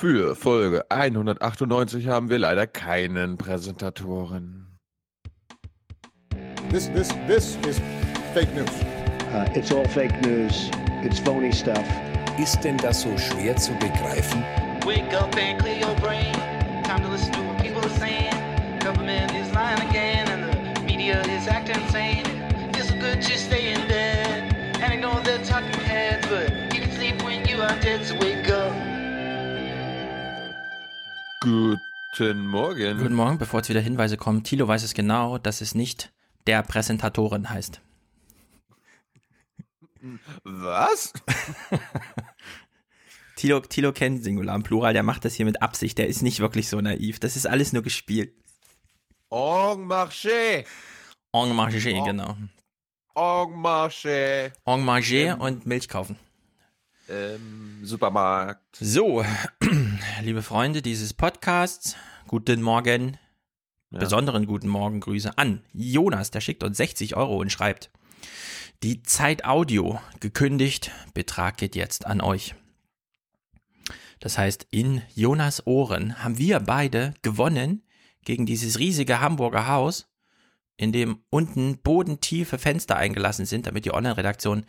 Für Folge 198 haben wir leider keinen Präsentatoren. This, this, this is fake news. Uh, it's all fake news. It's phony stuff. Ist denn das so schwer zu begreifen? Wake up and clear your brain. Time to listen to what people are saying. Government is lying again, and the media is acting insane. It's so good to stay in bed and ignore the talking heads, but you can sleep when you are dead. So wake up. Guten Morgen. Guten Morgen, bevor jetzt wieder Hinweise kommen. Thilo weiß es genau, dass es nicht der Präsentatorin heißt. Was? Thilo, Thilo kennt Singular und Plural, der macht das hier mit Absicht, der ist nicht wirklich so naiv. Das ist alles nur gespielt. En marché. En marché, genau. En marché. En marché und Milch kaufen. Im Supermarkt. So, liebe Freunde dieses Podcasts, guten Morgen, Ja. besonderen guten Morgen Grüße an Jonas, der schickt uns 60 Euro und schreibt, die Zeit Audio gekündigt, Betrag geht jetzt an euch. Das heißt, in Jonas Ohren haben wir beide gewonnen gegen dieses riesige Hamburger Haus, in dem unten bodentiefe Fenster eingelassen sind, damit die Online-Redaktion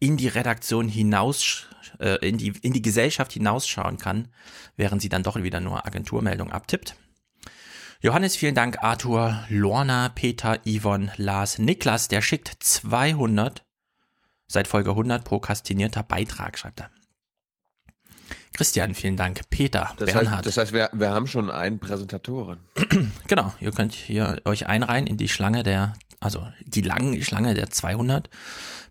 in die Redaktion hinaus, äh, in, die, in die Gesellschaft hinausschauen kann, während sie dann doch wieder nur Agenturmeldungen abtippt. Johannes, vielen Dank. Arthur, Lorna, Peter, Yvonne, Lars, Niklas, der schickt 200 seit Folge 100 prokrastinierter Beitrag, schreibt er. Christian, vielen Dank. Peter, Das Bernhard. heißt, das heißt wir, wir haben schon einen Präsentatoren. Genau, ihr könnt hier euch einreihen in die Schlange der, also die lange Schlange der 200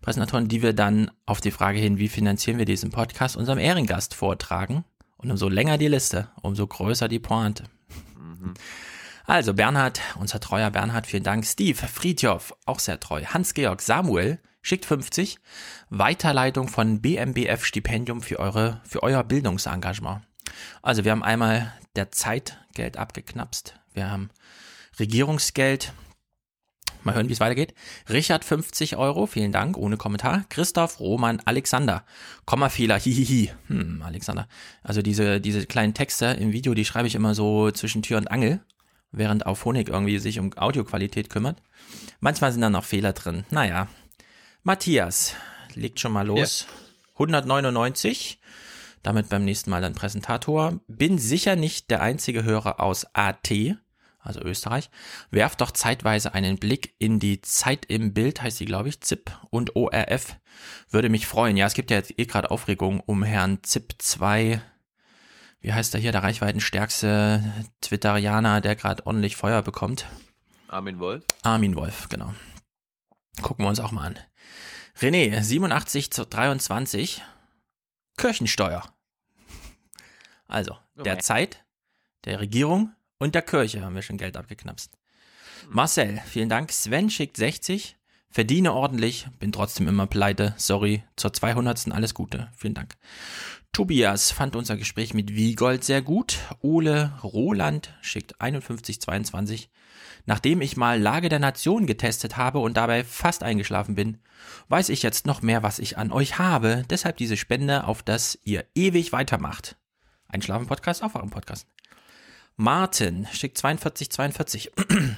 Präsentatoren, die wir dann auf die Frage hin, wie finanzieren wir diesen Podcast, unserem Ehrengast vortragen. Und umso länger die Liste, umso größer die Pointe. Also Bernhard, unser treuer Bernhard, vielen Dank. Steve, Friedhoff, auch sehr treu. Hans-Georg, Samuel, schickt 50. Weiterleitung von BMBF Stipendium für eure, für euer Bildungsengagement. Also wir haben einmal der Zeitgeld abgeknapst. Wir haben Regierungsgeld. Mal hören, wie es weitergeht. Richard 50 Euro, vielen Dank, ohne Kommentar. Christoph, Roman, Alexander. Kommafehler, hihihi. Hm, Alexander. Also diese, diese kleinen Texte im Video, die schreibe ich immer so zwischen Tür und Angel, während auf Honig irgendwie sich um Audioqualität kümmert. Manchmal sind da noch Fehler drin. Naja. Matthias, legt schon mal los. 199. Damit beim nächsten Mal dann Präsentator. Bin sicher nicht der einzige Hörer aus AT, also Österreich. Werft doch zeitweise einen Blick in die Zeit im Bild, heißt sie, glaube ich, ZIP und ORF. Würde mich freuen. Ja, es gibt ja jetzt eh gerade Aufregung um Herrn ZIP 2. Wie heißt er hier, der reichweitenstärkste Twitterianer, der gerade ordentlich Feuer bekommt? Armin Wolf. Armin Wolf, genau. Gucken wir uns auch mal an. René, 87 zu 23. Kirchensteuer. Also, der Okay. Zeit, der Regierung und der Kirche haben wir schon Geld abgeknapst. Marcel, vielen Dank. Sven schickt 60. Verdiene ordentlich, bin trotzdem immer pleite. Sorry, zur 200. alles Gute. Vielen Dank. Tobias fand unser Gespräch mit Wiegold sehr gut. Ole Roland schickt 5122. Nachdem ich mal Lage der Nation getestet habe und dabei fast eingeschlafen bin, weiß ich jetzt noch mehr, was ich an euch habe. Deshalb diese Spende, auf dass ihr ewig weitermacht. Einschlafen-Podcast, Aufwachen-Podcast. Martin schickt 4242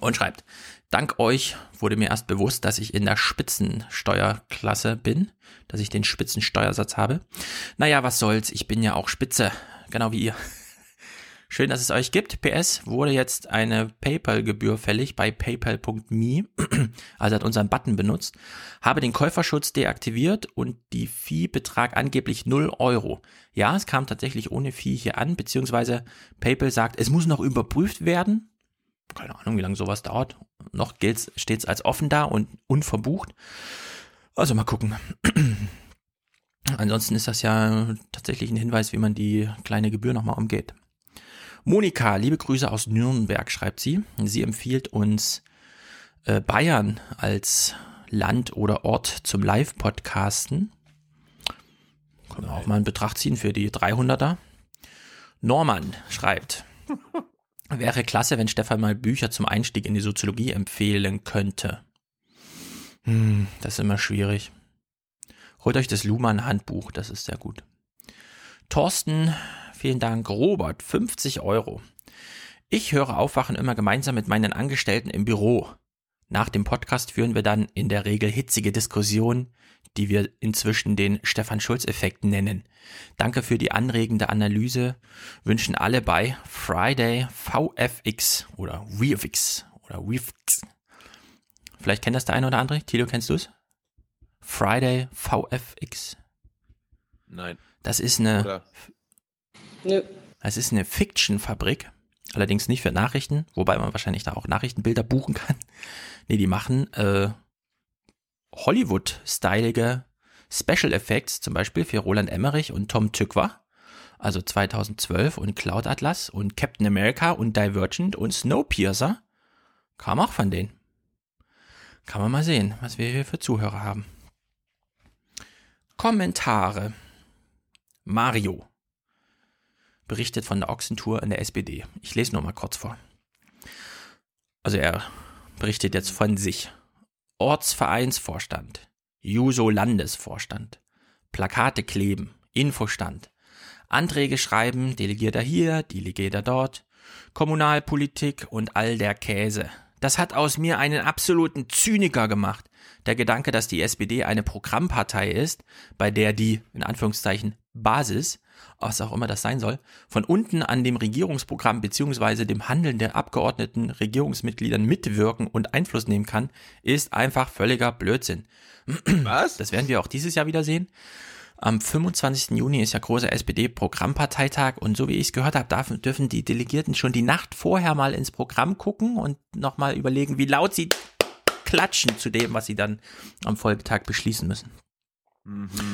und schreibt, dank euch wurde mir erst bewusst, dass ich in der Spitzensteuerklasse bin, dass ich den Spitzensteuersatz habe. Naja, was soll's, ich bin ja auch Spitze, genau wie ihr. Schön, dass es euch gibt. PS wurde jetzt eine PayPal-Gebühr fällig bei paypal.me, also hat unseren Button benutzt, habe den Käuferschutz deaktiviert und die Fee-Betrag angeblich 0 Euro. Ja, es kam tatsächlich ohne Fee hier an, beziehungsweise PayPal sagt, es muss noch überprüft werden. Keine Ahnung, wie lange sowas dauert. Noch gilt stets als offen da und unverbucht. Also mal gucken. Ansonsten ist das ja tatsächlich ein Hinweis, wie man die kleine Gebühr nochmal umgeht. Monika, liebe Grüße aus Nürnberg, schreibt sie. Sie empfiehlt uns äh, Bayern als Land oder Ort zum Live-Podcasten. Können wir auch mal in Betracht ziehen für die 300er. Norman schreibt, wäre klasse, wenn Stefan mal Bücher zum Einstieg in die Soziologie empfehlen könnte. Hm, das ist immer schwierig. Holt euch das Luhmann Handbuch, das ist sehr gut. Thorsten Vielen Dank. Robert, 50 Euro. Ich höre Aufwachen immer gemeinsam mit meinen Angestellten im Büro. Nach dem Podcast führen wir dann in der Regel hitzige Diskussionen, die wir inzwischen den Stefan Schulz-Effekt nennen. Danke für die anregende Analyse. Wünschen alle bei Friday VFX oder VFX oder VFX. Vielleicht kennt das der eine oder andere. Tilo, kennst du es? Friday VFX. Nein. Das ist eine, Oder? Nö. das ist eine Fiction-Fabrik. Allerdings nicht für Nachrichten, wobei man wahrscheinlich da auch Nachrichtenbilder buchen kann. Nee, die machen äh, Hollywood-stylige Special Effects, zum Beispiel für Roland Emmerich und Tom Tykwer, also 2012 und Cloud Atlas und Captain America und Divergent und Snowpiercer, kam auch von denen. Kann man mal sehen, was wir hier für Zuhörer haben. Kommentare. Mario berichtet von der Ochsentour in der SPD. Ich lese nur mal kurz vor. Also er berichtet jetzt von sich. Ortsvereinsvorstand, Juso Landesvorstand, Plakate kleben, Infostand, Anträge schreiben, Delegierter hier, Delegierter dort, Kommunalpolitik und all der Käse. Das hat aus mir einen absoluten Zyniker gemacht. Der Gedanke, dass die SPD eine Programmpartei ist, bei der die, in Anführungszeichen, Basis, was auch immer das sein soll, von unten an dem Regierungsprogramm beziehungsweise dem Handeln der Abgeordneten Regierungsmitgliedern mitwirken und Einfluss nehmen kann, ist einfach völliger Blödsinn. Was? Das werden wir auch dieses Jahr wieder sehen. Am 25. Juni ist ja großer SPD-Programmparteitag und so wie ich es gehört habe, dürfen die Delegierten schon die Nacht vorher mal ins Programm gucken und nochmal überlegen, wie laut sie klatschen zu dem, was sie dann am Folgetag beschließen müssen.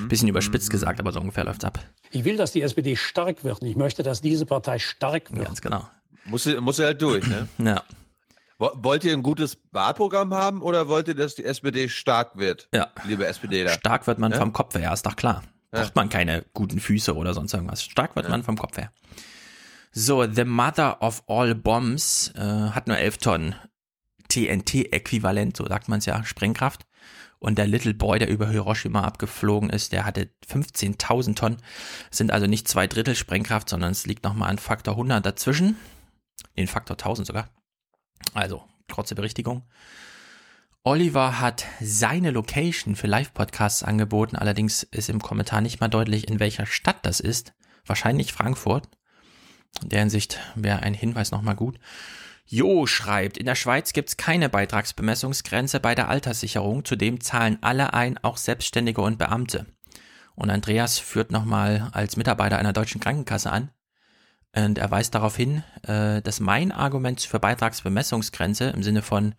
Bisschen überspitzt gesagt, aber so ungefähr läuft's ab. Ich will, dass die SPD stark wird und ich möchte, dass diese Partei stark wird. Ganz genau. Muss, sie- muss sie halt durch, ne? Ja, Wo- Wollt ihr ein gutes Wahlprogramm haben oder wollt ihr, dass die SPD stark wird? ja. Liebe SPDler. Stark wird man Ja? vom Kopf her, ist doch klar. Braucht man keine guten Füße oder sonst irgendwas. Stark wird man vom Kopf her. So, The Mother of All Bombs äh, hat nur 11 Tonnen TNT-Äquivalent, so sagt man es ja, Sprengkraft. Und der Little Boy, der über Hiroshima abgeflogen ist, der hatte 15.000 Tonnen. Sind also nicht zwei Drittel Sprengkraft, sondern es liegt nochmal ein Faktor 100 dazwischen. Den Faktor 1000 sogar. Also, kurze Berichtigung. Oliver hat seine Location für Live-Podcasts angeboten, allerdings ist im Kommentar nicht mal deutlich, in welcher Stadt das ist. Wahrscheinlich Frankfurt. In der Hinsicht wäre ein Hinweis nochmal gut. Jo schreibt, in der Schweiz gibt's keine Beitragsbemessungsgrenze bei der Alterssicherung, zudem zahlen alle ein, auch Selbstständige und Beamte. Und Andreas führt nochmal als Mitarbeiter einer deutschen Krankenkasse an. Und er weist darauf hin, äh, dass mein Argument für Beitragsbemessungsgrenze im Sinne von,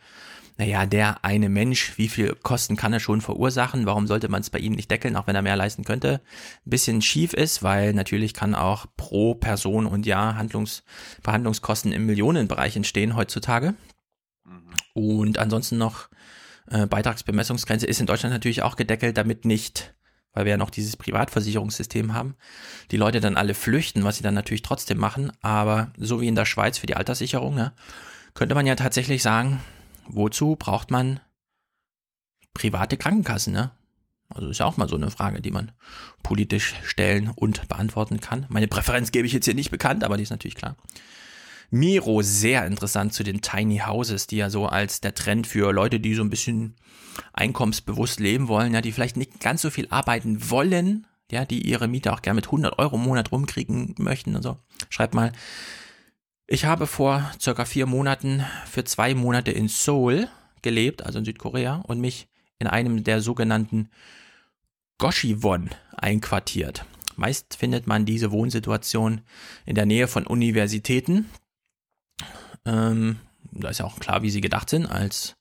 naja, der eine Mensch, wie viel Kosten kann er schon verursachen? Warum sollte man es bei ihm nicht deckeln, auch wenn er mehr leisten könnte? Ein bisschen schief ist, weil natürlich kann auch pro Person und Jahr Handlungs Behandlungskosten im Millionenbereich entstehen heutzutage. Und ansonsten noch äh, Beitragsbemessungsgrenze ist in Deutschland natürlich auch gedeckelt, damit nicht, weil wir ja noch dieses Privatversicherungssystem haben, die Leute dann alle flüchten, was sie dann natürlich trotzdem machen. Aber so wie in der Schweiz für die Alterssicherung, ne, könnte man ja tatsächlich sagen, wozu braucht man private Krankenkassen, ne? Also ist ja auch mal so eine Frage, die man politisch stellen und beantworten kann. Meine Präferenz gebe ich jetzt hier nicht bekannt, aber die ist natürlich klar. Miro, sehr interessant zu den Tiny Houses, die ja so als der Trend für Leute, die so ein bisschen einkommensbewusst leben wollen, ja, die vielleicht nicht ganz so viel arbeiten wollen, ja, die ihre Miete auch gerne mit 100 Euro im Monat rumkriegen möchten und so. Schreibt mal, ich habe vor circa vier Monaten für zwei Monate in Seoul gelebt, also in Südkorea, und mich in einem der sogenannten Goshiwon einquartiert. Meist findet man diese Wohnsituation in der Nähe von Universitäten. Ähm, da ist ja auch klar, wie sie gedacht sind, als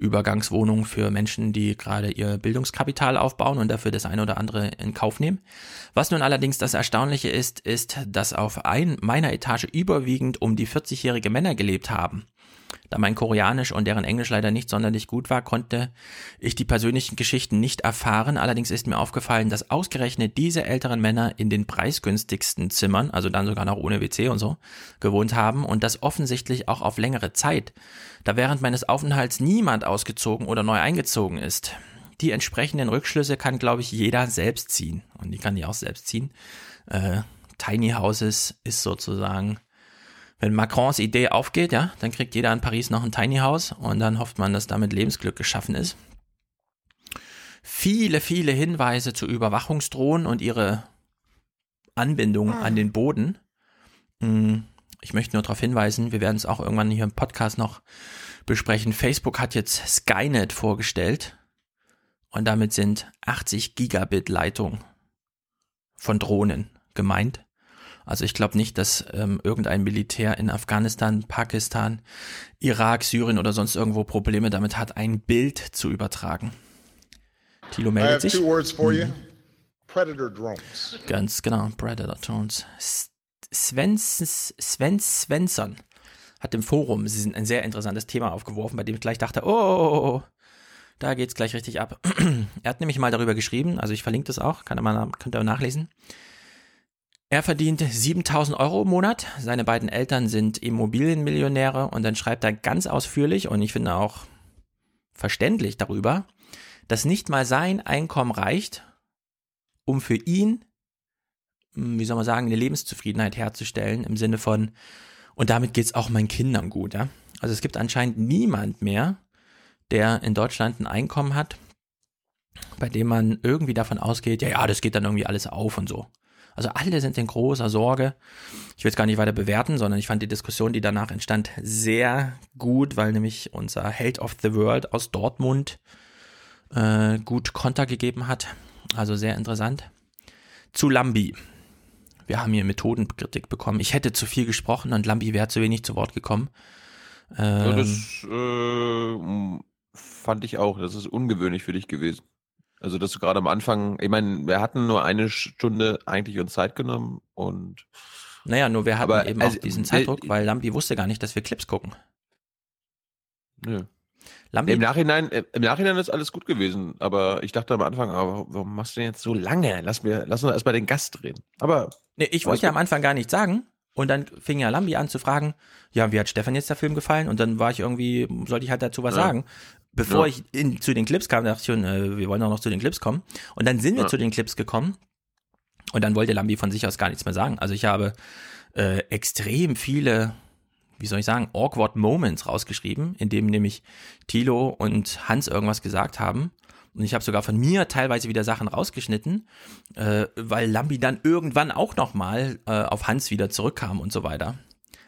Übergangswohnung für Menschen, die gerade ihr Bildungskapital aufbauen und dafür das eine oder andere in Kauf nehmen. Was nun allerdings das Erstaunliche ist, ist, dass auf ein, meiner Etage überwiegend um die 40-jährige Männer gelebt haben. Da mein Koreanisch und deren Englisch leider nicht sonderlich gut war, konnte ich die persönlichen Geschichten nicht erfahren. Allerdings ist mir aufgefallen, dass ausgerechnet diese älteren Männer in den preisgünstigsten Zimmern, also dann sogar noch ohne WC und so, gewohnt haben und das offensichtlich auch auf längere Zeit, da während meines Aufenthalts niemand ausgezogen oder neu eingezogen ist. Die entsprechenden Rückschlüsse kann, glaube ich, jeder selbst ziehen. Und die kann die auch selbst ziehen. Äh, Tiny Houses ist sozusagen, wenn Macrons Idee aufgeht, ja, dann kriegt jeder in Paris noch ein Tiny House und dann hofft man, dass damit Lebensglück geschaffen ist. Viele, viele Hinweise zu Überwachungsdrohnen und ihre Anbindung an den Boden. Hm, Ich möchte nur darauf hinweisen, wir werden es auch irgendwann hier im Podcast noch besprechen. Facebook hat jetzt Skynet vorgestellt und damit sind 80 Gigabit Leitung von Drohnen gemeint. Also ich glaube nicht, dass ähm, irgendein Militär in Afghanistan, Pakistan, Irak, Syrien oder sonst irgendwo Probleme damit hat, ein Bild zu übertragen. Thilo meldet sich. two words for you predator drones. Ganz genau, Predator Jones. S- Svens, Sven Svensson hat im Forum sie sind ein sehr interessantes Thema aufgeworfen, bei dem ich gleich dachte, oh, oh, oh, oh, da geht's gleich richtig ab. er hat nämlich mal darüber geschrieben, also ich verlinke das auch, kann er mal, könnt ihr nachlesen. Er verdient 7000 Euro im Monat. Seine beiden Eltern sind Immobilienmillionäre und dann schreibt er ganz ausführlich und ich finde auch verständlich darüber, dass nicht mal sein Einkommen reicht, um für ihn, hm, wie soll man sagen, eine Lebenszufriedenheit herzustellen im Sinne von, und damit geht's auch meinen Kindern gut, ja. Also es gibt anscheinend niemand mehr, der in Deutschland ein Einkommen hat, bei dem man irgendwie davon ausgeht, ja, ja, das geht dann irgendwie alles auf und so. Also alle sind in großer Sorge. Ich will es gar nicht weiter bewerten, sondern ich fand die Diskussion, die danach entstand, sehr gut, weil nämlich unser Held of the World aus Dortmund äh, gut Konter gegeben hat. Also sehr interessant. Zu Lambi. Wir haben hier Methodenkritik bekommen. Ich hätte zu viel gesprochen und Lambi wäre zu wenig zu Wort gekommen. Ja, Ähm, das äh, fand ich auch. Das ist ungewöhnlich für dich gewesen. Also, dass du gerade am Anfang, ich meine, wir hatten nur eine Stunde eigentlich uns Zeit genommen und naja, nur wir hatten eben also, auch diesen Zeitdruck, weil Lambi wusste gar nicht, dass wir Clips gucken. nö. Lambi, Im Nachhinein, äh, im Nachhinein ist alles gut gewesen, aber ich dachte am Anfang, aber warum machst du denn jetzt so lange? Lass mir, lass uns erstmal den Gast reden. Aber nee, ich wollte ja am Anfang gar nichts sagen. Und dann fing ja Lambi an zu fragen, ja, wie hat Stefan jetzt der Film gefallen? Und dann war ich irgendwie, sollte ich halt dazu was Ja. sagen. Bevor Ja. ich in, zu den Clips kam, dachte ich schon, äh, wir wollen auch noch zu den Clips kommen. Und dann sind wir Ja. zu den Clips gekommen. Und dann wollte Lambi von sich aus gar nichts mehr sagen. Also ich habe äh, extrem viele, wie soll ich sagen, awkward Moments rausgeschrieben, in dem nämlich Thilo und Hans irgendwas gesagt haben. Und ich habe sogar von mir teilweise wieder Sachen rausgeschnitten, äh, weil Lambi dann irgendwann auch nochmal äh, auf Hans wieder zurückkam und so weiter.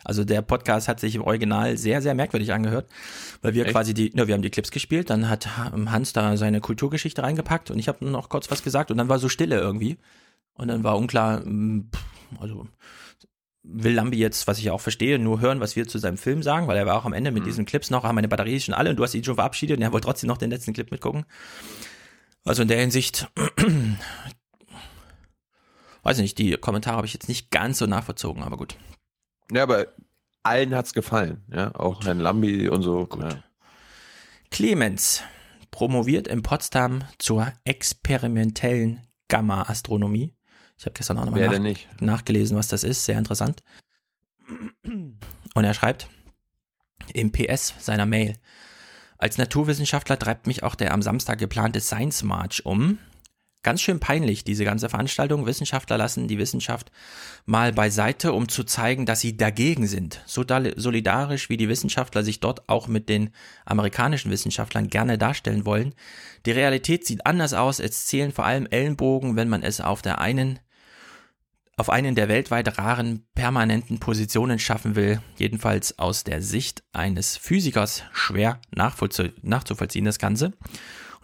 Also der Podcast hat sich im Original sehr, sehr merkwürdig angehört, weil wir Echt? quasi die, ja, wir haben die Clips gespielt, dann hat Hans da seine Kulturgeschichte reingepackt und ich habe noch kurz was gesagt und dann war so Stille irgendwie. Und dann war unklar, pff, also will Lambi jetzt, was ich auch verstehe, nur hören, was wir zu seinem Film sagen, weil er war auch am Ende mit diesen Clips noch, ah, meine Batterie ist schon alle und du hast ihn schon verabschiedet und er wollte trotzdem noch den letzten Clip mitgucken. Also in der Hinsicht, weiß nicht, die Kommentare habe ich jetzt nicht ganz so nachvollzogen, aber gut. Ja, aber allen hat's gefallen, ja, auch Herrn Lambi und so. Gut. Ja. Clemens promoviert in Potsdam zur experimentellen Gamma-Astronomie. Ich habe gestern auch nochmal nach nachgelesen, was das ist. Sehr interessant. Und er schreibt im PS seiner Mail. Als Naturwissenschaftler treibt mich auch der am Samstag geplante Science March um. Ganz schön peinlich, diese ganze Veranstaltung. Wissenschaftler lassen die Wissenschaft mal beiseite, um zu zeigen, dass sie dagegen sind. So solidarisch, wie die Wissenschaftler sich dort auch mit den amerikanischen Wissenschaftlern gerne darstellen wollen. Die Realität sieht anders aus. Es zählen vor allem Ellenbogen, wenn man es auf der einen auf einen der weltweit raren permanenten Positionen schaffen will, jedenfalls aus der Sicht eines Physikers schwer nachvollzie nachzuvollziehen, das Ganze. Und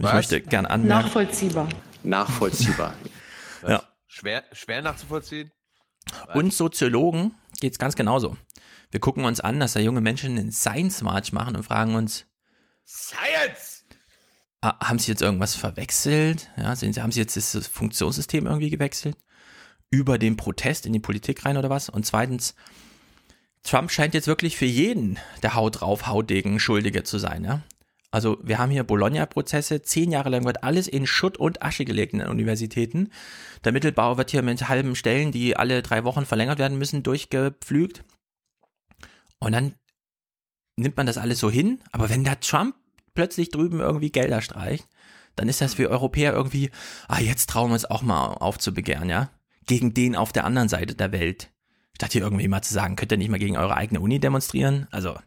ich Was? möchte gern anmerken, Nachvollziehbar. Nachvollziehbar. ja, Schwer, schwer nachzuvollziehen? uns Soziologen geht's ganz genauso. Wir gucken uns an, dass da junge Menschen einen Science March machen und fragen uns, Science! ah, haben sie jetzt irgendwas verwechselt? Ja, sind sie, haben sie jetzt das Funktionssystem irgendwie gewechselt? Über den Protest in die Politik rein oder was? Und zweitens, Trump scheint jetzt wirklich für jeden der Haut drauf, Hautdegen Schuldige zu sein, ja. Also wir haben hier Bologna-Prozesse, zehn Jahre lang wird alles in Schutt und Asche gelegt in den Universitäten. Der Mittelbau wird hier mit halben Stellen, die alle drei Wochen verlängert werden müssen, durchgepflügt. Und dann nimmt man das alles so hin, aber wenn der Trump plötzlich drüben irgendwie Gelder streicht, dann ist das für Europäer irgendwie, ah, jetzt trauen wir uns auch mal aufzubegehren, ja. gegen den auf der anderen Seite der Welt. Statt hier irgendwie mal zu sagen, könnt ihr nicht mal gegen eure eigene Uni demonstrieren? Also,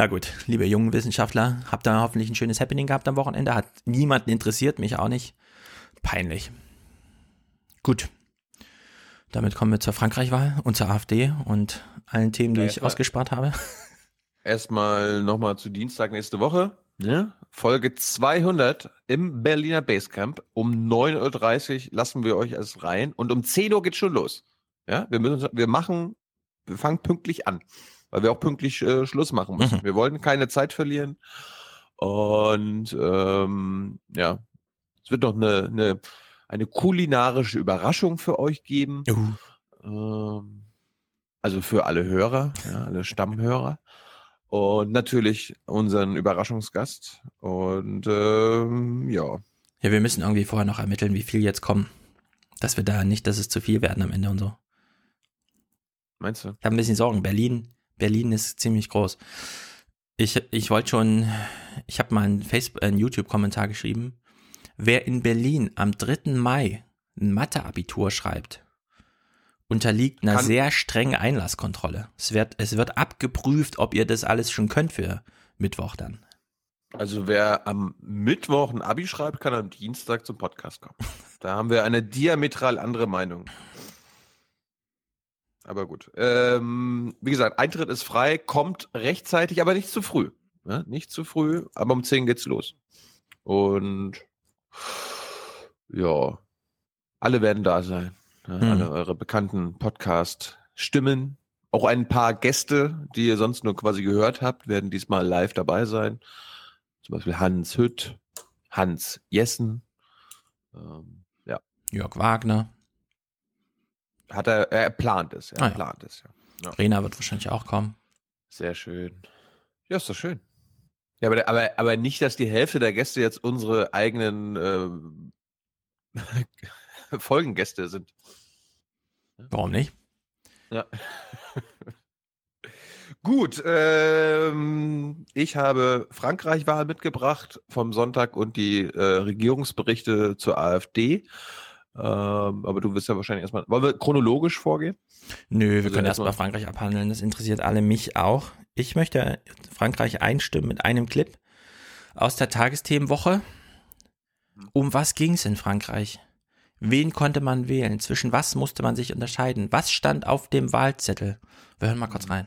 na gut, liebe jungen Wissenschaftler, habt ihr hoffentlich ein schönes Happening gehabt am Wochenende. Hat niemanden interessiert, mich auch nicht. Peinlich. Gut. Damit kommen wir zur Frankreich-Wahl und zur AfD und allen Themen, die Ja, ich erstmal- ausgespart habe. Erstmal nochmal zu Dienstag nächste Woche. Ja? Folge 200 im Berliner Basecamp. Um 9.30 Uhr lassen wir euch erst rein und um 10 Uhr geht's schon los. Ja, wir müssen, wir machen, wir fangen pünktlich an, weil wir auch pünktlich äh, Schluss machen müssen. Mhm. Wir wollten keine Zeit verlieren und ähm, ja, es wird noch eine, eine, eine kulinarische Überraschung für euch geben. Ähm, also für alle Hörer, ja, alle Stammhörer. Und natürlich unseren Überraschungsgast. Und ähm, ja, Ja, wir müssen irgendwie vorher noch ermitteln, wie viel jetzt kommen. Dass wir da nicht, dass es zu viel werden am Ende und so. meinst du? Ich habe ein bisschen Sorgen. Berlin, Berlin ist ziemlich groß. Ich, ich wollte schon, ich habe mal einen, Facebook, einen YouTube-Kommentar geschrieben. Wer in Berlin am 3. Mai ein Mathe-Abitur schreibt, unterliegt einer Kann- sehr strengen Einlasskontrolle. Es wird, es wird abgeprüft, ob ihr das alles schon könnt für Mittwoch dann. Also wer am Mittwoch ein Abi schreibt, kann am Dienstag zum Podcast kommen. Da haben wir eine diametral andere Meinung. Aber gut. Ähm, wie gesagt, Eintritt ist frei, kommt rechtzeitig, aber nicht zu früh. Ne? Nicht zu früh, aber um 10 geht's los. Und ja, alle werden da sein. Ja, Hm. Alle eure bekannten Podcast-Stimmen. Auch ein paar Gäste, die ihr sonst nur quasi gehört habt, werden diesmal live dabei sein. Zum Beispiel Hans Hütt, Hans Jessen. Ähm, ja, Jörg Wagner, hat er, er plant es, er Ah, ja. plant es, ja. Rena wird wahrscheinlich auch kommen. Sehr schön. Ja, ist doch schön. Ja, aber, aber, aber nicht, dass die Hälfte der Gäste jetzt unsere eigenen ähm, Folgengäste sind. Warum nicht? Ja. Gut, ähm, ich habe Frankreich-Wahl mitgebracht vom Sonntag und die äh, Regierungsberichte zur AfD. Ähm, aber du wirst ja wahrscheinlich erstmal. Wollen wir chronologisch vorgehen? Nö, wir Also können erstmal- erstmal Frankreich abhandeln. Das interessiert alle mich auch. Ich möchte Frankreich einstimmen mit einem Clip aus der Tagesthemenwoche. Um was ging es in Frankreich? Wen konnte man wählen? Zwischen was musste man sich unterscheiden? Was stand auf dem Wahlzettel? Wir hören mal kurz rein.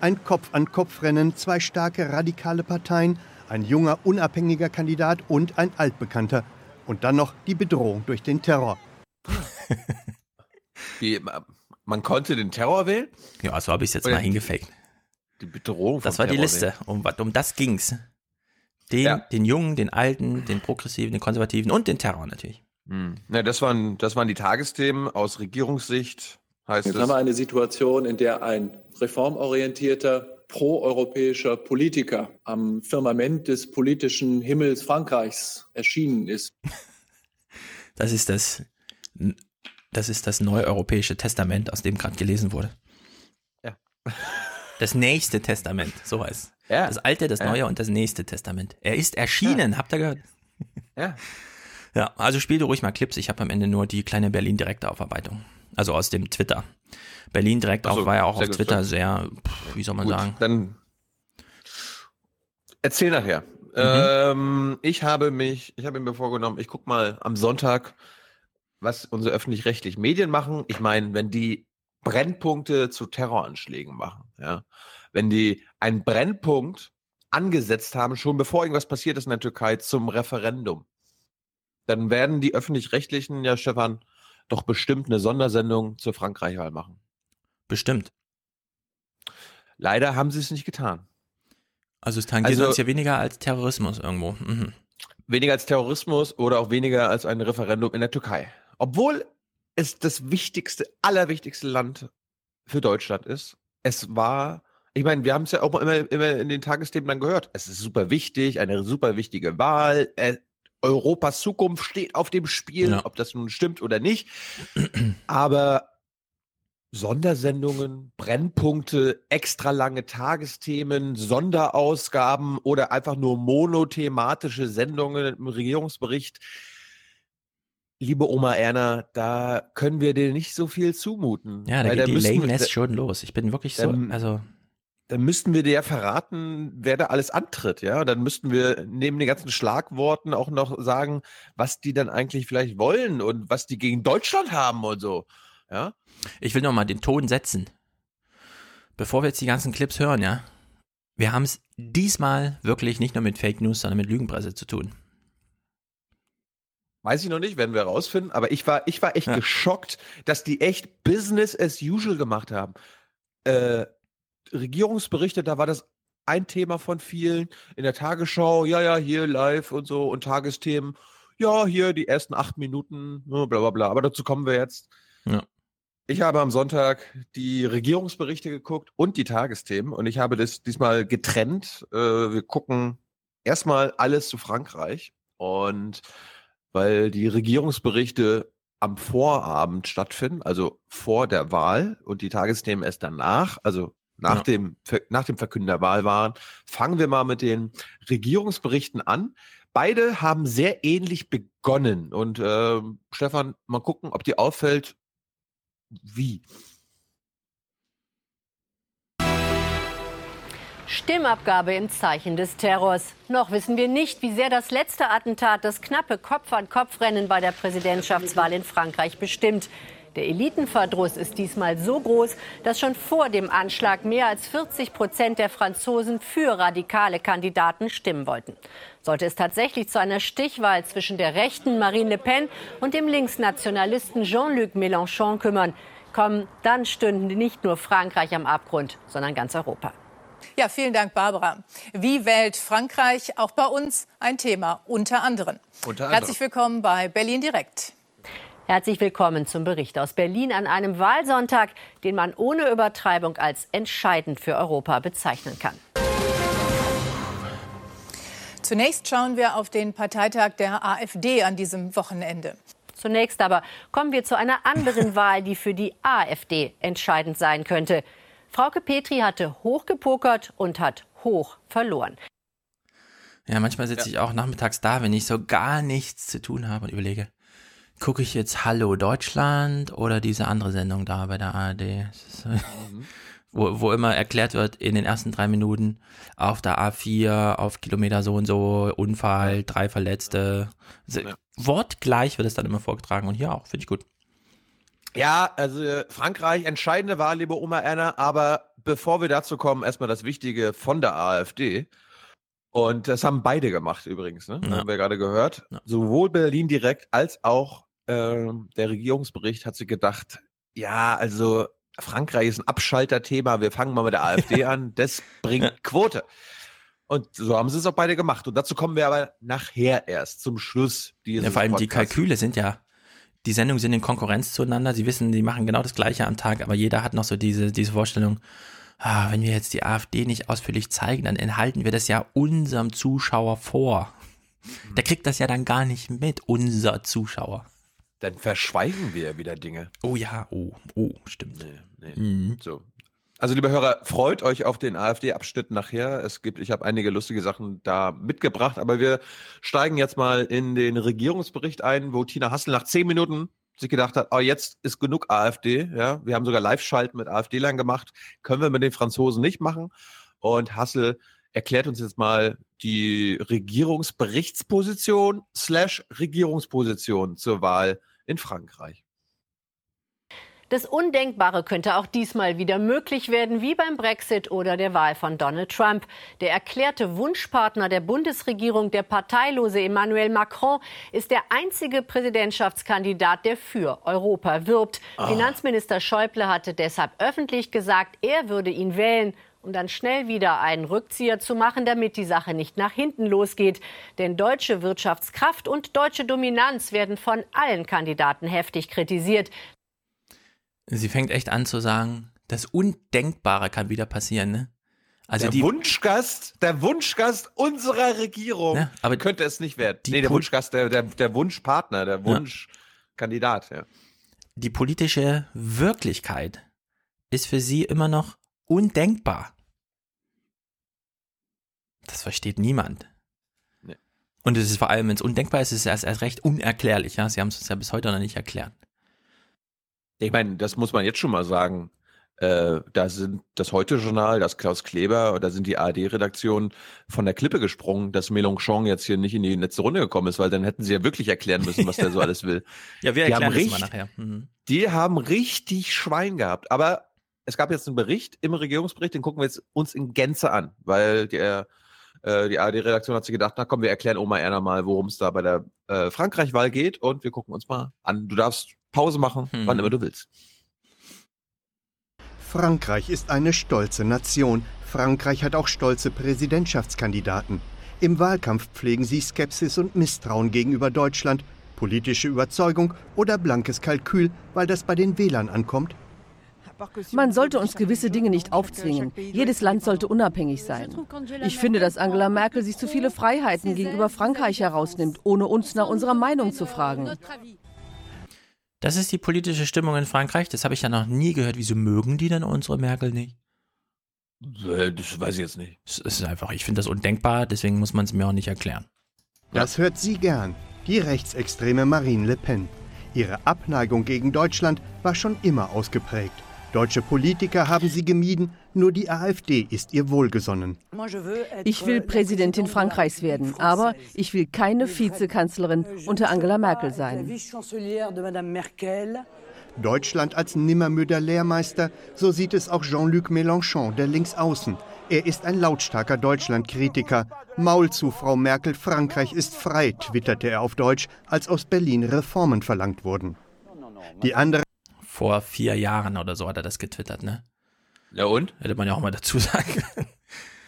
Ein Kopf-an-Kopf-Rennen, zwei starke radikale Parteien, ein junger unabhängiger Kandidat und ein altbekannter. Und dann noch die Bedrohung durch den Terror. Wie, man konnte den Terror wählen? Ja, so habe ich es jetzt Oder mal die- hingefaked. Die Bedrohung Das war die Terror Liste. Um, was- um das ging's. Den, Ja. den Jungen, den Alten, den Progressiven, den Konservativen und den Terror natürlich. Hm. Ja, das waren, das waren die Tagesthemen aus Regierungssicht. Heißt Jetzt es. haben wir eine Situation, in der ein reformorientierter, proeuropäischer Politiker am Firmament des politischen Himmels Frankreichs erschienen ist. Das ist das, das ist das neueuropäische Testament, aus dem gerade gelesen wurde. Ja. Das nächste Testament, so heißt es. ja, Das alte, das Ja. neue und das nächste Testament. Er ist erschienen, habt ihr gehört? ja. Ja, also spiel du ruhig mal Clips. Ich habe am Ende nur die kleine Berlin-Direktaufarbeitung. Also aus dem Twitter. Berlin direkt so, auch war ja auch auf gut, Twitter sehr- sehr, pff, wie soll man Gut, sagen? dann erzähl nachher. Mhm. Ähm, ich habe mich, ich habe mir vorgenommen, ich guck mal am Sonntag, was unsere öffentlich-rechtlichen Medien machen. Ich meine, wenn die Brennpunkte zu Terroranschlägen machen, ja, wenn die einen Brennpunkt angesetzt haben, schon bevor irgendwas passiert ist in der Türkei zum Referendum, dann werden die öffentlich-rechtlichen, ja, Stefan, doch bestimmt eine Sondersendung zur Frankreich-Wahl machen. Bestimmt. Leider haben sie es nicht getan. Also es tangiert Also- uns ja weniger als Terrorismus irgendwo. Mhm. Weniger als Terrorismus oder auch weniger als ein Referendum in der Türkei. Obwohl es das wichtigste, allerwichtigste Land für Deutschland ist. Es war, ich meine, wir haben es ja auch immer, immer in den Tagesthemen dann gehört. Es ist super wichtig, eine super wichtige Wahl. Europas Zukunft steht auf dem Spiel, Ja. ob das nun stimmt oder nicht. Aber Sondersendungen, Brennpunkte, extra lange Tagesthemen, Sonderausgaben oder einfach nur monothematische Sendungen im Regierungsbericht. liebe Oma Erna, da können wir dir nicht so viel zumuten. Ja, da geht die wir- Lameness schon los. Ich bin wirklich so, also müssten wir dir ja verraten, wer da alles antritt, ja. Dann müssten wir neben den ganzen Schlagworten auch noch sagen, was die dann eigentlich vielleicht wollen und was die gegen Deutschland haben und so. Ja. ich will noch mal den Ton setzen. Bevor wir jetzt die ganzen Clips hören, ja. Wir haben es diesmal wirklich nicht nur mit Fake News, sondern mit Lügenpresse zu tun. Weiß ich noch nicht, werden wir rausfinden, aber ich war, ich war echt Ja. geschockt, dass die echt Business as usual gemacht haben. Äh, Regierungsberichte, da war das ein Thema von vielen. In der Tagesschau, ja, ja, hier live und so und Tagesthemen, ja, hier die ersten acht Minuten, ne, bla bla bla. Aber dazu kommen wir jetzt. Ja. Ich habe am Sonntag die Regierungsberichte geguckt und die Tagesthemen und ich habe das diesmal getrennt. Äh, wir gucken erstmal alles zu Frankreich und weil die Regierungsberichte am Vorabend stattfinden, also vor der Wahl und die Tagesthemen erst danach, also nach, Ja. dem, nach dem Verkünden der Wahl waren. Fangen wir mal mit den Regierungsberichten an. Beide haben sehr ähnlich begonnen und ähm, Stefan, mal gucken, ob dir auffällt, wie. Stimmabgabe im Zeichen des Terrors. Noch wissen wir nicht, wie sehr das letzte Attentat das knappe Kopf-an-Kopf-Rennen bei der Präsidentschaftswahl in Frankreich bestimmt. Der Elitenverdruss ist diesmal so groß, dass schon vor dem Anschlag mehr als 40 Prozent der Franzosen für radikale Kandidaten stimmen wollten. Sollte es tatsächlich zu einer Stichwahl zwischen der rechten Marine Le Pen und dem Linksnationalisten Jean-Luc Mélenchon kümmern, kommen, dann stünden nicht nur Frankreich am Abgrund, sondern ganz Europa. Ja, vielen Dank, Barbara. Wie wählt Frankreich auch bei uns ein Thema unter anderem? Unter Herzlich willkommen bei Berlin direkt. Herzlich willkommen zum Bericht aus Berlin an einem Wahlsonntag, den man ohne Übertreibung als entscheidend für Europa bezeichnen kann. Zunächst schauen wir auf den Parteitag der AfD an diesem Wochenende. Zunächst aber kommen wir zu einer anderen Wahl, die für die AfD entscheidend sein könnte. Frauke Petri hatte hoch gepokert und hat hoch verloren. Ja, manchmal sitze ich auch nachmittags da, wenn ich so gar nichts zu tun habe und überlege, gucke ich jetzt Hallo Deutschland oder diese andere Sendung da bei der ARD? Ist so- wo, wo immer erklärt wird in den ersten drei Minuten auf der A4, auf Kilometer so und so, Unfall, drei Verletzte. Ja. Wortgleich wird es dann immer vorgetragen und hier auch, finde ich gut. Ja, also äh, Frankreich, entscheidende Wahl, liebe Oma Erna, aber bevor wir dazu kommen, erstmal das Wichtige von der AfD. Und das haben beide gemacht übrigens, ne? Ja. Haben wir gerade gehört. Ja. Sowohl Berlin direkt als auch ähm, der Regierungsbericht hat sich gedacht, ja, also Frankreich ist ein Abschalterthema, wir fangen mal mit der AfD an, das bringt Quote. Und so haben sie es auch beide gemacht. Und dazu kommen wir aber nachher erst, zum Schluss dieses Ja, vor allem die Podcasts. Kalküle sind ja, die Sendungen sind in Konkurrenz zueinander. Sie wissen, die machen genau das Gleiche am Tag, aber jeder hat noch so diese, diese Vorstellung, wenn wir jetzt die AfD nicht ausführlich zeigen, dann enthalten wir das ja unserem Zuschauer vor. Der kriegt das ja dann gar nicht mit, unser Zuschauer. Dann verschweigen wir wieder Dinge. Oh ja, oh, oh, stimmt. Nee, nee. Mhm. So. Also, liebe Hörer, freut euch auf den AfD-Abschnitt nachher. Es gibt, ich habe einige lustige Sachen da mitgebracht, aber wir steigen jetzt mal in den Regierungsbericht ein, wo Tina Hassel nach zehn Minuten sich gedacht hat, oh, jetzt ist genug AfD. Ja, wir haben sogar Live-Schalten mit AfD-Lern gemacht. Können wir mit den Franzosen nicht machen. Und Hassel erklärt uns jetzt mal die Regierungsberichtsposition slash Regierungsposition zur Wahl in Frankreich. Das Undenkbare könnte auch diesmal wieder möglich werden, wie beim Brexit oder der Wahl von Donald Trump. Der erklärte Wunschpartner der Bundesregierung, der parteilose Emmanuel Macron, ist der einzige Präsidentschaftskandidat, der für Europa wirbt. Finanzminister Schäuble hatte deshalb öffentlich gesagt, er würde ihn wählen um dann schnell wieder einen Rückzieher zu machen, damit die Sache nicht nach hinten losgeht. Denn deutsche Wirtschaftskraft und deutsche Dominanz werden von allen Kandidaten heftig kritisiert. Sie fängt echt an zu sagen, das Undenkbare kann wieder passieren, ne? Also der die, Wunschgast, der Wunschgast unserer Regierung Ja, aber könnte es nicht werden. Nee, der Pol- Wunschgast, der, der, der Wunschpartner, der Wunschkandidat, ja. die politische Wirklichkeit ist für sie immer noch undenkbar. Das versteht niemand. Nee. Und es ist vor allem, wenn es undenkbar ist, ist es erst, erst recht unerklärlich. Ja? Sie haben es uns ja bis heute noch nicht erklärt. Ich meine, das muss man jetzt schon mal sagen. Äh, da sind das Heute-Journal, das Klaus Kleber, da sind die ARD-Redaktionen von der Klippe gesprungen, dass Mélenchon jetzt hier nicht in die letzte Runde gekommen ist, weil dann hätten sie ja wirklich erklären müssen, was der so alles will. Ja, wir Die erklären haben das mal nachher. Mhm. Die haben richtig Schwein gehabt. Aber es gab jetzt einen Bericht im Regierungsbericht, den gucken wir jetzt uns in Gänze an, weil der, äh, die ARD-Redaktion hat sich gedacht, na komm, wir erklären Oma Erna mal, worum es da bei der äh, Frankreich-Wahl geht und wir gucken uns mal an. Du darfst Pause machen, Hm. wann immer du willst. Frankreich ist eine stolze Nation. Frankreich hat auch stolze Präsidentschaftskandidaten. Im Wahlkampf pflegen sie Skepsis und Misstrauen gegenüber Deutschland, politische Überzeugung oder blankes Kalkül, weil das bei den Wählern ankommt. Man sollte uns gewisse Dinge nicht aufzwingen. Jedes Land sollte unabhängig sein. Ich finde, dass Angela Merkel sich zu viele Freiheiten gegenüber Frankreich herausnimmt, ohne uns nach unserer Meinung zu fragen. Das ist die politische Stimmung in Frankreich. Das habe ich ja noch nie gehört. Wieso mögen die denn unsere Merkel nicht? Äh, Das weiß ich jetzt nicht. Es ist einfach, ich finde das undenkbar, deswegen muss man es mir auch nicht erklären. Das hört sie gern, die rechtsextreme Marine Le Pen. Ihre Abneigung gegen Deutschland war schon immer ausgeprägt. Deutsche Politiker haben sie gemieden, nur die AfD ist ihr wohlgesonnen. Ich will Präsidentin Frankreichs werden, aber ich will keine Vizekanzlerin unter Angela Merkel sein. Deutschland als nimmermüder Lehrmeister, so sieht es auch Jean-Luc Mélenchon, der Linksaußen. Er ist ein lautstarker Deutschlandkritiker. Maul zu, Frau Merkel, Frankreich ist frei, twitterte er auf Deutsch, als aus Berlin Reformen verlangt wurden. Die andere Vor vier Jahren oder so hat er das getwittert, ne? Ja und? Hätte man ja auch mal dazu sagen können.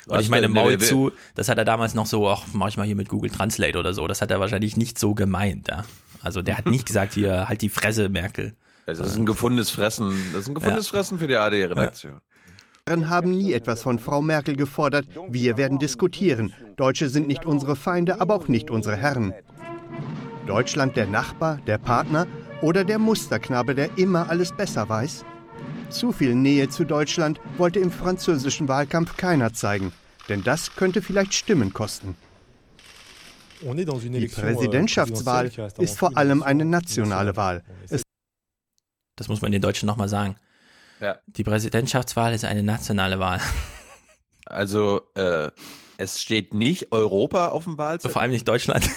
Und ich meine? Maul zu, das hat er damals noch so, ach, mach ich mal hier mit Google Translate oder so. Das hat er wahrscheinlich nicht so gemeint, ja. Also der hat nicht gesagt, hier, halt die Fresse, Merkel. Das ist ein gefundenes Fressen. Das ist ein gefundenes Fressen für die ARD-Redaktion. haben nie etwas von Frau Merkel gefordert. Wir werden diskutieren. Deutsche sind nicht unsere Feinde, aber auch nicht unsere Herren. Deutschland der Nachbar, der Partner oder der Musterknabe, der immer alles besser weiß? Zu viel Nähe zu Deutschland wollte im französischen Wahlkampf keiner zeigen, denn das könnte vielleicht Stimmen kosten. Die Präsidentschaftswahl ist vor allem eine nationale Wahl. Es Das muss man den Deutschen nochmal sagen. Ja. Die Präsidentschaftswahl ist eine nationale Wahl. Also, äh, es steht nicht Europa auf dem Wahlzettel. Vor allem nicht Deutschland.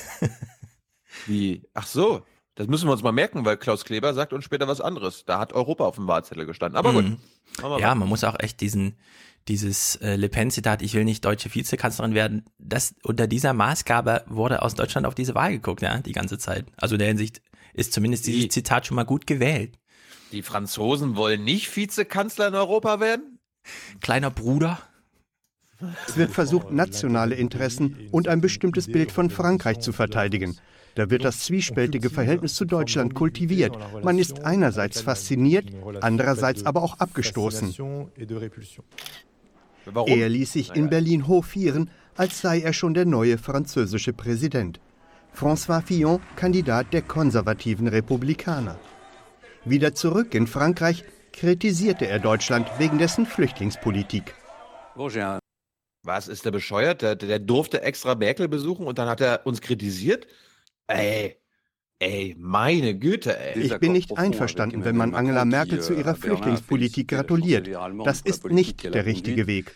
Wie? Ach so. Das müssen wir uns mal merken, weil Klaus Kleber sagt uns später was anderes. Da hat Europa auf dem Wahlzettel gestanden. Aber gut. Mhm. Wir Ja, man muss auch echt diesen, dieses äh, Le Pen-Zitat, ich will nicht deutsche Vizekanzlerin werden, das unter dieser Maßgabe wurde aus Deutschland auf diese Wahl geguckt, ja, die ganze Zeit. Also in der Hinsicht ist zumindest dieses Die- Zitat schon mal gut gewählt. Die Franzosen wollen nicht Vizekanzler in Europa werden? Kleiner Bruder. Es wird versucht, nationale Interessen und ein bestimmtes Bild von Frankreich zu verteidigen. Da wird das zwiespältige Verhältnis zu Deutschland kultiviert. Man ist einerseits fasziniert, andererseits aber auch abgestoßen. Er ließ sich in Berlin hofieren, als sei er schon der neue französische Präsident. François Fillon, Kandidat der konservativen Republikaner. Wieder zurück in Frankreich kritisierte er Deutschland wegen dessen Flüchtlingspolitik. Was ist der bescheuert? Der, der durfte extra Merkel besuchen und dann hat er uns kritisiert? Ey, ey, meine Güte, ey. Ich bin nicht einverstanden, wenn man Angela Merkel zu ihrer Flüchtlingspolitik gratuliert. Das ist nicht der richtige Weg.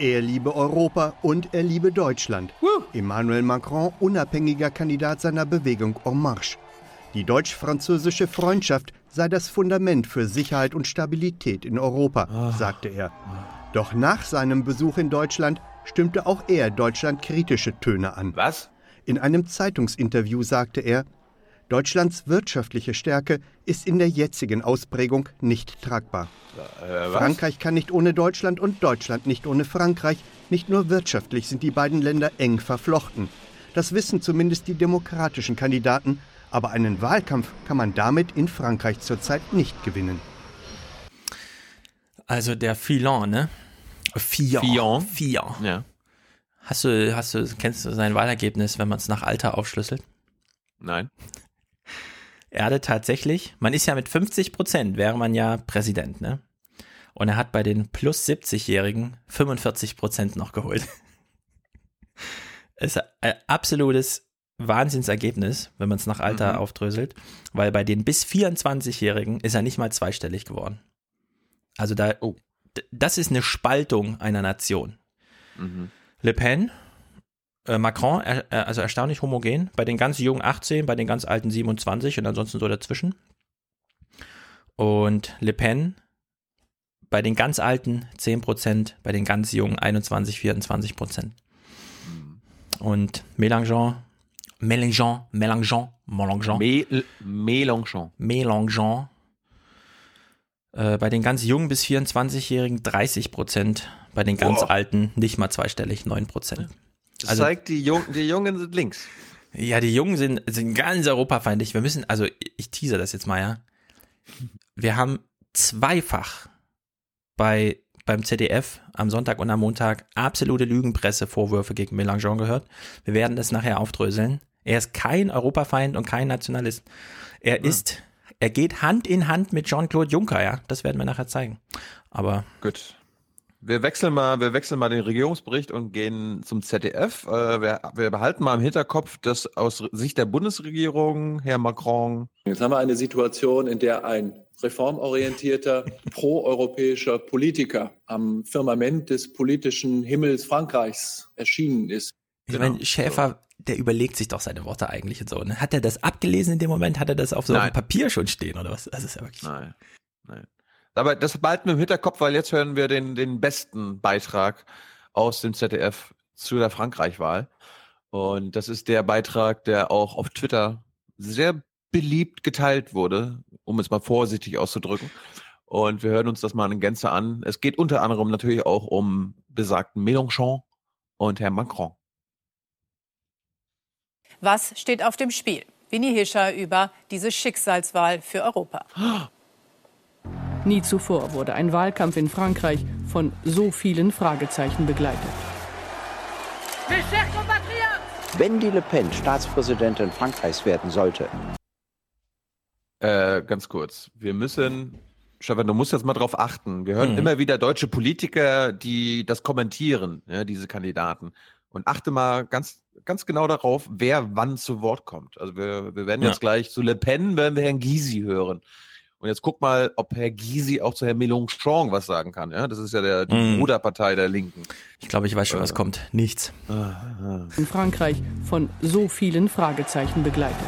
Er liebe Europa und er liebe Deutschland. Emmanuel Macron, unabhängiger Kandidat seiner Bewegung En Marche. Die deutsch-französische Freundschaft sei das Fundament für Sicherheit und Stabilität in Europa, sagte er. Doch nach seinem Besuch in Deutschland stimmte auch er Deutschland kritische Töne an. Was? In einem Zeitungsinterview sagte er, Deutschlands wirtschaftliche Stärke ist in der jetzigen Ausprägung nicht tragbar. Äh, was? Frankreich kann nicht ohne Deutschland und Deutschland nicht ohne Frankreich. Nicht nur wirtschaftlich sind die beiden Länder eng verflochten. Das wissen zumindest die demokratischen Kandidaten, aber einen Wahlkampf kann man damit in Frankreich zurzeit nicht gewinnen. Also der Fillon, ne? Fillon. Fillon. Fillon. Ja. Hast du, hast du, kennst du sein Wahlergebnis, wenn man es nach Alter aufschlüsselt? Nein. Er hatte tatsächlich, man ist ja mit 50 Prozent, wäre man ja Präsident, ne? Und er hat bei den plus 70-Jährigen 45 Prozent noch geholt. ist ein absolutes Wahnsinnsergebnis, wenn man es nach Alter Mhm. aufdröselt, weil bei den bis 24-Jährigen ist er nicht mal zweistellig geworden. Also da, Oh. Das ist eine Spaltung einer Nation. Mhm. Le Pen, äh, Macron, äh, äh, also erstaunlich homogen, bei den ganz jungen 18, bei den ganz alten 27 und ansonsten so dazwischen. Und Le Pen bei den ganz alten 10%, bei den ganz jungen 21, 24%. Und Mélenchon, Mélenchon, Mélenchon, Mélenchon, Mélenchon. Mélenchon, äh, bei den ganz jungen bis 24-Jährigen 30 Prozent, bei den ganz Boah. alten nicht mal zweistellig 9 Prozent. Das Also- zeigt, die, Jung, die Jungen sind links. Ja, die Jungen sind, sind ganz europafeindlich. Wir müssen, also ich teaser das jetzt mal, ja. Wir haben zweifach bei, beim ZDF am Sonntag und am Montag absolute Lügenpressevorwürfe gegen Mélenchon gehört. Wir werden das nachher aufdröseln. Er ist kein Europafeind und kein Nationalist. Er ist, er geht Hand in Hand mit Jean-Claude Juncker, ja. Das werden wir nachher zeigen. Aber Gut. Wir wechseln mal, wir wechseln mal den Regierungsbericht und gehen zum ZDF. Äh, wir, wir behalten mal im Hinterkopf, dass aus Sicht der Bundesregierung Herr Macron Jetzt haben wir eine Situation, in der ein reformorientierter, proeuropäischer Politiker am Firmament des politischen Himmels Frankreichs erschienen ist. ich Genau. meine, Schäfer, der überlegt sich doch seine Worte eigentlich und so. Ne? Hat er das abgelesen in dem Moment? Hat er das auf so einem. Papier schon stehen oder was? Das ist ja wirklich. Nein, nein. Aber das behalten wir im Hinterkopf, weil jetzt hören wir den, den besten Beitrag aus dem ZDF zu der Frankreich-Wahl. Und das ist der Beitrag, der auch auf Twitter sehr beliebt geteilt wurde, um es mal vorsichtig auszudrücken. Und wir hören uns das mal in Gänze an. Es geht unter anderem natürlich auch um besagten Mélenchon und Herrn Macron. Was steht auf dem Spiel? Winnie Hischer über diese Schicksalswahl für Europa. Nie zuvor wurde ein Wahlkampf in Frankreich von so vielen Fragezeichen begleitet. Wenn die Le Pen Staatspräsidentin Frankreichs werden sollte, Äh, ganz kurz. Wir müssen, Stefan, du musst jetzt mal drauf achten. Wir hören Mhm. immer wieder deutsche Politiker, die das kommentieren, ja, diese Kandidaten. Und achte mal ganz, ganz genau darauf, wer wann zu Wort kommt. Also wir, wir werden Ja. jetzt gleich zu Le Pen, werden wir Herrn Gysi hören. Und jetzt guck mal, ob Herr Gysi auch zu Herrn Mélenchon was sagen kann. Ja, das ist ja der, die Mhm. Bruderpartei der Linken. Ich glaube, ich weiß schon, was Äh. kommt. Nichts. Ah, ah. In Frankreich von so vielen Fragezeichen begleitet.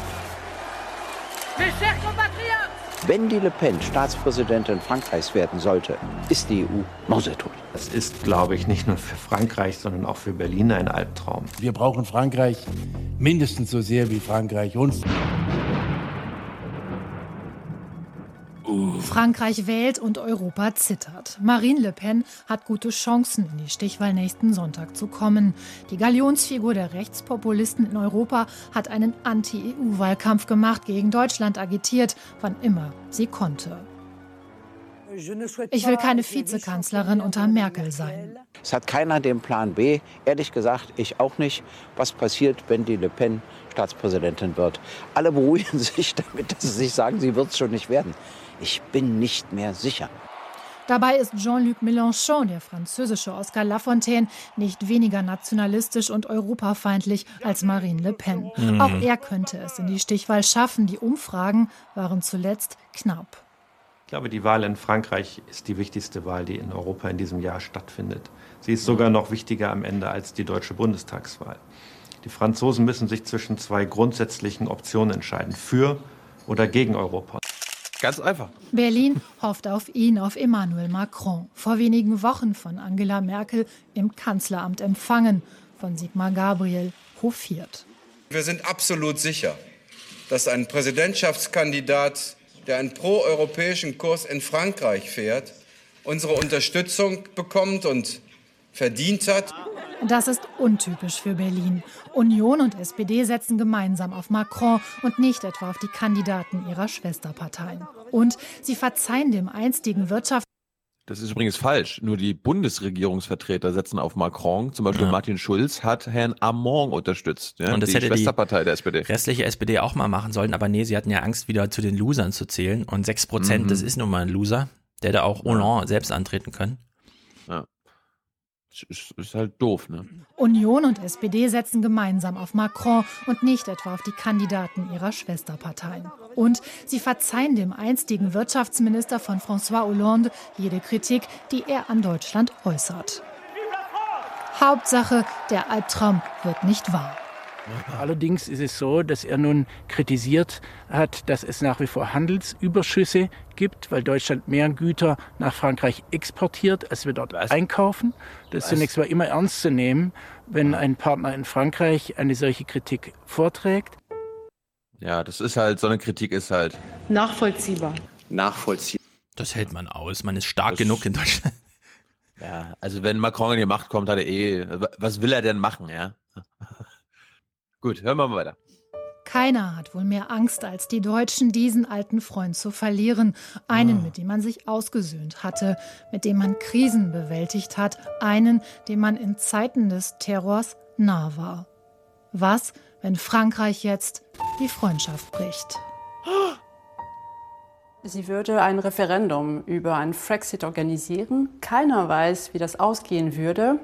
Wenn die Le Pen Staatspräsidentin Frankreichs werden sollte, ist die EU mausetot. Das ist, glaube ich, nicht nur für Frankreich, sondern auch für Berlin ein Albtraum. Wir brauchen Frankreich mindestens so sehr wie Frankreich uns. Frankreich wählt und Europa zittert. Marine Le Pen hat gute Chancen, in die Stichwahl nächsten Sonntag zu kommen. Die Galionsfigur der Rechtspopulisten in Europa hat einen Anti-EU-Wahlkampf gemacht, gegen Deutschland agitiert, wann immer sie konnte. Ich will keine Vizekanzlerin unter Merkel sein. Es hat keiner den Plan B. Ehrlich gesagt, ich auch nicht. Was passiert, wenn die Le Pen Staatspräsidentin wird? Alle beruhigen sich damit, dass sie sich sagen, sie wird es schon nicht werden. Ich bin nicht mehr sicher. Dabei ist Jean-Luc Mélenchon, der französische Oscar Lafontaine, nicht weniger nationalistisch und europafeindlich als Marine Le Pen. Mhm. Auch er könnte es in die Stichwahl schaffen. Die Umfragen waren zuletzt knapp. Ich glaube, die Wahl in Frankreich ist die wichtigste Wahl, die in Europa in diesem Jahr stattfindet. Sie ist sogar noch wichtiger am Ende als die deutsche Bundestagswahl. Die Franzosen müssen sich zwischen zwei grundsätzlichen Optionen entscheiden, für oder gegen Europa. Ganz einfach. Berlin hofft auf ihn, auf Emmanuel Macron. Vor wenigen Wochen von Angela Merkel im Kanzleramt empfangen, von Sigmar Gabriel hofiert. Wir sind absolut sicher, dass ein Präsidentschaftskandidat, der einen proeuropäischen Kurs in Frankreich fährt, unsere Unterstützung bekommt und verdient hat. Das ist untypisch für Berlin. Union und SPD setzen gemeinsam auf Macron und nicht etwa auf die Kandidaten ihrer Schwesterparteien. Und sie verzeihen dem einstigen Wirtschafts Das ist übrigens falsch. Nur die Bundesregierungsvertreter setzen auf Macron. Zum Beispiel Ja. Martin Schulz hat Herrn Amon unterstützt. Ja, und das die hätte die Schwesterpartei der SPD. restliche SPD auch mal machen sollen, aber nee, sie hatten ja Angst, wieder zu den Losern zu zählen. Und 6%, Mhm. das ist nun mal ein Loser. Der hätte auch Hollande selbst antreten können. Ja. Ist, ist halt doof, ne? Union und SPD setzen gemeinsam auf Macron und nicht etwa auf die Kandidaten ihrer Schwesterparteien. Und sie verzeihen dem einstigen Wirtschaftsminister von François Hollande jede Kritik, die er an Deutschland äußert. Hauptsache, der Albtraum wird nicht wahr. Allerdings ist es so, dass er nun kritisiert hat, dass es nach wie vor Handelsüberschüsse gibt, weil Deutschland mehr Güter nach Frankreich exportiert, als wir dort Was? einkaufen. Das ist zunächst mal immer ernst zu nehmen, wenn ein Partner in Frankreich eine solche Kritik vorträgt. Ja, das ist halt, so eine Kritik ist halt nachvollziehbar. Nachvollziehbar. Das hält man aus. Man ist stark das genug in Deutschland. Ja, also wenn Macron in die Macht kommt, hat er eh. Was will er denn machen, ja? Gut, hören wir mal weiter. Keiner hat wohl mehr Angst als die Deutschen, diesen alten Freund zu verlieren. Einen, mit dem man sich ausgesöhnt hatte, mit dem man Krisen bewältigt hat, einen, dem man in Zeiten des Terrors nah war. Was, wenn Frankreich jetzt die Freundschaft bricht? Sie würde ein Referendum über einen Frexit organisieren. Keiner weiß, wie das ausgehen würde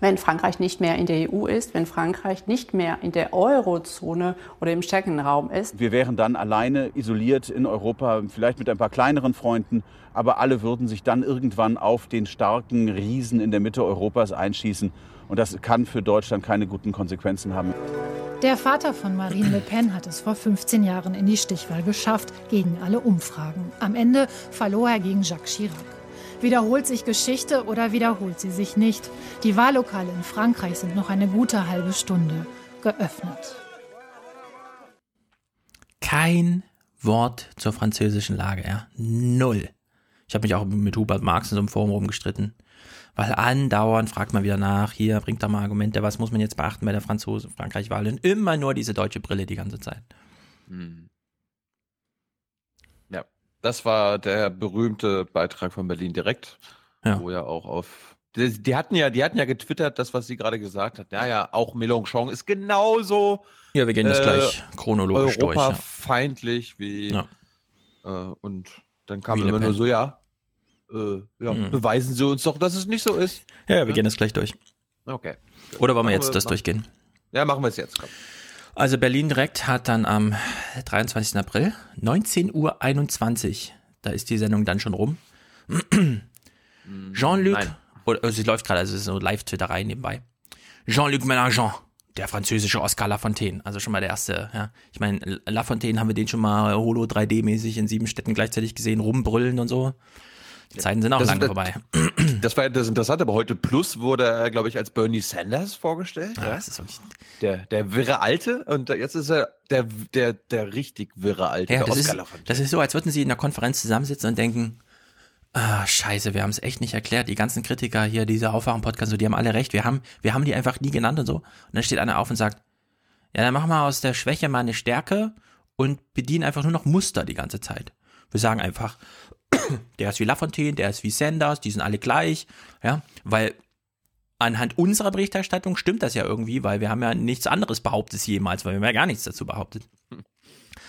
wenn Frankreich nicht mehr in der EU ist, wenn Frankreich nicht mehr in der Eurozone oder im Schengen-Raum ist. Wir wären dann alleine isoliert in Europa, vielleicht mit ein paar kleineren Freunden, aber alle würden sich dann irgendwann auf den starken Riesen in der Mitte Europas einschießen. Und das kann für Deutschland keine guten Konsequenzen haben. Der Vater von Marine Le Pen hat es vor 15 Jahren in die Stichwahl geschafft, gegen alle Umfragen. Am Ende verlor er gegen Jacques Chirac. Wiederholt sich Geschichte oder wiederholt sie sich nicht? Die Wahllokale in Frankreich sind noch eine gute halbe Stunde geöffnet. Kein Wort zur französischen Lage, ja. Null. Ich habe mich auch mit Hubert Marx in so einem Forum rumgestritten. Weil andauernd fragt man wieder nach, hier bringt da mal Argumente, was muss man jetzt beachten bei der Franzose-Frankreich-Wahl? Und immer nur diese deutsche Brille die ganze Zeit. Hm. Das war der berühmte Beitrag von Berlin direkt, ja. wo ja auch auf. Die, die, hatten ja, die hatten ja getwittert, das, was sie gerade gesagt hat. Ja, ja, auch Mélenchon ist genauso. Ja, wir gehen das äh, gleich chronologisch durch. Europafeindlich ja. wie. Ja. Äh, und dann kam wie immer nur so, ja, äh, ja mhm. beweisen Sie uns doch, dass es nicht so ist. Ja, ja wir gehen das gleich durch. Okay. Oder wollen wir jetzt das durchgehen? Ja, machen wir es jetzt. Komm. Also Berlin direkt hat dann am 23. April 19.21 Uhr, da ist die Sendung dann schon rum. Jean-Luc, also sie läuft gerade, also es ist so Live-Twitterei nebenbei. Jean-Luc Mélenchon, der französische Oscar Lafontaine, also schon mal der erste, ja. Ich meine, Lafontaine haben wir den schon mal Holo 3D-mäßig in sieben Städten gleichzeitig gesehen, rumbrüllen und so. Die Zeiten sind auch das, lange das, vorbei. Das war das Interessante, aber heute Plus wurde er, glaube ich, als Bernie Sanders vorgestellt. Ja, ja? Das ist wirklich der, der wirre Alte und jetzt ist er der, der, der richtig wirre Alte. Ja, das, ist, das ist so, als würden sie in der Konferenz zusammensitzen und denken, Ah, scheiße, wir haben es echt nicht erklärt. Die ganzen Kritiker hier, diese Aufwachen-Podcast, so, die haben alle recht. Wir haben, wir haben die einfach nie genannt und so. Und dann steht einer auf und sagt, ja, dann machen wir aus der Schwäche mal eine Stärke und bedienen einfach nur noch Muster die ganze Zeit. Wir sagen einfach, der ist wie Lafontaine, der ist wie Sanders, die sind alle gleich, ja, weil anhand unserer Berichterstattung stimmt das ja irgendwie, weil wir haben ja nichts anderes behauptet jemals, weil wir haben ja gar nichts dazu behauptet.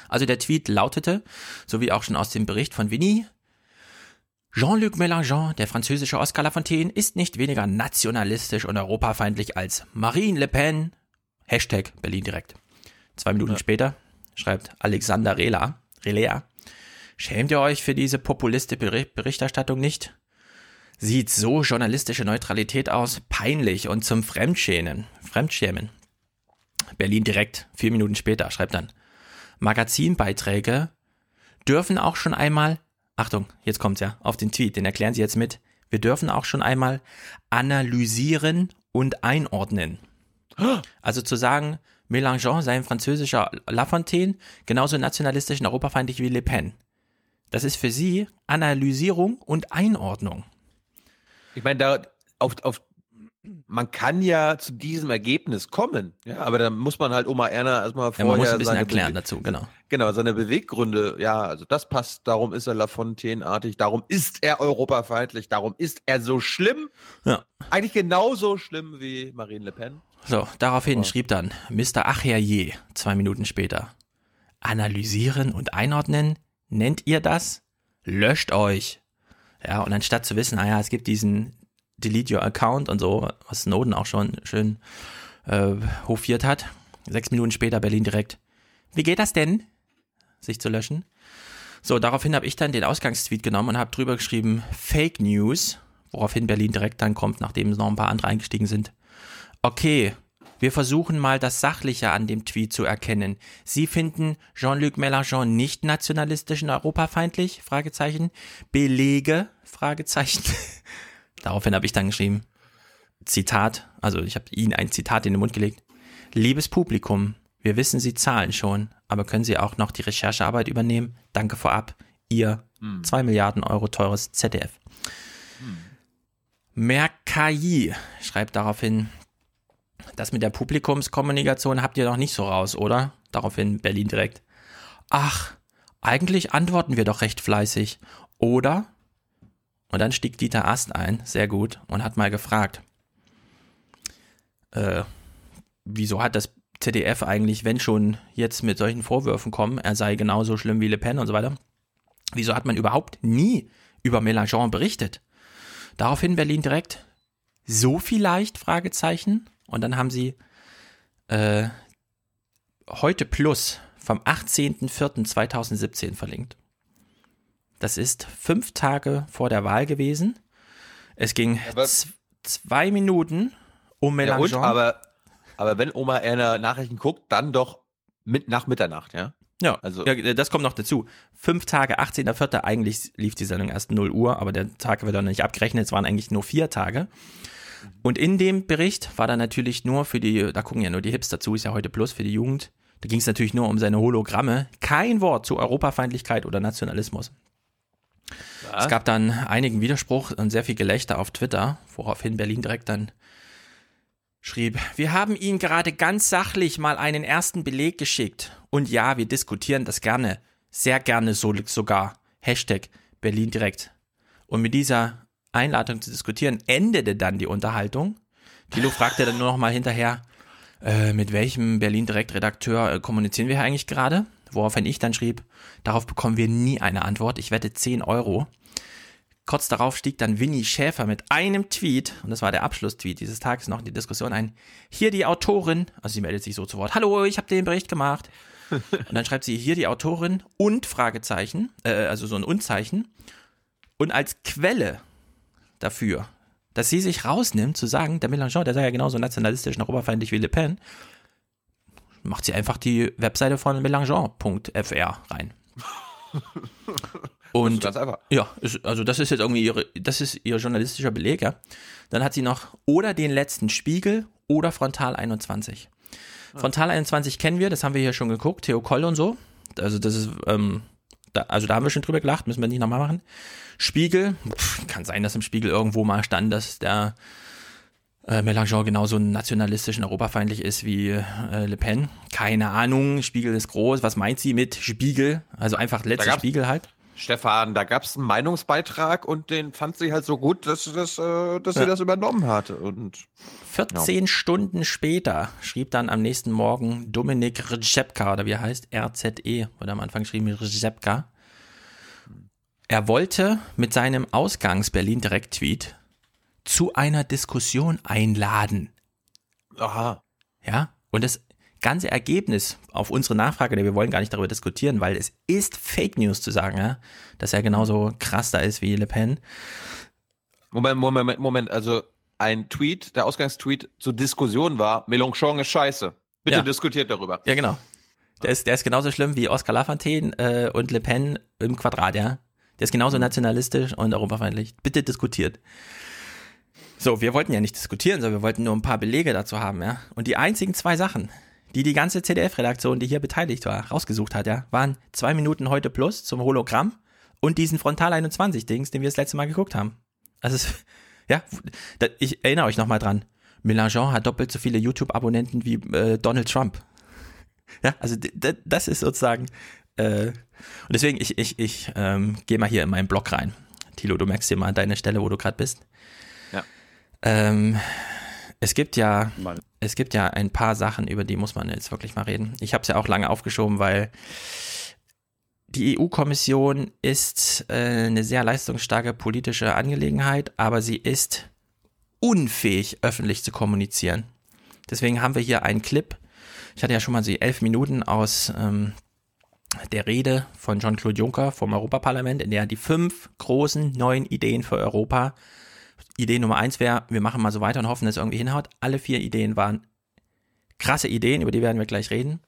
Also der Tweet lautete, so wie auch schon aus dem Bericht von Winnie, Jean-Luc Mélenchon, der französische Oscar Lafontaine, ist nicht weniger nationalistisch und europafeindlich als Marine Le Pen. Hashtag Berlin direkt. Zwei Minuten ja. später schreibt Alexander Rela, Relea, Schämt ihr euch für diese populiste Berichterstattung nicht? Sieht so journalistische Neutralität aus? Peinlich und zum Fremdschämen. Fremdschämen. Berlin direkt, vier Minuten später, schreibt dann. Magazinbeiträge dürfen auch schon einmal, Achtung, jetzt kommt's ja, auf den Tweet, den erklären Sie jetzt mit. Wir dürfen auch schon einmal analysieren und einordnen. Also zu sagen, Mélenchon sei ein französischer Lafontaine, genauso nationalistisch und europafeindlich wie Le Pen. Das ist für sie Analysierung und Einordnung. Ich meine, da auf, auf man kann ja zu diesem Ergebnis kommen, ja, aber dann muss man halt Oma Erna erstmal vorher ja, man muss ein bisschen erklären Bewe dazu, genau. Genau, seine Beweggründe, ja, also das passt, darum ist er Lafontaine-artig, darum ist er europafeindlich, darum ist er so schlimm. Ja. Eigentlich genauso schlimm wie Marine Le Pen. So, daraufhin oh. schrieb dann Mr. Acherje zwei Minuten später. Analysieren und einordnen nennt ihr das? Löscht euch. Ja, und anstatt zu wissen, naja, ah es gibt diesen delete your account und so, was Snowden auch schon schön äh, hofiert hat. Sechs Minuten später Berlin direkt. Wie geht das denn? Sich zu löschen. So, daraufhin habe ich dann den Ausgangstweet genommen und habe drüber geschrieben Fake News, woraufhin Berlin direkt dann kommt, nachdem noch ein paar andere eingestiegen sind. Okay, wir versuchen mal das Sachliche an dem Tweet zu erkennen. Sie finden Jean-Luc Mélenchon nicht nationalistisch und europafeindlich? Fragezeichen. Belege? Fragezeichen. Daraufhin habe ich dann geschrieben, Zitat, also ich habe Ihnen ein Zitat in den Mund gelegt. Liebes Publikum, wir wissen, Sie zahlen schon, aber können Sie auch noch die Recherchearbeit übernehmen? Danke vorab. Ihr Hm. 2 Milliarden Euro teures ZDF. Merkai schreibt daraufhin, das mit der Publikumskommunikation habt ihr noch nicht so raus, oder? Daraufhin Berlin direkt. Ach, eigentlich antworten wir doch recht fleißig, oder? Und dann stieg Dieter Ast ein, sehr gut, und hat mal gefragt, äh, wieso hat das ZDF eigentlich, wenn schon jetzt mit solchen Vorwürfen kommen, er sei genauso schlimm wie Le Pen und so weiter, wieso hat man überhaupt nie über Mélenchon berichtet? Daraufhin Berlin direkt, so vielleicht, Fragezeichen. Und dann haben sie äh, heute Plus vom 18.04.2017 verlinkt. Das ist fünf Tage vor der Wahl gewesen. Es ging zwei Minuten um Ja, und, aber, aber wenn Oma Erna Nachrichten guckt, dann doch mit nach Mitternacht, ja? Ja, Also- ja, das kommt noch dazu. Fünf Tage, 18.04. Eigentlich lief die Sendung erst 0 Uhr, aber der Tag wird dann nicht abgerechnet. Es waren eigentlich nur vier Tage. Und in dem Bericht war dann natürlich nur für die, da gucken ja nur die Hipster zu, ist ja heute Plus für die Jugend. Da ging es natürlich nur um seine Hologramme. Kein Wort zu Europafeindlichkeit oder Nationalismus. Es gab dann einigen Widerspruch und sehr viel Gelächter auf Twitter, woraufhin Berlin direkt dann schrieb, wir haben Ihnen gerade ganz sachlich mal einen ersten Beleg geschickt. Und ja, wir diskutieren das gerne. Sehr gerne so, sogar. Hashtag Berlin direkt. Und mit dieser Einladung zu diskutieren endete dann die Unterhaltung. Thilo fragte dann nur noch mal hinterher, äh, mit welchem Berlin direkt Redakteur äh, kommunizieren wir hier eigentlich gerade? Woraufhin ich dann schrieb, darauf bekommen wir nie eine Antwort. Ich wette 10 Euro. Kurz darauf stieg dann Winnie Schäfer mit einem Tweet, und das war der Abschlusstweet dieses Tages noch in die Diskussion ein. Hier die Autorin, also sie meldet sich so zu Wort. Hallo, ich habe den Bericht gemacht. Und dann schreibt sie hier die Autorin und Fragezeichen, äh, also so ein Unzeichen. Und als Quelle dafür, dass sie sich rausnimmt zu sagen, der Mélenchon, der sei ja genauso nationalistisch und europafeindlich wie Le Pen, macht sie einfach die Webseite von Mélenchon.fr rein. Und ganz einfach. ja, ist, also das ist jetzt irgendwie ihre, das ist ihr journalistischer Beleg, ja. Dann hat sie noch oder den letzten Spiegel oder Frontal 21. Frontal 21 kennen wir, das haben wir hier schon geguckt, Theo Koll und so. Also das ist, ähm, da, also da haben wir schon drüber gelacht, müssen wir nicht nochmal machen. Spiegel, pff, kann sein, dass im Spiegel irgendwo mal stand, dass der äh, Mélenchon genauso nationalistisch und europafeindlich ist wie äh, Le Pen. Keine Ahnung, Spiegel ist groß. Was meint sie mit Spiegel? Also einfach letzter Spiegel halt. Stefan, da gab es einen Meinungsbeitrag und den fand sie halt so gut, dass, dass, äh, dass Ja. sie das übernommen hatte. Und 14 Stunden später schrieb dann am nächsten Morgen Dominik Rzepka, oder wie er heißt, RZE, wurde am Anfang geschrieben Rzepka. Er wollte mit seinem Ausgangs-Berlin-Direkt-Tweet zu einer Diskussion einladen. Aha. Ja, und das ganze Ergebnis auf unsere Nachfrage, wir wollen gar nicht darüber diskutieren, weil es ist Fake News zu sagen, ja, dass er genauso krass da ist wie Le Pen. Moment, Moment, Moment, also ein Tweet, der Ausgangstweet zur Diskussion war, Mélenchon ist scheiße. Bitte Ja. diskutiert darüber. Ja, genau. Der ist, der ist genauso schlimm wie Oskar Lafontaine äh, und Le Pen im Quadrat, ja. Der ist genauso nationalistisch und europafeindlich. Bitte diskutiert. So, wir wollten ja nicht diskutieren, sondern wir wollten nur ein paar Belege dazu haben, ja. Und die einzigen zwei Sachen, die die ganze CDF-Redaktion, die hier beteiligt war, rausgesucht hat, ja, waren zwei Minuten heute plus zum Hologramm und diesen Frontal 21-Dings, den wir das letzte Mal geguckt haben. Also, ja, ich erinnere euch nochmal dran. Mélenchon hat doppelt so viele YouTube-Abonnenten wie äh, Donald Trump. Ja, also das ist sozusagen, äh, und deswegen, ich, ich, ich ähm, gehe mal hier in meinen Blog rein. Thilo, du merkst dir mal deine Stelle, wo du gerade bist. Ja. Ähm, es gibt ja, es gibt ja ein paar Sachen, über die muss man jetzt wirklich mal reden. Ich habe es ja auch lange aufgeschoben, weil die EU-Kommission ist äh, eine sehr leistungsstarke politische Angelegenheit, aber sie ist unfähig, öffentlich zu kommunizieren. Deswegen haben wir hier einen Clip. Ich hatte ja schon mal die elf Minuten aus ähm, der Rede von Jean-Claude Juncker vom Europaparlament, in der er die fünf großen neuen Ideen für Europa, Idee Nummer eins wäre, wir machen mal so weiter und hoffen, dass es irgendwie hinhaut. Alle vier Ideen waren krasse Ideen, über die werden wir gleich reden.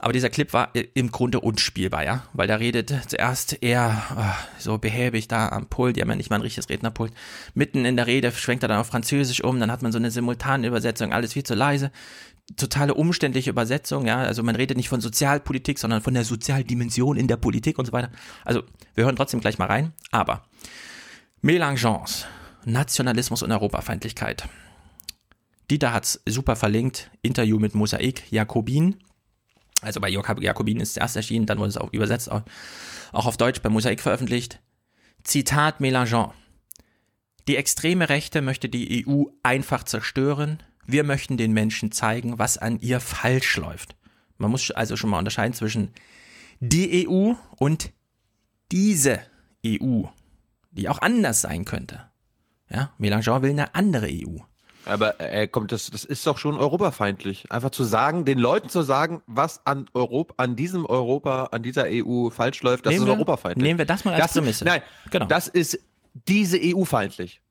Aber dieser Clip war im Grunde unspielbar, ja, weil da redet zuerst er oh, so behäbig da am Pult, die haben ja nicht mal ein richtiges Rednerpult. Mitten in der Rede schwenkt er dann auf Französisch um, dann hat man so eine Simultanübersetzung, alles viel zu leise. Totale umständliche Übersetzung, ja, also man redet nicht von Sozialpolitik, sondern von der Sozialdimension in der Politik und so weiter. Also wir hören trotzdem gleich mal rein, aber Mélangeance, Nationalismus und Europafeindlichkeit. Dieter hat's super verlinkt, Interview mit Mosaik Jakobin, also bei Jakob Jakobin ist es erst erschienen, dann wurde es auch übersetzt, auch, auch auf Deutsch bei Mosaik veröffentlicht. Zitat Mélenchon. Die extreme Rechte möchte die EU einfach zerstören. Wir möchten den Menschen zeigen, was an ihr falsch läuft. Man muss also schon mal unterscheiden zwischen die EU und diese EU, die auch anders sein könnte. Ja, Mélenchon will eine andere EU. Aber äh, kommt das, das ist doch schon europafeindlich. Einfach zu sagen, den Leuten zu sagen, was an Europa, an diesem Europa, an dieser EU falsch läuft, das nehmen ist wir, europafeindlich. Nehmen wir das mal als das, Prämisse. Nein, genau. das ist diese EU-feindlich.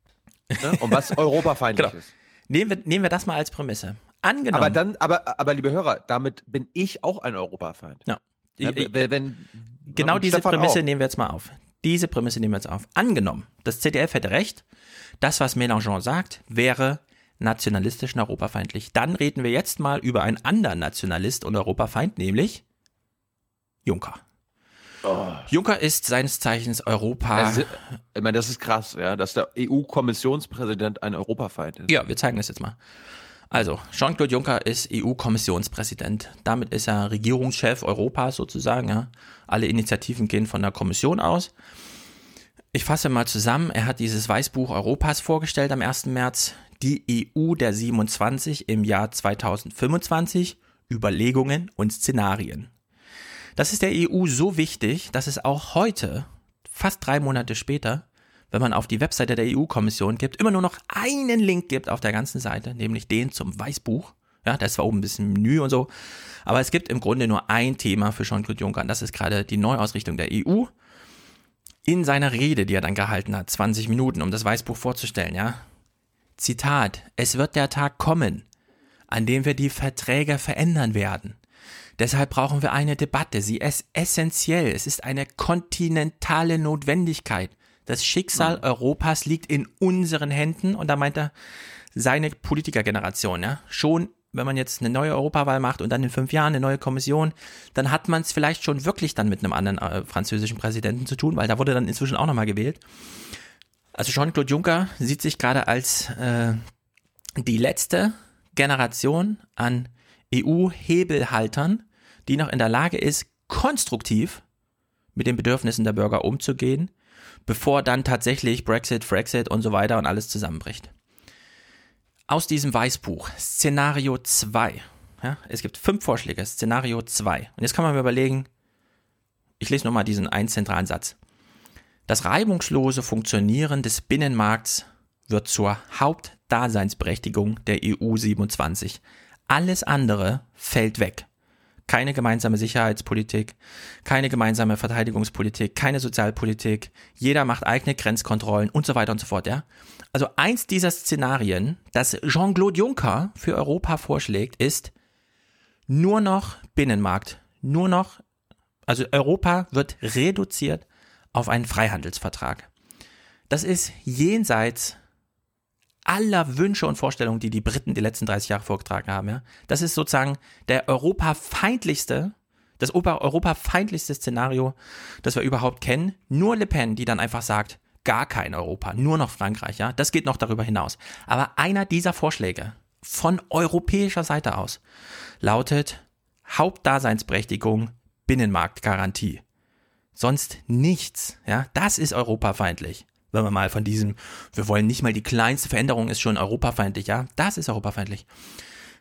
Ne? Und was europafeindlich genau. ist. Nehmen wir, nehmen wir das mal als Prämisse. Angenommen. Aber dann, aber, aber liebe Hörer, damit bin ich auch ein Europafeind. Ja. ja wenn, wenn, genau diese Prämisse auch. nehmen wir jetzt mal auf. Diese Prämisse nehmen wir jetzt auf. Angenommen, das ZDF hätte recht, das, was Mélenchon sagt, wäre nationalistisch und europafeindlich. Dann reden wir jetzt mal über einen anderen Nationalist und Europafeind, nämlich Juncker. Oh. Juncker ist seines Zeichens Europa. Also, ich meine, das ist krass, ja, dass der EU-Kommissionspräsident ein Europafeind ist. Ja, wir zeigen das jetzt mal. Also, Jean-Claude Juncker ist EU-Kommissionspräsident. Damit ist er Regierungschef Europas sozusagen. Ja. Alle Initiativen gehen von der Kommission aus. Ich fasse mal zusammen. Er hat dieses Weißbuch Europas vorgestellt am 1. März. Die EU der 27 im Jahr 2025. Überlegungen und Szenarien. Das ist der EU so wichtig, dass es auch heute, fast drei Monate später, wenn man auf die Webseite der EU-Kommission gibt, immer nur noch einen Link gibt auf der ganzen Seite, nämlich den zum Weißbuch. Ja, da ist zwar oben ein bisschen Menü und so, aber es gibt im Grunde nur ein Thema für Jean-Claude Juncker und das ist gerade die Neuausrichtung der EU. In seiner Rede, die er dann gehalten hat, 20 Minuten, um das Weißbuch vorzustellen, ja. Zitat, es wird der Tag kommen, an dem wir die Verträge verändern werden. Deshalb brauchen wir eine Debatte. Sie ist essentiell. Es ist eine kontinentale Notwendigkeit. Das Schicksal Europas liegt in unseren Händen. Und da meint er seine Politikergeneration. Ja? Schon, wenn man jetzt eine neue Europawahl macht und dann in fünf Jahren eine neue Kommission, dann hat man es vielleicht schon wirklich dann mit einem anderen äh, französischen Präsidenten zu tun, weil da wurde dann inzwischen auch nochmal gewählt. Also Jean-Claude Juncker sieht sich gerade als äh, die letzte Generation an EU-Hebelhaltern, die noch in der Lage ist, konstruktiv mit den Bedürfnissen der Bürger umzugehen, bevor dann tatsächlich Brexit, Frexit und so weiter und alles zusammenbricht. Aus diesem Weißbuch, Szenario 2. Ja, es gibt fünf Vorschläge, Szenario 2. Und jetzt kann man mir überlegen, ich lese nochmal diesen einen zentralen Satz. Das reibungslose Funktionieren des Binnenmarkts wird zur Hauptdaseinsberechtigung der EU 27. Alles andere fällt weg. Keine gemeinsame Sicherheitspolitik, keine gemeinsame Verteidigungspolitik, keine Sozialpolitik. Jeder macht eigene Grenzkontrollen und so weiter und so fort, ja. Also eins dieser Szenarien, das Jean-Claude Juncker für Europa vorschlägt, ist nur noch Binnenmarkt, nur noch, also Europa wird reduziert auf einen Freihandelsvertrag. Das ist jenseits aller Wünsche und Vorstellungen, die die Briten die letzten 30 Jahre vorgetragen haben. Ja? Das ist sozusagen der europafeindlichste, das europafeindlichste Szenario, das wir überhaupt kennen. Nur Le Pen, die dann einfach sagt, gar kein Europa, nur noch Frankreich, ja, das geht noch darüber hinaus. Aber einer dieser Vorschläge von europäischer Seite aus lautet Hauptdaseinsberechtigung, Binnenmarktgarantie. Sonst nichts, ja, das ist europafeindlich wenn wir mal von diesem, wir wollen nicht mal die kleinste Veränderung ist schon europafeindlich, ja, das ist europafeindlich.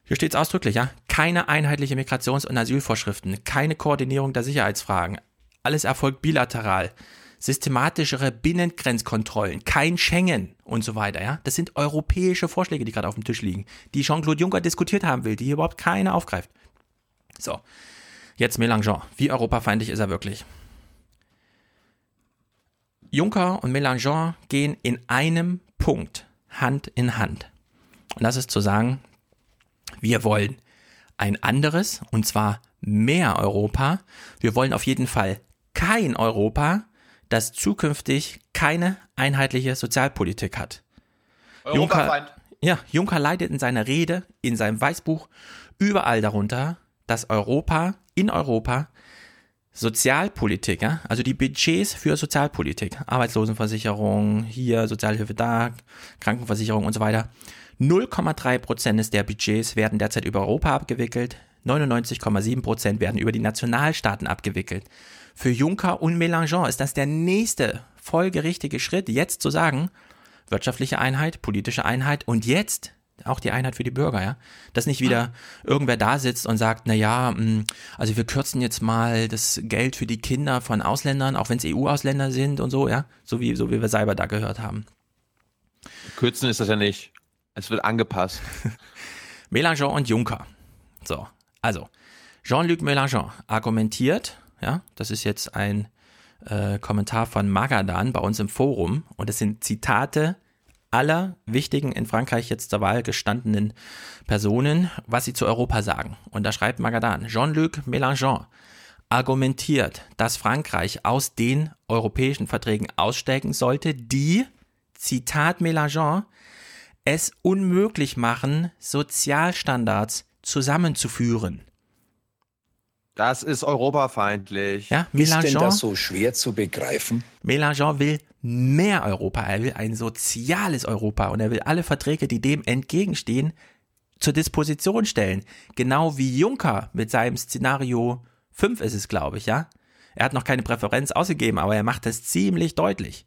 Hier steht es ausdrücklich, ja, keine einheitliche Migrations- und Asylvorschriften, keine Koordinierung der Sicherheitsfragen, alles erfolgt bilateral. systematischere Binnengrenzkontrollen, kein Schengen und so weiter, ja. Das sind europäische Vorschläge, die gerade auf dem Tisch liegen, die Jean-Claude Juncker diskutiert haben will, die hier überhaupt keiner aufgreift. So. Jetzt Mélenchon. Wie europafeindlich ist er wirklich? Juncker und Mélenchon gehen in einem Punkt Hand in Hand. Und das ist zu sagen, wir wollen ein anderes, und zwar mehr Europa. Wir wollen auf jeden Fall kein Europa, das zukünftig keine einheitliche Sozialpolitik hat. Juncker, ja, Juncker leidet in seiner Rede, in seinem Weißbuch überall darunter, dass Europa, in Europa, Sozialpolitik, ja, also die Budgets für Sozialpolitik, Arbeitslosenversicherung, hier Sozialhilfe da, Krankenversicherung und so weiter, 0,3 Prozent der Budgets werden derzeit über Europa abgewickelt, 99,7 Prozent werden über die Nationalstaaten abgewickelt. Für Juncker und Mélenchon ist das der nächste folgerichtige Schritt, jetzt zu sagen, wirtschaftliche Einheit, politische Einheit und jetzt auch die Einheit für die Bürger, ja. Dass nicht wieder irgendwer da sitzt und sagt, na ja, mm, also wir kürzen jetzt mal das Geld für die Kinder von Ausländern, auch wenn es EU-Ausländer sind und so, ja. So wie, so wie wir selber da gehört haben. Kürzen ist das ja nicht. Es wird angepasst. Mélenchon und Juncker. So. Also, Jean-Luc Mélenchon argumentiert, ja, das ist jetzt ein äh, Kommentar von Magadan bei uns im Forum und es sind Zitate aller wichtigen in Frankreich jetzt zur Wahl gestandenen Personen, was sie zu Europa sagen. Und da schreibt Magadan, Jean-Luc Mélenchon argumentiert, dass Frankreich aus den europäischen Verträgen aussteigen sollte, die, Zitat Mélenchon, es unmöglich machen, Sozialstandards zusammenzuführen. Das ist europafeindlich. Ja, Mélenchon, ist denn das so schwer zu begreifen? Mélenchon will mehr Europa. Er will ein soziales Europa und er will alle Verträge, die dem entgegenstehen, zur Disposition stellen. Genau wie Juncker mit seinem Szenario 5 ist es, glaube ich, ja. Er hat noch keine Präferenz ausgegeben, aber er macht das ziemlich deutlich.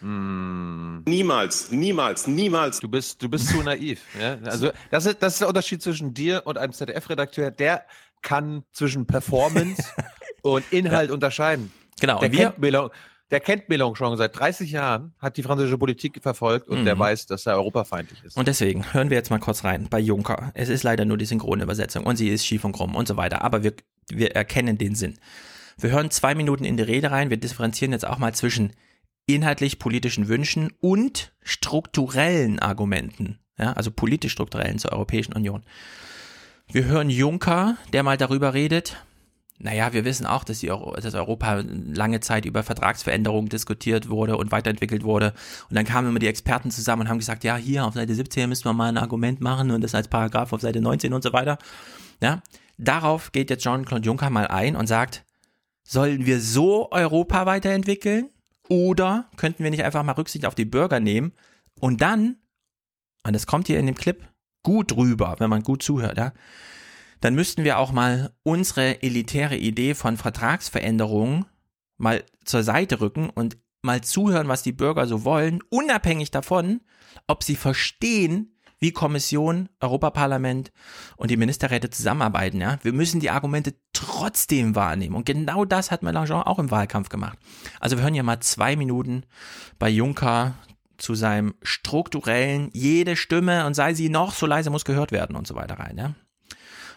Hm. Niemals, niemals, niemals. Du bist, du bist zu naiv. Ja? Also das ist, das ist der Unterschied zwischen dir und einem ZDF-Redakteur. Der kann zwischen Performance und Inhalt ja. unterscheiden. Genau. Der, kennt Melon, der kennt Mélenchon seit 30 Jahren, hat die französische Politik verfolgt und mhm. der weiß, dass er europafeindlich ist. Und deswegen hören wir jetzt mal kurz rein bei Juncker. Es ist leider nur die Synchronübersetzung und sie ist schief und krumm und so weiter, aber wir, wir erkennen den Sinn. Wir hören zwei Minuten in die Rede rein. Wir differenzieren jetzt auch mal zwischen inhaltlich politischen Wünschen und strukturellen Argumenten, ja, also politisch strukturellen zur Europäischen Union. Wir hören Juncker, der mal darüber redet. Naja, wir wissen auch, dass, Euro, dass Europa lange Zeit über Vertragsveränderungen diskutiert wurde und weiterentwickelt wurde. Und dann kamen immer die Experten zusammen und haben gesagt, ja, hier auf Seite 17 müssen wir mal ein Argument machen und das als Paragraph auf Seite 19 und so weiter. Ja, darauf geht jetzt Jean-Claude Juncker mal ein und sagt, sollen wir so Europa weiterentwickeln? Oder könnten wir nicht einfach mal Rücksicht auf die Bürger nehmen und dann, und das kommt hier in dem Clip gut rüber, wenn man gut zuhört, ja, dann müssten wir auch mal unsere elitäre Idee von Vertragsveränderungen mal zur Seite rücken und mal zuhören, was die Bürger so wollen, unabhängig davon, ob sie verstehen, wie Kommission, Europaparlament und die Ministerräte zusammenarbeiten. Ja? Wir müssen die Argumente trotzdem wahrnehmen. Und genau das hat Mélenchon auch im Wahlkampf gemacht. Also wir hören ja mal zwei Minuten bei Juncker zu seinem strukturellen, jede Stimme und sei sie noch so leise muss gehört werden und so weiter rein. Ja?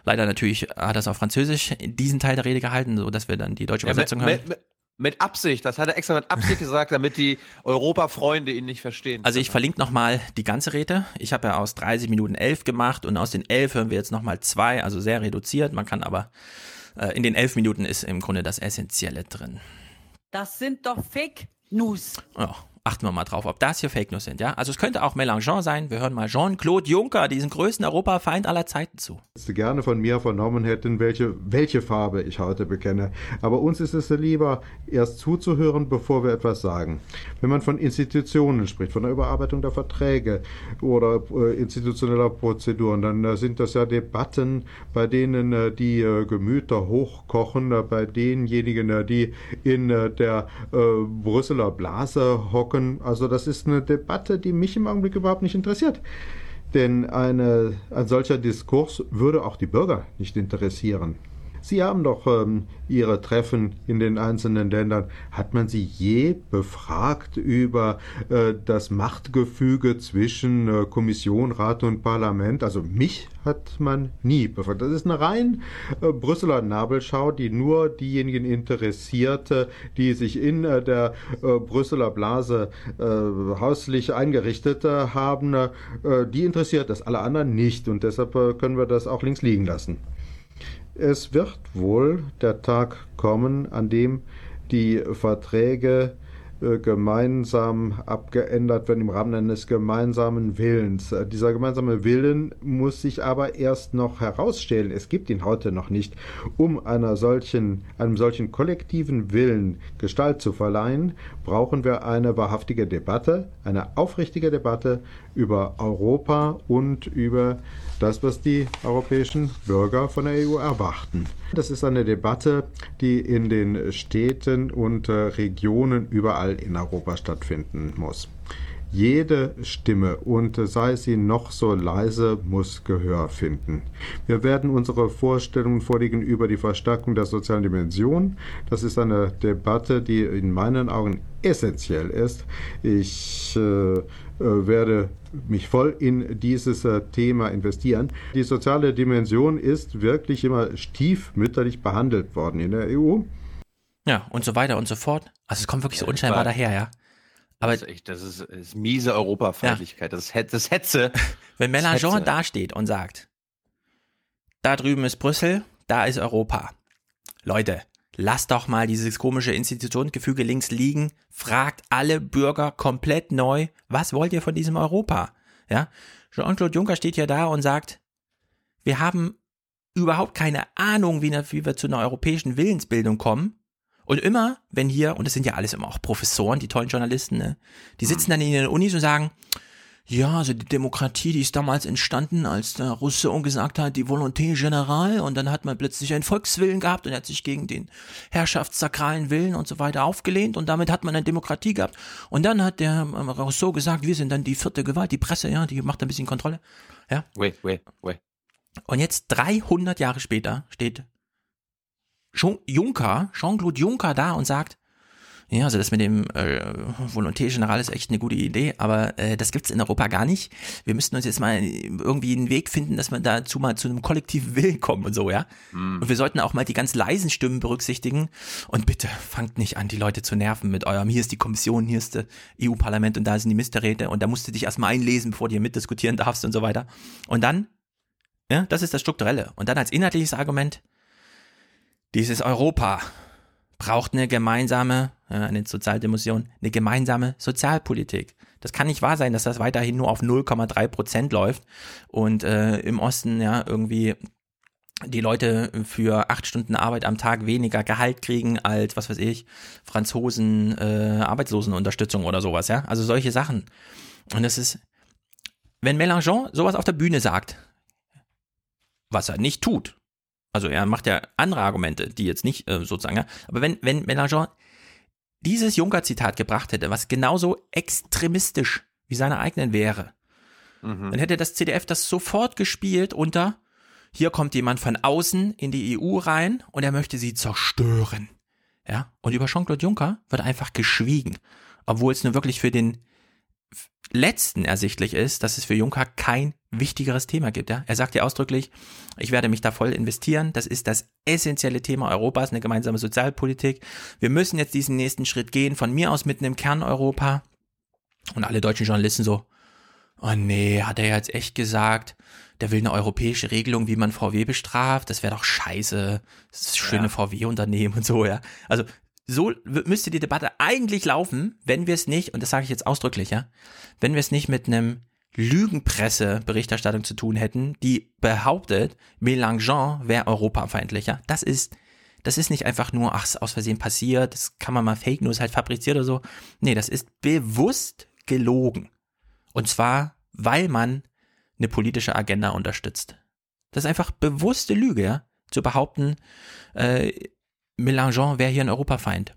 Leider natürlich hat er es auf Französisch diesen Teil der Rede gehalten, so dass wir dann die deutsche Übersetzung ja, hören. Mit, mit Absicht, das hat er extra mit Absicht gesagt, damit die Europa-Freunde ihn nicht verstehen. Also ich verlinke nochmal die ganze Rede. Ich habe ja aus 30 Minuten 11 gemacht und aus den 11 hören wir jetzt nochmal zwei, also sehr reduziert. Man kann aber, äh, in den 11 Minuten ist im Grunde das Essentielle drin. Das sind doch Fake News. Ja, achten wir mal drauf, ob das hier Fake News sind, ja? Also es könnte auch Mélenchon sein. Wir hören mal Jean-Claude Juncker, diesen größten Europafeind aller Zeiten zu. Sie gerne von mir vernommen hätten, welche, welche Farbe ich heute bekenne. Aber uns ist es lieber, erst zuzuhören, bevor wir etwas sagen. Wenn man von Institutionen spricht, von der Überarbeitung der Verträge oder äh, institutioneller Prozeduren, dann äh, sind das ja Debatten, bei denen äh, die äh, Gemüter hochkochen, äh, bei denjenigen, äh, die in der Brüsseler Blase hocken, gucken. Also das ist eine Debatte, die mich im Augenblick überhaupt nicht interessiert. Denn eine, ein solcher Diskurs würde auch die Bürger nicht interessieren. Sie haben doch ähm, Ihre Treffen in den einzelnen Ländern. Hat man Sie je befragt über äh, das Machtgefüge zwischen äh, Kommission, Rat und Parlament? Also mich hat man nie befragt. Das ist eine rein äh, Brüsseler Nabelschau, die nur diejenigen interessiert, die sich in äh, der äh, Brüsseler Blase äh, hauslich eingerichtet haben. die interessiert das, alle anderen nicht. Und deshalb können wir das auch links liegen lassen. Es wird wohl der Tag kommen, an dem die Verträge äh, gemeinsam abgeändert werden im Rahmen eines gemeinsamen Willens. Äh, dieser gemeinsame Willen muss sich aber erst noch herausstellen. Es gibt ihn heute noch nicht. Um einer solchen, einem solchen kollektiven Willen Gestalt zu verleihen, brauchen wir eine wahrhaftige Debatte, eine aufrichtige Debatte über Europa und über das, was die europäischen Bürger von der EU erwarten. Das ist eine Debatte, die in den Städten und Regionen überall in Europa stattfinden muss. Jede Stimme, und sei sie noch so leise, muss Gehör finden. Wir werden unsere Vorstellungen vorlegen über die Verstärkung der sozialen Dimension. Das ist eine Debatte, die in meinen Augen essentiell ist. Ich äh, äh, werde mich voll in dieses äh, Thema investieren. Die soziale Dimension ist wirklich immer stiefmütterlich behandelt worden in der EU. Ja, und so weiter und so fort. Also es kommt wirklich ja, so unscheinbar daher, ja. Aber das ist echt, das ist, ist miese Europafeindlichkeit. Ja. Das, ist, das Hetze. Wenn Mélenchon dasteht und sagt, da drüben ist Brüssel, da ist Europa. Leute, lasst doch mal dieses komische Institutionsgefüge links liegen, fragt alle Bürger komplett neu, was wollt ihr von diesem Europa? Ja, Jean-Claude Juncker steht ja da und sagt, wir haben überhaupt keine Ahnung, wie, wie wir zu einer europäischen Willensbildung kommen. Und immer, wenn hier, und das sind ja alles immer auch Professoren, die tollen Journalisten, ne, die sitzen dann in den Unis und sagen, ja, also die Demokratie, die ist damals entstanden, als der Rousseau gesagt hat, die Volonté générale und dann hat man plötzlich einen Volkswillen gehabt und er hat sich gegen den herrschaftssakralen Willen und so weiter aufgelehnt und damit hat man eine Demokratie gehabt. Und dann hat der ähm, Rousseau gesagt, wir sind dann die vierte Gewalt, die Presse, ja, die macht ein bisschen Kontrolle. Ja. Wait, wait, wait. Und jetzt 300 Jahre später steht Juncker, Jean-Claude Juncker da und sagt, ja, also das mit dem äh, Volonté General ist echt eine gute Idee, aber äh, das gibt's in Europa gar nicht. Wir müssten uns jetzt mal irgendwie einen Weg finden, dass wir dazu mal zu einem kollektiven Willen kommen und so, ja. Mm. Und wir sollten auch mal die ganz leisen Stimmen berücksichtigen. Und bitte fangt nicht an, die Leute zu nerven mit eurem, hier ist die Kommission, hier ist das EU-Parlament und da sind die Ministerräte und da musst du dich erstmal einlesen, bevor du hier mitdiskutieren darfst und so weiter. Und dann, ja, das ist das Strukturelle. Und dann als inhaltliches Argument, dieses Europa braucht eine gemeinsame, eine Sozialdemokratie, eine gemeinsame Sozialpolitik. Das kann nicht wahr sein, dass das weiterhin nur auf 0,3 Prozent läuft und äh, im Osten ja irgendwie die Leute für acht Stunden Arbeit am Tag weniger Gehalt kriegen als, was weiß ich, Franzosen, äh, Arbeitslosenunterstützung oder sowas, ja. Also solche Sachen. Und das ist, wenn Mélenchon sowas auf der Bühne sagt, was er nicht tut, also er macht ja andere Argumente, die jetzt nicht äh, sozusagen, ja. aber wenn, wenn Mélenchon dieses Juncker-Zitat gebracht hätte, was genauso extremistisch wie seine eigenen wäre, mhm. dann hätte das CDF das sofort gespielt unter, hier kommt jemand von außen in die EU rein und er möchte sie zerstören. Ja, und über Jean-Claude Juncker wird einfach geschwiegen, obwohl es nur wirklich für den letzten ersichtlich ist, dass es für Juncker kein wichtigeres Thema gibt. Ja? Er sagt ja ausdrücklich, ich werde mich da voll investieren. Das ist das essentielle Thema Europas, eine gemeinsame Sozialpolitik. Wir müssen jetzt diesen nächsten Schritt gehen, von mir aus mitten im Kern Europa. Und alle deutschen Journalisten so, oh nee, hat er jetzt echt gesagt, der will eine europäische Regelung, wie man VW bestraft. Das wäre doch scheiße. Das ist schöne ja. VW-Unternehmen und so, ja. Also so müsste die Debatte eigentlich laufen, wenn wir es nicht, und das sage ich jetzt ausdrücklich, ja, wenn wir es nicht mit einem Lügenpresse-Berichterstattung zu tun hätten, die behauptet, Mélenchon wäre europafeindlicher. Das ist, das ist nicht einfach nur, ach, aus Versehen passiert, das kann man mal Fake News halt fabriziert oder so. Nee, das ist bewusst gelogen. Und zwar, weil man eine politische Agenda unterstützt. Das ist einfach bewusste Lüge, ja, zu behaupten, äh, Mélenchon wäre hier ein Europafeind.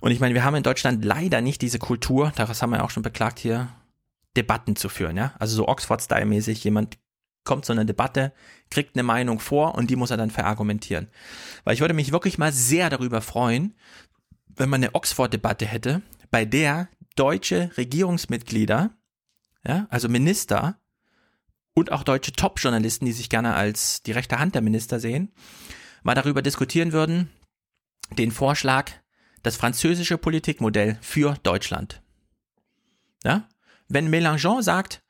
Und ich meine, wir haben in Deutschland leider nicht diese Kultur, daraus haben wir ja auch schon beklagt hier, Debatten zu führen, ja. Also so Oxford-Style-mäßig, jemand kommt so eine Debatte, kriegt eine Meinung vor und die muss er dann verargumentieren. Weil ich würde mich wirklich mal sehr darüber freuen, wenn man eine Oxford-Debatte hätte, bei der deutsche Regierungsmitglieder, ja, also Minister und auch deutsche Top-Journalisten, die sich gerne als die rechte Hand der Minister sehen, mal darüber diskutieren würden, den Vorschlag, das französische Politikmodell für Deutschland. Ja? Wenn Mélenchon sagt,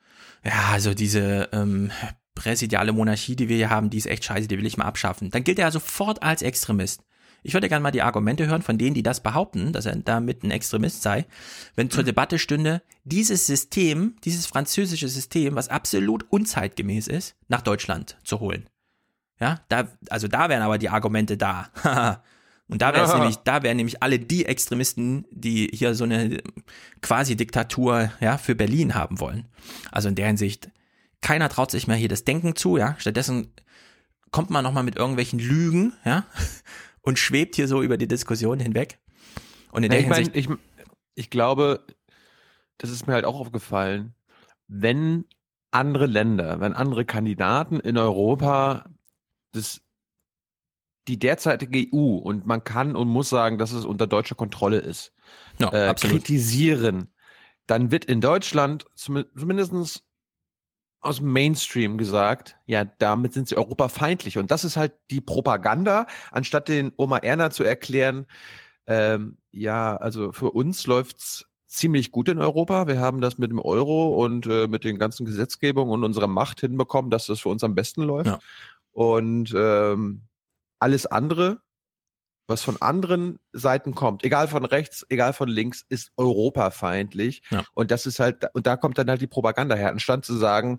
ja, also diese ähm, präsidiale Monarchie, die wir hier haben, die ist echt scheiße, die will ich mal abschaffen, dann gilt er sofort als Extremist. Ich würde gerne mal die Argumente hören von denen, die das behaupten, dass er damit ein Extremist sei, wenn zur Debatte stünde, dieses System, dieses französische System, was absolut unzeitgemäß ist, nach Deutschland zu holen. Ja, da, also da wären aber die Argumente da. Und da wäre nämlich, da wären nämlich alle die Extremisten, die hier so eine quasi Diktatur, ja, für Berlin haben wollen. Also in der Hinsicht, keiner traut sich mehr hier das Denken zu, ja. Stattdessen kommt man nochmal mit irgendwelchen Lügen, ja, und schwebt hier so über die Diskussion hinweg. Und in Ja, der ich, Hinsicht, mein, ich, ich glaube, das ist mir halt auch aufgefallen, wenn andere Länder, wenn andere Kandidaten in Europa das, die derzeitige EU und man kann und muss sagen, dass es unter deutscher Kontrolle ist, Ja, äh, kritisieren, dann wird in Deutschland zumindest aus dem Mainstream gesagt, ja, damit sind sie europafeindlich. Und das ist halt die Propaganda, anstatt den Oma Erna zu erklären, ähm, ja, also für uns läuft's ziemlich gut in Europa. Wir haben das mit dem Euro und äh, mit den ganzen Gesetzgebungen und unserer Macht hinbekommen, dass das für uns am besten läuft. Und ähm, alles andere, was von anderen Seiten kommt, egal von rechts, egal von links, ist europafeindlich. Ja. Und das ist halt, und da kommt dann halt die Propaganda her, anstatt zu sagen,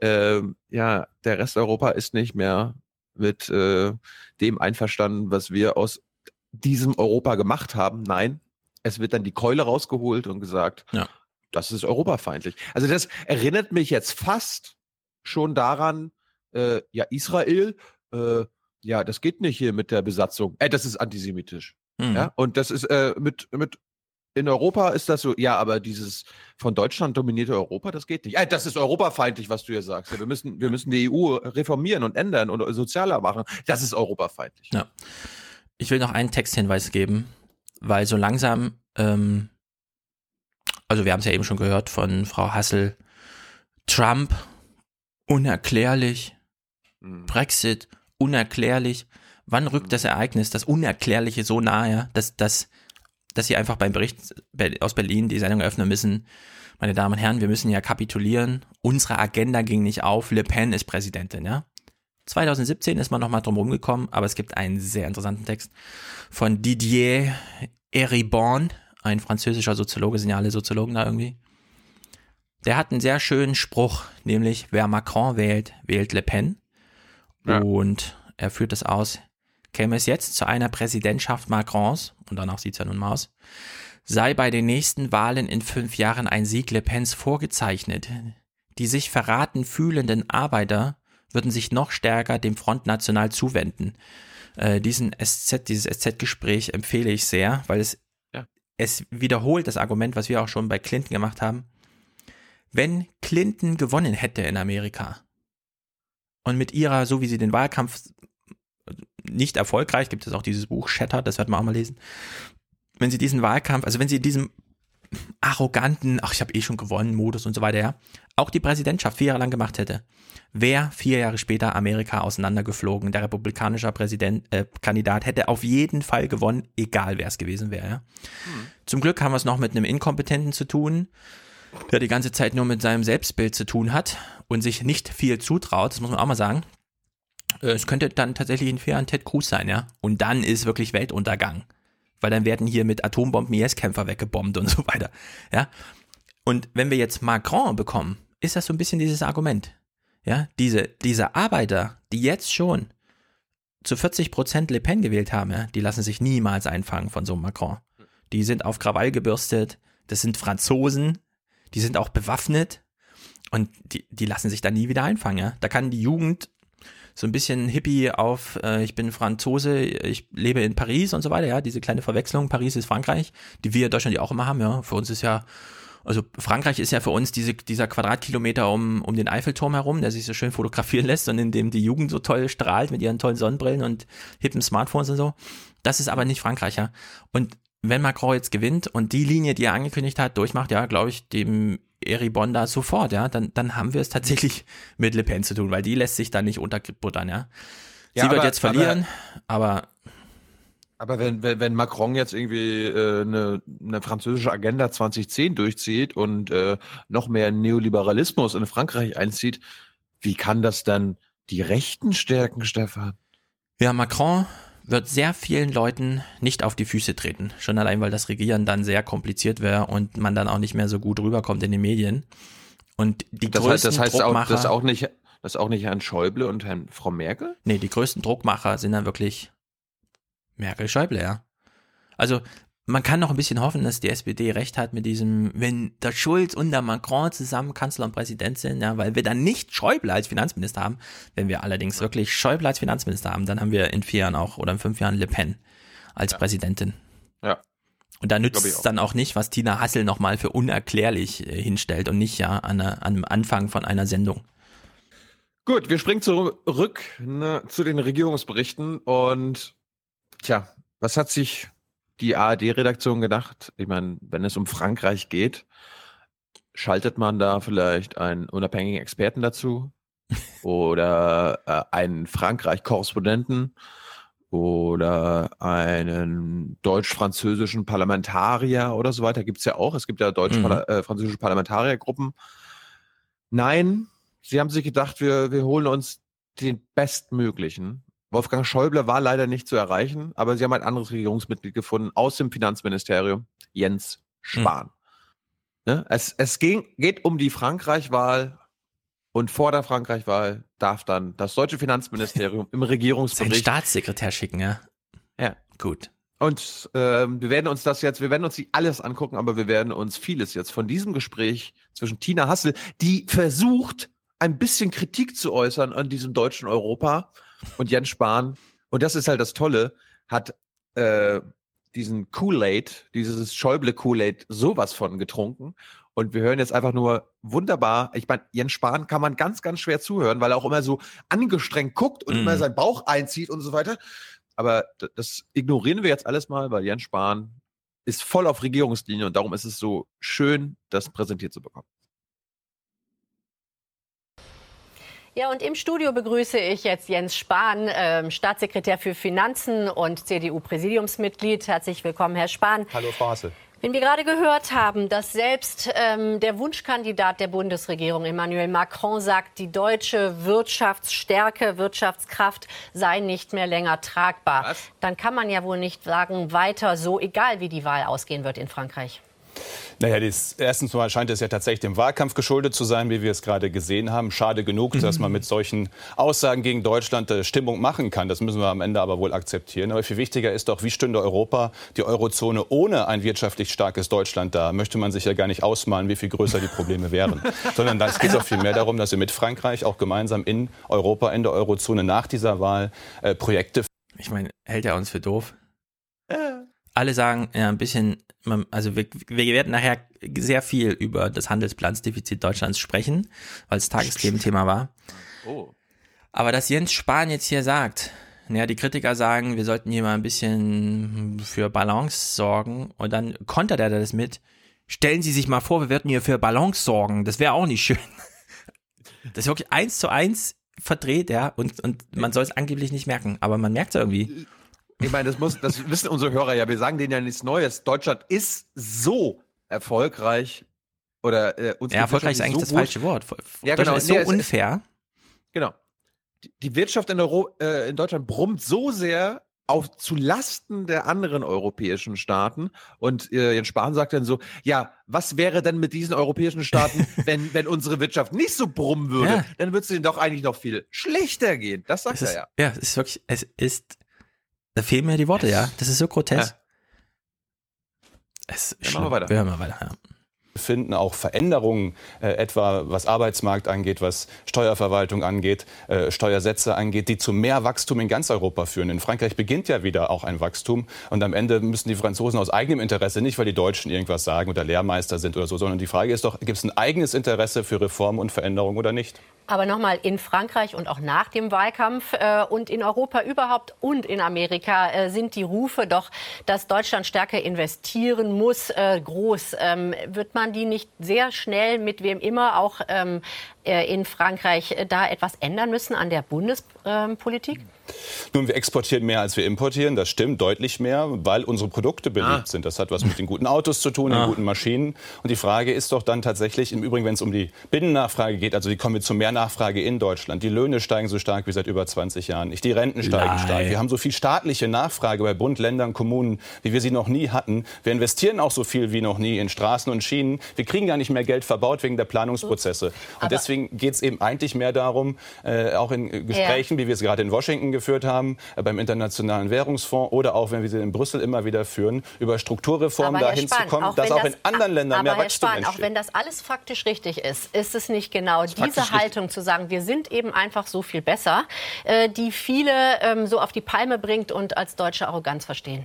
ähm, ja, der Rest Europa ist nicht mehr mit äh, dem einverstanden, was wir aus diesem Europa gemacht haben. Nein, es wird dann die Keule rausgeholt und gesagt, ja. das ist europafeindlich. Also das erinnert mich jetzt fast schon daran, äh, ja, Israel, äh, ja, das geht nicht hier mit der Besatzung. Äh, das ist antisemitisch. Mhm. Ja, und das ist äh, mit, mit in Europa ist das so, ja, aber dieses von Deutschland dominierte Europa, das geht nicht. Äh, das ist europafeindlich, was du hier sagst. Ja, wir müssen, wir müssen die EU reformieren und ändern und sozialer machen. Das ist europafeindlich. Ja. Ich will noch einen Texthinweis geben, weil so langsam, ähm, also wir haben es ja eben schon gehört von Frau Hassel, Trump, unerklärlich, Brexit, unerklärlich. Wann rückt das Ereignis, das Unerklärliche so nahe, dass, dass, dass sie einfach beim Bericht aus Berlin die Sendung eröffnen müssen? Meine Damen und Herren, wir müssen ja kapitulieren. Unsere Agenda ging nicht auf. Le Pen ist Präsidentin, ja? 2017 ist man nochmal drum rumgekommen, aber es gibt einen sehr interessanten Text von Didier Eribon, ein französischer Soziologe, sind ja alle Soziologen da irgendwie. Der hat einen sehr schönen Spruch, nämlich wer Macron wählt, wählt Le Pen. Ja. Und er führt das aus, käme es jetzt zu einer Präsidentschaft Macrons, und danach sieht es ja nun mal aus, sei bei den nächsten Wahlen in fünf Jahren ein Sieg Le Pens vorgezeichnet. Die sich verraten fühlenden Arbeiter würden sich noch stärker dem Front National zuwenden. Äh, diesen SZ, dieses SZ-Gespräch empfehle ich sehr, weil es, Ja. es wiederholt das Argument, was wir auch schon bei Clinton gemacht haben. Wenn Clinton gewonnen hätte in Amerika und mit ihrer, so wie sie den Wahlkampf nicht erfolgreich, gibt es auch dieses Buch Shattered, das wird man auch mal lesen, wenn sie diesen Wahlkampf, also wenn sie diesem arroganten, ach, ich habe eh schon gewonnen, Modus und so weiter, ja, auch die Präsidentschaft vier Jahre lang gemacht hätte, wäre vier Jahre später Amerika auseinandergeflogen. Der republikanische Präsident, äh, Kandidat hätte auf jeden Fall gewonnen, egal wer es gewesen wäre. Ja. Zum Glück haben wir es noch mit einem Inkompetenten zu tun, der die ganze Zeit nur mit seinem Selbstbild zu tun hat und sich nicht viel zutraut, das muss man auch mal sagen. Äh, Es könnte dann tatsächlich in vier Jahren Ted Cruz sein, ja. Und dann ist wirklich Weltuntergang. Weil dann werden hier mit Atombomben IS-Kämpfer weggebombt und so weiter. Ja. Und wenn wir jetzt Macron bekommen, ist das so ein bisschen dieses Argument. Ja, diese, diese Arbeiter, die jetzt schon zu 40 Prozent Le Pen gewählt haben, ja, die lassen sich niemals einfangen von so einem Macron. Die sind auf Krawall gebürstet, das sind Franzosen, die sind auch bewaffnet und die, die lassen sich da nie wieder einfangen. Ja. Da kann die Jugend so ein bisschen Hippie auf, äh, ich bin Franzose, ich lebe in Paris und so weiter, ja, diese kleine Verwechslung, Paris ist Frankreich, die wir in Deutschland ja auch immer haben, ja. Für uns ist ja Also Frankreich ist ja für uns diese, dieser Quadratkilometer um, um den Eiffelturm herum, der sich so schön fotografieren lässt und in dem die Jugend so toll strahlt mit ihren tollen Sonnenbrillen und hippen Smartphones und so. Das ist aber nicht Frankreich, ja. Und wenn Macron jetzt gewinnt und die Linie, die er angekündigt hat, durchmacht, ja, glaube ich, dem Eribon da sofort, ja, dann, dann haben wir es tatsächlich mit Le Pen zu tun, weil die lässt sich da nicht unterbuttern, ja. Sie Ja, wird aber- jetzt verlieren, aber, Aber wenn, wenn, wenn Macron jetzt irgendwie äh, eine, eine französische Agenda 2010 durchzieht und äh, noch mehr Neoliberalismus in Frankreich einzieht, wie kann das dann die Rechten stärken, Stefan? ja, Macron wird sehr vielen Leuten nicht auf die Füße treten. Schon allein, weil das Regieren dann sehr kompliziert wäre und man dann auch nicht mehr so gut rüberkommt in den Medien. Und die Das heißt, größten das heißt auch, Druckmacher, das auch nicht, das auch nicht Herrn Schäuble und Herrn Frau Merkel? nee, die größten Druckmacher sind dann wirklich Merkel, Schäuble, ja. Also man kann noch ein bisschen hoffen, dass die SPD recht hat mit diesem, wenn der Schulz und der Macron zusammen Kanzler und Präsident sind, ja, weil wir dann nicht Schäuble als Finanzminister haben. Wenn wir allerdings wirklich Schäuble als Finanzminister haben, dann haben wir in vier Jahren auch oder in fünf Jahren Le Pen als Präsidentin. Ja. Und da nützt es dann auch nicht, was Tina Hassel nochmal für unerklärlich äh, hinstellt und nicht ja an, einer- an einem Anfang von einer Sendung. Gut, wir springen zurück ne, zu den Regierungsberichten und tja, was hat sich die ARD-Redaktion gedacht? Ich meine, wenn es um Frankreich geht, schaltet man da vielleicht einen unabhängigen Experten dazu oder äh, einen Frankreich-Korrespondenten oder einen deutsch-französischen Parlamentarier oder so weiter. Gibt es ja auch. Es gibt ja deutsch-französische Parlamentariergruppen. Nein, sie haben sich gedacht, wir, wir holen uns den bestmöglichen. Wolfgang Schäuble war leider nicht zu erreichen, aber sie haben ein anderes Regierungsmitglied gefunden aus dem Finanzministerium, Jens Spahn. Ne? Es, es ging, geht um die Frankreich-Wahl und vor der Frankreich-Wahl darf dann das deutsche Finanzministerium im Regierungsbericht Staatssekretär schicken, ja. Ja. Gut. Und ähm, wir werden uns das jetzt, wir werden uns nicht alles angucken, aber wir werden uns vieles jetzt von diesem Gespräch zwischen Tina Hassel, die versucht, ein bisschen Kritik zu äußern an diesem deutschen Europa und Jens Spahn. Und das ist halt das Tolle, hat äh, diesen Kool-Aid, dieses Schäuble Kool-Aid sowas von getrunken. Und wir hören jetzt einfach nur wunderbar. Ich meine, Jens Spahn kann man ganz, ganz schwer zuhören, weil er auch immer so angestrengt guckt und Mhm. immer seinen Bauch einzieht und so weiter. Aber das ignorieren wir jetzt alles mal, weil Jens Spahn ist voll auf Regierungslinie und darum ist es so schön, das präsentiert zu bekommen. Ja, und im Studio begrüße ich jetzt Jens Spahn, ähm, Staatssekretär für Finanzen und CDU-Präsidiumsmitglied. Herzlich willkommen, Herr Spahn. Hallo, Frau Hassel. Wenn wir gerade gehört haben, dass selbst ähm, der Wunschkandidat der Bundesregierung, Emmanuel Macron, sagt, die deutsche Wirtschaftsstärke, Wirtschaftskraft sei nicht mehr länger tragbar, dann kann man ja wohl nicht sagen, weiter so, egal wie die Wahl ausgehen wird in Frankreich. Naja, das, erstens mal scheint es ja tatsächlich dem Wahlkampf geschuldet zu sein, wie wir es gerade gesehen haben. Schade genug, dass man mit solchen Aussagen gegen Deutschland äh, Stimmung machen kann. Das müssen wir am Ende aber wohl akzeptieren. Aber viel wichtiger ist doch, wie stünde Europa, die Eurozone ohne ein wirtschaftlich starkes Deutschland da? Möchte man sich ja gar nicht ausmalen, wie viel größer die Probleme wären. Sondern es geht doch viel mehr darum, dass wir mit Frankreich auch gemeinsam in Europa, in der Eurozone nach dieser Wahl äh, Projekte Ich meine, hält er uns für doof? Alle sagen ja ein bisschen, man- also wir, wir werden nachher sehr viel über das Handelsbilanzdefizit Deutschlands sprechen, weil es Tagesthementhema war. Oh. Aber dass Jens Spahn jetzt hier sagt, ja, die Kritiker sagen, wir sollten hier mal ein bisschen für Balance sorgen und dann kontert er das mit, stellen Sie sich mal vor, wir würden hier für Balance sorgen, das wäre auch nicht schön. Das ist wirklich eins zu eins verdreht, ja, und, und man soll es angeblich nicht merken, aber man merkt es irgendwie. Ich meine, das muss, das wissen unsere Hörer ja. Wir sagen denen ja nichts Neues. Deutschland ist so erfolgreich oder äh, uns Ja, erfolgreich ist eigentlich so das gut. falsche Wort. Ja, genau. ist so Nee, es- unfair. Genau. Die, Wirtschaft in, Euro, äh, in Deutschland brummt so sehr auf zu Lasten der anderen europäischen Staaten. Und äh, Jens Spahn sagt dann so: Ja, was wäre denn mit diesen europäischen Staaten, wenn, wenn unsere Wirtschaft nicht so brummen würde? Ja. Dann würde es denen doch eigentlich noch viel schlechter gehen. Das sagt Es ist, er ja. ja. es ist wirklich, es ist, da fehlen mir die Worte, ja. Das ist so grotesk. Es Ja, machen wir weiter. Wir hören mal weiter, ja. finden auch Veränderungen, äh, etwa was Arbeitsmarkt angeht, was Steuerverwaltung angeht, äh, Steuersätze angeht, die zu mehr Wachstum in ganz Europa führen. In Frankreich beginnt ja wieder auch ein Wachstum und am Ende müssen die Franzosen aus eigenem Interesse, nicht weil die Deutschen irgendwas sagen oder Lehrmeister sind oder so, sondern die Frage ist doch, gibt es ein eigenes Interesse für Reform und Veränderung oder nicht? Aber nochmal, in Frankreich und auch nach dem Wahlkampf äh, und in Europa überhaupt und in Amerika äh, sind die Rufe doch, dass Deutschland stärker investieren muss, äh, groß. Ähm, wird man die nicht sehr schnell mit wem immer auch ähm, äh, in Frankreich äh, da etwas ändern müssen an der Bundespolitik? Ähm, nun, wir exportieren mehr, als wir importieren. Das stimmt, deutlich mehr, weil unsere Produkte beliebt ah. sind. Das hat was mit den guten Autos zu tun, ah. den guten Maschinen. Und die Frage ist doch dann tatsächlich, im Übrigen, wenn es um die Binnennachfrage geht, also die kommen wir zu mehr Nachfrage in Deutschland. Die Löhne steigen so stark wie seit über 20 Jahren nicht. Die Renten steigen Nein. stark. Wir haben so viel staatliche Nachfrage bei Bund, Ländern, Kommunen, wie wir sie noch nie hatten. Wir investieren auch so viel wie noch nie in Straßen und Schienen. Wir kriegen gar nicht mehr Geld verbaut wegen der Planungsprozesse. Und Aber deswegen geht es eben eigentlich mehr darum, äh, auch in Gesprächen, ja. wie wir es gerade in Washington geführt haben, äh, beim Internationalen Währungsfonds oder auch, wenn wir sie in Brüssel immer wieder führen, über Strukturreformen dahin Spahn, zu kommen, dass auch in anderen Ländern mehr Wachstum Spahn, entsteht. Auch wenn das alles faktisch richtig ist, ist es nicht genau diese Haltung zu sagen, wir sind eben einfach so viel besser, äh, die viele ähm, so auf die Palme bringt und als deutsche Arroganz verstehen.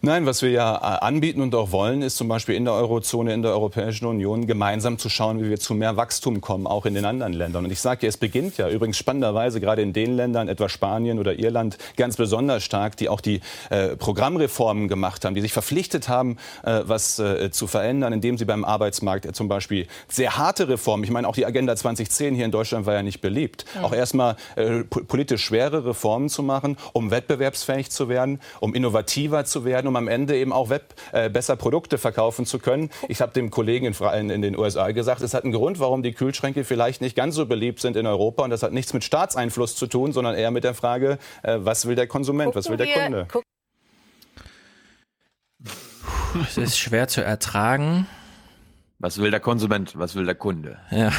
Nein, was wir ja äh, anbieten und auch wollen, ist zum Beispiel in der Eurozone, in der Europäischen Union gemeinsam zu schauen, wie wir zu mehr Wachstum kommen, auch in den anderen Ländern. Und ich sage ja, es beginnt ja übrigens spannenderweise gerade in den Ländern, etwa Spanien oder Irland, ganz besonders stark, die auch die äh, Programmreformen gemacht haben, die sich verpflichtet haben, äh, was äh, zu verändern, indem sie beim Arbeitsmarkt äh, zum Beispiel sehr harte Reformen, ich meine auch die Agenda 2010 hier in Deutschland war ja nicht beliebt, ja. auch erstmal äh, politisch schwere Reformen zu machen, um wettbewerbsfähig zu werden, um innovativer zu werden um am Ende eben auch Web äh, besser Produkte verkaufen zu können. Ich habe dem Kollegen in, in, den USA gesagt, es hat einen Grund, warum die Kühlschränke vielleicht nicht ganz so beliebt sind in Europa. Und das hat nichts mit Staatseinfluss zu tun, sondern eher mit der Frage, äh, was will der Konsument, Gucken was will der Kunde? Es ist schwer zu ertragen. Was will der Konsument, was will der Kunde? Ja,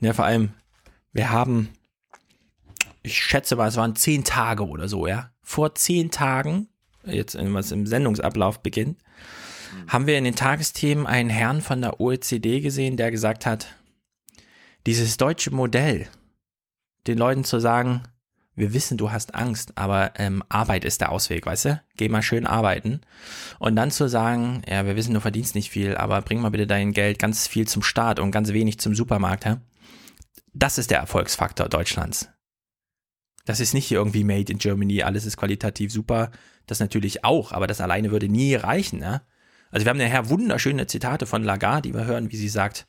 ja vor allem, wir haben, ich schätze mal, es waren zehn Tage oder so, ja. Vor zehn Tagen jetzt was im Sendungsablauf beginnt, haben wir in den Tagesthemen einen Herrn von der OECD gesehen, der gesagt hat, dieses deutsche Modell, den Leuten zu sagen, wir wissen, du hast Angst, aber ähm, Arbeit ist der Ausweg, weißt du? Geh mal schön arbeiten. Und dann zu sagen, ja, wir wissen, du verdienst nicht viel, aber bring mal bitte dein Geld ganz viel zum Staat und ganz wenig zum Supermarkt, ja? Das ist der Erfolgsfaktor Deutschlands. Das ist nicht irgendwie made in Germany, alles ist qualitativ super. Das natürlich auch, aber das alleine würde nie reichen. Ne? Also wir haben nachher wunderschöne Zitate von Lagarde, die wir hören, wie sie sagt,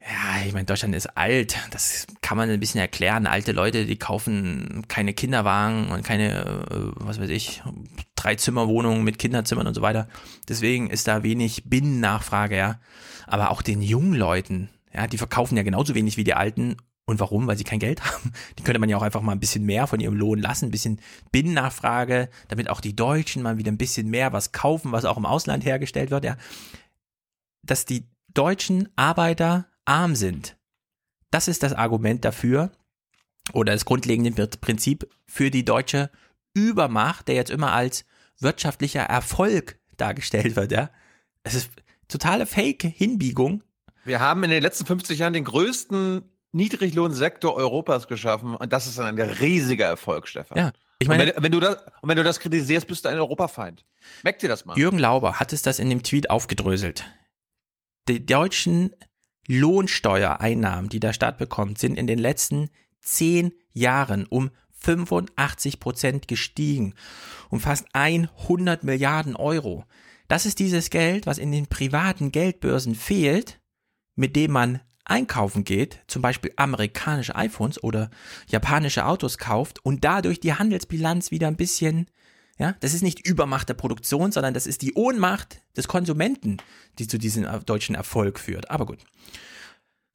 ja, ich meine, Deutschland ist alt. Das kann man ein bisschen erklären. Alte Leute, die kaufen keine Kinderwagen und keine, äh, was weiß ich, Dreizimmerwohnungen mit Kinderzimmern und so weiter. Deswegen ist da wenig Binnennachfrage, ja. Aber auch den jungen Leuten, ja, die verkaufen ja genauso wenig wie die Alten und warum? Weil sie kein Geld haben. Die könnte man ja auch einfach mal ein bisschen mehr von ihrem Lohn lassen, ein bisschen Binnennachfrage, damit auch die Deutschen mal wieder ein bisschen mehr was kaufen, was auch im Ausland hergestellt wird, ja. Dass die deutschen Arbeiter arm sind. Das ist das Argument dafür oder das grundlegende Prinzip für die deutsche Übermacht, der jetzt immer als wirtschaftlicher Erfolg dargestellt wird, ja. Es ist totale Fake-Hinbiegung. Wir haben in den letzten 50 Jahren den größten Niedriglohnsektor Europas geschaffen und das ist ein riesiger Erfolg, Stefan. Ja. Ich meine, wenn, wenn, du das, und wenn du das kritisierst, bist du ein Europafeind. Merkt dir das mal. Jürgen Lauber hat es das in dem Tweet aufgedröselt. Die deutschen Lohnsteuereinnahmen, die der Staat bekommt, sind in den letzten zehn Jahren um 85 Prozent gestiegen. Um fast 100 Milliarden Euro. Das ist dieses Geld, was in den privaten Geldbörsen fehlt, mit dem man einkaufen geht, zum Beispiel amerikanische iPhones oder japanische Autos kauft und dadurch die Handelsbilanz wieder ein bisschen, ja, das ist nicht Übermacht der Produktion, sondern das ist die Ohnmacht des Konsumenten, die zu diesem deutschen Erfolg führt. Aber gut.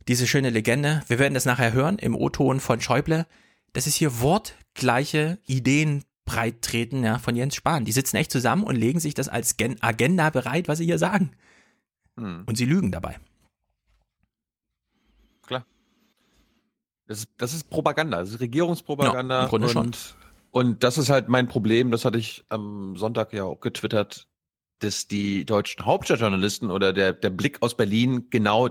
Diese schöne Legende, wir werden das nachher hören im O-Ton von Schäuble. Das ist hier wortgleiche Ideen breit treten, ja, von Jens Spahn. Die sitzen echt zusammen und legen sich das als Agenda bereit, was sie hier sagen. Hm. Und sie lügen dabei. Das ist, das ist Propaganda, das ist Regierungspropaganda. Ja, im Grunde und, schon. und das ist halt mein Problem, das hatte ich am Sonntag ja auch getwittert. dass die deutschen Hauptstadtjournalisten oder der, der Blick aus Berlin genau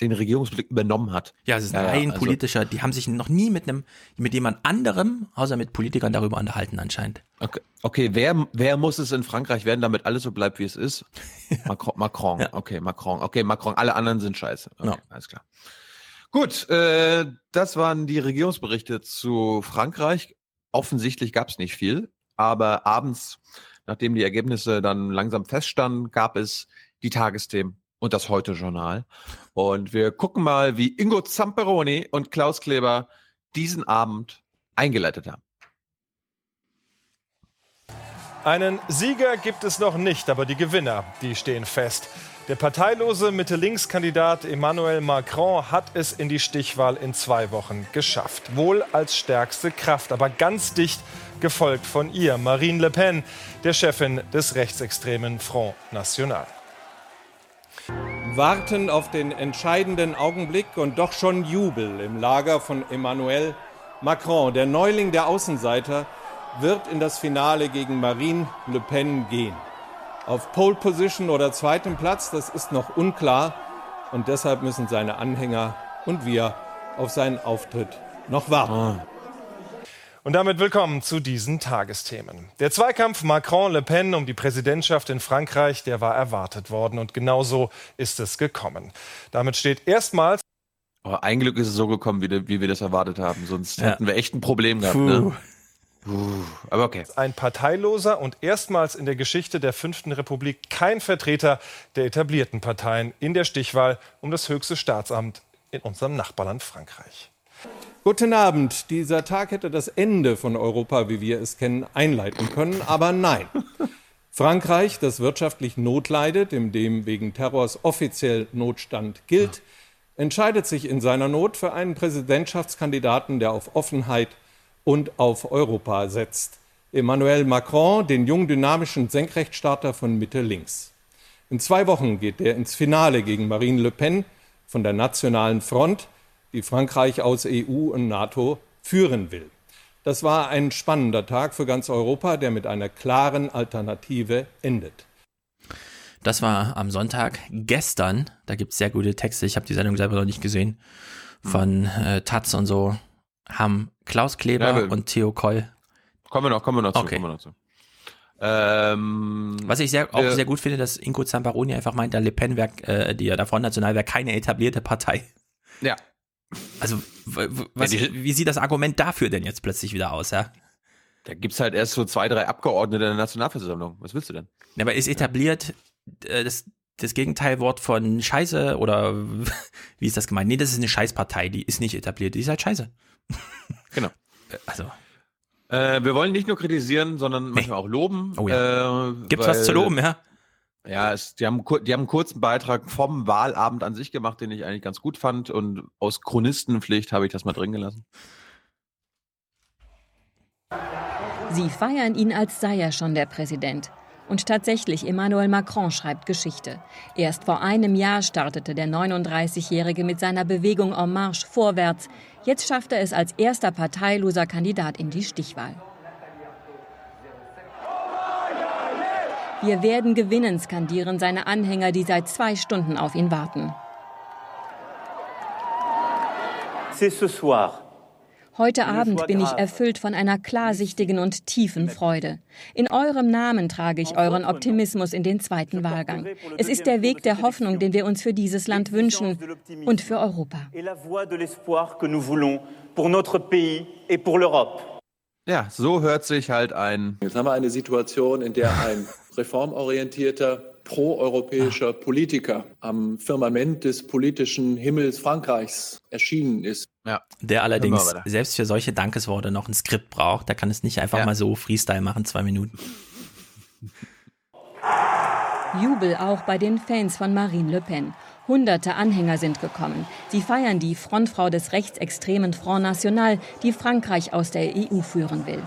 den Regierungsblick übernommen hat. Ja, es ist Ja, ja, ein also- politischer, die haben sich noch nie mit einem, mit jemand anderem, außer mit Politikern darüber unterhalten anscheinend. Okay, okay wer, wer muss es in Frankreich werden, damit alles so bleibt, wie es ist? Macron, Macron. okay, Macron, okay, Macron, alle anderen sind scheiße. Okay, alles klar. Gut, äh, das waren die Regierungsberichte zu Frankreich. Offensichtlich gab es nicht viel, aber abends, nachdem die Ergebnisse dann langsam feststanden, gab es die Tagesthemen und das Heute-Journal. Und wir gucken mal, wie Ingo Zamperoni und Klaus Kleber diesen Abend eingeleitet haben. Einen Sieger gibt es noch nicht, aber die Gewinner, die stehen fest. Der parteilose Mitte-Links-Kandidat Emmanuel Macron hat es in die Stichwahl in zwei Wochen geschafft. Wohl als stärkste Kraft, aber ganz dicht gefolgt von ihr, Marine Le Pen, der Chefin des rechtsextremen Front National. warten auf den entscheidenden Augenblick und doch schon Jubel im Lager von Emmanuel Macron. Der Neuling der Außenseiter wird in das Finale gegen Marine Le Pen gehen. Auf Pole Position oder zweitem Platz, das ist noch unklar und deshalb müssen seine Anhänger und wir auf seinen Auftritt noch warten. Und damit willkommen zu diesen Tagesthemen. Der Zweikampf Macron-Le Pen um die Präsidentschaft in Frankreich, der war erwartet worden und genauso ist es gekommen. Damit steht erstmals Aber ein Glück ist es so gekommen, wie, de- wie wir das erwartet haben. Sonst Ja. hätten wir echt ein Problem gehabt. Puh. Ne? Aber okay. ein parteiloser und erstmals in der Geschichte der Fünften Republik kein Vertreter der etablierten Parteien in der Stichwahl um das höchste Staatsamt in unserem Nachbarland Frankreich. Guten Abend. Dieser Tag hätte das Ende von Europa, wie wir es kennen, einleiten können, aber nein. Frankreich, das wirtschaftlich Not leidet, in dem wegen Terrors offiziell Notstand gilt, entscheidet sich in seiner Not für einen Präsidentschaftskandidaten, der auf Offenheit und auf Europa setzt. Emmanuel Macron, den jung dynamischen Senkrechtstarter von Mitte links. In zwei Wochen geht er ins Finale gegen Marine Le Pen von der Nationalen Front, die Frankreich aus EU und NATO führen will. Das war ein spannender Tag für ganz Europa, der mit einer klaren Alternative endet. Das war am Sonntag. Gestern, da gibt's sehr gute Texte, ich habe die Sendung selber noch nicht gesehen, von äh, Taz und so, haben Klaus Kleber Ja, und Theo Koll. Kommen wir noch, kommen wir noch zu. Okay. Kommen wir noch zu. Ähm, Was ich sehr, auch wir- sehr gut finde, dass Ingo Zamparoni einfach meint, der Le Pen wär, äh, die der Front National wäre keine etablierte Partei. Ja. Also, was, Ja, die- wie sieht das Argument dafür denn jetzt plötzlich wieder aus, ja? Da gibt's halt erst so zwei, drei Abgeordnete in der Nationalversammlung. Was willst du denn? Ja, Aber ist etabliert äh, das, das Gegenteilwort von Scheiße oder wie ist das gemeint? Nee, das ist eine Scheißpartei, die ist nicht etabliert, die ist halt Scheiße. Genau. Also. Äh, wir wollen nicht nur kritisieren, sondern manchmal auch loben. Oh ja. Äh, Gibt's was weil- zu loben, ja? Ja, es, die, haben, die haben einen kurzen Beitrag vom Wahlabend an sich gemacht, den ich eigentlich ganz gut fand. Und aus Chronistenpflicht habe ich das mal drin gelassen. Sie feiern ihn, als sei er schon der Präsident. Und tatsächlich, Emmanuel Macron schreibt Geschichte. Erst vor einem Jahr startete der 39-Jährige mit seiner Bewegung En Marche vorwärts. Jetzt schafft er es als erster parteiloser Kandidat in die Stichwahl. Wir werden gewinnen, skandieren seine Anhänger, die seit zwei Stunden auf ihn warten. C'est ce soir Heute Abend bin ich erfüllt von einer klarsichtigen und tiefen Freude. In eurem Namen trage ich euren Optimismus in den zweiten Wahlgang. Es ist der Weg der Hoffnung, den wir uns für dieses Land wünschen und für Europa. Ja, so hört sich halt ein. Jetzt haben wir eine Situation, in der ein reformorientierter, proeuropäischer Politiker am Firmament des politischen Himmels Frankreichs erschienen ist. Ja. Der allerdings selbst für solche Dankesworte noch ein Skript braucht. Der kann es nicht einfach Ja. mal so Freestyle machen, zwei Minuten. Jubel auch bei den Fans von Marine Le Pen. Hunderte Anhänger sind gekommen. Sie feiern die Frontfrau des rechtsextremen Front National, die Frankreich aus der EU führen will.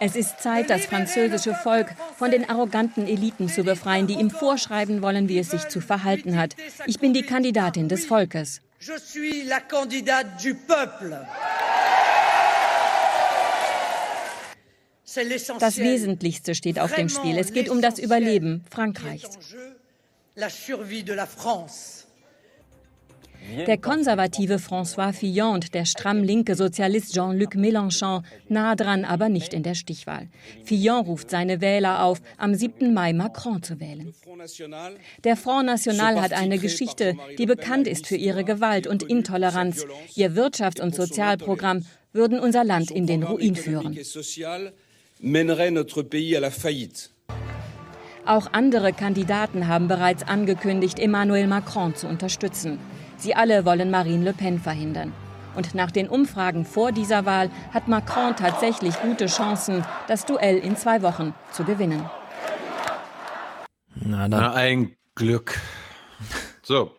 Es ist Zeit, das französische Volk von den arroganten Eliten zu befreien, die ihm vorschreiben wollen, wie es sich zu verhalten hat. Ich bin die Kandidatin des Volkes. Das Wesentlichste steht auf dem Spiel. Es geht um das Überleben Frankreichs. Der konservative François Fillon und der stramm linke Sozialist Jean-Luc Mélenchon nah dran, aber nicht in der Stichwahl. Fillon ruft seine Wähler auf, am 7. Mai Macron zu wählen. Der Front National hat eine Geschichte, die bekannt ist für ihre Gewalt und Intoleranz. Ihr Wirtschafts- und Sozialprogramm würden unser Land in den Ruin führen. Auch andere Kandidaten haben bereits angekündigt, Emmanuel Macron zu unterstützen. Sie alle wollen Marine Le Pen verhindern. Und nach den Umfragen vor dieser Wahl hat Macron tatsächlich gute Chancen, das Duell in zwei Wochen zu gewinnen. Na, Na ein Glück. So,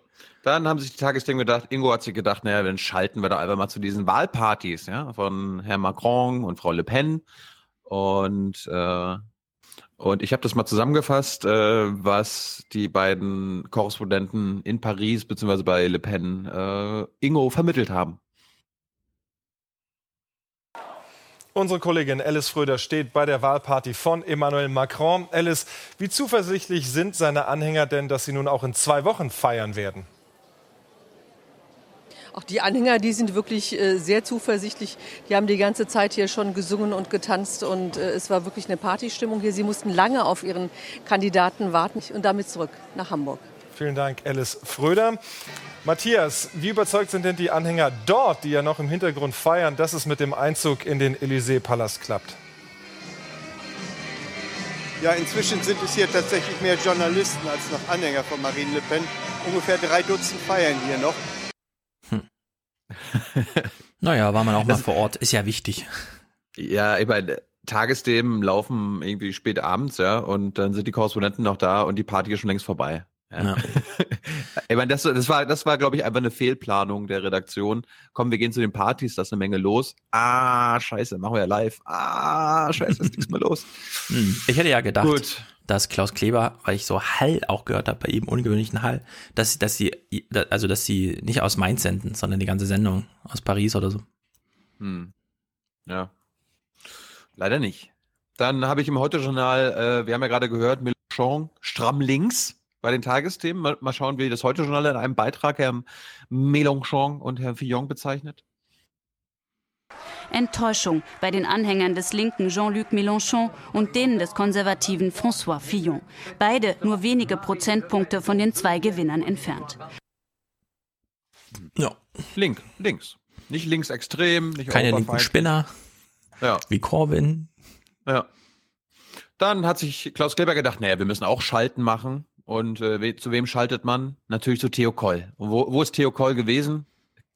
dann haben sich die Tagesthemen gedacht, Ingo hat sich gedacht, naja, dann schalten wir da einfach mal zu diesen Wahlpartys, ja, von Herrn Macron und Frau Le Pen. Und äh, und ich habe das mal zusammengefasst, äh, was die beiden Korrespondenten in Paris bzw. bei Le Pen äh, Ingo vermittelt haben. Unsere Kollegin Alice Fröder steht bei der Wahlparty von Emmanuel Macron. Alice, wie zuversichtlich sind seine Anhänger denn, dass sie nun auch in zwei Wochen feiern werden? Auch die Anhänger, die sind wirklich äh, sehr zuversichtlich. Die haben die ganze Zeit hier schon gesungen und getanzt und äh, es war wirklich eine Partystimmung hier. Sie mussten lange auf ihren Kandidaten warten und damit zurück nach Hamburg. Vielen Dank, Alice Fröder. Matthias, wie überzeugt sind denn die Anhänger dort, die ja noch im Hintergrund feiern, dass es mit dem Einzug in den Élysée-Palast klappt? Ja, inzwischen sind es hier tatsächlich mehr Journalisten als noch Anhänger von Marine Le Pen. Ungefähr drei Dutzend feiern hier noch. naja, war man auch mal das, vor Ort, ist ja wichtig. Ja, ich meine, Tagesthemen laufen irgendwie spät abends, ja, und dann sind die Korrespondenten noch da und die Party ist schon längst vorbei. Ja. ja. ich meine, das, das war, das war, glaube ich, einfach eine Fehlplanung der Redaktion. Komm, wir gehen zu den Partys, da ist eine Menge los. Ah, scheiße, machen wir ja live. Ah, scheiße, ist nichts mehr los. Hm. Ich hätte ja gedacht, Gut dass Klaus Kleber, weil ich so Hall auch gehört habe bei ihm, ungewöhnlichen Hall, dass, dass sie, also dass sie nicht aus Mainz senden, sondern die ganze Sendung aus Paris oder so. Hm. Ja. Leider nicht. Dann habe ich im Heute-Journal, äh, wir haben ja gerade gehört, Mélenchon stramm links bei den Tagesthemen. Mal, mal schauen, wie das Heute-Journal in einem Beitrag Herrn Mélenchon und Herrn Fillon bezeichnet. Enttäuschung bei den Anhängern des linken Jean-Luc Mélenchon und denen des konservativen François Fillon. Beide nur wenige Prozentpunkte von den zwei Gewinnern entfernt. Ja, link, links. Nicht linksextrem, nicht Keine linken Spinner. Ja. Wie Corbyn. Ja. Dann hat sich Klaus Kleber gedacht, naja, wir müssen auch Schalten machen. Und äh, we zu wem schaltet man? Natürlich zu Theo Koll. Und wo, wo ist Theo Koll gewesen?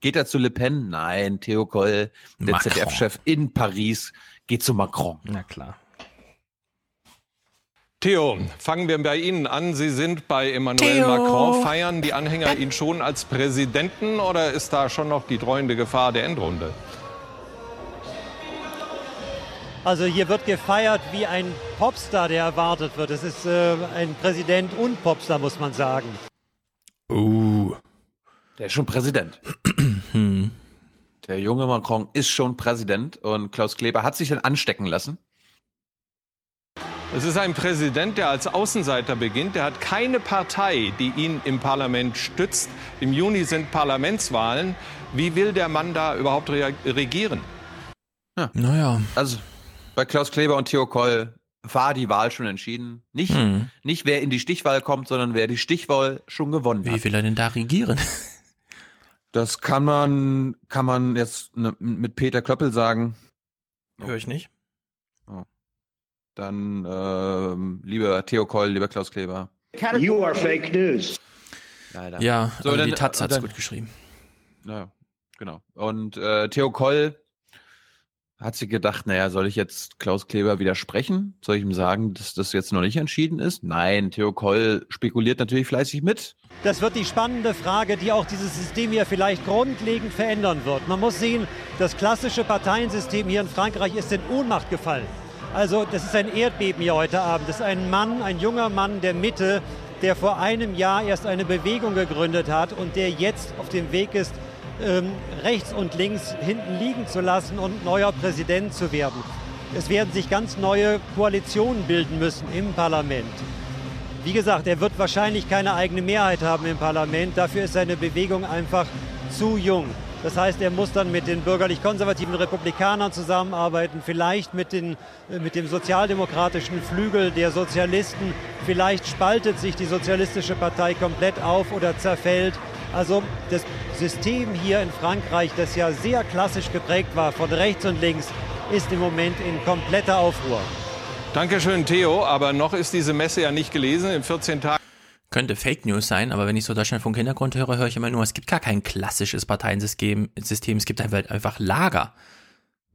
Geht er zu Le Pen? Nein, Theo Koll, der ZDF-Chef in Paris, geht zu Macron. Na klar. Theo, fangen wir bei Ihnen an. Sie sind bei Emmanuel Theo. Macron. Feiern die Anhänger ihn schon als Präsidenten oder ist da schon noch die dreuende Gefahr der Endrunde? Also hier wird gefeiert wie ein Popstar, der erwartet wird. Es ist äh, ein Präsident und Popstar, muss man sagen. Uh. Der ist schon Präsident. Der junge Macron ist schon Präsident und Klaus Kleber hat sich dann anstecken lassen. Es ist ein Präsident, der als Außenseiter beginnt. Der hat keine Partei, die ihn im Parlament stützt. Im Juni sind Parlamentswahlen. Wie will der Mann da überhaupt regieren? Ja. Naja. Also bei Klaus Kleber und Theo Koll war die Wahl schon entschieden. Nicht, hm. nicht wer in die Stichwahl kommt, sondern wer die Stichwahl schon gewonnen Wie hat. Wie will er denn da regieren? Das kann man, kann man jetzt ne, mit Peter Klöppel sagen. Höre ich nicht. Oh. Dann, ähm, lieber Theo Koll, lieber Klaus Kleber. You are fake news. Leider. Ja, so, dann, die Taz hat es gut geschrieben. Ja, genau. Und äh, Theo Koll hat sie gedacht, naja, soll ich jetzt Klaus Kleber widersprechen? Soll ich ihm sagen, dass das jetzt noch nicht entschieden ist? Nein, Theo Koll spekuliert natürlich fleißig mit. Das wird die spannende Frage, die auch dieses System hier vielleicht grundlegend verändern wird. Man muss sehen, das klassische Parteiensystem hier in Frankreich ist in Ohnmacht gefallen. Also das ist ein Erdbeben hier heute Abend. Das ist ein Mann, ein junger Mann der Mitte, der vor einem Jahr erst eine Bewegung gegründet hat und der jetzt auf dem Weg ist, ähm, rechts und links hinten liegen zu lassen und neuer Präsident zu werden. es werden sich ganz neue Koalitionen bilden müssen im Parlament. Wie gesagt, er wird wahrscheinlich keine eigene Mehrheit haben im Parlament. Dafür ist seine Bewegung einfach zu jung. Das heißt, er muss dann mit den bürgerlich-konservativen Republikanern zusammenarbeiten, vielleicht mit, den, äh, mit dem sozialdemokratischen Flügel der Sozialisten. Vielleicht spaltet sich die Sozialistische Partei komplett auf oder zerfällt. Also das System hier in Frankreich, das ja sehr klassisch geprägt war von rechts und links, ist im Moment in kompletter Aufruhr. Dankeschön, Theo. Aber noch ist diese Messe ja nicht gelesen. In 14 Tagen könnte Fake News sein, aber wenn ich so Deutschlandfunk Hintergrund höre, höre ich immer nur, es gibt gar kein klassisches Parteiensystem, System, es gibt einfach Lager.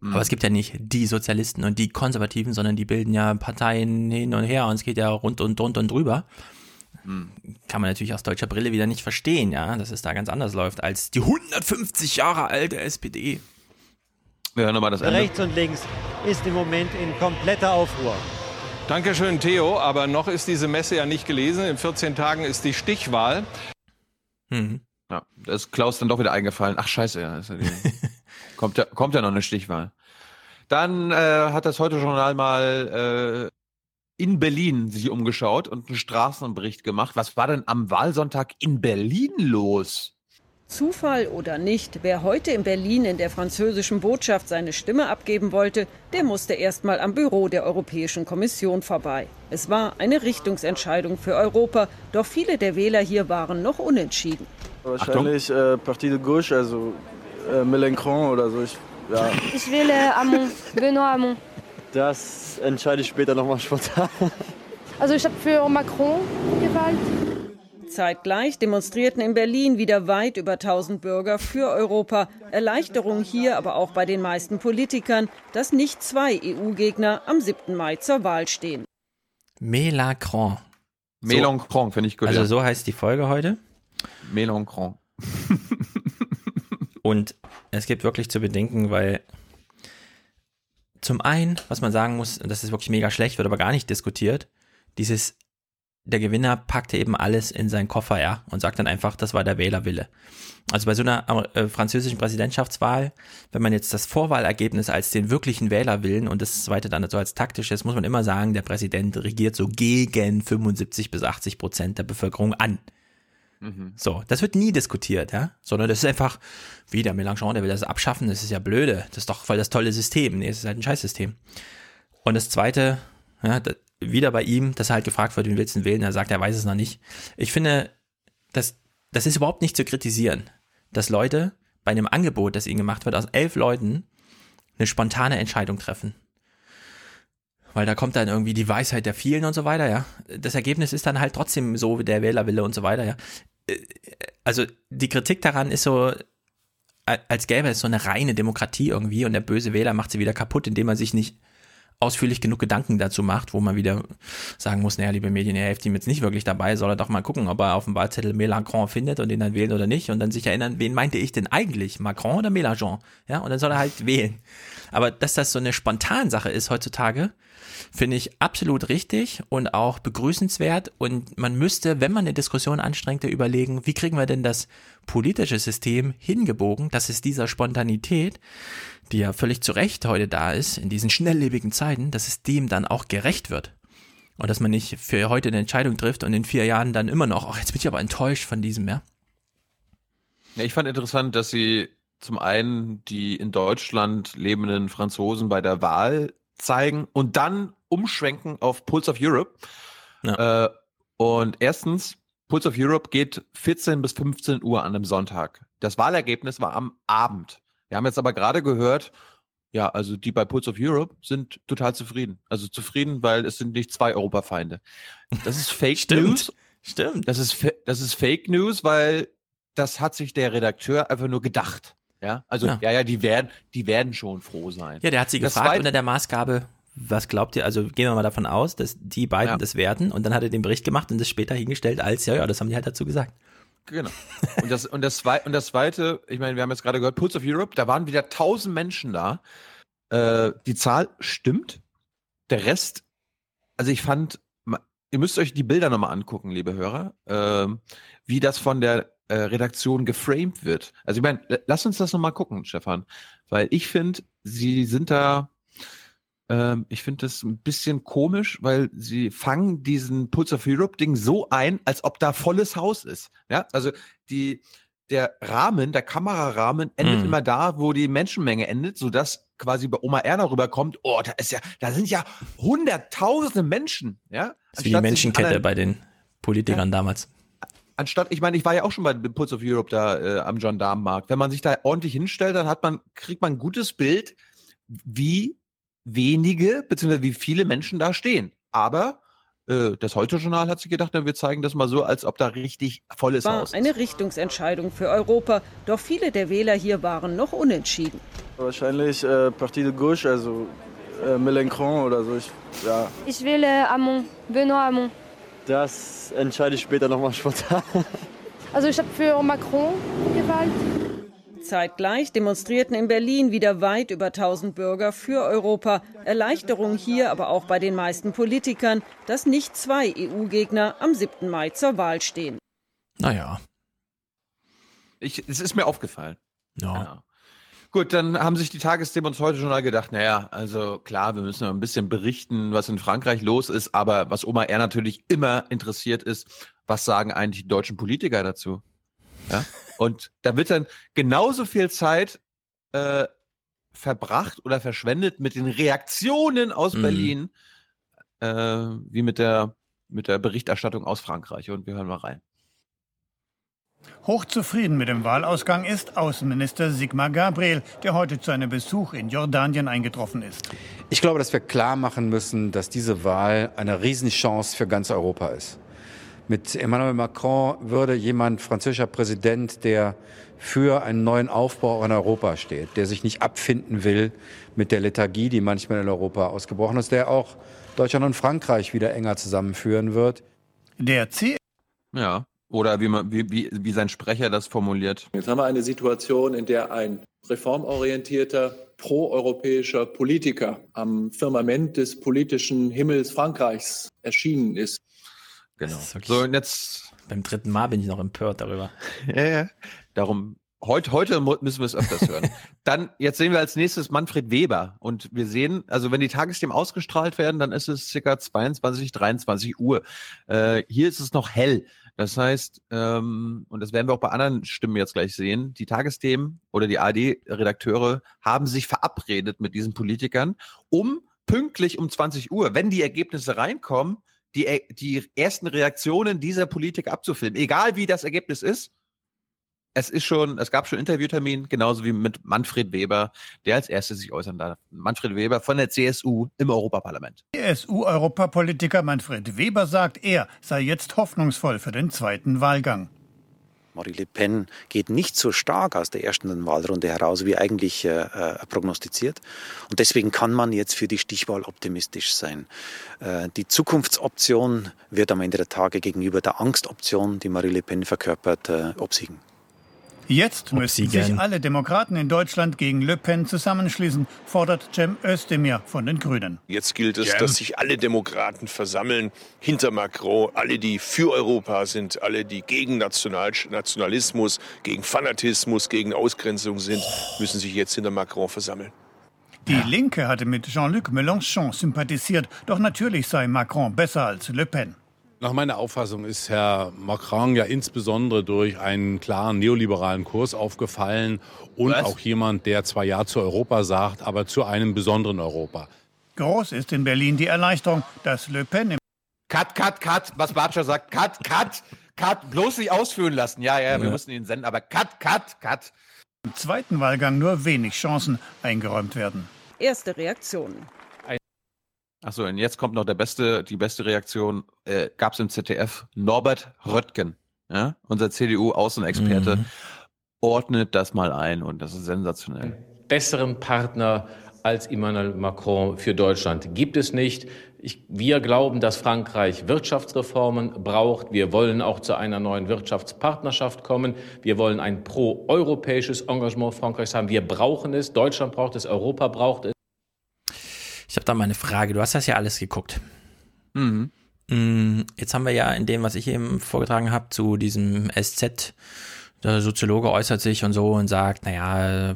Mhm. Aber es gibt ja nicht die Sozialisten und die Konservativen, sondern die bilden ja Parteien hin und her und es geht ja rund und rund und drüber. Mhm. Kann man natürlich aus deutscher Brille wieder nicht verstehen, ja, dass es da ganz anders läuft als die 150 Jahre alte SPD. Wir hören nochmal das Ende. Rechts und links ist im Moment in kompletter Aufruhr. Dankeschön, Theo. Aber noch ist diese Messe ja nicht gelesen. In 14 Tagen ist die Stichwahl. Mhm. Ja, da ist Klaus dann doch wieder eingefallen. Ach scheiße, ja. ja die, kommt, ja kommt ja noch eine Stichwahl. Dann äh, hat das Heute-Journal mal äh, in Berlin sich umgeschaut und einen Straßenbericht gemacht. Was war denn am Wahlsonntag in Berlin los? Zufall oder nicht, wer heute in Berlin in der französischen Botschaft seine Stimme abgeben wollte, der musste erst mal am Büro der Europäischen Kommission vorbei. Es war eine Richtungsentscheidung für Europa, doch viele der Wähler hier waren noch unentschieden. Wahrscheinlich äh, Parti de Gauche, also äh, Mélenchon oder so. Ich, ja. ich wähle Hamon, Benoît Hamon. Das entscheide ich später nochmal spontan. Also ich habe für Macron gewählt. Zeitgleich demonstrierten in Berlin wieder weit über 1000 Bürger für Europa. Erleichterung hier aber auch bei den meisten Politikern, dass nicht zwei EU-Gegner am 7. Mai zur Wahl stehen. Melacron. Melancron, finde ich gut. Also so heißt die Folge heute. Melancron. Und es gibt wirklich zu bedenken, weil zum einen, was man sagen muss, das ist wirklich mega schlecht, wird aber gar nicht diskutiert, dieses der Gewinner packte eben alles in seinen Koffer, ja, und sagt dann einfach, das war der Wählerwille. Also bei so einer äh, französischen Präsidentschaftswahl, wenn man jetzt das Vorwahlergebnis als den wirklichen Wählerwillen und das zweite dann so als taktisches, muss man immer sagen, der Präsident regiert so gegen 75 bis 80 Prozent der Bevölkerung an. Mhm. So, das wird nie diskutiert, ja, sondern das ist einfach, wie der Mélenchon, der will das abschaffen, das ist ja blöde, das ist doch voll das tolle System. Nee, es ist halt ein Scheißsystem. Und das zweite, ja, wieder bei ihm, dass er halt gefragt wird, wen willst du wählen? Er sagt, er weiß es noch nicht. Ich finde, das, das ist überhaupt nicht zu kritisieren, dass Leute bei einem Angebot, das ihnen gemacht wird, aus elf Leuten eine spontane Entscheidung treffen. Weil da kommt dann irgendwie die Weisheit der vielen und so weiter, ja. Das Ergebnis ist dann halt trotzdem so der Wählerwille und so weiter, ja. Also die Kritik daran ist so, als gäbe es so eine reine Demokratie irgendwie und der böse Wähler macht sie wieder kaputt, indem er sich nicht ausführlich genug Gedanken dazu macht, wo man wieder sagen muss, naja, liebe Medien, ihr helft ihm jetzt nicht wirklich dabei, soll er doch mal gucken, ob er auf dem Wahlzettel Mélenchon findet und den dann wählen oder nicht und dann sich erinnern, wen meinte ich denn eigentlich, Macron oder Mélenchon? Ja, und dann soll er halt wählen. Aber dass das so eine Spontansache ist heutzutage, finde ich absolut richtig und auch begrüßenswert. Und man müsste, wenn man eine Diskussion anstrengte, überlegen, wie kriegen wir denn das politische System hingebogen, dass es dieser Spontanität, die ja völlig zu Recht heute da ist, in diesen schnelllebigen Zeiten, dass es dem dann auch gerecht wird. Und dass man nicht für heute eine Entscheidung trifft und in vier Jahren dann immer noch, ach, jetzt bin ich aber enttäuscht von diesem, ja. Ja, ich fand interessant, dass sie zum einen die in Deutschland lebenden Franzosen bei der Wahl zeigen und dann umschwenken auf Pulse of Europe. Ja. Äh, und erstens, Pulse of Europe geht 14 bis 15 Uhr an einem Sonntag. Das Wahlergebnis war am Abend. Wir haben jetzt aber gerade gehört, ja, also die bei Pulse of Europe sind total zufrieden. Also zufrieden, weil es sind nicht zwei Europafeinde. Das ist Fake Stimmt. News. Stimmt. Das ist, das ist Fake News, weil das hat sich der Redakteur einfach nur gedacht. Ja, also ja, ja, ja die werden, die werden schon froh sein. Ja, der hat sie das gefragt unter der Maßgabe, was glaubt ihr? Also gehen wir mal davon aus, dass die beiden ja. das werden und dann hat er den Bericht gemacht und das später hingestellt als, ja, ja, das haben die halt dazu gesagt. Genau. Und das, und das, und das zweite, ich meine, wir haben jetzt gerade gehört, Pulse of Europe, da waren wieder tausend Menschen da. Äh, die Zahl stimmt. Der Rest, also ich fand, ihr müsst euch die Bilder nochmal angucken, liebe Hörer, äh, wie das von der äh, Redaktion geframed wird. Also ich meine, lass uns das nochmal gucken, Stefan. Weil ich finde, sie sind da Ähm, ich finde das ein bisschen komisch, weil sie fangen diesen Pulse of Europe Ding so ein, als ob da volles Haus ist. Ja, also die, der Rahmen, der Kamerarahmen endet Mhm. immer da, wo die Menschenmenge endet, sodass quasi bei Oma Erna rüberkommt, oh, da ist ja, da sind ja hunderttausende Menschen, ja. Das ist wie die Menschenkette bei den Politikern damals. Anstatt, ich meine, ich war ja auch schon bei Pulse of Europe da äh, am Gendarmenmarkt. Wenn man sich da ordentlich hinstellt, dann hat man, kriegt man ein gutes Bild, wie wenige bzw. wie viele Menschen da stehen. Aber äh, das Heute-Journal hat sich gedacht, na, wir zeigen das mal so, als ob da richtig volles War Haus ist. eine Richtungsentscheidung für Europa. Doch viele der Wähler hier waren noch unentschieden. Wahrscheinlich äh, Parti de Gauche, also äh, Mélenchon oder so. Ich, ja. Ich wähle Hamon, Benoît Hamon. Das entscheide ich später nochmal spontan. Also ich habe für Macron gewählt. Zeitgleich demonstrierten in Berlin wieder weit über 1000 Bürger für Europa. Erleichterung hier aber auch bei den meisten Politikern, dass nicht zwei EU-Gegner am 7. Mai zur Wahl stehen. Naja. Ich, es ist mir aufgefallen. Ja. Gut, dann haben sich die Tagesthemen und das Heute-Journal gedacht, naja, also klar, wir müssen ein bisschen berichten, was in Frankreich los ist, aber was Oma R natürlich immer interessiert ist, was sagen eigentlich die deutschen Politiker dazu? Ja? Und da wird dann genauso viel Zeit äh, verbracht oder verschwendet mit den Reaktionen aus Mhm. Berlin, äh, wie mit der, mit der Berichterstattung aus Frankreich. Und wir hören mal rein. Hochzufrieden mit dem Wahlausgang ist Außenminister Sigmar Gabriel, der heute zu einem Besuch in Jordanien eingetroffen ist. Ich glaube, dass wir klar machen müssen, dass diese Wahl eine Riesenchance für ganz Europa ist. Mit Emmanuel Macron würde jemand, französischer Präsident, der für einen neuen Aufbau auch in Europa steht, der sich nicht abfinden will mit der Lethargie, die manchmal in Europa ausgebrochen ist, der auch Deutschland und Frankreich wieder enger zusammenführen wird. Der C Ja. Oder wie, man, wie, wie, wie sein Sprecher das formuliert. Jetzt haben wir eine Situation, in der ein reformorientierter, proeuropäischer Politiker am Firmament des politischen Himmels Frankreichs erschienen ist. Genau. So, und jetzt. Beim dritten Mal bin ich noch empört darüber. Ja, ja. Darum, heute, heute müssen wir es öfters hören. dann, jetzt sehen wir als nächstes Manfred Weber. Und wir sehen, also wenn die Tagesthemen ausgestrahlt werden, dann ist es circa 22, 23 Uhr. Äh, hier ist es noch hell. Das heißt, ähm, und das werden wir auch bei anderen Stimmen jetzt gleich sehen, die Tagesthemen oder die ARD-Redakteure haben sich verabredet mit diesen Politikern, um pünktlich um 20 Uhr, wenn die Ergebnisse reinkommen, die, die ersten Reaktionen dieser Politiker abzufilmen. Egal wie das Ergebnis ist, es ist schon, es gab schon Interviewtermin, genauso wie mit Manfred Weber, der als erstes sich äußern darf. Manfred Weber von der CSU im Europaparlament. CSU-Europapolitiker Manfred Weber sagt, er sei jetzt hoffnungsvoll für den zweiten Wahlgang. Marie Le Pen geht nicht so stark aus der ersten Wahlrunde heraus, wie eigentlich äh, äh, prognostiziert. Und deswegen kann man jetzt für die Stichwahl optimistisch sein. Äh, die Zukunftsoption wird am Ende der Tage gegenüber der Angstoption, die Marie Le Pen verkörpert, äh, obsiegen. Jetzt müssen sich alle Demokraten in Deutschland gegen Le Pen zusammenschließen, fordert Cem Özdemir von den Grünen. Jetzt gilt es, Ja. dass sich alle Demokraten versammeln hinter Macron, alle, die für Europa sind, alle, die gegen National Nationalismus, gegen Fanatismus, gegen Ausgrenzung sind, müssen sich jetzt hinter Macron versammeln. Die Linke hatte mit Jean-Luc Mélenchon sympathisiert, doch natürlich sei Macron besser als Le Pen. Nach meiner Auffassung ist Herr Macron ja insbesondere durch einen klaren neoliberalen Kurs aufgefallen und Was? auch jemand, der zwar Ja zu Europa sagt, aber zu einem besonderen Europa. Groß ist in Berlin die Erleichterung, dass Le Pen im Cut, cut, cut, was Bartscher sagt. Cut, cut, cut. Bloß nicht ausführen lassen. Ja, ja, wir Ja. müssen ihn senden, aber cut, cut, cut. im zweiten Wahlgang nur wenig Chancen eingeräumt werden. Erste Reaktionen. Achso, und jetzt kommt noch der beste, die beste Reaktion, äh, gab es im ZDF, Norbert Röttgen, ja, unser CDU-Außenexperte, Mhm. ordnet das mal ein und das ist sensationell. besseren Partner als Emmanuel Macron für Deutschland gibt es nicht. Ich, wir glauben, dass Frankreich Wirtschaftsreformen braucht. Wir wollen auch zu einer neuen Wirtschaftspartnerschaft kommen. Wir wollen ein pro-europäisches Engagement Frankreichs haben. Wir brauchen es. Deutschland braucht es. Europa braucht es. Ich habe da mal eine Frage. Du hast das ja alles geguckt. Mhm. Mm, Jetzt haben wir ja in dem, was ich eben vorgetragen habe, zu diesem SZ, der Soziologe äußert sich und so und sagt, naja,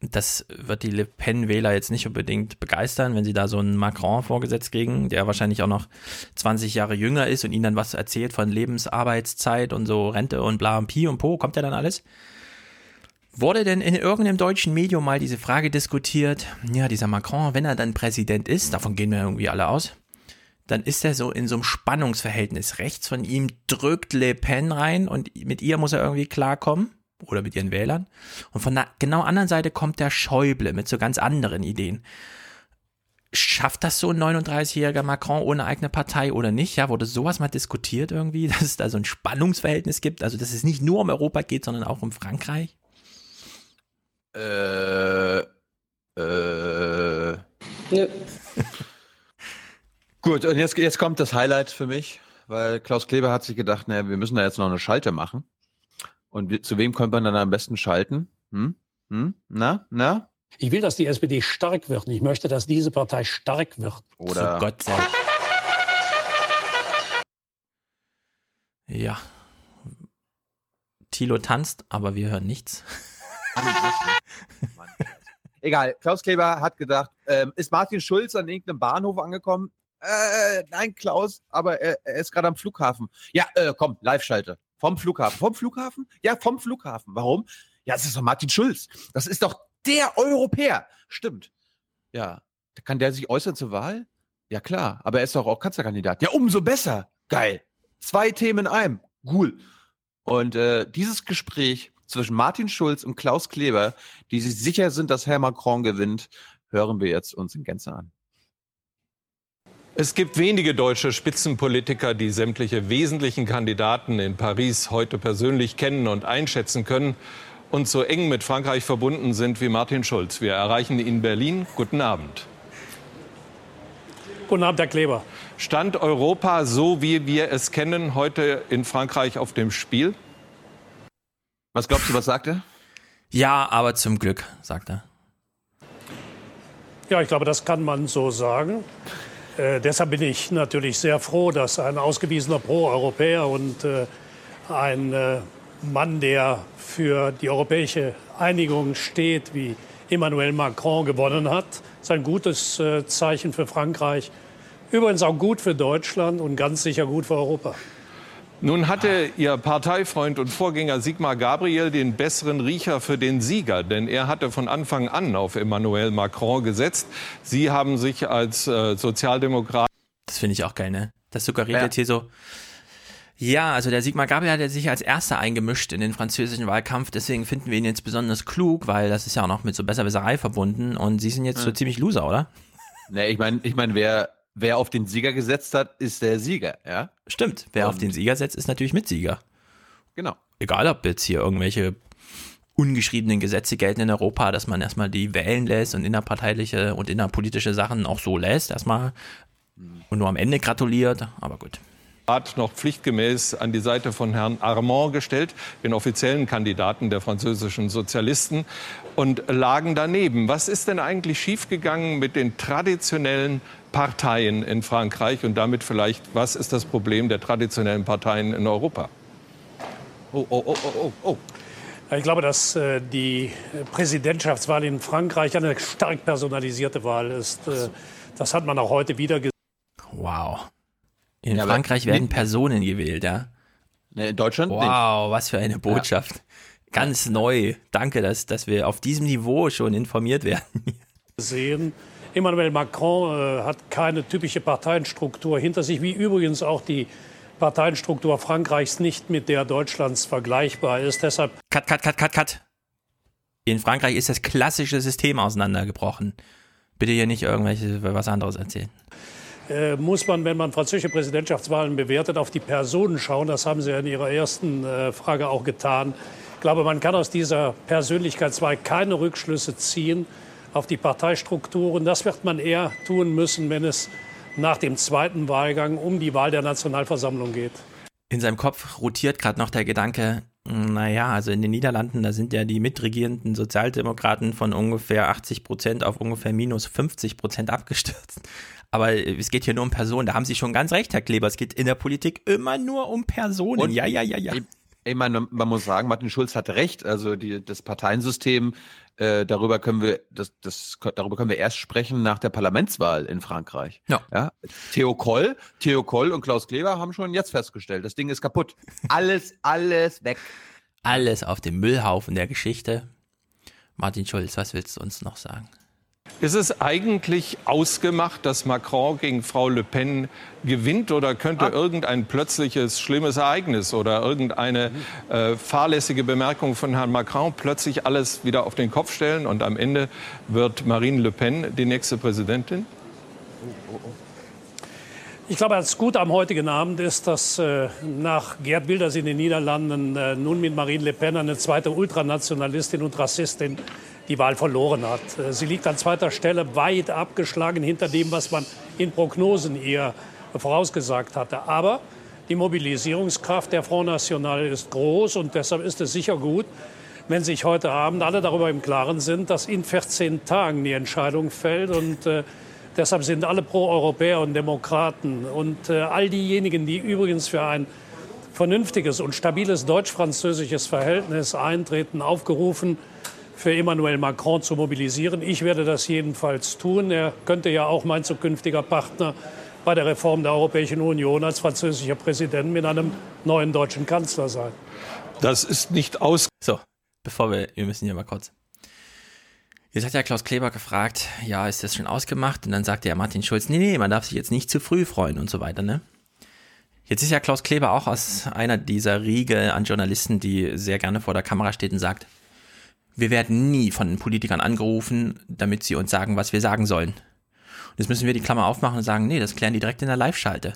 das wird die Le Pen-Wähler jetzt nicht unbedingt begeistern, wenn sie da so einen Macron vorgesetzt kriegen, der wahrscheinlich auch noch 20 Jahre jünger ist und ihnen dann was erzählt von Lebensarbeitszeit und so Rente und bla und Pi und Po, kommt ja dann alles. Wurde denn in irgendeinem deutschen Medium mal diese Frage diskutiert, ja, dieser Macron, wenn er dann Präsident ist, davon gehen wir irgendwie alle aus, dann ist er so in so einem Spannungsverhältnis. Rechts von ihm drückt Le Pen rein und mit ihr muss er irgendwie klarkommen oder mit ihren Wählern. Und von der genau anderen Seite kommt der Schäuble mit so ganz anderen Ideen. Schafft das so ein 39-jähriger Macron ohne eigene Partei oder nicht? Ja, wurde sowas mal diskutiert irgendwie, dass es da so ein Spannungsverhältnis gibt? Also, dass es nicht nur um Europa geht, sondern auch um Frankreich? Äh, äh. Nö. Gut, und jetzt, jetzt kommt das Highlight für mich, weil Klaus Kleber hat sich gedacht, naja, wir müssen da jetzt noch eine Schalte machen. Und wie, zu wem könnte man dann am besten schalten? Hm? Hm? Na? Na? Ich will, dass die SPD stark wird. Ich möchte, dass diese Partei stark wird. Oder Zu Gott sei Ja. Thilo tanzt, aber wir hören nichts. Egal, Klaus Kleber hat gedacht, ähm, ist Martin Schulz an irgendeinem Bahnhof angekommen? Äh, nein, Klaus, aber er, er ist gerade am Flughafen. Ja, äh, komm, Live-Schalte. Vom Flughafen. Vom Flughafen? Ja, vom Flughafen. Warum? Ja, das ist doch Martin Schulz. Das ist doch der Europäer. Stimmt. Ja. Kann der sich äußern zur Wahl? Ja, klar. Aber er ist doch auch Kanzlerkandidat. Ja, umso besser. Geil. Zwei Themen in einem. Cool. Und äh, dieses Gespräch zwischen Martin Schulz und Klaus Kleber, die sich sicher sind, dass Herr Macron gewinnt, hören wir jetzt uns in Gänze an. Es gibt wenige deutsche Spitzenpolitiker, die sämtliche wesentlichen Kandidaten in Paris heute persönlich kennen und einschätzen können und so eng mit Frankreich verbunden sind wie Martin Schulz. Wir erreichen ihn in Berlin. Guten Abend. Guten Abend, Herr Kleber. Stand Europa so, wie wir es kennen, heute in Frankreich auf dem Spiel? Was glaubst du, was sagt er? Ja, aber zum Glück, sagt er. Ja, ich glaube, das kann man so sagen. Äh, deshalb bin ich natürlich sehr froh, dass ein ausgewiesener Pro-Europäer und äh, ein äh, Mann, der für die europäische Einigung steht, wie Emmanuel Macron gewonnen hat. Das ist ein gutes äh, Zeichen für Frankreich. Übrigens auch gut für Deutschland und ganz sicher gut für Europa. Nun hatte Ihr Parteifreund und Vorgänger Sigmar Gabriel den besseren Riecher für den Sieger, denn er hatte von Anfang an auf Emmanuel Macron gesetzt. Sie haben sich als äh, Sozialdemokrat. Das finde ich auch geil, ne? Das suggeriert ja. jetzt hier so. Ja, also der Sigmar Gabriel hat sich als erster eingemischt in den französischen Wahlkampf, deswegen finden wir ihn jetzt besonders klug, weil das ist ja auch noch mit so Besserwisserei verbunden und Sie sind jetzt ja. so ziemlich Loser, oder? Ne, ich meine, ich mein, wer wer auf den Sieger gesetzt hat, ist der Sieger, ja? Stimmt. Wer Und auf den Sieger setzt, ist natürlich Mitsieger. Genau. Egal, ob jetzt hier irgendwelche ungeschriebenen Gesetze gelten in Europa, dass man erstmal die wählen lässt und innerparteiliche und innerpolitische Sachen auch so lässt, erstmal und nur am Ende gratuliert, aber gut. Rat noch pflichtgemäß an die Seite von Herrn Armand gestellt, den offiziellen Kandidaten der französischen Sozialisten, und lagen daneben. Was ist denn eigentlich schiefgegangen mit den traditionellen Parteien in Frankreich und damit vielleicht, was ist das Problem der traditionellen Parteien in Europa? Oh, oh, oh, oh, oh. Ich glaube, dass äh, die Präsidentschaftswahl in Frankreich eine stark personalisierte Wahl ist. Äh, das hat man auch heute wieder gesehen. Wow. In ja, Frankreich werden Personen gewählt, ja? In Deutschland Wow, nicht. was für eine Botschaft. Ja. Ganz neu. Danke, dass, dass wir auf diesem Niveau schon informiert werden. Sehen. Emmanuel Macron äh, hat keine typische Parteienstruktur hinter sich, wie übrigens auch die Parteienstruktur Frankreichs nicht mit der Deutschlands vergleichbar ist. Deshalb. Cut, cut, cut, cut, cut. In Frankreich ist das klassische System auseinandergebrochen. Bitte hier nicht irgendwelche was anderes erzählen. Äh, muss man, wenn man französische Präsidentschaftswahlen bewertet, auf die Personen schauen. Das haben Sie ja in Ihrer ersten äh, Frage auch getan. Ich glaube, man kann aus dieser Persönlichkeitswahl keine Rückschlüsse ziehen auf die Parteistrukturen. Das wird man eher tun müssen, wenn es nach dem zweiten Wahlgang um die Wahl der Nationalversammlung geht. In seinem Kopf rotiert gerade noch der Gedanke, naja, also in den Niederlanden, da sind ja die mitregierenden Sozialdemokraten von ungefähr 80 Prozent auf ungefähr minus 50 Prozent abgestürzt. Aber es geht hier nur um Personen. Da haben Sie schon ganz recht, Herr Kleber. Es geht in der Politik immer nur um Personen. Und ja, ja, ja, ja. Ich meine, man muss sagen, Martin Schulz hatte recht. Also die, das Parteiensystem, äh, darüber können wir, das, das, darüber können wir erst sprechen nach der Parlamentswahl in Frankreich. Ja. ja? Theo Koll, Theo Koll und Klaus Kleber haben schon jetzt festgestellt, das Ding ist kaputt. Alles, alles weg. Alles auf dem Müllhaufen der Geschichte. Martin Schulz, was willst du uns noch sagen? Ist es eigentlich ausgemacht, dass Macron gegen Frau Le Pen gewinnt oder könnte ah. irgendein plötzliches schlimmes Ereignis oder irgendeine äh, fahrlässige Bemerkung von Herrn Macron plötzlich alles wieder auf den Kopf stellen und am Ende wird Marine Le Pen die nächste Präsidentin? Ich glaube, das Gute am heutigen Abend ist, dass äh, nach Gerd Wilders in den Niederlanden äh, nun mit Marine Le Pen eine zweite Ultranationalistin und Rassistin die Wahl verloren hat. Äh, sie liegt an zweiter Stelle weit abgeschlagen hinter dem, was man in Prognosen ihr vorausgesagt hatte. Aber die Mobilisierungskraft der Front National ist groß und deshalb ist es sicher gut, wenn sich heute Abend alle darüber im Klaren sind, dass in 14 Tagen die Entscheidung fällt. Und äh, deshalb sind alle Pro-Europäer und Demokraten und äh, all diejenigen, die übrigens für ein vernünftiges und stabiles deutsch-französisches Verhältnis eintreten, aufgerufen, für Emmanuel Macron zu mobilisieren. Ich werde das jedenfalls tun. Er könnte ja auch mein zukünftiger Partner bei der Reform der Europäischen Union als französischer Präsident mit einem neuen deutschen Kanzler sein. Das ist nicht aus. So, bevor wir, wir müssen hier mal kurz. Jetzt hat ja Klaus Kleber gefragt, ja, ist das schon ausgemacht? Und dann sagte ja Martin Schulz, nee, nee, man darf sich jetzt nicht zu früh freuen und so weiter, ne? Jetzt ist ja Klaus Kleber auch aus einer dieser Riege an Journalisten, die sehr gerne vor der Kamera steht und sagt, wir werden nie von den Politikern angerufen, damit sie uns sagen, was wir sagen sollen. Und jetzt müssen wir die Klammer aufmachen und sagen, nee, das klären die direkt in der Live-Schalte.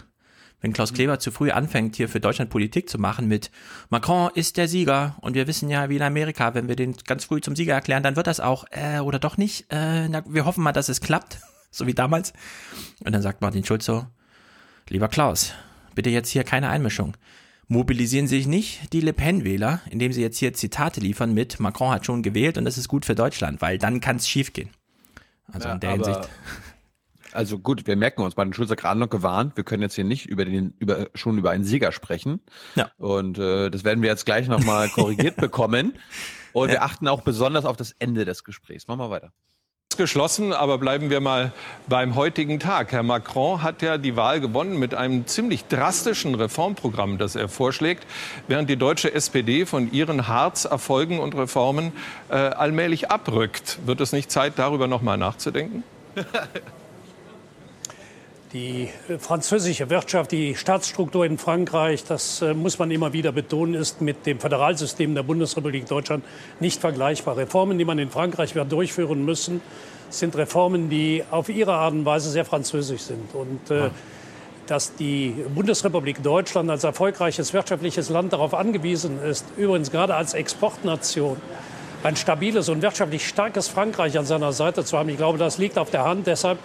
Wenn Klaus Kleber zu früh anfängt, hier für Deutschland Politik zu machen mit Macron ist der Sieger und wir wissen ja, wie in Amerika, wenn wir den ganz früh zum Sieger erklären, dann wird das auch, äh, oder doch nicht. Äh, na, wir hoffen mal, dass es klappt, so wie damals. Und dann sagt Martin Schulz so, lieber Klaus, bitte jetzt hier keine Einmischung mobilisieren sich nicht die Le Pen-Wähler, indem sie jetzt hier Zitate liefern mit Macron hat schon gewählt und das ist gut für Deutschland, weil dann kann es schiefgehen. Also ja, in der Hinsicht. Also gut, wir merken uns, Martin Schulz hat gerade noch gewarnt, wir können jetzt hier nicht über den, über, schon über einen Sieger sprechen. Ja. Und äh, das werden wir jetzt gleich nochmal korrigiert bekommen. Und ja. wir achten auch besonders auf das Ende des Gesprächs. Machen wir weiter geschlossen, aber bleiben wir mal beim heutigen Tag. Herr Macron hat ja die Wahl gewonnen mit einem ziemlich drastischen Reformprogramm, das er vorschlägt, während die deutsche SPD von ihren Harz-Erfolgen und Reformen äh, allmählich abrückt. Wird es nicht Zeit, darüber noch mal nachzudenken? Die französische Wirtschaft, die Staatsstruktur in Frankreich, das äh, muss man immer wieder betonen, ist mit dem Föderalsystem der Bundesrepublik Deutschland nicht vergleichbar. Reformen, die man in Frankreich wird durchführen müssen, sind Reformen, die auf ihre Art und Weise sehr französisch sind. Und äh, dass die Bundesrepublik Deutschland als erfolgreiches wirtschaftliches Land darauf angewiesen ist, übrigens gerade als Exportnation, ein stabiles und wirtschaftlich starkes Frankreich an seiner Seite zu haben. Ich glaube, das liegt auf der Hand. Deshalb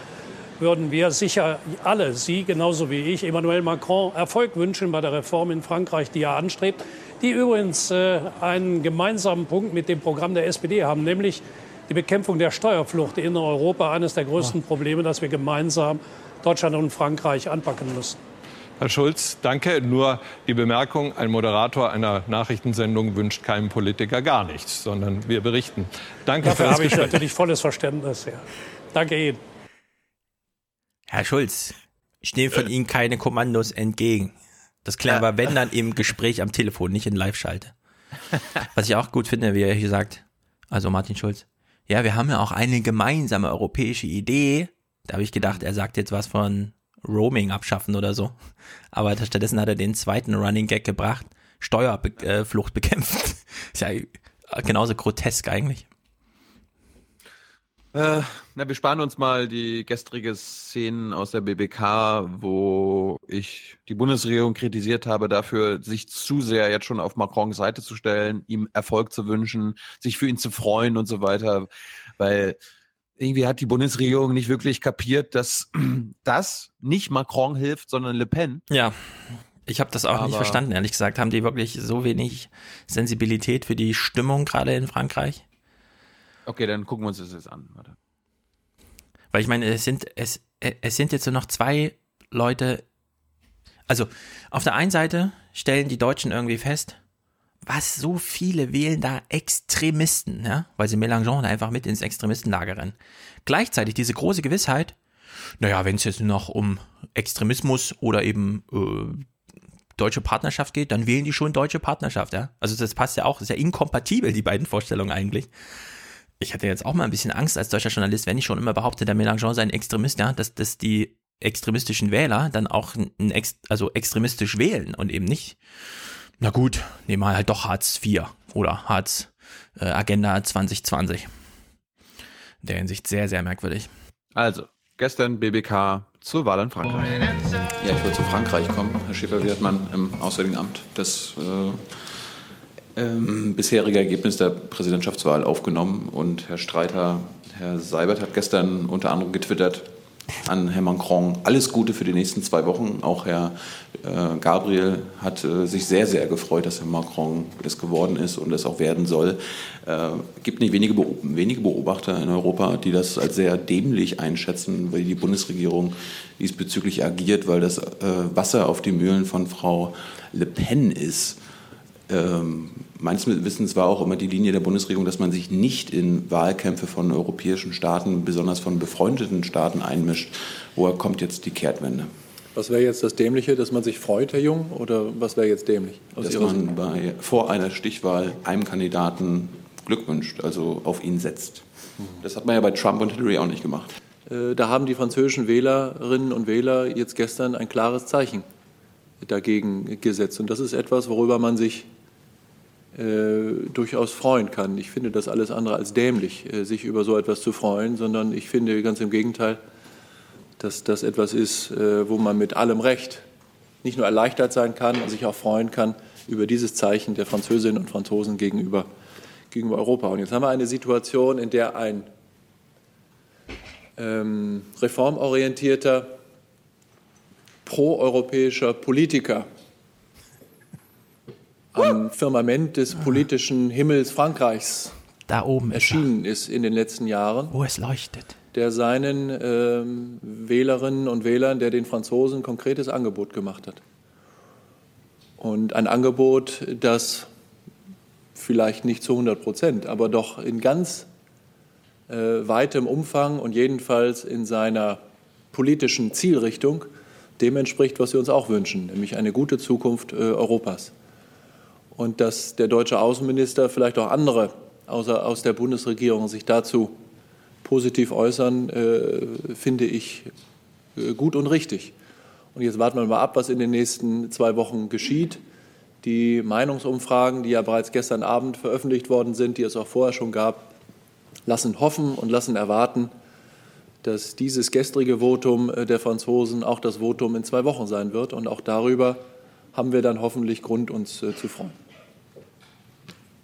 würden wir sicher alle, Sie genauso wie ich, Emmanuel Macron Erfolg wünschen bei der Reform in Frankreich, die er anstrebt, die übrigens äh, einen gemeinsamen Punkt mit dem Programm der SPD haben, nämlich die Bekämpfung der Steuerflucht in Europa, eines der größten Probleme, das wir gemeinsam Deutschland und Frankreich anpacken müssen. Herr Schulz, danke. Nur die Bemerkung, ein Moderator einer Nachrichtensendung wünscht keinem Politiker gar nichts, sondern wir berichten. Danke Dafür für das habe ich Gespräch. natürlich volles Verständnis. Ja. Danke Ihnen. Herr Schulz, ich nehme von Ihnen keine Kommandos entgegen. Das klären wir, wenn dann im Gespräch am Telefon, nicht in Live-Schalte. Was ich auch gut finde, wie er hier sagt, also Martin Schulz, ja, wir haben ja auch eine gemeinsame europäische Idee. Da habe ich gedacht, er sagt jetzt was von Roaming abschaffen oder so. Aber stattdessen hat er den zweiten Running Gag gebracht, Steuerflucht bekämpfen. Ist ja genauso grotesk eigentlich. Äh, na, wir sparen uns mal die gestrige Szenen aus der BBK, wo ich die Bundesregierung kritisiert habe dafür, sich zu sehr jetzt schon auf Macrons Seite zu stellen, ihm Erfolg zu wünschen, sich für ihn zu freuen und so weiter, weil irgendwie hat die Bundesregierung nicht wirklich kapiert, dass das nicht Macron hilft, sondern Le Pen. Ja. Ich habe das auch Aber nicht verstanden, ehrlich gesagt. Haben die wirklich so wenig Sensibilität für die Stimmung gerade in Frankreich? Okay, dann gucken wir uns das jetzt an. Warte. Weil ich meine, es sind, es, es sind jetzt so noch zwei Leute. Also, auf der einen Seite stellen die Deutschen irgendwie fest, was so viele wählen da Extremisten, ja, weil sie Mélenchon einfach mit ins Extremistenlager rennen. Gleichzeitig diese große Gewissheit, naja, wenn es jetzt noch um Extremismus oder eben äh, deutsche Partnerschaft geht, dann wählen die schon deutsche Partnerschaft, ja. Also das passt ja auch, ist ja inkompatibel, die beiden Vorstellungen eigentlich. Ich hatte jetzt auch mal ein bisschen Angst als deutscher Journalist, wenn ich schon immer behaupte, der Mélenchon sei ein Extremist, ja, dass, dass die extremistischen Wähler dann auch ein Ex also extremistisch wählen und eben nicht na gut, nehmen wir halt doch Hartz IV oder Hartz äh, Agenda 2020. In der Hinsicht sehr, sehr merkwürdig. Also, gestern BBK zur Wahl in Frankreich. Ja, ich würde zu Frankreich kommen. Herr Schäfer, wie hat man im Auswärtigen Amt das äh, ähm, bisherige Ergebnis der Präsidentschaftswahl aufgenommen? Und Herr Streiter, Herr Seibert hat gestern unter anderem getwittert, an Herrn Macron alles Gute für die nächsten zwei Wochen. Auch Herr äh, Gabriel hat äh, sich sehr, sehr gefreut, dass Herr Macron es geworden ist und es auch werden soll. Äh, gibt nicht wenige, wenige Beobachter in Europa, die das als sehr dämlich einschätzen, weil die Bundesregierung diesbezüglich agiert, weil das äh, Wasser auf die Mühlen von Frau Le Pen ist. Ähm, meines Wissens war auch immer die Linie der Bundesregierung, dass man sich nicht in Wahlkämpfe von europäischen Staaten, besonders von befreundeten Staaten einmischt. Woher kommt jetzt die Kehrtwende? Was wäre jetzt das Dämliche, dass man sich freut, Herr Jung, oder was wäre jetzt dämlich? dass man bei, vor einer Stichwahl einem Kandidaten Glück wünscht, also auf ihn setzt. Das hat man ja bei Trump und Hillary auch nicht gemacht. Äh, da haben die französischen Wählerinnen und Wähler jetzt gestern ein klares Zeichen dagegen gesetzt. Und das ist etwas, worüber man sich äh, durchaus freuen kann. Ich finde das alles andere als dämlich, äh, sich über so etwas zu freuen, sondern ich finde ganz im Gegenteil, dass das etwas ist, äh, wo man mit allem Recht nicht nur erleichtert sein kann, sich auch freuen kann über dieses Zeichen der Französinnen und Franzosen gegenüber, gegenüber Europa. Und jetzt haben wir eine Situation, in der ein ähm, reformorientierter, proeuropäischer Politiker am Firmament des politischen Himmels Frankreichs da oben erschienen ist, in den letzten Jahren. Wo es leuchtet. Der seinen ähm, Wählerinnen und Wählern, der den Franzosen ein konkretes Angebot gemacht hat. Und ein Angebot, das vielleicht nicht zu 100 Prozent, aber doch in ganz äh, weitem Umfang und jedenfalls in seiner politischen Zielrichtung dem entspricht, was wir uns auch wünschen, nämlich eine gute Zukunft äh, Europas und dass der deutsche Außenminister, vielleicht auch andere außer, aus der Bundesregierung sich dazu positiv äußern, äh, finde ich äh, gut und richtig. Und jetzt warten wir mal ab, was in den nächsten zwei Wochen geschieht. Die Meinungsumfragen, die ja bereits gestern Abend veröffentlicht worden sind, die es auch vorher schon gab, lassen hoffen und lassen erwarten, dass dieses gestrige Votum äh, der Franzosen auch das Votum in zwei Wochen sein wird. Und auch darüber haben wir dann hoffentlich Grund, uns äh, zu freuen.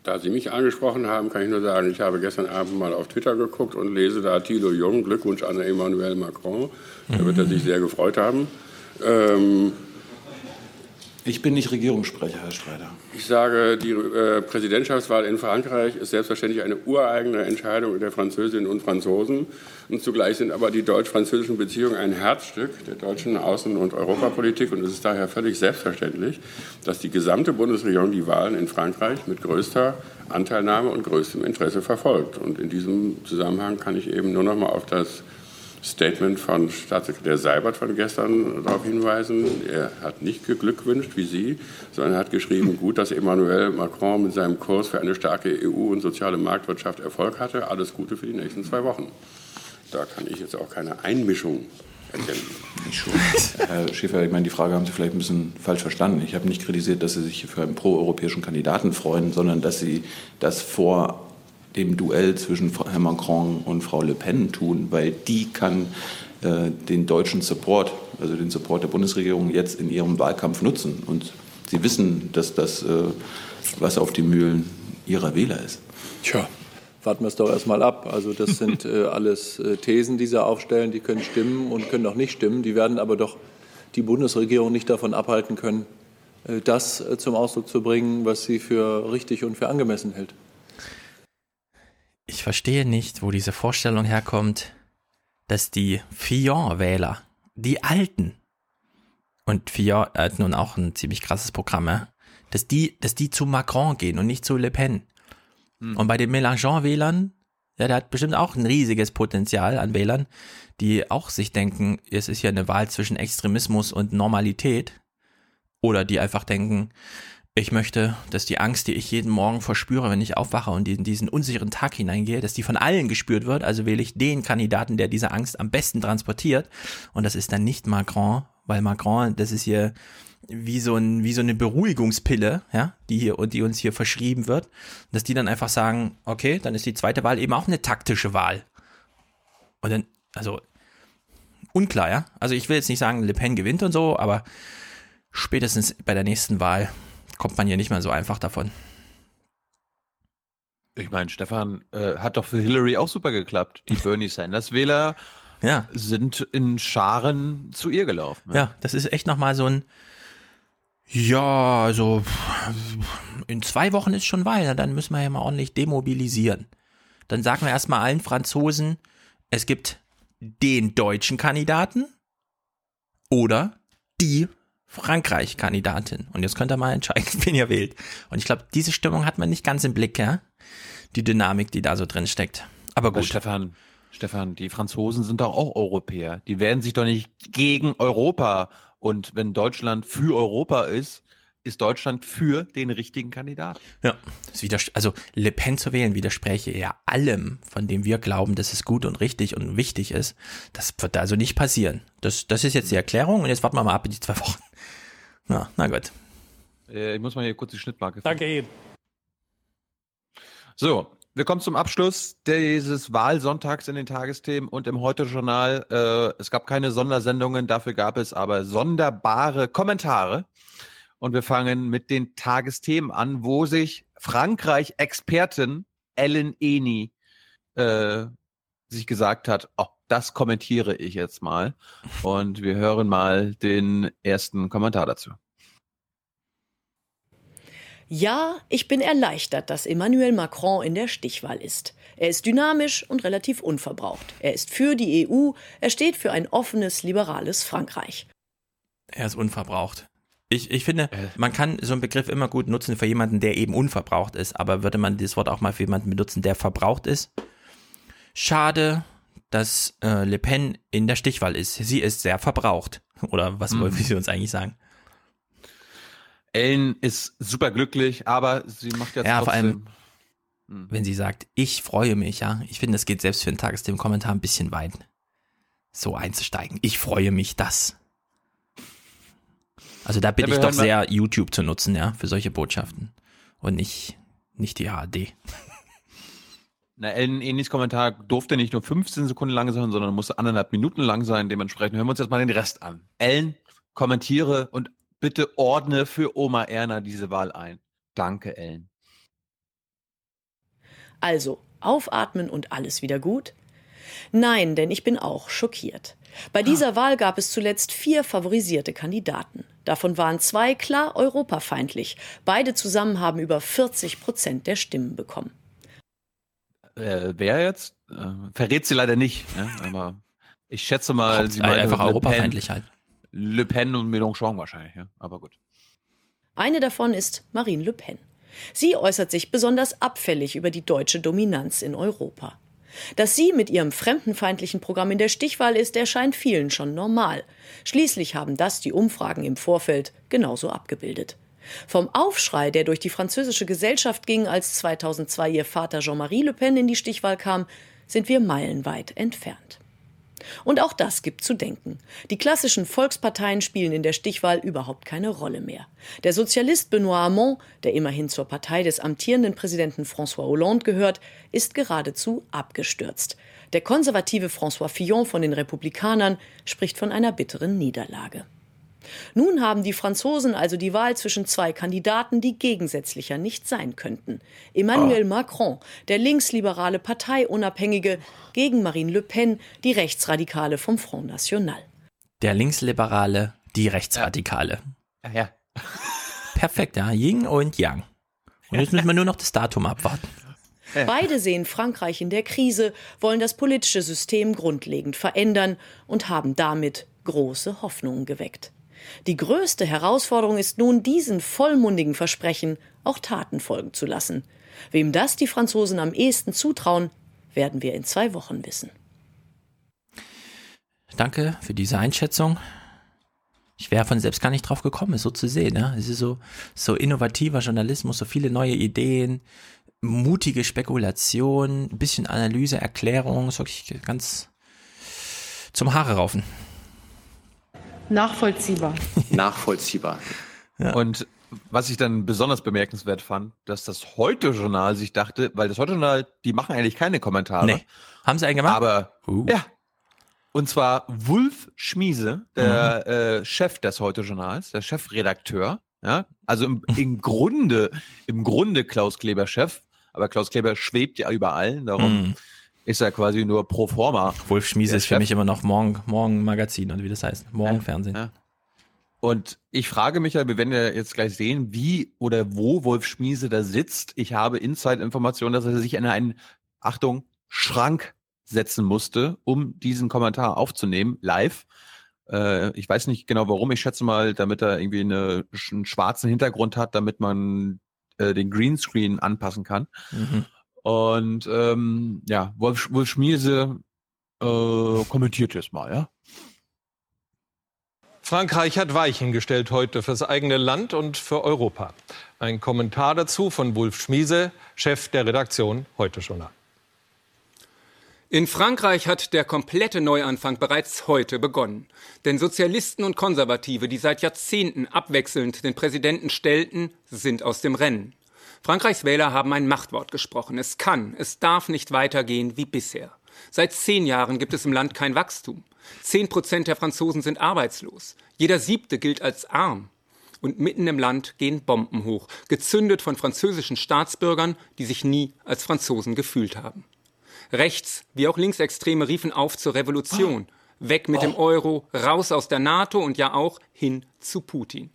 Da Sie mich angesprochen haben, kann ich nur sagen, ich habe gestern Abend mal auf Twitter geguckt und lese da Thilo Jung, Glückwunsch an Emmanuel Macron. Da wird er sich sehr gefreut haben. Ähm, ich bin nicht Regierungssprecher, Herr Streiter. Ich sage, die äh, Präsidentschaftswahl in Frankreich ist selbstverständlich eine ureigene Entscheidung der Französinnen und Franzosen. Und zugleich sind aber die deutsch-französischen Beziehungen ein Herzstück der deutschen Außen- und Europapolitik. Und es ist daher völlig selbstverständlich, dass die gesamte Bundesregierung die Wahlen in Frankreich mit größter Anteilnahme und größtem Interesse verfolgt. Und in diesem Zusammenhang kann ich eben nur noch mal auf das Statement von Staatssekretär Seibert von gestern darauf hinweisen. Er hat nicht geglückwünscht wie Sie, sondern er hat geschrieben, gut, dass Emmanuel Macron mit seinem Kurs für eine starke EU und soziale Marktwirtschaft Erfolg hatte. Alles Gute für die nächsten zwei Wochen. Da kann ich jetzt auch keine Einmischung erkennen. Herr Schäfer, ich meine, die Frage haben Sie vielleicht ein bisschen falsch verstanden. Ich habe nicht kritisiert, dass Sie sich für einen proeuropäischen Kandidaten freuen, sondern dass Sie das vor dem Duell zwischen Herrn Macron und Frau Le Pen tun, weil die kann äh, den deutschen Support, also den Support der Bundesregierung jetzt in ihrem Wahlkampf nutzen. Und sie wissen, dass das äh, was auf die Mühlen ihrer Wähler ist. Tja, warten wir es doch erstmal ab. Also das sind äh, alles äh, Thesen, die sie aufstellen, die können stimmen und können auch nicht stimmen. Die werden aber doch die Bundesregierung nicht davon abhalten können, äh, das äh, zum Ausdruck zu bringen, was sie für richtig und für angemessen hält ich verstehe nicht, wo diese Vorstellung herkommt, dass die Fillon-Wähler, die Alten, und Fillon hat nun auch ein ziemlich krasses Programm, ja? dass die, dass die zu Macron gehen und nicht zu Le Pen. Hm. Und bei den Mélenchon-Wählern, ja, der hat bestimmt auch ein riesiges Potenzial an Wählern, die auch sich denken, es ist ja eine Wahl zwischen Extremismus und Normalität. Oder die einfach denken, ich möchte, dass die Angst, die ich jeden Morgen verspüre, wenn ich aufwache und in diesen unsicheren Tag hineingehe, dass die von allen gespürt wird. Also wähle ich den Kandidaten, der diese Angst am besten transportiert. Und das ist dann nicht Macron, weil Macron, das ist hier wie so, ein, wie so eine Beruhigungspille, ja, die hier die uns hier verschrieben wird, dass die dann einfach sagen, okay, dann ist die zweite Wahl eben auch eine taktische Wahl. Und dann, also unklar, ja. Also ich will jetzt nicht sagen, Le Pen gewinnt und so, aber spätestens bei der nächsten Wahl kommt man hier nicht mehr so einfach davon. Ich meine, Stefan äh, hat doch für Hillary auch super geklappt. Die Bernie Sanders-Wähler ja. sind in Scharen zu ihr gelaufen. Ja, das ist echt nochmal so ein, ja, also in zwei Wochen ist schon weiter, dann müssen wir ja mal ordentlich demobilisieren. Dann sagen wir erstmal allen Franzosen, es gibt den deutschen Kandidaten oder die Frankreich-Kandidatin. Und jetzt könnt ihr mal entscheiden, wen ihr wählt. Und ich glaube, diese Stimmung hat man nicht ganz im Blick, ja? Die Dynamik, die da so drin steckt. Aber gut. Aber Stefan, Stefan, die Franzosen sind doch auch Europäer. Die werden sich doch nicht gegen Europa. Und wenn Deutschland für Europa ist, ist Deutschland für den richtigen Kandidaten. Ja, also Le Pen zu wählen widerspräche ja allem, von dem wir glauben, dass es gut und richtig und wichtig ist. Das wird also nicht passieren. Das, das ist jetzt die Erklärung und jetzt warten wir mal ab in die zwei Wochen. Na, na gut. Äh, ich muss mal hier kurz die Schnittmarke. Danke Ihnen. So, wir kommen zum Abschluss dieses Wahlsonntags in den Tagesthemen und im Heute-Journal. Äh, es gab keine Sondersendungen, dafür gab es aber sonderbare Kommentare. Und wir fangen mit den Tagesthemen an, wo sich Frankreich-Expertin Ellen Eni äh, sich gesagt hat, oh, das kommentiere ich jetzt mal. Und wir hören mal den ersten Kommentar dazu. Ja, ich bin erleichtert, dass Emmanuel Macron in der Stichwahl ist. Er ist dynamisch und relativ unverbraucht. Er ist für die EU, er steht für ein offenes, liberales Frankreich. Er ist unverbraucht. Ich, ich finde, man kann so einen Begriff immer gut nutzen für jemanden, der eben unverbraucht ist, aber würde man das Wort auch mal für jemanden benutzen, der verbraucht ist? Schade, dass äh, Le Pen in der Stichwahl ist. Sie ist sehr verbraucht. Oder was Mhm. wollen wir uns eigentlich sagen? Ellen ist super glücklich, aber sie macht jetzt Ja, vor trotzdem. allem, wenn sie sagt, ich freue mich, ja. Ich finde, das geht selbst für einen Tagesthemen-Kommentar ein bisschen weit, so einzusteigen. Ich freue mich, das. Also da bitte Ja, ich doch sehr YouTube zu nutzen, ja, für solche Botschaften. Und nicht, nicht die ARD. Na, Ellen Enis Kommentar durfte nicht nur 15 Sekunden lang sein, sondern musste anderthalb Minuten lang sein. Dementsprechend hören wir uns jetzt mal den Rest an. Ellen, kommentiere und bitte ordne für Oma Erna diese Wahl ein. Danke, Ellen. Also, aufatmen und alles wieder gut? Nein, denn ich bin auch schockiert. Bei dieser Wahl gab es zuletzt vier favorisierte Kandidaten. Davon waren zwei klar europafeindlich. Beide zusammen haben über 40 Prozent der Stimmen bekommen. Äh, wer jetzt? Äh, verrät sie leider nicht, ne? aber ich schätze mal, sie meinte einfach europafeindlich halt. Le Pen und Mélenchon wahrscheinlich, ja. aber gut. Eine davon ist Marine Le Pen. Sie äußert sich besonders abfällig über die deutsche Dominanz in Europa. Dass sie mit ihrem fremdenfeindlichen Programm in der Stichwahl ist, erscheint vielen schon normal. Schließlich haben das die Umfragen im Vorfeld genauso abgebildet. Vom Aufschrei, der durch die französische Gesellschaft ging, als 2002 ihr Vater Jean-Marie Le Pen in die Stichwahl kam, sind wir meilenweit entfernt. Und auch das gibt zu denken. Die klassischen Volksparteien spielen in der Stichwahl überhaupt keine Rolle mehr. Der Sozialist Benoît Hamon, der immerhin zur Partei des amtierenden Präsidenten François Hollande gehört, ist geradezu abgestürzt. Der konservative François Fillon von den Republikanern spricht von einer bitteren Niederlage. Nun haben die Franzosen also die Wahl zwischen zwei Kandidaten, die gegensätzlicher nicht sein könnten. Emmanuel Macron, der linksliberale Parteiunabhängige, gegen Marine Le Pen, die Rechtsradikale vom Front National. Der Linksliberale, die Rechtsradikale. Ja, ja. Perfekt, ja. Yin und Yang. Und jetzt müssen wir nur noch das Datum abwarten. Beide sehen Frankreich in der Krise, wollen das politische System grundlegend verändern und haben damit große Hoffnungen geweckt. Die größte Herausforderung ist nun, diesen vollmundigen Versprechen auch Taten folgen zu lassen. Wem das die Franzosen am ehesten zutrauen, werden wir in zwei Wochen wissen. Danke für diese Einschätzung. Ich wäre von selbst gar nicht drauf gekommen, es so zu sehen. Ne? Es ist so, so innovativer Journalismus, so viele neue Ideen, mutige Spekulation, ein bisschen Analyse, Erklärung, ist wirklich ganz zum Haare raufen. Nachvollziehbar. Nachvollziehbar. Ja. Und was ich dann besonders bemerkenswert fand, dass das Heute-Journal sich dachte, weil das Heute-Journal, die machen eigentlich keine Kommentare. Nee. Haben sie einen gemacht? Aber, uh. ja. Und zwar Wulf Schmiese, der mhm. äh, Chef des Heute-Journals, der Chefredakteur. Ja, also im, im Grunde, im Grunde Klaus Kleber Chef, aber Klaus Kleber schwebt ja überall, darum mhm. Ist er quasi nur pro forma. Wolf Schmiese ist für mich immer noch Morgen, Morgen Magazin und wie das heißt, Morgen ja, Fernsehen. Ja. Und ich frage mich ja, wir werden ja jetzt gleich sehen, wie oder wo Wolf Schmiese da sitzt. Ich habe Inside-Informationen, dass er sich in einen, Achtung, Schrank setzen musste, um diesen Kommentar aufzunehmen, live. Äh, ich weiß nicht genau warum. Ich schätze mal, damit er irgendwie eine, einen schwarzen Hintergrund hat, damit man äh, den Greenscreen anpassen kann. Mhm. Und ähm, ja, Wolf, Wolf Schmiese äh, kommentiert jetzt mal, ja. Frankreich hat Weichen gestellt heute fürs eigene Land und für Europa. Ein Kommentar dazu von Wolf Schmiese, Chef der Redaktion Heute Journal. In Frankreich hat der komplette Neuanfang bereits heute begonnen. Denn Sozialisten und Konservative, die seit Jahrzehnten abwechselnd den Präsidenten stellten, sind aus dem Rennen. Frankreichs Wähler haben ein Machtwort gesprochen. Es kann, es darf nicht weitergehen wie bisher. Seit zehn Jahren gibt es im Land kein Wachstum. Zehn Prozent der Franzosen sind arbeitslos. Jeder siebte gilt als arm. Und mitten im Land gehen Bomben hoch, gezündet von französischen Staatsbürgern, die sich nie als Franzosen gefühlt haben. Rechts wie auch Linksextreme riefen auf zur Revolution. Weg mit dem Euro, raus aus der NATO und ja auch hin zu Putin.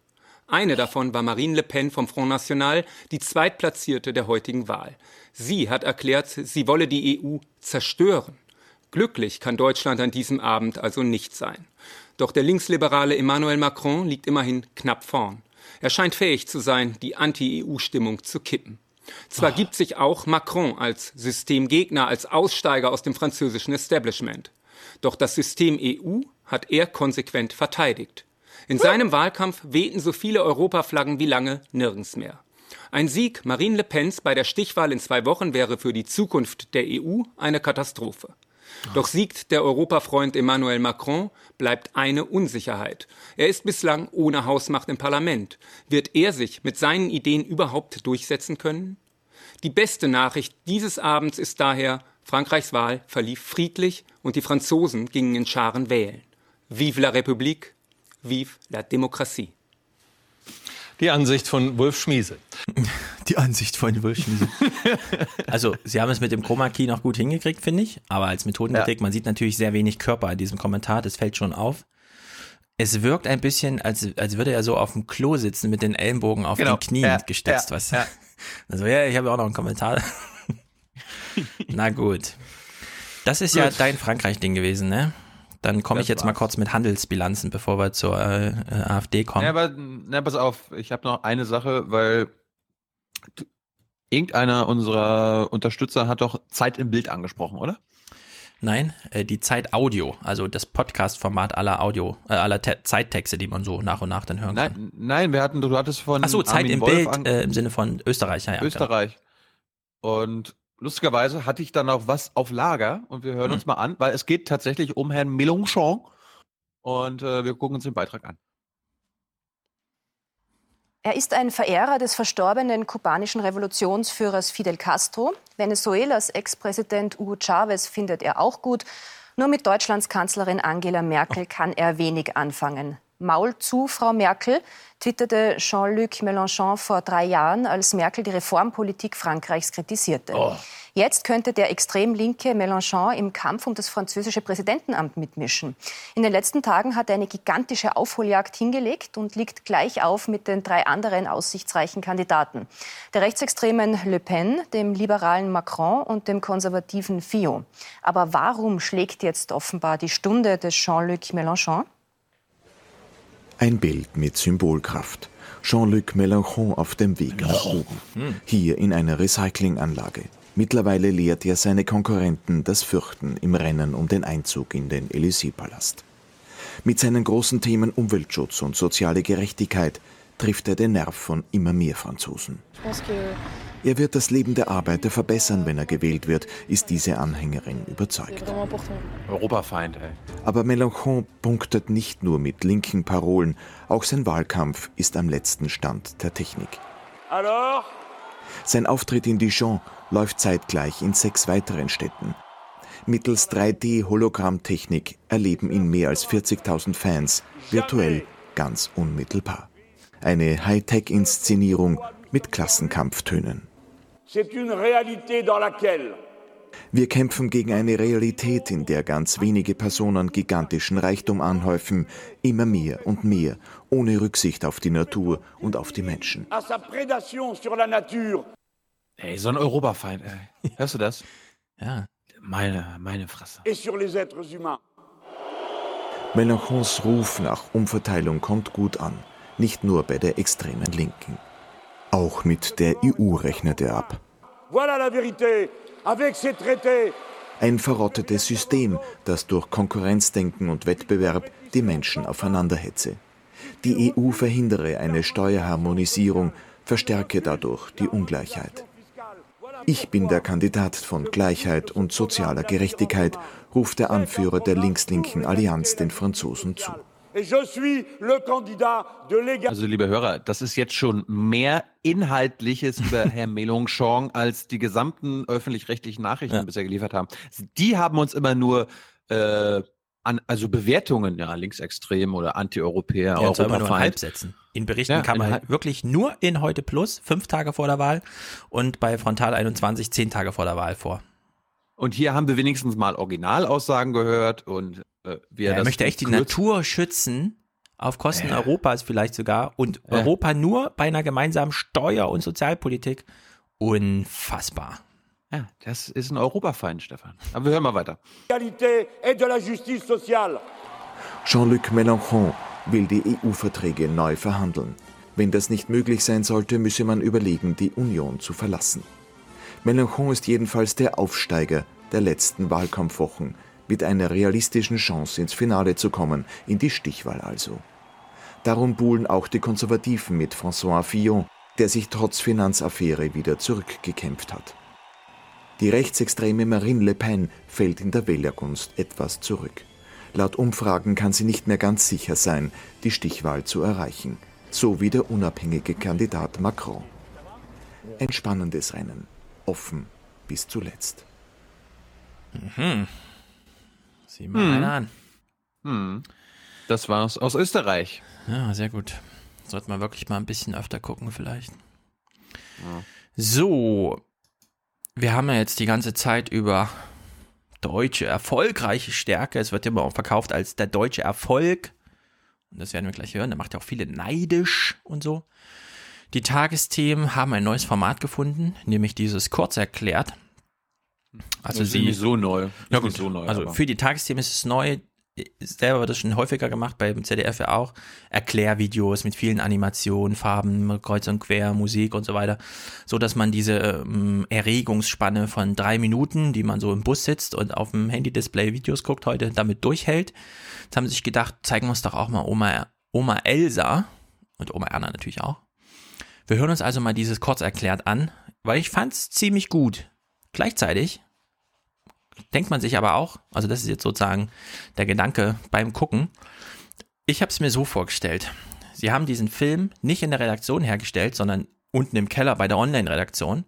Eine davon war Marine Le Pen vom Front National, die Zweitplatzierte der heutigen Wahl. Sie hat erklärt, sie wolle die EU zerstören. Glücklich kann Deutschland an diesem Abend also nicht sein. Doch der linksliberale Emmanuel Macron liegt immerhin knapp vorn. Er scheint fähig zu sein, die Anti-EU-Stimmung zu kippen. Zwar oh. gibt sich auch Macron als Systemgegner, als Aussteiger aus dem französischen Establishment. Doch das System EU hat er konsequent verteidigt. In seinem Wahlkampf wehten so viele Europaflaggen wie lange nirgends mehr. Ein Sieg Marine Le Pens bei der Stichwahl in zwei Wochen wäre für die Zukunft der EU eine Katastrophe. Doch siegt der Europafreund Emmanuel Macron, bleibt eine Unsicherheit. Er ist bislang ohne Hausmacht im Parlament. Wird er sich mit seinen Ideen überhaupt durchsetzen können? Die beste Nachricht dieses Abends ist daher, Frankreichs Wahl verlief friedlich und die Franzosen gingen in Scharen wählen. Vive la République, vive la démocratie. Die Ansicht von Wolf Schmiese. Die Ansicht von Wolf Schmiese. also, sie haben es mit dem Chroma Key noch gut hingekriegt, finde ich. Aber als Methodenkritik, ja. man sieht natürlich sehr wenig Körper in diesem Kommentar. Das fällt schon auf. Es wirkt ein bisschen, als, als würde er so auf dem Klo sitzen mit den Ellenbogen auf genau. den Knien ja. gestützt. Ja. Was? Ja. Also, ja, ich habe auch noch einen Kommentar. Na gut. Das ist gut. ja dein Frankreich-Ding gewesen, ne? Dann komme ich jetzt mal kurz mit Handelsbilanzen, bevor wir zur äh, äh AfD kommen. Ja, aber na, pass auf, ich habe noch eine Sache, weil irgendeiner unserer Unterstützer hat doch Zeit im Bild angesprochen, oder? Nein, äh, die Zeit Audio, also das Podcast-Format aller Audio, äh, aller Te Zeittexte, die man so nach und nach dann hören nein, kann. Nein, wir hatten, du hattest von. Ach so, Zeit Armin im Wolf Bild äh, im Sinne von Österreich, ja, ja. Österreich. Genau. Und lustigerweise hatte ich dann auch was auf Lager und wir hören hm. uns mal an, weil es geht tatsächlich um Herrn Mélenchon und äh, wir gucken uns den Beitrag an. Er ist ein Verehrer des verstorbenen kubanischen Revolutionsführers Fidel Castro. Venezuelas Ex-Präsident Hugo Chavez findet er auch gut. Nur mit Deutschlands Kanzlerin Angela Merkel kann er wenig anfangen. Maul zu, Frau Merkel, twitterte Jean-Luc Mélenchon vor drei Jahren, als Merkel die Reformpolitik Frankreichs kritisierte. Oh. Jetzt könnte der extrem linke Mélenchon im Kampf um das französische Präsidentenamt mitmischen. In den letzten Tagen hat er eine gigantische Aufholjagd hingelegt und liegt gleich auf mit den drei anderen aussichtsreichen Kandidaten. Der rechtsextremen Le Pen, dem liberalen Macron und dem konservativen Fillon. Aber warum schlägt jetzt offenbar die Stunde des Jean-Luc Mélenchon? Ein Bild mit Symbolkraft. Jean-Luc Mélenchon auf dem Weg nach oben. Hier in einer Recyclinganlage. Mittlerweile lehrt er seine Konkurrenten das Fürchten im Rennen um den Einzug in den Élysée-Palast. Mit seinen großen Themen Umweltschutz und soziale Gerechtigkeit trifft er den Nerv von immer mehr Franzosen. Er wird das Leben der Arbeiter verbessern, wenn er gewählt wird, ist diese Anhängerin überzeugt. Europafeind, ey. Aber Mélenchon punktet nicht nur mit linken Parolen, auch sein Wahlkampf ist am letzten Stand der Technik. Alors Sein Auftritt in Dijon läuft zeitgleich in sechs weiteren Städten. Mittels 3D-Hologrammtechnik erleben ihn mehr als 40.000 Fans virtuell ganz unmittelbar. Eine Hightech-Inszenierung mit Klassenkampftönen. C'est une réalité dans laquelle Wir kämpfen gegen eine Realität, in der ganz wenige Personen gigantischen Reichtum anhäufen, immer mehr und mehr, ohne Rücksicht auf die Natur und auf die Menschen. Ey, so ein Europafeind, ey. Hörst du das? Ja. Meine, meine Fresse. Mélenchons Ruf nach Umverteilung kommt gut an, nicht nur bei der extremen Linken. Auch mit der EU rechnet er ab. Ein verrottetes System, das durch Konkurrenzdenken und Wettbewerb die Menschen aufeinanderhetze. Die EU verhindere eine Steuerharmonisierung, verstärke dadurch die Ungleichheit. Ich bin der Kandidat von Gleichheit und sozialer Gerechtigkeit, ruft der Anführer der links-linken Allianz den Franzosen zu. Et je suis le candidat de l'égalité. Also, liebe Hörer, das ist jetzt schon mehr Inhaltliches über Herrn Mélenchon, als die gesamten öffentlich-rechtlichen Nachrichten Ja. bisher geliefert haben. Die haben uns immer nur äh, an, also Bewertungen, ja, linksextrem oder Anti-Europäer, Ja, Europafeind. Halbsätzen. In Berichten Ja, kann man wirklich nur in Heute Plus, fünf Tage vor der Wahl und bei Frontal 21 zehn Tage vor der Wahl vor. Und hier haben wir wenigstens mal Originalaussagen gehört und äh, Ja, er das möchte echt die Natur schützen, auf Kosten Ja. Europas vielleicht sogar und Ja. Europa nur bei einer gemeinsamen Steuer- und Sozialpolitik. Unfassbar. Ja, das ist ein Europafeind, Stefan. Aber wir hören mal weiter. Jean-Luc Mélenchon will die EU-Verträge neu verhandeln. Wenn das nicht möglich sein sollte, müsse man überlegen, die Union zu verlassen. Mélenchon ist jedenfalls der Aufsteiger der letzten Wahlkampfwochen, mit einer realistischen Chance ins Finale zu kommen, in die Stichwahl also. Darum buhlen auch die Konservativen mit François Fillon, der sich trotz Finanzaffäre wieder zurückgekämpft hat. Die rechtsextreme Marine Le Pen fällt in der Wählergunst etwas zurück. Laut Umfragen kann sie nicht mehr ganz sicher sein, die Stichwahl zu erreichen, so wie der unabhängige Kandidat Macron. Ein spannendes Rennen, offen bis zuletzt. Mhm. Sieh mal Hm. einer an. Hm. Das war's aus Österreich. Ja, sehr gut. Sollten wir wirklich mal ein bisschen öfter gucken, vielleicht. So, wir haben ja jetzt die ganze Zeit über deutsche erfolgreiche Stärke. Es wird immer auch verkauft als der deutsche Erfolg. Und das werden wir gleich hören. Da macht ja auch viele neidisch und so. Die Tagesthemen haben ein neues Format gefunden, nämlich dieses kurz erklärt. Also Das ist sie so neu. Ja, gut. so neu, also aber- für die Tagesthemen ist es neu. Selber wird das schon häufiger gemacht, beim ZDF ja auch. Erklärvideos mit vielen Animationen, Farben, kreuz und quer, Musik und so weiter. So dass man diese ähm, Erregungsspanne von drei Minuten, die man so im Bus sitzt und auf dem Handy-Display Videos guckt, heute damit durchhält. Jetzt haben sie sich gedacht, zeigen wir uns doch auch mal Oma, Oma Elsa und Oma Erna natürlich auch. Wir hören uns also mal dieses kurz erklärt an, weil ich fand es ziemlich gut. Gleichzeitig denkt man sich aber auch, also das ist jetzt sozusagen der Gedanke beim Gucken, ich habe es mir so vorgestellt. Sie haben diesen Film nicht in der Redaktion hergestellt, sondern unten im Keller bei der Online-Redaktion.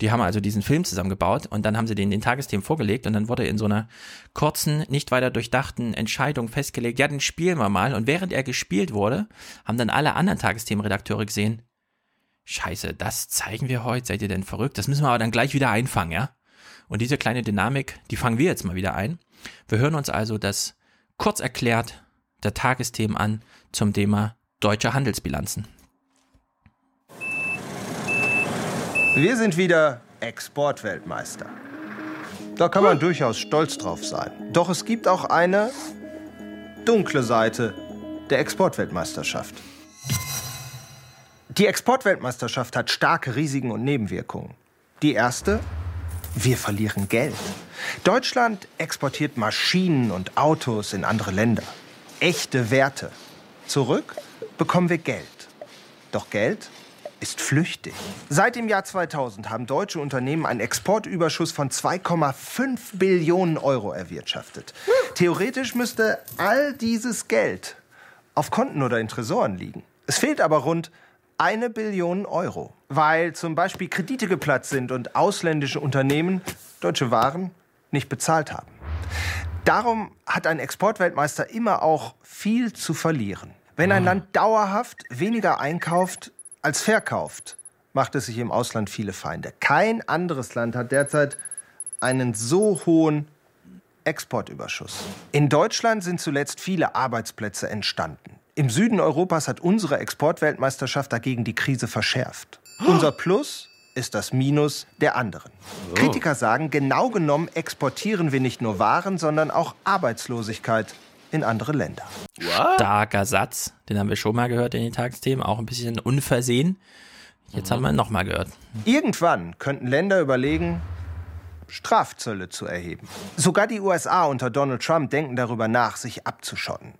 Die haben also diesen Film zusammengebaut und dann haben sie den den Tagesthemen vorgelegt und dann wurde in so einer kurzen, nicht weiter durchdachten Entscheidung festgelegt, ja, den spielen wir mal. Und während er gespielt wurde, haben dann alle anderen Tagesthemenredakteure gesehen, Scheiße, das zeigen wir heute, seid ihr denn verrückt? Das müssen wir aber dann gleich wieder einfangen, ja? Und diese kleine Dynamik, die fangen wir jetzt mal wieder ein. Wir hören uns also das kurz erklärt der Tagesthemen an zum Thema deutsche Handelsbilanzen. Wir sind wieder Exportweltmeister. Da kann man durchaus stolz drauf sein. Doch es gibt auch eine dunkle Seite der Exportweltmeisterschaft. Die Exportweltmeisterschaft hat starke Risiken und Nebenwirkungen. Die erste, wir verlieren Geld. Deutschland exportiert Maschinen und Autos in andere Länder. Echte Werte. Zurück bekommen wir Geld. Doch Geld ist flüchtig. Seit dem Jahr 2000 haben deutsche Unternehmen einen Exportüberschuss von 2,5 Billionen Euro erwirtschaftet. Theoretisch müsste all dieses Geld auf Konten oder in Tresoren liegen. Es fehlt aber rund eine Billion Euro, weil zum Beispiel Kredite geplatzt sind und ausländische Unternehmen deutsche Waren nicht bezahlt haben. Darum hat ein Exportweltmeister immer auch viel zu verlieren. Wenn ein Land dauerhaft weniger einkauft als verkauft, macht es sich im Ausland viele Feinde. Kein anderes Land hat derzeit einen so hohen Exportüberschuss. In Deutschland sind zuletzt viele Arbeitsplätze entstanden. Im Süden Europas hat unsere Exportweltmeisterschaft dagegen die Krise verschärft. Unser Plus ist das Minus der anderen. Oh. Kritiker sagen, genau genommen exportieren wir nicht nur Waren, sondern auch Arbeitslosigkeit in andere Länder. Starker Satz, den haben wir schon mal gehört in den Tagesthemen, auch ein bisschen unversehen. Jetzt haben wir ihn nochmal gehört. Irgendwann könnten Länder überlegen, Strafzölle zu erheben. Sogar die USA unter Donald Trump denken darüber nach, sich abzuschotten.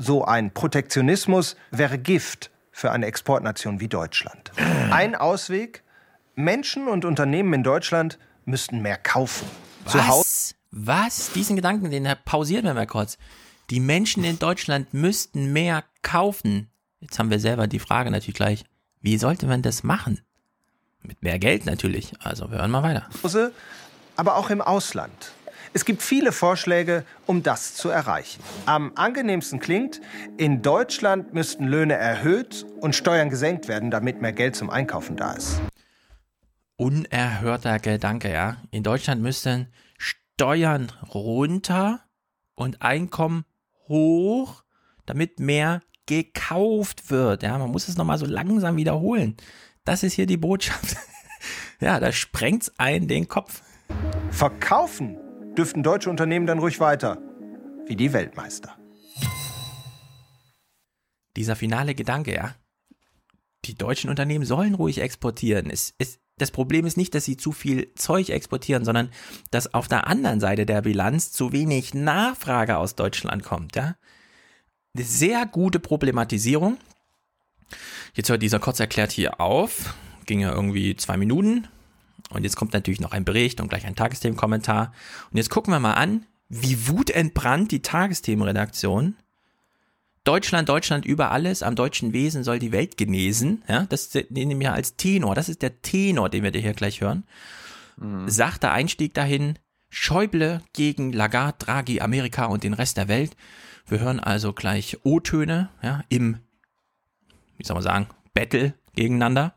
So ein Protektionismus wäre Gift für eine Exportnation wie Deutschland. Ein Ausweg, Menschen und Unternehmen in Deutschland müssten mehr kaufen. Was? Was? Diesen Gedanken, den pausieren wir mal kurz. Die Menschen in Deutschland müssten mehr kaufen. Jetzt haben wir selber die Frage natürlich gleich, wie sollte man das machen? Mit mehr Geld natürlich. Also wir hören mal weiter. Aber auch im Ausland. Es gibt viele Vorschläge, um das zu erreichen. Am angenehmsten klingt, in Deutschland müssten Löhne erhöht und Steuern gesenkt werden, damit mehr Geld zum Einkaufen da ist. Unerhörter Gedanke, ja. In Deutschland müssten Steuern runter und Einkommen hoch, damit mehr gekauft wird. Ja, man muss es nochmal so langsam wiederholen. Das ist hier die Botschaft. Ja, da sprengt's einen den Kopf. Verkaufen dürften deutsche Unternehmen dann ruhig weiter, wie die Weltmeister. Dieser finale Gedanke, ja. Die deutschen Unternehmen sollen ruhig exportieren. Es, es, das Problem ist nicht, dass sie zu viel Zeug exportieren, sondern dass auf der anderen Seite der Bilanz zu wenig Nachfrage aus Deutschland kommt, ja. Eine sehr gute Problematisierung. Jetzt hört dieser kurz erklärt hier auf. Ging ja irgendwie zwei Minuten. Und jetzt kommt natürlich noch ein Bericht und gleich ein Tagesthemenkommentar. Und jetzt gucken wir mal an, wie wutentbrannt die Tagesthemenredaktion Deutschland, Deutschland über alles, am deutschen Wesen soll die Welt genesen. Ja, das nehmen wir als Tenor. Das ist der Tenor, den wir hier gleich hören. Mhm. Sachter Einstieg dahin. Schäuble gegen Lagarde, Draghi, Amerika und den Rest der Welt. Wir hören also gleich O-Töne, ja, im, wie soll man sagen, Battle gegeneinander.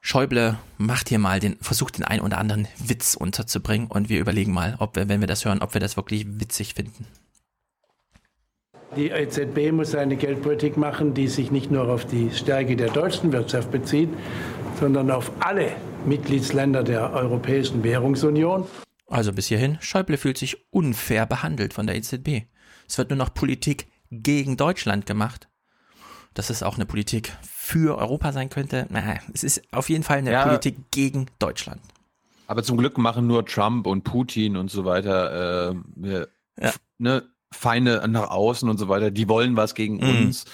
Schäuble macht hier mal den, versucht den einen oder anderen Witz unterzubringen und wir überlegen mal, ob wir, wenn wir das hören, ob wir das wirklich witzig finden. Die EZB muss eine Geldpolitik machen, die sich nicht nur auf die Stärke der deutschen Wirtschaft bezieht, sondern auf alle Mitgliedsländer der Europäischen Währungsunion. Also bis hierhin, Schäuble fühlt sich unfair behandelt von der EZB. Es wird nur noch Politik gegen Deutschland gemacht. Dass es auch eine Politik für Europa sein könnte, naja, es ist auf jeden Fall eine Ja. Politik gegen Deutschland. Aber zum Glück machen nur Trump und Putin und so weiter äh, f- ne, Feinde nach außen und so weiter. Die wollen was gegen Mhm. uns.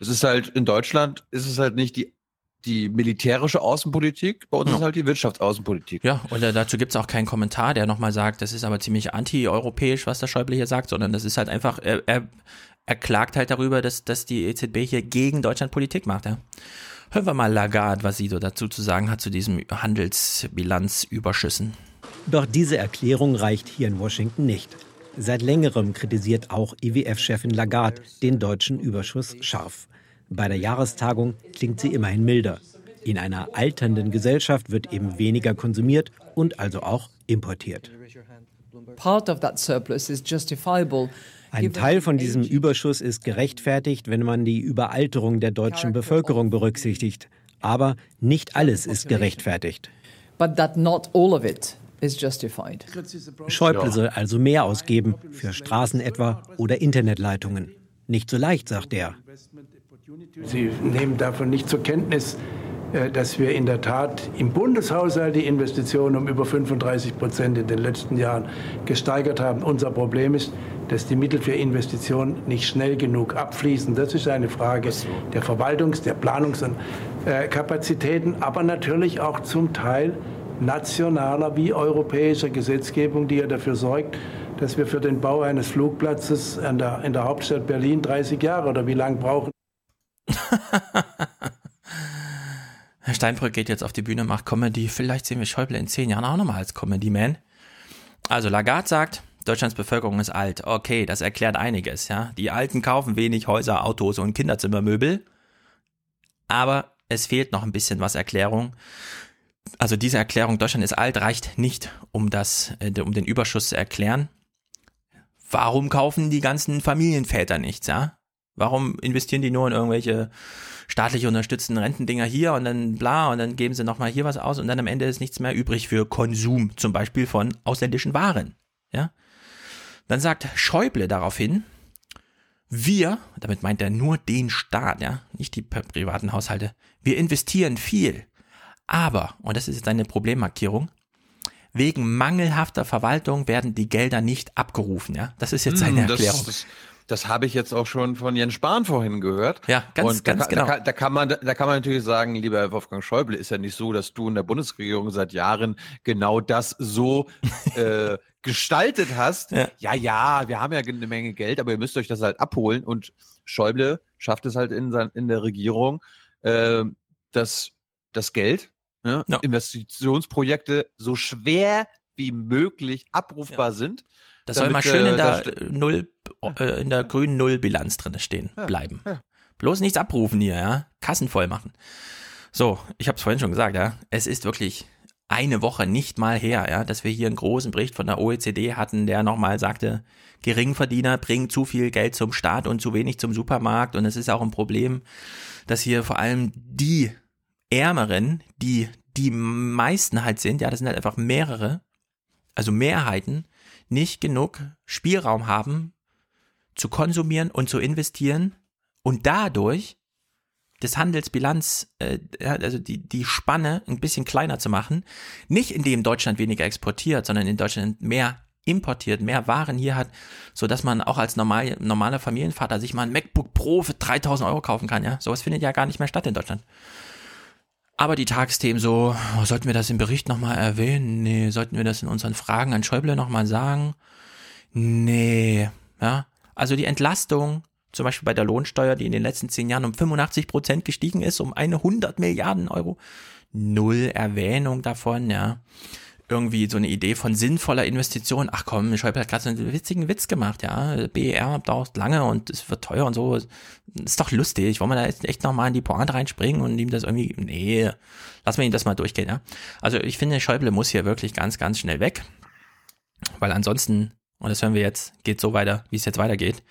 Das ist halt in Deutschland ist es halt nicht die die militärische Außenpolitik, bei uns Ja. ist halt die Wirtschaftsaußenpolitik. Ja, und äh, dazu gibt es auch keinen Kommentar, der nochmal sagt, das ist aber ziemlich anti-europäisch, was der Schäuble hier sagt, sondern das ist halt einfach, er, er, er klagt halt darüber, dass, dass die EZB hier gegen Deutschland Politik macht. Ja. Hören wir mal Lagarde, was sie so dazu zu sagen hat zu diesem Handelsbilanzüberschüssen. Doch diese Erklärung reicht hier in Washington nicht. Seit längerem kritisiert auch IWF-Chefin Lagarde den deutschen Überschuss scharf. Bei der Jahrestagung klingt sie immerhin milder. In einer alternden Gesellschaft wird eben weniger konsumiert und also auch importiert. Part of that surplus is justifiable. Ein Teil von diesem Überschuss ist gerechtfertigt, wenn man die Überalterung der deutschen Bevölkerung berücksichtigt. Aber nicht alles ist gerechtfertigt. But that not all of it is justified. Schäuble soll also mehr ausgeben, für Straßen etwa oder Internetleitungen. Nicht so leicht, sagt er. Sie nehmen davon nicht zur Kenntnis, äh, dass wir in der Tat im Bundeshaushalt die Investitionen um über 35 Prozent in den letzten Jahren gesteigert haben. Unser Problem ist, dass die Mittel für Investitionen nicht schnell genug abfließen. Das ist eine Frage der Verwaltungs-, der Planungs- und äh, Kapazitäten, aber natürlich auch zum Teil nationaler wie europäischer Gesetzgebung, die ja dafür sorgt, dass wir für den Bau eines Flugplatzes in der, in der Hauptstadt Berlin 30 Jahre oder wie lange brauchen. Herr Steinbrück geht jetzt auf die Bühne, macht Comedy. Vielleicht sehen wir Schäuble in zehn Jahren auch nochmal als Comedy-Man. Also Lagarde sagt, Deutschlands Bevölkerung ist alt. Okay, das erklärt einiges, ja. Die Alten kaufen wenig Häuser, Autos und Kinderzimmermöbel. Aber es fehlt noch ein bisschen was Erklärung. Also diese Erklärung, Deutschland ist alt, reicht nicht, um das, äh, um den Überschuss zu erklären. Warum kaufen die ganzen Familienväter nichts, ja? Warum investieren die nur in irgendwelche staatlich unterstützten Rentendinger hier und dann bla und dann geben sie nochmal hier was aus und dann am Ende ist nichts mehr übrig für Konsum, zum Beispiel von ausländischen Waren. Ja? Dann sagt Schäuble daraufhin, wir, damit meint er nur den Staat, ja, nicht die privaten Haushalte, wir investieren viel. Aber, und das ist jetzt eine Problemmarkierung, wegen mangelhafter Verwaltung werden die Gelder nicht abgerufen, ja. Das ist jetzt seine hm, Erklärung. Das, das, das habe ich jetzt auch schon von Jens Spahn vorhin gehört. Ja, ganz, und ganz da, genau. Da, da, kann man, da kann man natürlich sagen, lieber Wolfgang Schäuble, ist ja nicht so, dass du in der Bundesregierung seit Jahren genau das so äh, gestaltet hast. Ja. ja, ja, wir haben ja eine Menge Geld, aber ihr müsst euch das halt abholen. Und Schäuble schafft es halt in, sein, in der Regierung, äh, dass das Geld, ne, ja. Investitionsprojekte so schwer wie möglich abrufbar ja. sind das soll mal schön in der Null, äh, in der grünen Nullbilanz drin stehen, ja, bleiben. Ja. Bloß nichts abrufen hier, ja. Kassen voll machen. So, ich habe es vorhin schon gesagt, ja. Es ist wirklich eine Woche nicht mal her, ja, dass wir hier einen großen Bericht von der OECD hatten, der nochmal sagte, Geringverdiener bringen zu viel Geld zum Staat und zu wenig zum Supermarkt. Und es ist auch ein Problem, dass hier vor allem die Ärmeren, die die meisten halt sind, ja, das sind halt einfach mehrere, also Mehrheiten, nicht genug Spielraum haben, zu konsumieren und zu investieren und dadurch das Handelsbilanz, äh, also die, die Spanne ein bisschen kleiner zu machen. Nicht indem Deutschland weniger exportiert, sondern in Deutschland mehr importiert, mehr Waren hier hat, so dass man auch als normal, normaler Familienvater sich mal ein MacBook Pro für 3000 Euro kaufen kann, ja. Sowas findet ja gar nicht mehr statt in Deutschland. Aber die Tagesthemen so, oh, sollten wir das im Bericht nochmal erwähnen? Nee, sollten wir das in unseren Fragen an Schäuble nochmal sagen? Nee, ja. Also die Entlastung, zum Beispiel bei der Lohnsteuer, die in den letzten zehn Jahren um 85 Prozent gestiegen ist, um eine 100 Milliarden Euro. Null Erwähnung davon, ja irgendwie so eine Idee von sinnvoller Investition. Ach komm, Schäuble hat gerade so einen witzigen Witz gemacht, ja. BER dauert lange und es wird teuer und so. Ist doch lustig. Wollen wir da jetzt echt nochmal in die Pointe reinspringen und ihm das irgendwie, nee, lassen wir ihn das mal durchgehen, ja. Also ich finde, Schäuble muss hier wirklich ganz, ganz schnell weg. Weil ansonsten, und das hören wir jetzt, geht so weiter, wie es jetzt weitergeht.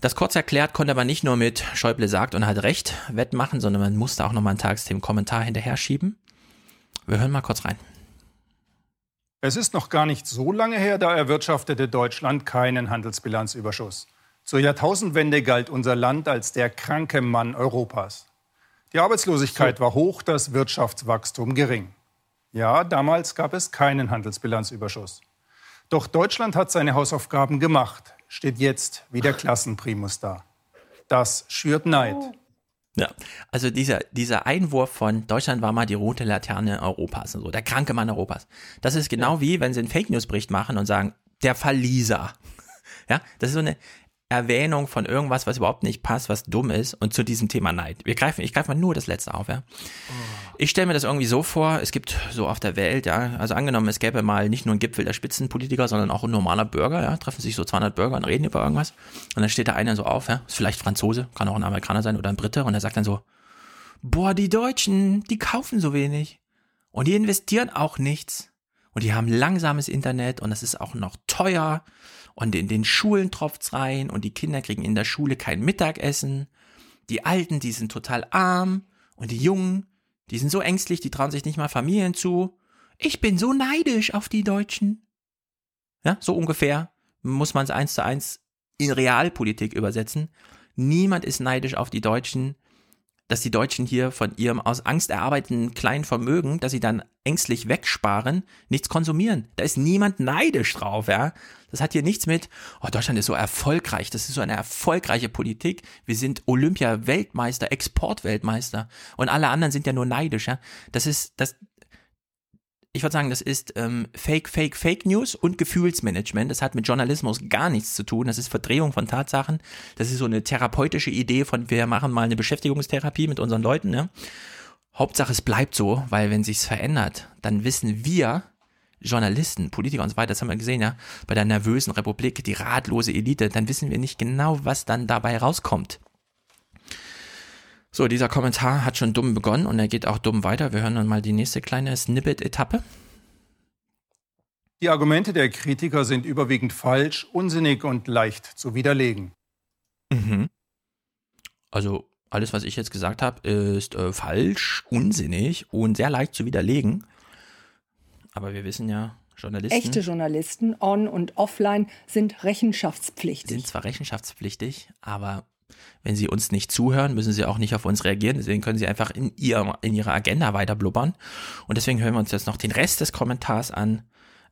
Das kurz erklärt konnte man nicht nur mit Schäuble sagt und hat recht wettmachen, sondern man musste auch nochmal einen Tagesthemen-Kommentar hinterher schieben. Wir hören mal kurz rein. Es ist noch gar nicht so lange her, da erwirtschaftete Deutschland keinen Handelsbilanzüberschuss. Zur Jahrtausendwende galt unser Land als der kranke Mann Europas. Die Arbeitslosigkeit war hoch, das Wirtschaftswachstum gering. Ja, damals gab es keinen Handelsbilanzüberschuss. Doch Deutschland hat seine Hausaufgaben gemacht, steht jetzt wie der Klassenprimus da. Das schürt Neid. Ja, also dieser, dieser Einwurf von Deutschland war mal die rote Laterne Europas und so, der kranke Mann Europas. Das ist genau wie, wenn sie einen Fake News Bericht machen und sagen, der Verlieser. Ja, das ist so eine Erwähnung von irgendwas, was überhaupt nicht passt, was dumm ist und zu diesem Thema Neid. Wir greifen, ich greife mal nur das letzte auf, ja. Oh. Ich stelle mir das irgendwie so vor, es gibt so auf der Welt, ja, also angenommen, es gäbe mal nicht nur einen Gipfel der Spitzenpolitiker, sondern auch ein normaler Bürger, ja, treffen sich so 200 Bürger und reden über irgendwas. Und dann steht da einer so auf, ja, ist vielleicht Franzose, kann auch ein Amerikaner sein oder ein Brite, und er sagt dann so, boah, die Deutschen, die kaufen so wenig. Und die investieren auch nichts. Und die haben langsames Internet und es ist auch noch teuer. Und in den Schulen tropft's rein und die Kinder kriegen in der Schule kein Mittagessen. Die Alten, die sind total arm und die Jungen, die sind so ängstlich, die trauen sich nicht mal Familien zu. Ich bin so neidisch auf die Deutschen. Ja, so ungefähr muss man es eins zu eins in Realpolitik übersetzen. Niemand ist neidisch auf die Deutschen, dass die Deutschen hier von ihrem aus Angst erarbeiteten kleinen Vermögen, dass sie dann ängstlich wegsparen, nichts konsumieren. Da ist niemand neidisch drauf, ja. Das hat hier nichts mit, oh, Deutschland ist so erfolgreich, das ist so eine erfolgreiche Politik. Wir sind Olympia-Weltmeister, Exportweltmeister und alle anderen sind ja nur neidisch, ja. Das ist, das, ich würde sagen, das ist ähm, Fake, Fake, Fake News und Gefühlsmanagement. Das hat mit Journalismus gar nichts zu tun. Das ist Verdrehung von Tatsachen. Das ist so eine therapeutische Idee von, wir machen mal eine Beschäftigungstherapie mit unseren Leuten. Ne? Hauptsache, es bleibt so, weil wenn sich's verändert, dann wissen wir, Journalisten, Politiker und so weiter, das haben wir gesehen, ja, bei der nervösen Republik, die ratlose Elite, dann wissen wir nicht genau, was dann dabei rauskommt. So, dieser Kommentar hat schon dumm begonnen und er geht auch dumm weiter. Wir hören dann mal die nächste kleine Snippet-Etappe. Die Argumente der Kritiker sind überwiegend falsch, unsinnig und leicht zu widerlegen. Mhm. Also alles, was ich jetzt gesagt habe, ist äh, falsch, unsinnig und sehr leicht zu widerlegen. Aber wir wissen ja, Journalisten. Echte Journalisten, on und offline, sind rechenschaftspflichtig. Sind zwar rechenschaftspflichtig, aber wenn Sie uns nicht zuhören, müssen Sie auch nicht auf uns reagieren. Deswegen können Sie einfach in, ihr, in Ihrer Agenda weiter blubbern. Und deswegen hören wir uns jetzt noch den Rest des Kommentars an.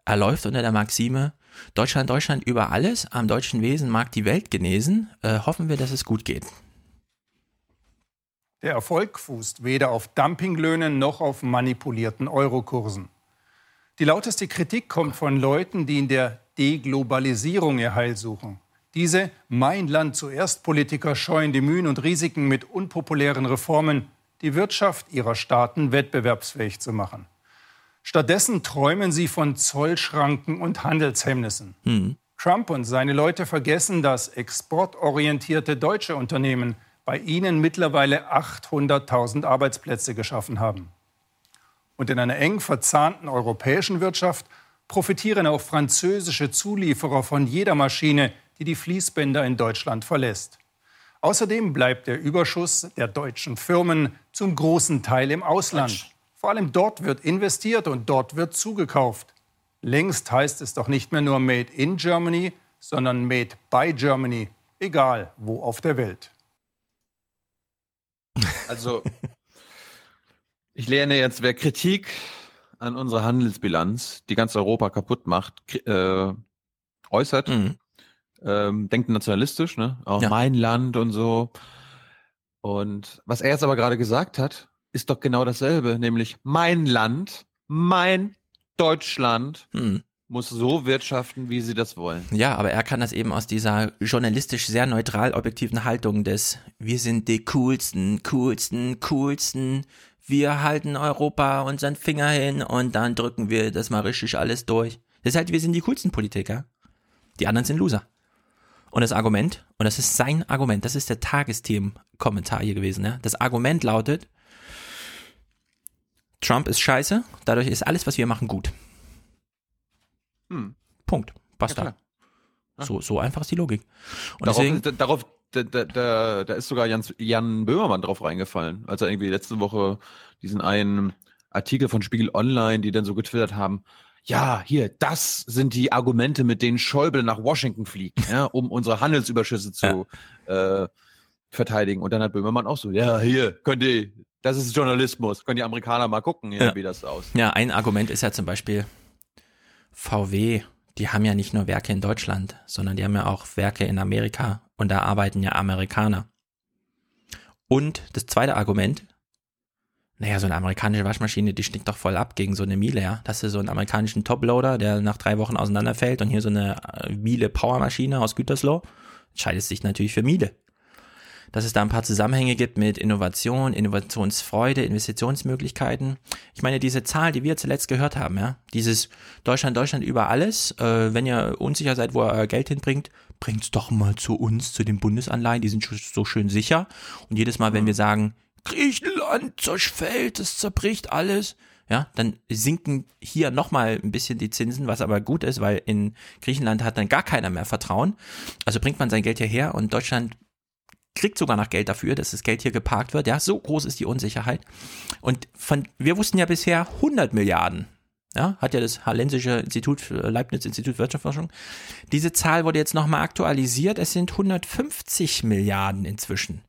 Er läuft unter der Maxime, Deutschland, Deutschland über alles, am deutschen Wesen mag die Welt genesen. Äh, hoffen wir, dass es gut geht. Der Erfolg fußt weder auf Dumpinglöhnen noch auf manipulierten Eurokursen. Die lauteste Kritik kommt von Leuten, die in der Deglobalisierung ihr Heil suchen. Diese Mein Land zuerst Politiker scheuen die Mühen und Risiken mit unpopulären Reformen, die Wirtschaft ihrer Staaten wettbewerbsfähig zu machen. Stattdessen träumen sie von Zollschranken und Handelshemmnissen. Mhm. Trump und seine Leute vergessen, dass exportorientierte deutsche Unternehmen bei ihnen mittlerweile 800.000 Arbeitsplätze geschaffen haben. Und in einer eng verzahnten europäischen Wirtschaft profitieren auch französische Zulieferer von jeder Maschine, die die Fließbänder in Deutschland verlässt. Außerdem bleibt der Überschuss der deutschen Firmen zum großen Teil im Ausland. Vor allem dort wird investiert und dort wird zugekauft. Längst heißt es doch nicht mehr nur Made in Germany, sondern Made by Germany, egal wo auf der Welt. Also, ich lerne jetzt, wer Kritik an unserer Handelsbilanz, die ganz Europa kaputt macht, äh, äußert, mhm ähm, denkt nationalistisch, ne? Auch ja. mein Land und so. Und was er jetzt aber gerade gesagt hat, ist doch genau dasselbe, nämlich mein Land, mein Deutschland hm. muss so wirtschaften, wie sie das wollen. Ja, aber er kann das eben aus dieser journalistisch sehr neutral objektiven Haltung des wir sind die coolsten, coolsten, coolsten, wir halten Europa unseren Finger hin und dann drücken wir das mal richtig alles durch. Das ist halt, wir sind die coolsten Politiker. Die anderen sind Loser. Und das Argument, und das ist sein Argument, das ist der Tagesthemen-Kommentar hier gewesen, ja. Das Argument lautet, Trump ist scheiße, dadurch ist alles, was wir machen, gut. Hm. Punkt. Basta. Ja, so, so einfach ist die Logik. Und darauf, deswegen, darauf da, da, da, da ist sogar Jan, Jan Böhmermann drauf reingefallen, als er irgendwie letzte Woche diesen einen Artikel von Spiegel Online, die dann so getwittert haben, ja, hier, das sind die Argumente, mit denen Schäuble nach Washington fliegt, ja, um unsere Handelsüberschüsse zu ja. äh, verteidigen. Und dann hat Böhmermann auch so, ja, hier, könnt ihr, das ist Journalismus, können die Amerikaner mal gucken, ja, wie das aussieht. Ja, ein Argument ist ja zum Beispiel VW, die haben ja nicht nur Werke in Deutschland, sondern die haben ja auch Werke in Amerika und da arbeiten ja Amerikaner. Und das zweite Argument, naja, so eine amerikanische Waschmaschine, die stinkt doch voll ab gegen so eine Miele, ja. Das ist so einen amerikanischen Toploader, der nach drei Wochen auseinanderfällt und hier so eine äh, Miele Powermaschine aus Gütersloh, entscheidet sich natürlich für Miele. Dass es da ein paar Zusammenhänge gibt mit Innovation, Innovationsfreude, Investitionsmöglichkeiten. Ich meine, diese Zahl, die wir zuletzt gehört haben, ja, dieses Deutschland, Deutschland über alles, äh, wenn ihr unsicher seid, wo ihr euer Geld hinbringt, bringt's doch mal zu uns, zu den Bundesanleihen, die sind so schön sicher. Und jedes Mal, wenn mhm. wir sagen, Griechenland zerfällt, es zerbricht alles. Ja, dann sinken hier nochmal ein bisschen die Zinsen, was aber gut ist, weil in Griechenland hat dann gar keiner mehr Vertrauen. Also bringt man sein Geld hierher und Deutschland kriegt sogar noch Geld dafür, dass das Geld hier geparkt wird. Ja, so groß ist die Unsicherheit. Und von, wir wussten ja bisher 100 Milliarden. Ja, hat ja das Hallensische Institut, Leibniz Institut Wirtschaftsforschung. Diese Zahl wurde jetzt nochmal aktualisiert. Es sind 150 Milliarden inzwischen.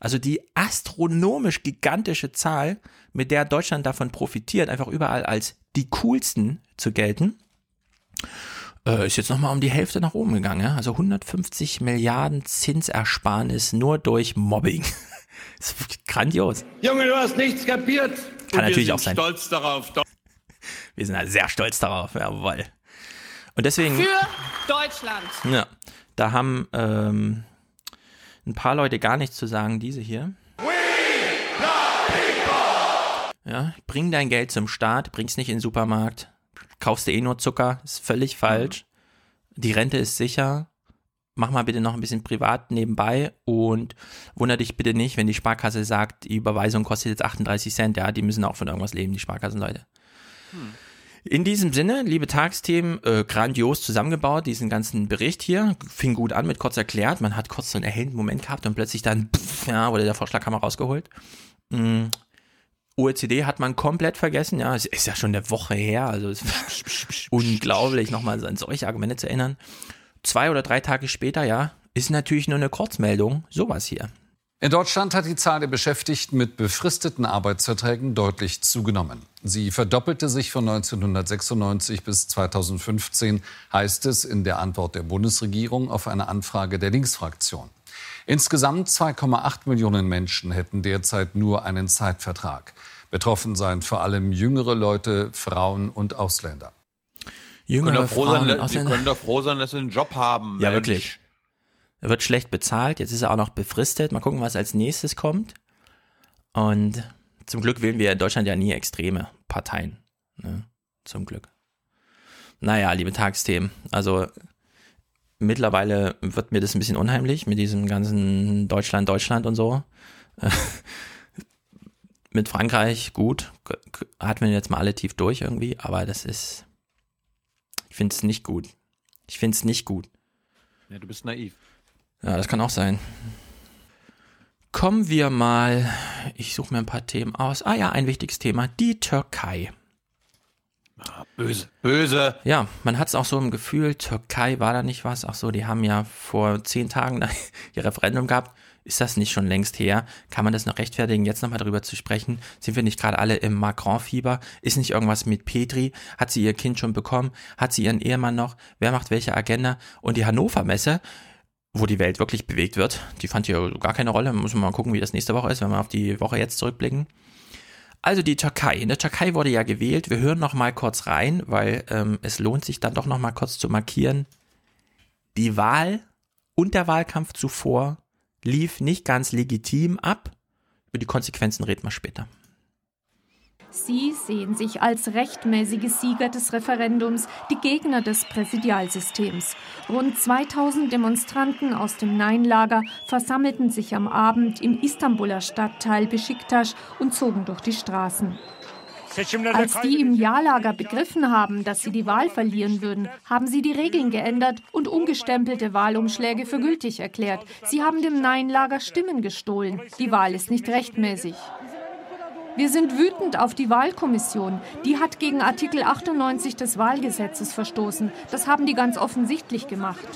Also die astronomisch gigantische Zahl, mit der Deutschland davon profitiert, einfach überall als die coolsten zu gelten, äh, ist jetzt nochmal um die Hälfte nach oben gegangen. Ja? Also 150 Milliarden Zinsersparnis nur durch Mobbing. das ist grandios. Junge, du hast nichts kapiert. Kann Und natürlich wir auch sind sein. stolz darauf. Wir sind halt sehr stolz darauf, jawohl. Und deswegen. Für Deutschland. Ja, da haben ähm, ein paar Leute gar nichts zu sagen, diese hier. Ja, bring dein Geld zum Staat, bring's nicht in den Supermarkt, kaufst du eh nur Zucker, ist völlig falsch. Die Rente ist sicher. Mach mal bitte noch ein bisschen privat nebenbei und wunder dich bitte nicht, wenn die Sparkasse sagt, die Überweisung kostet jetzt 38 Cent. Ja, die müssen auch von irgendwas leben, die Sparkassenleute. In diesem Sinne, liebe Tagsthemen, äh, grandios zusammengebaut, diesen ganzen Bericht hier. Fing gut an, mit kurz erklärt. Man hat kurz so einen erhellenden Moment gehabt und plötzlich dann, pff, ja, wurde der Vorschlaghammer rausgeholt. Mm. OECD hat man komplett vergessen, ja, es ist ja schon eine Woche her, also es ist unglaublich, nochmal an solche Argumente zu erinnern. Zwei oder drei Tage später, ja, ist natürlich nur eine Kurzmeldung, sowas hier. In Deutschland hat die Zahl der Beschäftigten mit befristeten Arbeitsverträgen deutlich zugenommen. Sie verdoppelte sich von 1996 bis 2015, heißt es in der Antwort der Bundesregierung auf eine Anfrage der Linksfraktion. Insgesamt 2,8 Millionen Menschen hätten derzeit nur einen Zeitvertrag. Betroffen seien vor allem jüngere Leute, Frauen und Ausländer. Jüngere Frauen, sein, die Ausländer. können doch froh sein, dass sie einen Job haben. Ja, Mensch. wirklich. Er wird schlecht bezahlt, jetzt ist er auch noch befristet. Mal gucken, was als nächstes kommt. Und zum Glück wählen wir in Deutschland ja nie extreme Parteien. Ne? Zum Glück. Naja, liebe Tagsthemen. Also mittlerweile wird mir das ein bisschen unheimlich mit diesem ganzen Deutschland, Deutschland und so. mit Frankreich, gut, hatten wir jetzt mal alle tief durch irgendwie, aber das ist, ich finde es nicht gut. Ich finde es nicht gut. Ja, du bist naiv. Ja, das kann auch sein. Kommen wir mal, ich suche mir ein paar Themen aus. Ah ja, ein wichtiges Thema, die Türkei. Böse, böse. Ja, man hat es auch so im Gefühl, Türkei war da nicht was. Ach so, die haben ja vor zehn Tagen ihr Referendum gehabt. Ist das nicht schon längst her? Kann man das noch rechtfertigen, jetzt nochmal darüber zu sprechen? Sind wir nicht gerade alle im Macron-Fieber? Ist nicht irgendwas mit Petri? Hat sie ihr Kind schon bekommen? Hat sie ihren Ehemann noch? Wer macht welche Agenda? Und die Hannover-Messe, wo die Welt wirklich bewegt wird, die fand hier gar keine Rolle. Muss man mal gucken, wie das nächste Woche ist, wenn wir auf die Woche jetzt zurückblicken. Also die Türkei. In der Türkei wurde ja gewählt. Wir hören noch mal kurz rein, weil ähm, es lohnt sich dann doch noch mal kurz zu markieren. Die Wahl und der Wahlkampf zuvor lief nicht ganz legitim ab. Über die Konsequenzen reden wir später. Sie sehen sich als rechtmäßige Sieger des Referendums, die Gegner des Präsidialsystems. Rund 2000 Demonstranten aus dem Nein-Lager versammelten sich am Abend im Istanbuler Stadtteil Besiktas und zogen durch die Straßen. Als die im Ja-Lager begriffen haben, dass sie die Wahl verlieren würden, haben sie die Regeln geändert und umgestempelte Wahlumschläge für gültig erklärt. Sie haben dem Nein-Lager Stimmen gestohlen. Die Wahl ist nicht rechtmäßig. Wir sind wütend auf die Wahlkommission. Die hat gegen Artikel 98 des Wahlgesetzes verstoßen. Das haben die ganz offensichtlich gemacht.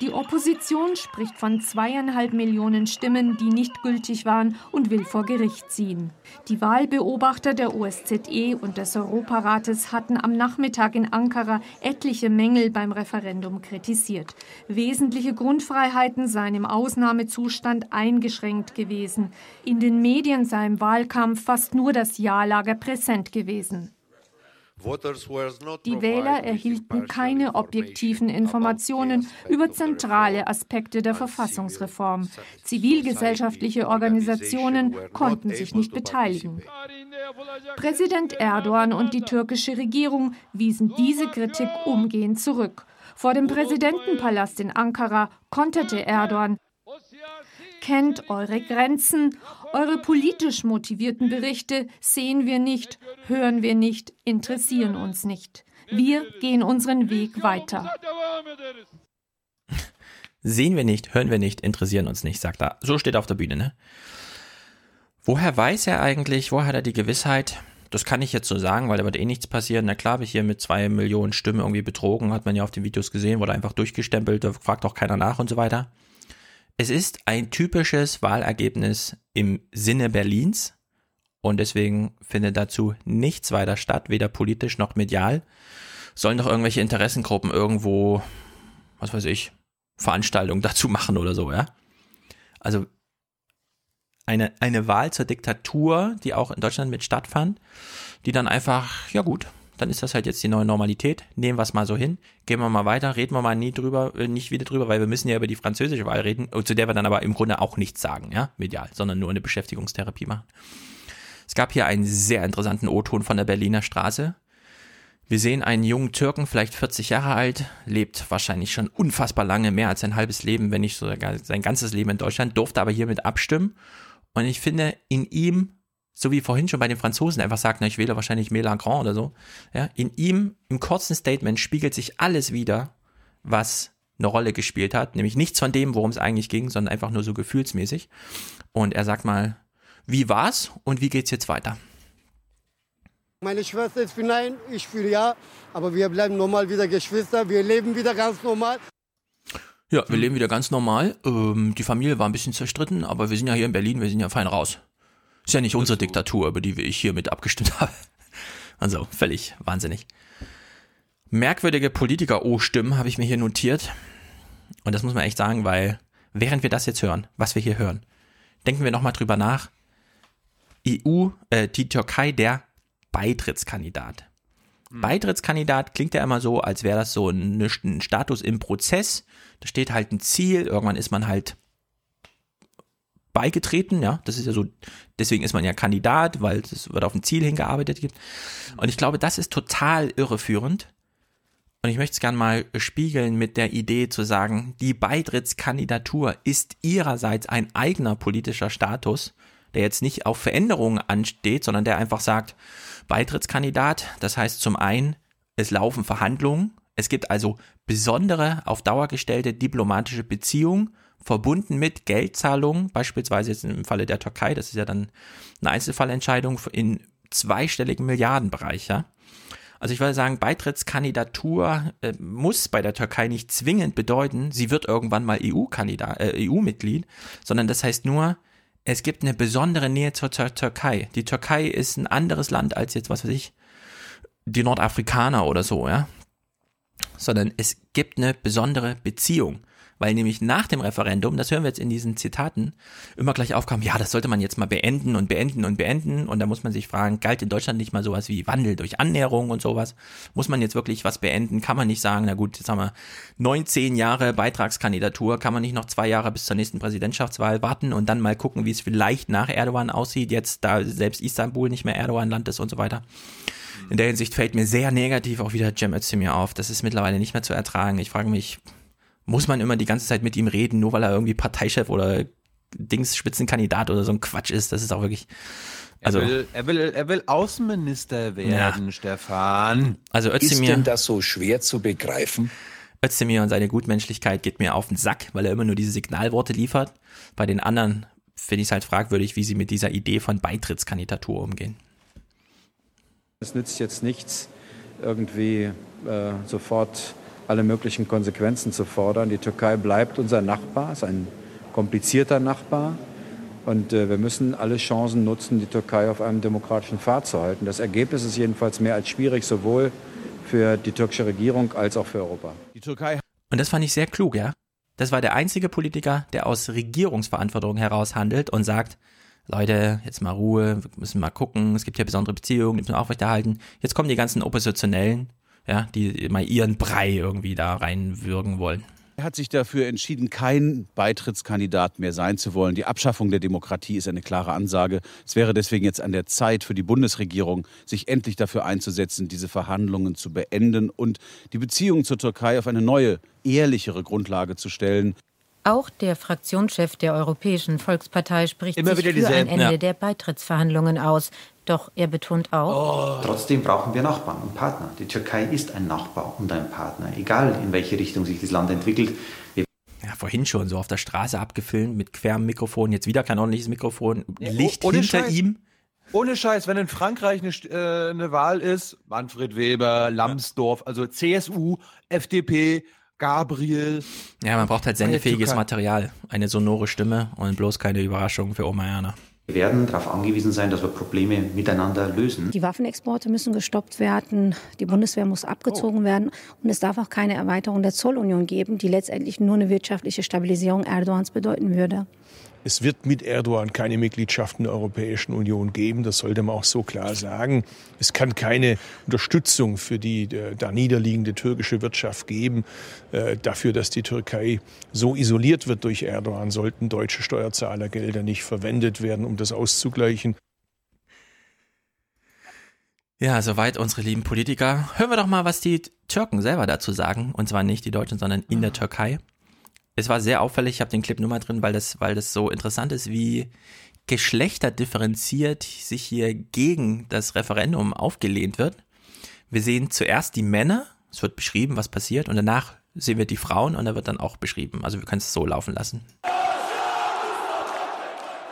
Die Opposition spricht von zweieinhalb Millionen Stimmen, die nicht gültig waren und will vor Gericht ziehen. Die Wahlbeobachter der OSZE und des Europarates hatten am Nachmittag in Ankara etliche Mängel beim Referendum kritisiert. Wesentliche Grundfreiheiten seien im Ausnahmezustand eingeschränkt gewesen. In den Medien sei im Wahlkampf fast nur das Ja-Lager präsent gewesen. Die Wähler erhielten keine objektiven Informationen über zentrale Aspekte der Verfassungsreform. Zivilgesellschaftliche Organisationen konnten sich nicht beteiligen. Präsident Erdogan und die türkische Regierung wiesen diese Kritik umgehend zurück. Vor dem Präsidentenpalast in Ankara konterte Erdogan, kennt eure Grenzen. Eure politisch motivierten Berichte sehen wir nicht, hören wir nicht, interessieren uns nicht. Wir gehen unseren Weg weiter. Sehen wir nicht, hören wir nicht, interessieren uns nicht, sagt er. So steht er auf der Bühne, ne? Woher weiß er eigentlich, woher hat er die Gewissheit, das kann ich jetzt so sagen, weil da wird eh nichts passieren. Na klar, habe ich hier mit zwei Millionen Stimmen irgendwie betrogen, hat man ja auf den Videos gesehen, wurde einfach durchgestempelt, da fragt auch keiner nach und so weiter. Es ist ein typisches Wahlergebnis im Sinne Berlins und deswegen findet dazu nichts weiter statt, weder politisch noch medial. Sollen doch irgendwelche Interessengruppen irgendwo, was weiß ich, Veranstaltungen dazu machen oder so, ja? Also eine, eine Wahl zur Diktatur, die auch in Deutschland mit stattfand, die dann einfach, ja gut, dann ist das halt jetzt die neue Normalität. Nehmen wir es mal so hin, gehen wir mal weiter, reden wir mal nie drüber, äh, nicht wieder drüber, weil wir müssen ja über die französische Wahl reden, zu der wir dann aber im Grunde auch nichts sagen, ja, medial, sondern nur eine Beschäftigungstherapie machen. Es gab hier einen sehr interessanten O-Ton von der Berliner Straße. Wir sehen einen jungen Türken, vielleicht 40 Jahre alt, lebt wahrscheinlich schon unfassbar lange, mehr als sein halbes Leben, wenn nicht sogar sein ganzes Leben in Deutschland, durfte aber hiermit abstimmen und ich finde, in ihm, so wie vorhin schon bei den Franzosen einfach sagt, na, ich wähle wahrscheinlich Mélenchon oder so, ja, in ihm, im kurzen Statement spiegelt sich alles wieder, was eine Rolle gespielt hat, nämlich nichts von dem, worum es eigentlich ging, sondern einfach nur so gefühlsmäßig. Und er sagt mal, wie war's und wie geht's jetzt weiter? Meine Schwester ist für Nein, ich für Ja, aber wir bleiben normal wieder Geschwister, wir leben wieder ganz normal. Ja, wir leben wieder ganz normal. Ähm, die Familie war ein bisschen zerstritten, aber wir sind ja hier in Berlin, wir sind ja fein raus. Ist ja nicht unsere Diktatur, über die ich hier mit abgestimmt habe. Also, völlig wahnsinnig. Merkwürdige Politiker-O-Stimmen habe ich mir hier notiert. Und das muss man echt sagen, weil während wir das jetzt hören, was wir hier hören, denken wir nochmal drüber nach. EU, äh, die Türkei der Beitrittskandidat. Mhm. Beitrittskandidat klingt ja immer so, als wäre das so ein, ein Status im Prozess. Da steht halt ein Ziel, irgendwann ist man halt beigetreten, ja, das ist ja so, deswegen ist man ja Kandidat, weil es wird auf ein Ziel hingearbeitet gibt. Und ich glaube, das ist total irreführend. Und ich möchte es gerne mal spiegeln mit der Idee zu sagen, die Beitrittskandidatur ist ihrerseits ein eigener politischer Status, der jetzt nicht auf Veränderungen ansteht, sondern der einfach sagt, Beitrittskandidat, das heißt zum einen, es laufen Verhandlungen, es gibt also besondere, auf Dauer gestellte diplomatische Beziehungen, verbunden mit Geldzahlungen, beispielsweise jetzt im Falle der Türkei, das ist ja dann eine Einzelfallentscheidung in zweistelligen Milliardenbereich, ja. Also ich würde sagen, Beitrittskandidatur äh, muss bei der Türkei nicht zwingend bedeuten, sie wird irgendwann mal EU-Kandidat, äh, EU-Mitglied, sondern das heißt nur, es gibt eine besondere Nähe zur Türkei. Die Türkei ist ein anderes Land als jetzt, was weiß ich, die Nordafrikaner oder so, ja. Sondern es gibt eine besondere Beziehung weil nämlich nach dem Referendum, das hören wir jetzt in diesen Zitaten, immer gleich aufkam, ja, das sollte man jetzt mal beenden und beenden und beenden. Und da muss man sich fragen, galt in Deutschland nicht mal sowas wie Wandel durch Annäherung und sowas? Muss man jetzt wirklich was beenden? Kann man nicht sagen, na gut, jetzt haben wir 19 Jahre Beitragskandidatur, kann man nicht noch zwei Jahre bis zur nächsten Präsidentschaftswahl warten und dann mal gucken, wie es vielleicht nach Erdogan aussieht, jetzt da selbst Istanbul nicht mehr Erdogan-Land ist und so weiter. In der Hinsicht fällt mir sehr negativ auch wieder Cem Özdemir auf. Das ist mittlerweile nicht mehr zu ertragen. Ich frage mich, muss man immer die ganze Zeit mit ihm reden, nur weil er irgendwie Parteichef oder Dings Spitzenkandidat oder so ein Quatsch ist. Das ist auch wirklich. Also, er, will, er, will, er will Außenminister werden, ja. Stefan. Also Özdemir, ist denn das so schwer zu begreifen? Özdemir und seine Gutmenschlichkeit geht mir auf den Sack, weil er immer nur diese Signalworte liefert. Bei den anderen finde ich es halt fragwürdig, wie sie mit dieser Idee von Beitrittskandidatur umgehen. Es nützt jetzt nichts, irgendwie äh, sofort alle möglichen Konsequenzen zu fordern. Die Türkei bleibt unser Nachbar, ist ein komplizierter Nachbar. Und äh, wir müssen alle Chancen nutzen, die Türkei auf einem demokratischen Pfad zu halten. Das Ergebnis ist jedenfalls mehr als schwierig, sowohl für die türkische Regierung als auch für Europa. Die Türkei. Und das fand ich sehr klug, ja. Das war der einzige Politiker, der aus Regierungsverantwortung heraus handelt und sagt, Leute, jetzt mal Ruhe, wir müssen mal gucken, es gibt ja besondere Beziehungen, die müssen wir aufrechterhalten. Jetzt kommen die ganzen Oppositionellen ja, die mal ihren Brei irgendwie da reinwürgen wollen. Er hat sich dafür entschieden, kein Beitrittskandidat mehr sein zu wollen. Die Abschaffung der Demokratie ist eine klare Ansage. Es wäre deswegen jetzt an der Zeit für die Bundesregierung, sich endlich dafür einzusetzen, diese Verhandlungen zu beenden und die Beziehungen zur Türkei auf eine neue, ehrlichere Grundlage zu stellen. Auch der Fraktionschef der Europäischen Volkspartei spricht Immer sich für ein Ende ja. der Beitrittsverhandlungen aus. Doch er betont auch, oh. trotzdem brauchen wir Nachbarn und Partner. Die Türkei ist ein Nachbar und ein Partner, egal in welche Richtung sich das Land entwickelt. Wir ja, vorhin schon so auf der Straße abgefilmt mit querem Mikrofon, jetzt wieder kein ordentliches Mikrofon, ja, Licht hinter Scheiß. ihm. Ohne Scheiß, wenn in Frankreich eine, äh, eine Wahl ist, Manfred Weber, Lambsdorff, also CSU, FDP, Gabriel. Ja, man braucht halt sendefähiges Material, eine sonore Stimme und bloß keine Überraschung für Oma Erna. Wir werden darauf angewiesen sein, dass wir Probleme miteinander lösen. Die Waffenexporte müssen gestoppt werden, die Bundeswehr muss abgezogen oh. werden und es darf auch keine Erweiterung der Zollunion geben, die letztendlich nur eine wirtschaftliche Stabilisierung Erdogans bedeuten würde. Es wird mit Erdogan keine Mitgliedschaft in der Europäischen Union geben. Das sollte man auch so klar sagen. Es kann keine Unterstützung für die äh, da niederliegende türkische Wirtschaft geben. Äh, dafür, dass die Türkei so isoliert wird durch Erdogan, sollten deutsche Steuerzahlergelder nicht verwendet werden, um das auszugleichen. Ja, soweit unsere lieben Politiker. Hören wir doch mal, was die Türken selber dazu sagen. Und zwar nicht die Deutschen, sondern in der Türkei es war sehr auffällig, ich habe den Clip nur mal drin, weil das, weil das so interessant ist, wie geschlechterdifferenziert sich hier gegen das Referendum aufgelehnt wird. Wir sehen zuerst die Männer, es wird beschrieben, was passiert, und danach sehen wir die Frauen und da wird dann auch beschrieben. Also wir können es so laufen lassen.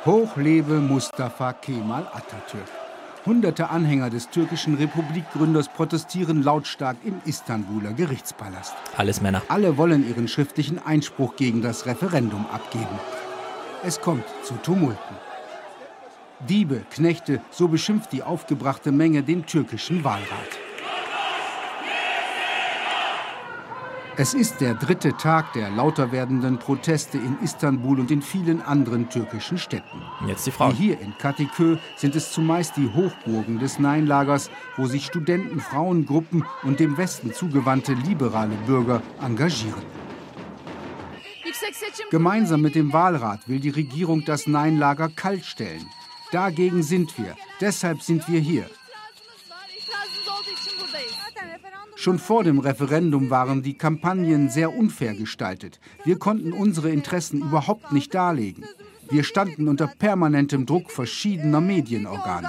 Hoch lebe Mustafa Kemal Atatürk. Hunderte Anhänger des türkischen Republikgründers protestieren lautstark im Istanbuler Gerichtspalast. Alles Männer. Alle wollen ihren schriftlichen Einspruch gegen das Referendum abgeben. Es kommt zu Tumulten. Diebe, Knechte, so beschimpft die aufgebrachte Menge den türkischen Wahlrat. Es ist der dritte Tag der lauter werdenden Proteste in Istanbul und in vielen anderen türkischen Städten. Jetzt die. Wie hier in Katikö sind es zumeist die Hochburgen des Nein-Lagers, wo sich Studenten, Frauengruppen und dem Westen zugewandte liberale Bürger engagieren. Gemeinsam mit dem Wahlrat will die Regierung das Nein-Lager kaltstellen. Dagegen sind wir. Deshalb sind wir hier. Schon vor dem Referendum waren die Kampagnen sehr unfair gestaltet. Wir konnten unsere Interessen überhaupt nicht darlegen. Wir standen unter permanentem Druck verschiedener Medienorgane.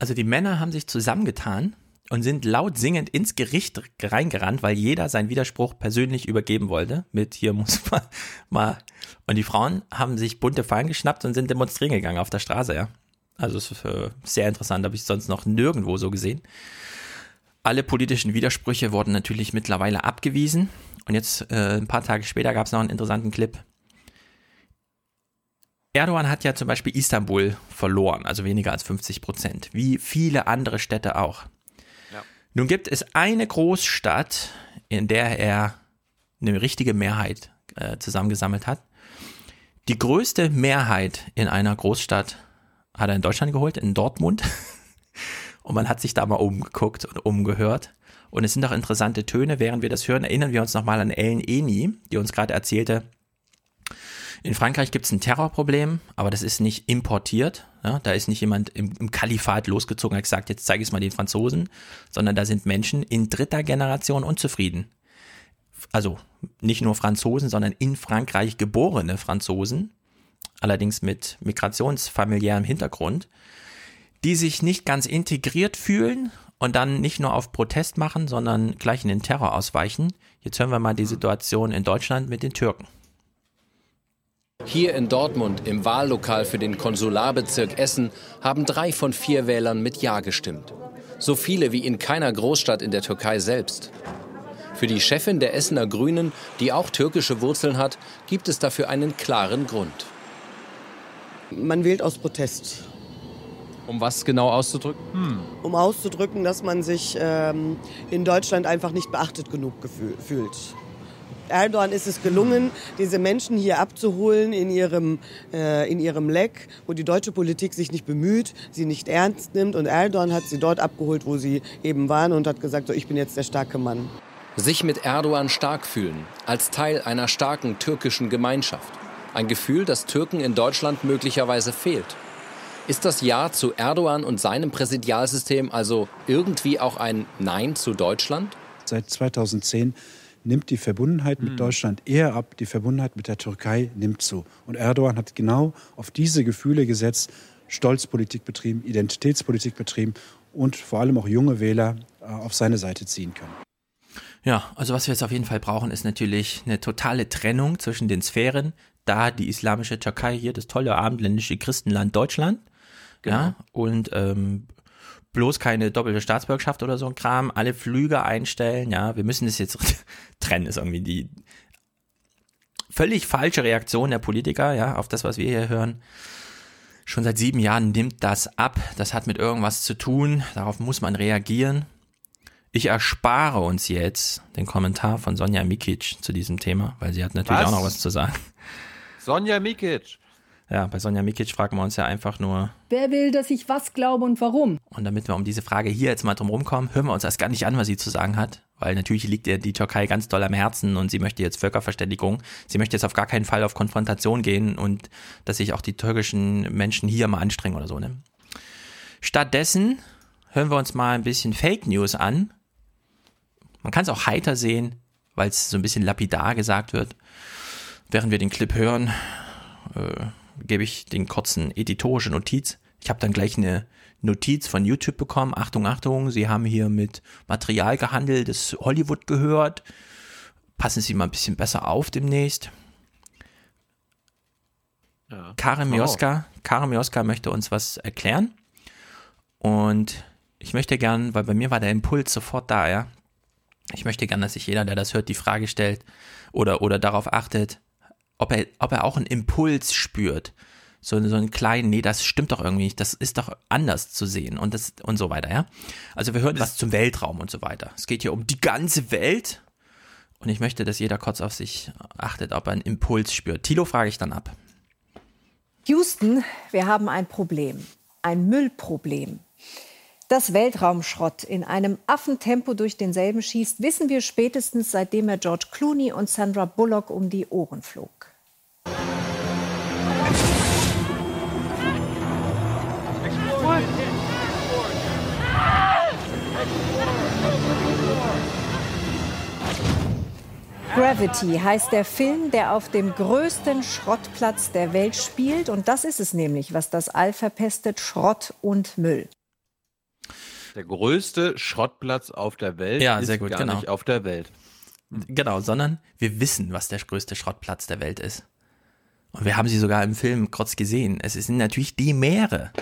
Also die Männer haben sich zusammengetan und sind laut singend ins Gericht reingerannt, weil jeder seinen Widerspruch persönlich übergeben wollte. Mit hier muss man mal. Und die Frauen haben sich bunte Fallen geschnappt und sind demonstrieren gegangen auf der Straße, ja. Also es ist äh, sehr interessant, habe ich sonst noch nirgendwo so gesehen. Alle politischen Widersprüche wurden natürlich mittlerweile abgewiesen. Und jetzt, äh, ein paar Tage später, gab es noch einen interessanten Clip. Erdogan hat ja zum Beispiel Istanbul verloren, also weniger als 50 Prozent, wie viele andere Städte auch. Ja. Nun gibt es eine Großstadt, in der er eine richtige Mehrheit äh, zusammengesammelt hat. Die größte Mehrheit in einer Großstadt hat er in Deutschland geholt, in Dortmund. Und man hat sich da mal umgeguckt und umgehört. Und es sind auch interessante Töne. Während wir das hören, erinnern wir uns nochmal an Ellen Eni, die uns gerade erzählte, in Frankreich gibt es ein Terrorproblem, aber das ist nicht importiert. Ja, da ist nicht jemand im, im Kalifat losgezogen und hat gesagt, jetzt zeige ich es mal den Franzosen, sondern da sind Menschen in dritter Generation unzufrieden. Also nicht nur Franzosen, sondern in Frankreich geborene Franzosen, allerdings mit migrationsfamiliärem Hintergrund, die sich nicht ganz integriert fühlen und dann nicht nur auf Protest machen, sondern gleich in den Terror ausweichen. Jetzt hören wir mal die Situation in Deutschland mit den Türken. Hier in Dortmund im Wahllokal für den Konsularbezirk Essen haben drei von vier Wählern mit Ja gestimmt. So viele wie in keiner Großstadt in der Türkei selbst. Für die Chefin der Essener Grünen, die auch türkische Wurzeln hat, gibt es dafür einen klaren Grund. Man wählt aus Protest. Um was genau auszudrücken? Hm. Um auszudrücken, dass man sich ähm, in Deutschland einfach nicht beachtet genug fühlt. Erdogan ist es gelungen, diese Menschen hier abzuholen in ihrem, äh, in ihrem Leck, wo die deutsche Politik sich nicht bemüht, sie nicht ernst nimmt. Und Erdogan hat sie dort abgeholt, wo sie eben waren und hat gesagt, so, ich bin jetzt der starke Mann. Sich mit Erdogan stark fühlen, als Teil einer starken türkischen Gemeinschaft. Ein Gefühl, das Türken in Deutschland möglicherweise fehlt. Ist das Ja zu Erdogan und seinem Präsidialsystem also irgendwie auch ein Nein zu Deutschland? Seit 2010 nimmt die Verbundenheit mit hm. Deutschland eher ab, die Verbundenheit mit der Türkei nimmt zu. Und Erdogan hat genau auf diese Gefühle gesetzt, Stolzpolitik betrieben, Identitätspolitik betrieben und vor allem auch junge Wähler äh, auf seine Seite ziehen können. Ja, also was wir jetzt auf jeden Fall brauchen, ist natürlich eine totale Trennung zwischen den Sphären da die islamische Türkei hier, das tolle abendländische Christenland Deutschland. Genau. Ja, und ähm, bloß keine doppelte Staatsbürgerschaft oder so ein Kram, alle Flüge einstellen, ja, wir müssen das jetzt trennen, ist irgendwie die völlig falsche Reaktion der Politiker, ja, auf das, was wir hier hören. Schon seit sieben Jahren nimmt das ab, das hat mit irgendwas zu tun, darauf muss man reagieren. Ich erspare uns jetzt den Kommentar von Sonja Mikic zu diesem Thema, weil sie hat natürlich was? auch noch was zu sagen. Sonja Mikic. Ja, bei Sonja Mikic fragen wir uns ja einfach nur. Wer will, dass ich was glaube und warum? Und damit wir um diese Frage hier jetzt mal drum rumkommen, hören wir uns erst gar nicht an, was sie zu sagen hat. Weil natürlich liegt ihr die Türkei ganz doll am Herzen und sie möchte jetzt Völkerverständigung. Sie möchte jetzt auf gar keinen Fall auf Konfrontation gehen und dass sich auch die türkischen Menschen hier mal anstrengen oder so. Ne? Stattdessen hören wir uns mal ein bisschen Fake News an. Man kann es auch heiter sehen, weil es so ein bisschen lapidar gesagt wird. Während wir den Clip hören, äh, gebe ich den kurzen editorische Notiz. Ich habe dann gleich eine Notiz von YouTube bekommen. Achtung, Achtung, Sie haben hier mit Material gehandelt, das Hollywood gehört. Passen Sie mal ein bisschen besser auf demnächst. Ja. Karim Mioska, oh. Karim Mioska möchte uns was erklären. Und ich möchte gern, weil bei mir war der Impuls sofort da, ja. Ich möchte gern, dass sich jeder, der das hört, die Frage stellt oder, oder darauf achtet, ob er, ob er auch einen Impuls spürt. So, so einen kleinen, nee, das stimmt doch irgendwie nicht, das ist doch anders zu sehen und das und so weiter, ja. Also wir hören was zum Weltraum und so weiter. Es geht hier um die ganze Welt und ich möchte, dass jeder kurz auf sich achtet, ob er einen Impuls spürt. Tilo frage ich dann ab. Houston, wir haben ein Problem, ein Müllproblem. Dass Weltraumschrott in einem Affentempo durch denselben schießt, wissen wir spätestens seitdem er George Clooney und Sandra Bullock um die Ohren flog. Gravity heißt der Film, der auf dem größten Schrottplatz der Welt spielt. Und das ist es nämlich, was das All verpestet, Schrott und Müll. Der größte Schrottplatz auf der Welt ja, ist gut, gar genau. nicht auf der Welt. Genau, sondern wir wissen, was der größte Schrottplatz der Welt ist. Und wir haben sie sogar im Film kurz gesehen. Es sind natürlich die Meere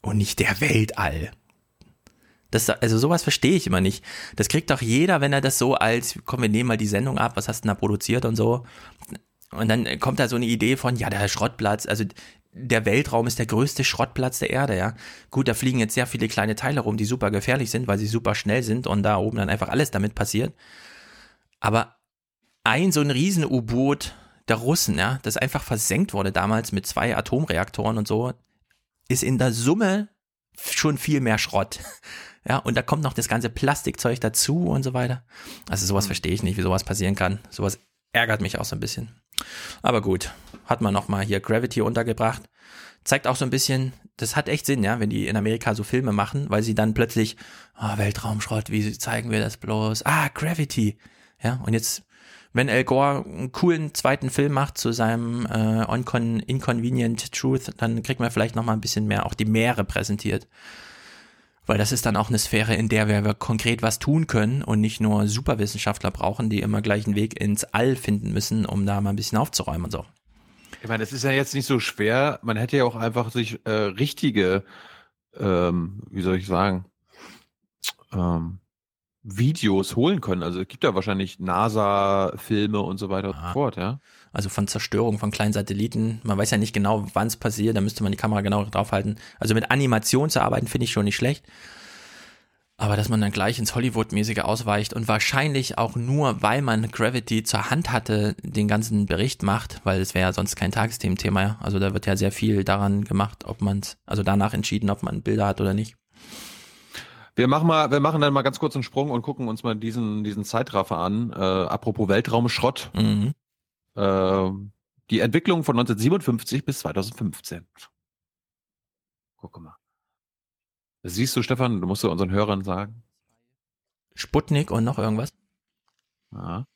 und nicht der Weltall. Das, also sowas verstehe ich immer nicht. Das kriegt doch jeder, wenn er das so als, komm, wir nehmen mal die Sendung ab, was hast du da produziert und so. Und dann kommt da so eine Idee von, ja, der Schrottplatz, also der Weltraum ist der größte Schrottplatz der Erde, ja. Gut, da fliegen jetzt sehr viele kleine Teile rum, die super gefährlich sind, weil sie super schnell sind und da oben dann einfach alles damit passiert. Aber ein so ein riesen U-Boot der Russen, ja, das einfach versenkt wurde damals mit zwei Atomreaktoren und so, ist in der Summe schon viel mehr Schrott. Ja, und da kommt noch das ganze Plastikzeug dazu und so weiter. Also sowas hm. verstehe ich nicht, wie sowas passieren kann. Sowas ärgert mich auch so ein bisschen. Aber gut, hat man nochmal hier Gravity untergebracht. Zeigt auch so ein bisschen, das hat echt Sinn, ja, wenn die in Amerika so Filme machen, weil sie dann plötzlich, oh, Weltraumschrott, wie zeigen wir das bloß? Ah, Gravity. Ja, und jetzt, wenn Al Gore einen coolen zweiten Film macht zu seinem äh, Uncon Inconvenient Truth, dann kriegt man vielleicht nochmal ein bisschen mehr auch die Meere präsentiert. Weil das ist dann auch eine Sphäre, in der wir konkret was tun können und nicht nur Superwissenschaftler brauchen, die immer gleich einen Weg ins All finden müssen, um da mal ein bisschen aufzuräumen und so. Ich meine, das ist ja jetzt nicht so schwer. Man hätte ja auch einfach sich äh, richtige, ähm, wie soll ich sagen, ähm, Videos holen können. Also es gibt ja wahrscheinlich NASA-Filme und so weiter und so fort, ja. Also von Zerstörung von kleinen Satelliten. Man weiß ja nicht genau, wann es passiert, da müsste man die Kamera genau draufhalten. Also mit Animation zu arbeiten, finde ich schon nicht schlecht. Aber dass man dann gleich ins Hollywood-mäßige ausweicht und wahrscheinlich auch nur, weil man Gravity zur Hand hatte, den ganzen Bericht macht, weil es wäre ja sonst kein Tagesthementhema. Also da wird ja sehr viel daran gemacht, ob man es, also danach entschieden, ob man Bilder hat oder nicht. Wir machen mal, wir machen dann mal ganz kurz einen Sprung und gucken uns mal diesen, diesen Zeitraffer an. Äh, apropos Weltraumschrott. Mhm. Äh, die Entwicklung von 1957 bis 2015. Guck mal. Das siehst du, Stefan, du musst du unseren Hörern sagen. Sputnik und noch irgendwas? Ja.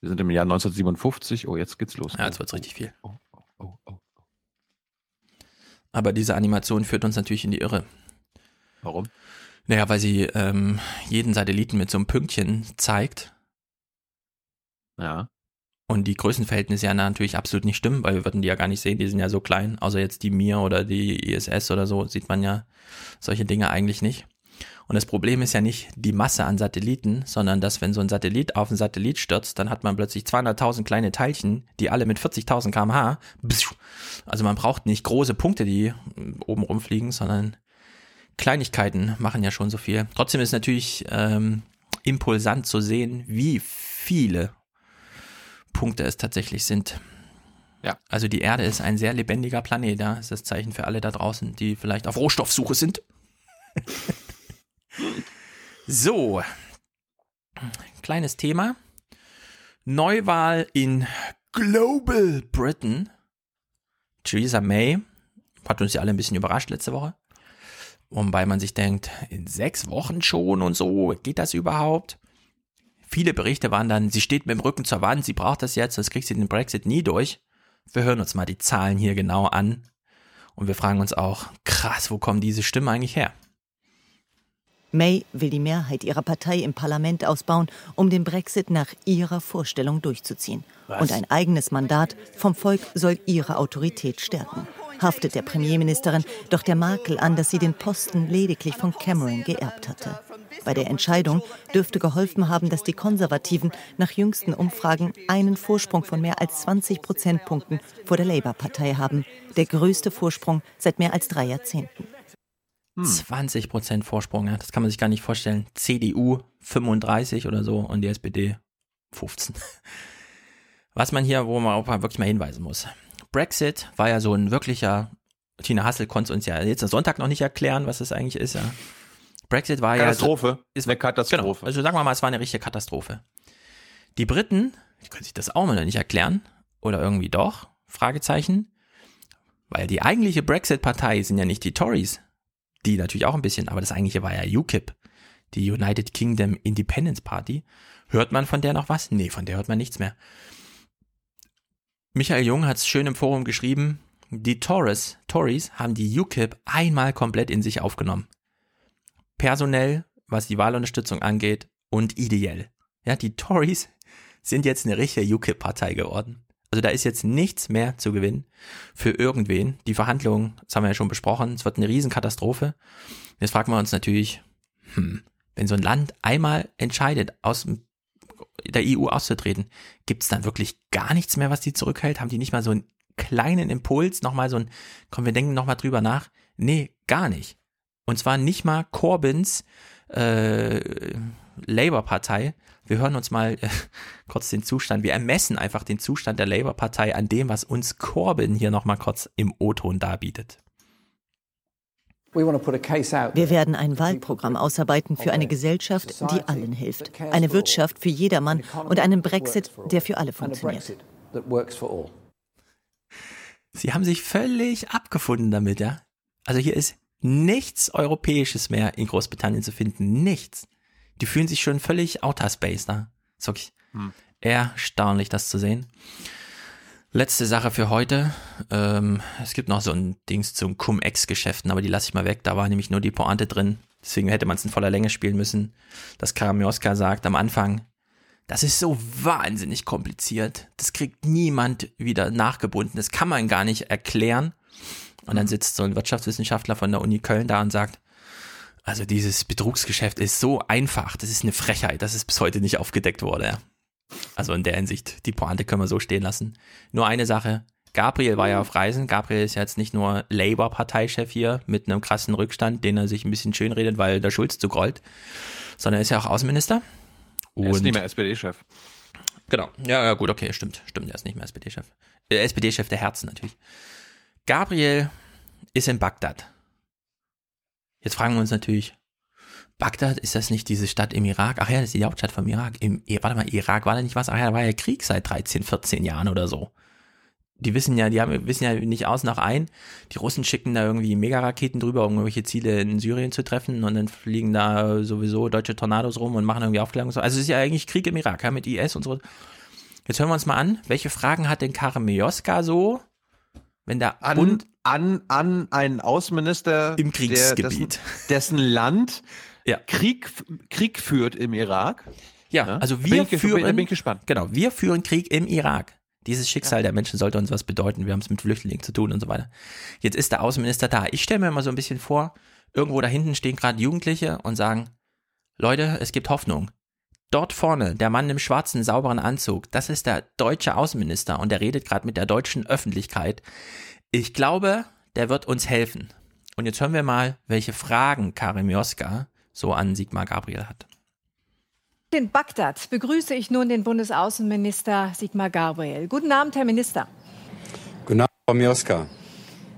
Wir sind im Jahr 1957. Oh, jetzt geht's los. Ja, jetzt wird's richtig viel. Oh, oh, oh, oh. Aber diese Animation führt uns natürlich in die Irre. Warum? Naja, weil sie ähm, jeden Satelliten mit so einem Pünktchen zeigt. Ja. Und die Größenverhältnisse ja natürlich absolut nicht stimmen, weil wir würden die ja gar nicht sehen, die sind ja so klein. Außer jetzt die Mir oder die ISS oder so, sieht man ja solche Dinge eigentlich nicht. Und das Problem ist ja nicht die Masse an Satelliten, sondern dass wenn so ein Satellit auf einen Satellit stürzt, dann hat man plötzlich 200.000 kleine Teilchen, die alle mit 40.000 kmh, also man braucht nicht große Punkte, die oben rumfliegen, sondern Kleinigkeiten machen ja schon so viel. Trotzdem ist natürlich ähm, impulsant zu sehen, wie viele Punkte es tatsächlich sind. Ja. Also die Erde ist ein sehr lebendiger Planet, da ist das Zeichen für alle da draußen, die vielleicht auf Rohstoffsuche sind. so, kleines Thema. Neuwahl in Global Britain. Theresa May hat uns ja alle ein bisschen überrascht letzte Woche. Wobei man sich denkt, in sechs Wochen schon und so, geht das überhaupt? Viele Berichte waren dann, sie steht mit dem Rücken zur Wand, sie braucht das jetzt, das kriegt sie den Brexit nie durch. Wir hören uns mal die Zahlen hier genau an. Und wir fragen uns auch, krass, wo kommen diese Stimmen eigentlich her? May will die Mehrheit ihrer Partei im Parlament ausbauen, um den Brexit nach ihrer Vorstellung durchzuziehen. Was? Und ein eigenes Mandat vom Volk soll ihre Autorität stärken. Haftet der Premierministerin doch der Makel an, dass sie den Posten lediglich von Cameron geerbt hatte. Bei der Entscheidung dürfte geholfen haben, dass die Konservativen nach jüngsten Umfragen einen Vorsprung von mehr als 20 Prozentpunkten vor der Labour-Partei haben. Der größte Vorsprung seit mehr als drei Jahrzehnten. 20 hm. Prozent Vorsprung, ja, das kann man sich gar nicht vorstellen. CDU 35 oder so und die SPD 15. Was man hier, wo man auch wirklich mal hinweisen muss. Brexit war ja so ein wirklicher, Tina Hassel konnte uns ja jetzt am Sonntag noch nicht erklären, was das eigentlich ist, ja. Brexit war Katastrophe. ja. Katastrophe. Ist eine Katastrophe. Genau. Also sagen wir mal, es war eine richtige Katastrophe. Die Briten, die können sich das auch mal nicht erklären. Oder irgendwie doch? Fragezeichen. Weil die eigentliche Brexit-Partei sind ja nicht die Tories. Die natürlich auch ein bisschen, aber das eigentliche war ja UKIP. Die United Kingdom Independence Party. Hört man von der noch was? Nee, von der hört man nichts mehr. Michael Jung hat es schön im Forum geschrieben, die Tories, Tories haben die UKIP einmal komplett in sich aufgenommen. Personell, was die Wahlunterstützung angeht und ideell. Ja, die Tories sind jetzt eine richtige UKIP-Partei geworden. Also da ist jetzt nichts mehr zu gewinnen für irgendwen. Die Verhandlungen, das haben wir ja schon besprochen, es wird eine Riesenkatastrophe. Jetzt fragen wir uns natürlich, hm, wenn so ein Land einmal entscheidet, aus dem der EU auszutreten, gibt es dann wirklich gar nichts mehr, was die zurückhält? Haben die nicht mal so einen kleinen Impuls, nochmal so ein, komm, wir denken nochmal drüber nach? Nee, gar nicht. Und zwar nicht mal Corbyns äh, Labour-Partei. Wir hören uns mal äh, kurz den Zustand, wir ermessen einfach den Zustand der Labour-Partei an dem, was uns Corbyn hier nochmal kurz im O-Ton darbietet. Wir werden ein Wahlprogramm ausarbeiten für eine Gesellschaft, die allen hilft, eine Wirtschaft für jedermann und einen Brexit, der für alle funktioniert. Sie haben sich völlig abgefunden damit, ja? Also hier ist nichts Europäisches mehr in Großbritannien zu finden. Nichts. Die fühlen sich schon völlig outer space da. Ist wirklich hm. erstaunlich, das zu sehen. Letzte Sache für heute. Ähm, es gibt noch so ein Dings zum Cum-Ex-Geschäften, aber die lasse ich mal weg. Da war nämlich nur die Pointe drin. Deswegen hätte man es in voller Länge spielen müssen. Das Karamioska sagt am Anfang, das ist so wahnsinnig kompliziert. Das kriegt niemand wieder nachgebunden. Das kann man gar nicht erklären. Und dann sitzt so ein Wirtschaftswissenschaftler von der Uni Köln da und sagt, also dieses Betrugsgeschäft ist so einfach. Das ist eine Frechheit, dass es bis heute nicht aufgedeckt wurde. Also in der Hinsicht, die Pointe können wir so stehen lassen. Nur eine Sache. Gabriel war ja auf Reisen. Gabriel ist jetzt nicht nur Labour-Parteichef hier mit einem krassen Rückstand, den er sich ein bisschen schön redet, weil der Schulz zu grollt, sondern er ist ja auch Außenminister. Und er ist nicht mehr SPD-Chef. Genau. Ja, ja, gut, okay, stimmt, stimmt, er ist nicht mehr SPD-Chef. Äh, SPD-Chef der Herzen natürlich. Gabriel ist in Bagdad. Jetzt fragen wir uns natürlich, Bagdad, ist das nicht diese Stadt im Irak? Ach ja, das ist die Hauptstadt vom Irak. Im, warte mal, Irak war da nicht was? Ach ja, da war ja Krieg seit 13, 14 Jahren oder so. Die wissen ja, die haben, wissen ja nicht aus nach ein. Die Russen schicken da irgendwie Megaraketen drüber, um irgendwelche Ziele in Syrien zu treffen und dann fliegen da sowieso deutsche Tornados rum und machen irgendwie Aufklärung. Also es ist ja eigentlich Krieg im Irak, ja, mit IS und so. Jetzt hören wir uns mal an, welche Fragen hat denn Karim Mioska so, wenn der an, Bund an, an einen Außenminister im Kriegsgebiet, der, dessen, dessen Land ja. Krieg, Krieg führt im Irak. Ja, Ja? also Bin wir ges- führen, bin ich gespannt. Genau, wir führen Krieg im Irak. Dieses Schicksal der Menschen sollte uns was bedeuten. Wir haben es mit Flüchtlingen zu tun und so weiter. Jetzt ist der Außenminister da. Ich stelle mir mal so ein bisschen vor, irgendwo da hinten stehen gerade Jugendliche und sagen, Leute, es gibt Hoffnung. Dort vorne, der Mann im schwarzen, sauberen Anzug, das ist der deutsche Außenminister und der redet gerade mit der deutschen Öffentlichkeit. Ich glaube, der wird uns helfen. Und jetzt hören wir mal, welche Fragen Karim Joska so an Sigmar Gabriel hat. In Bagdad begrüße ich nun den Bundesaußenminister Sigmar Gabriel. Guten Abend, Herr Minister. Guten Abend, Frau Mioska.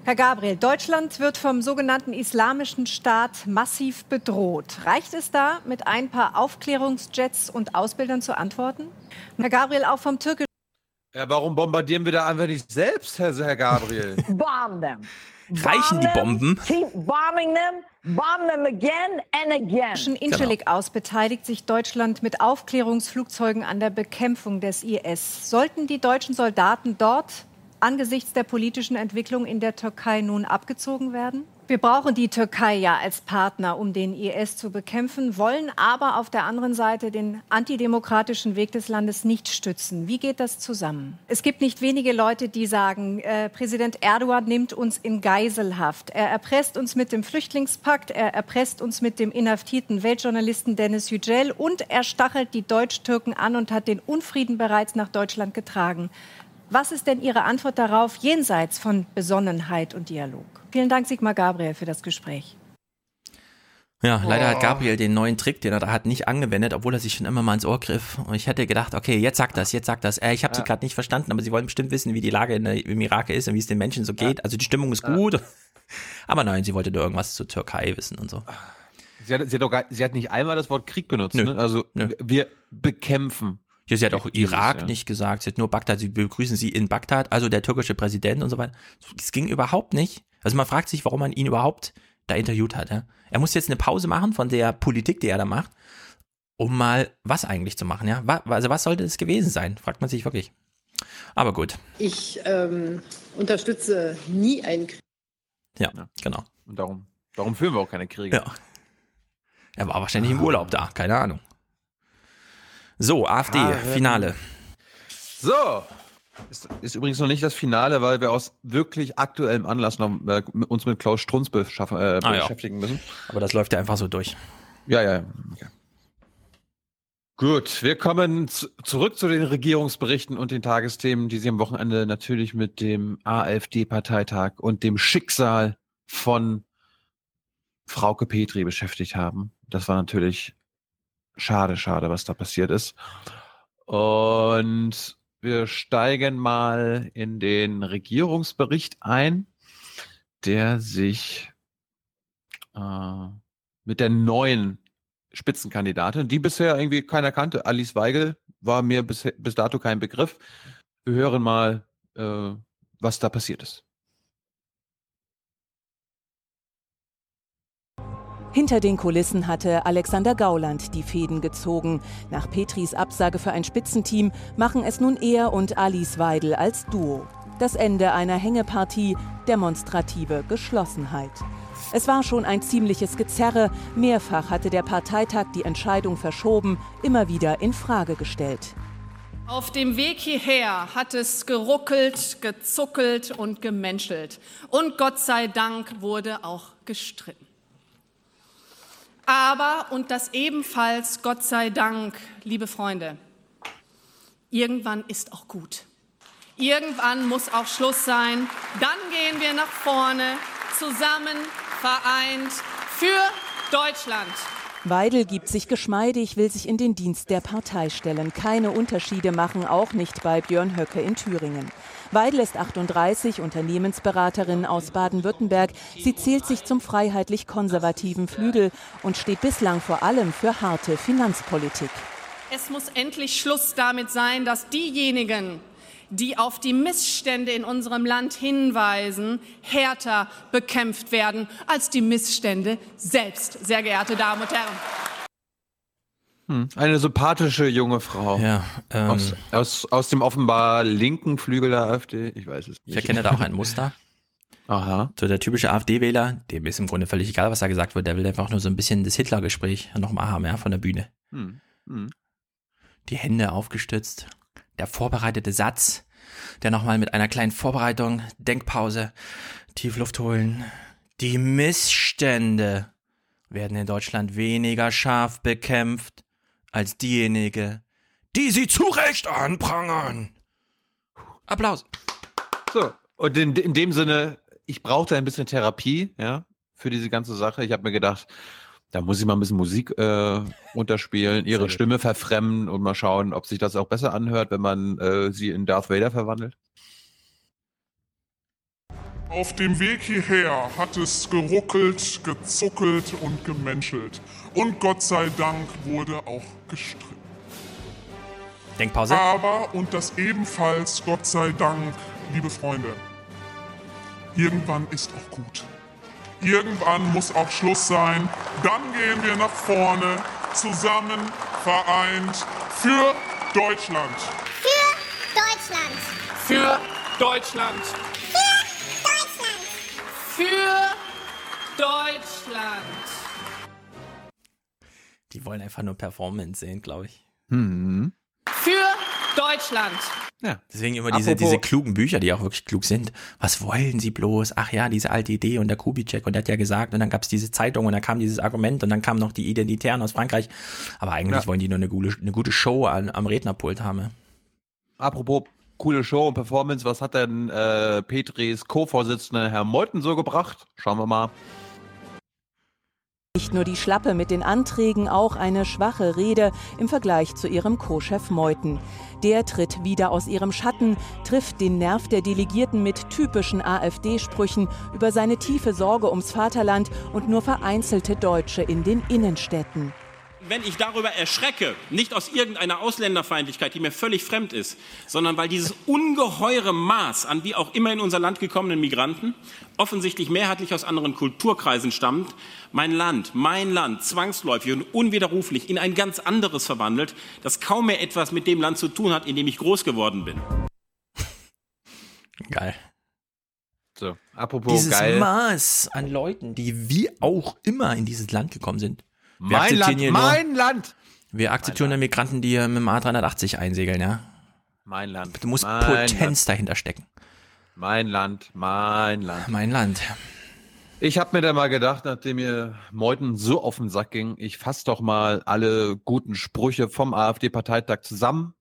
Herr Gabriel, Deutschland wird vom sogenannten Islamischen Staat massiv bedroht. Reicht es da, mit ein paar Aufklärungsjets und Ausbildern zu antworten? Herr Gabriel, auch vom türkischen Ja, warum bombardieren wir da einfach nicht selbst, Herr, Herr Gabriel? Bomb them. Reichen die Bomben? And again. Incirlik aus beteiligt sich Deutschland mit Aufklärungsflugzeugen an der Bekämpfung des IS. Sollten die deutschen Soldaten dort angesichts der politischen Entwicklung in der Türkei nun abgezogen werden? Wir brauchen die Türkei ja als Partner, um den IS zu bekämpfen, wollen aber auf der anderen Seite den antidemokratischen Weg des Landes nicht stützen. Wie geht das zusammen? Es gibt nicht wenige Leute, die sagen, äh, Präsident Erdogan nimmt uns in Geiselhaft. Er erpresst uns mit dem Flüchtlingspakt, er erpresst uns mit dem inhaftierten Weltjournalisten Dennis Yücel und er stachelt die Deutsch-Türken an und hat den Unfrieden bereits nach Deutschland getragen. Was ist denn Ihre Antwort darauf, jenseits von Besonnenheit und Dialog? Vielen Dank, Sigmar Gabriel, für das Gespräch. Ja, leider hat Gabriel den neuen Trick, den er da hat, nicht angewendet, obwohl er sich schon immer mal ins Ohr griff. Und ich hätte gedacht, okay, jetzt sagt das, jetzt sagt das. Äh, ich habe sie gerade nicht verstanden, aber sie wollen bestimmt wissen, wie die Lage in der, im Irak ist und wie es den Menschen so geht. Also die Stimmung ist gut. Aber nein, sie wollte nur irgendwas zur Türkei wissen und so. Sie hat, sie, hat gar, sie hat nicht einmal das Wort Krieg benutzt. Nö. Ne? Also Nö. wir bekämpfen. Ja, sie hat auch Irak ja. nicht gesagt, sie hat nur Bagdad, sie begrüßen sie in Bagdad, also der türkische Präsident und so weiter. Es ging überhaupt nicht. Also man fragt sich, warum man ihn überhaupt da interviewt hat. Ja? Er muss jetzt eine Pause machen von der Politik, die er da macht, um mal was eigentlich zu machen. Ja? Also was sollte es gewesen sein, fragt man sich wirklich. Aber gut, Ich ähm, unterstütze nie einen Krieg. ja, genau. Und darum, darum führen wir auch keine Kriege. Ja. Er war wahrscheinlich im Urlaub da, keine Ahnung. So, AfD, Ah, Finale. So. Ist, ist übrigens noch nicht das Finale, weil wir aus wirklich aktuellem Anlass noch äh, uns mit Klaus Strunz äh, Ah, ja. beschäftigen müssen. Aber das läuft ja einfach so durch. Ja, ja. Okay. Gut, wir kommen zu, zurück zu den Regierungsberichten und den Tagesthemen, die Sie am Wochenende natürlich mit dem AfD-Parteitag und dem Schicksal von Frauke Petri beschäftigt haben. Das war natürlich schade, schade, was da passiert ist. Und wir steigen mal in den Regierungsbericht ein, der sich äh, mit der neuen Spitzenkandidatin, die bisher irgendwie keiner kannte. Alice Weigel war mir bis, bis dato kein Begriff. Wir hören mal, äh, was da passiert ist. Hinter den Kulissen hatte Alexander Gauland die Fäden gezogen. Nach Petris Absage für ein Spitzenteam machen es nun er und Alice Weidel als Duo. Das Ende einer Hängepartie, demonstrative Geschlossenheit. Es war schon ein ziemliches Gezerre. Mehrfach hatte der Parteitag die Entscheidung verschoben, immer wieder in Frage gestellt. Auf dem Weg hierher hat es geruckelt, gezuckelt und gemenschelt. Und Gott sei Dank wurde auch gestritten. Aber, und das ebenfalls Gott sei Dank, liebe Freunde, irgendwann ist auch gut. Irgendwann muss auch Schluss sein. Dann gehen wir nach vorne, zusammen, vereint, für Deutschland. Weidel gibt sich geschmeidig, will sich in den Dienst der Partei stellen. Keine Unterschiede machen, auch nicht bei Björn Höcke in Thüringen. Weidel ist 38, Unternehmensberaterin aus Baden-Württemberg. Sie zählt sich zum freiheitlich-konservativen Flügel und steht bislang vor allem für harte Finanzpolitik. Es muss endlich Schluss damit sein, dass diejenigen, die auf die Missstände in unserem Land hinweisen, härter bekämpft werden als die Missstände selbst, sehr geehrte Damen und Herren. Hm. Eine sympathische junge Frau. Ja, ähm, aus, aus, aus dem offenbar linken Flügel der AfD. Ich weiß es nicht. Ich erkenne da auch ein Muster. Aha. So der typische AfD-Wähler, dem ist im Grunde völlig egal, was da gesagt wird. Der will einfach nur so ein bisschen das Hitler-Gespräch nochmal haben, ja, von der Bühne. Hm. Hm. die Hände aufgestützt, der vorbereitete Satz, der nochmal mit einer kleinen Vorbereitung, Denkpause, Tiefluft holen. Die Missstände werden in Deutschland weniger scharf bekämpft als diejenige, die sie zu Recht anprangern. Applaus. So, und in, in dem Sinne, ich brauchte ein bisschen Therapie, ja, für diese ganze Sache. Ich habe mir gedacht, da muss ich mal ein bisschen Musik äh, unterspielen, ihre Stimme verfremden und mal schauen, ob sich das auch besser anhört, wenn man äh, sie in Darth Vader verwandelt. Auf dem Weg hierher hat es geruckelt, gezuckelt und gemenschelt. Und Gott sei Dank wurde auch gestritten. Denkpause. Aber, und das ebenfalls Gott sei Dank, liebe Freunde, irgendwann ist auch gut. Irgendwann muss auch Schluss sein. Dann gehen wir nach vorne, zusammen, vereint, für Deutschland. Für Deutschland. Für Deutschland. Für Deutschland. Für Deutschland. Wollen einfach nur Performance sehen, glaube ich. Hm. Für Deutschland. Ja. Deswegen immer diese, Apropos- diese klugen Bücher, die auch wirklich klug sind. Was wollen sie bloß? Ach ja, diese alte Idee und der Kubitschek und der hat ja gesagt und dann gab es diese Zeitung und dann kam dieses Argument und dann kamen noch die Identitären aus Frankreich. Aber eigentlich Ja. wollen die nur eine gute, eine gute Show an, am Rednerpult haben. ja. Apropos coole Show und Performance, was hat denn äh, Petris Co-Vorsitzende Herr Meuthen so gebracht? Schauen wir mal. Nicht nur die Schlappe mit den Anträgen, auch eine schwache Rede im Vergleich zu ihrem Co-Chef Meuthen. Der tritt wieder aus ihrem Schatten, trifft den Nerv der Delegierten mit typischen AfD-Sprüchen über seine tiefe Sorge ums Vaterland und nur vereinzelte Deutsche in den Innenstädten. Wenn ich darüber erschrecke, nicht aus irgendeiner Ausländerfeindlichkeit, die mir völlig fremd ist, sondern weil dieses ungeheure Maß an wie auch immer in unser Land gekommenen Migranten offensichtlich mehrheitlich aus anderen Kulturkreisen stammt, mein Land, mein Land zwangsläufig und unwiderruflich in ein ganz anderes verwandelt, das kaum mehr etwas mit dem Land zu tun hat, in dem ich groß geworden bin. Geil. So, apropos Dieses geil. Maß an Leuten, die wie auch immer in dieses Land gekommen sind. Wir Mein Land, nur- mein Land! Wir akzeptieren nur Migranten, die mit dem A380 einsegeln, ja. Mein Land. Du musst mein Potenz Land. dahinter stecken. Mein Land, mein Land. Mein Land. Ich habe mir dann mal gedacht, nachdem mir Meuthen so auf den Sack ging, ich fasse doch mal alle guten Sprüche vom AfD-Parteitag zusammen,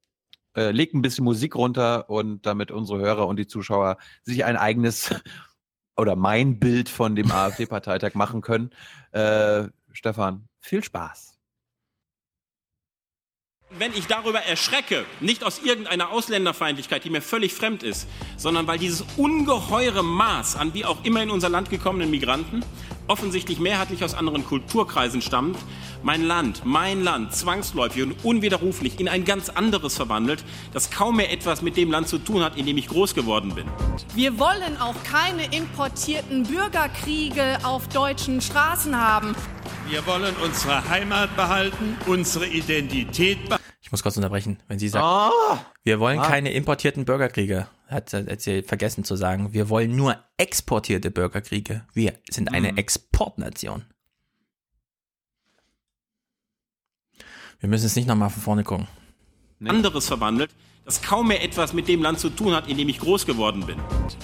äh, leg ein bisschen Musik runter und damit unsere Hörer und die Zuschauer sich ein eigenes oder mein Bild von dem AfD-Parteitag machen können. Äh, Stefan, viel Spaß. Wenn ich darüber erschrecke, nicht aus irgendeiner Ausländerfeindlichkeit, die mir völlig fremd ist, sondern weil dieses ungeheure Maß an wie auch immer in unser Land gekommenen Migranten offensichtlich mehrheitlich aus anderen Kulturkreisen stammt, mein Land, mein Land zwangsläufig und unwiderruflich in ein ganz anderes verwandelt, das kaum mehr etwas mit dem Land zu tun hat, in dem ich groß geworden bin. Wir wollen auch keine importierten Bürgerkriege auf deutschen Straßen haben. Wir wollen unsere Heimat behalten, unsere Identität behalten. Ich muss kurz unterbrechen, wenn sie sagt, Ah! wir wollen Ah. keine importierten Bürgerkriege, hat, hat sie vergessen zu sagen. Wir wollen nur exportierte Bürgerkriege. Wir sind eine Mhm. Exportnation. Wir müssen es nicht nochmal von vorne gucken. Anderes verwandelt, das kaum mehr etwas mit dem Land zu tun hat, in dem ich groß geworden bin.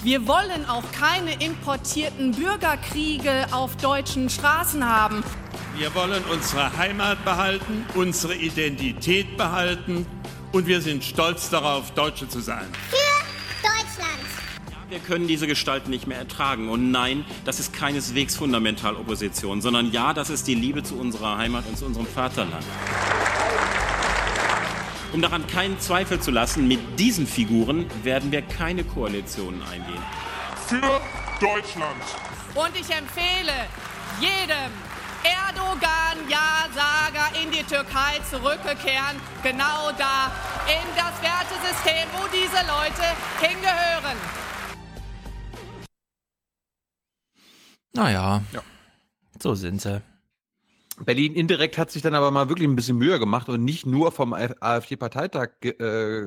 Wir wollen auch keine importierten Bürgerkriege auf deutschen Straßen haben. Wir wollen unsere Heimat behalten, unsere Identität behalten und wir sind stolz darauf, Deutsche zu sein. Für Deutschland. Wir können diese Gestalt nicht mehr ertragen. Und nein, das ist keineswegs fundamental Opposition, sondern ja, das ist die Liebe zu unserer Heimat und zu unserem Vaterland. Um daran keinen Zweifel zu lassen, mit diesen Figuren werden wir keine Koalitionen eingehen. Für Deutschland. Und ich empfehle jedem Erdogan-Ja-Sager in die Türkei zurückzukehren, genau da, in das Wertesystem, wo diese Leute hingehören. Naja, so sind sie. Berlin indirekt hat sich dann aber mal wirklich ein bisschen Mühe gemacht und nicht nur vom AfD-Parteitag äh,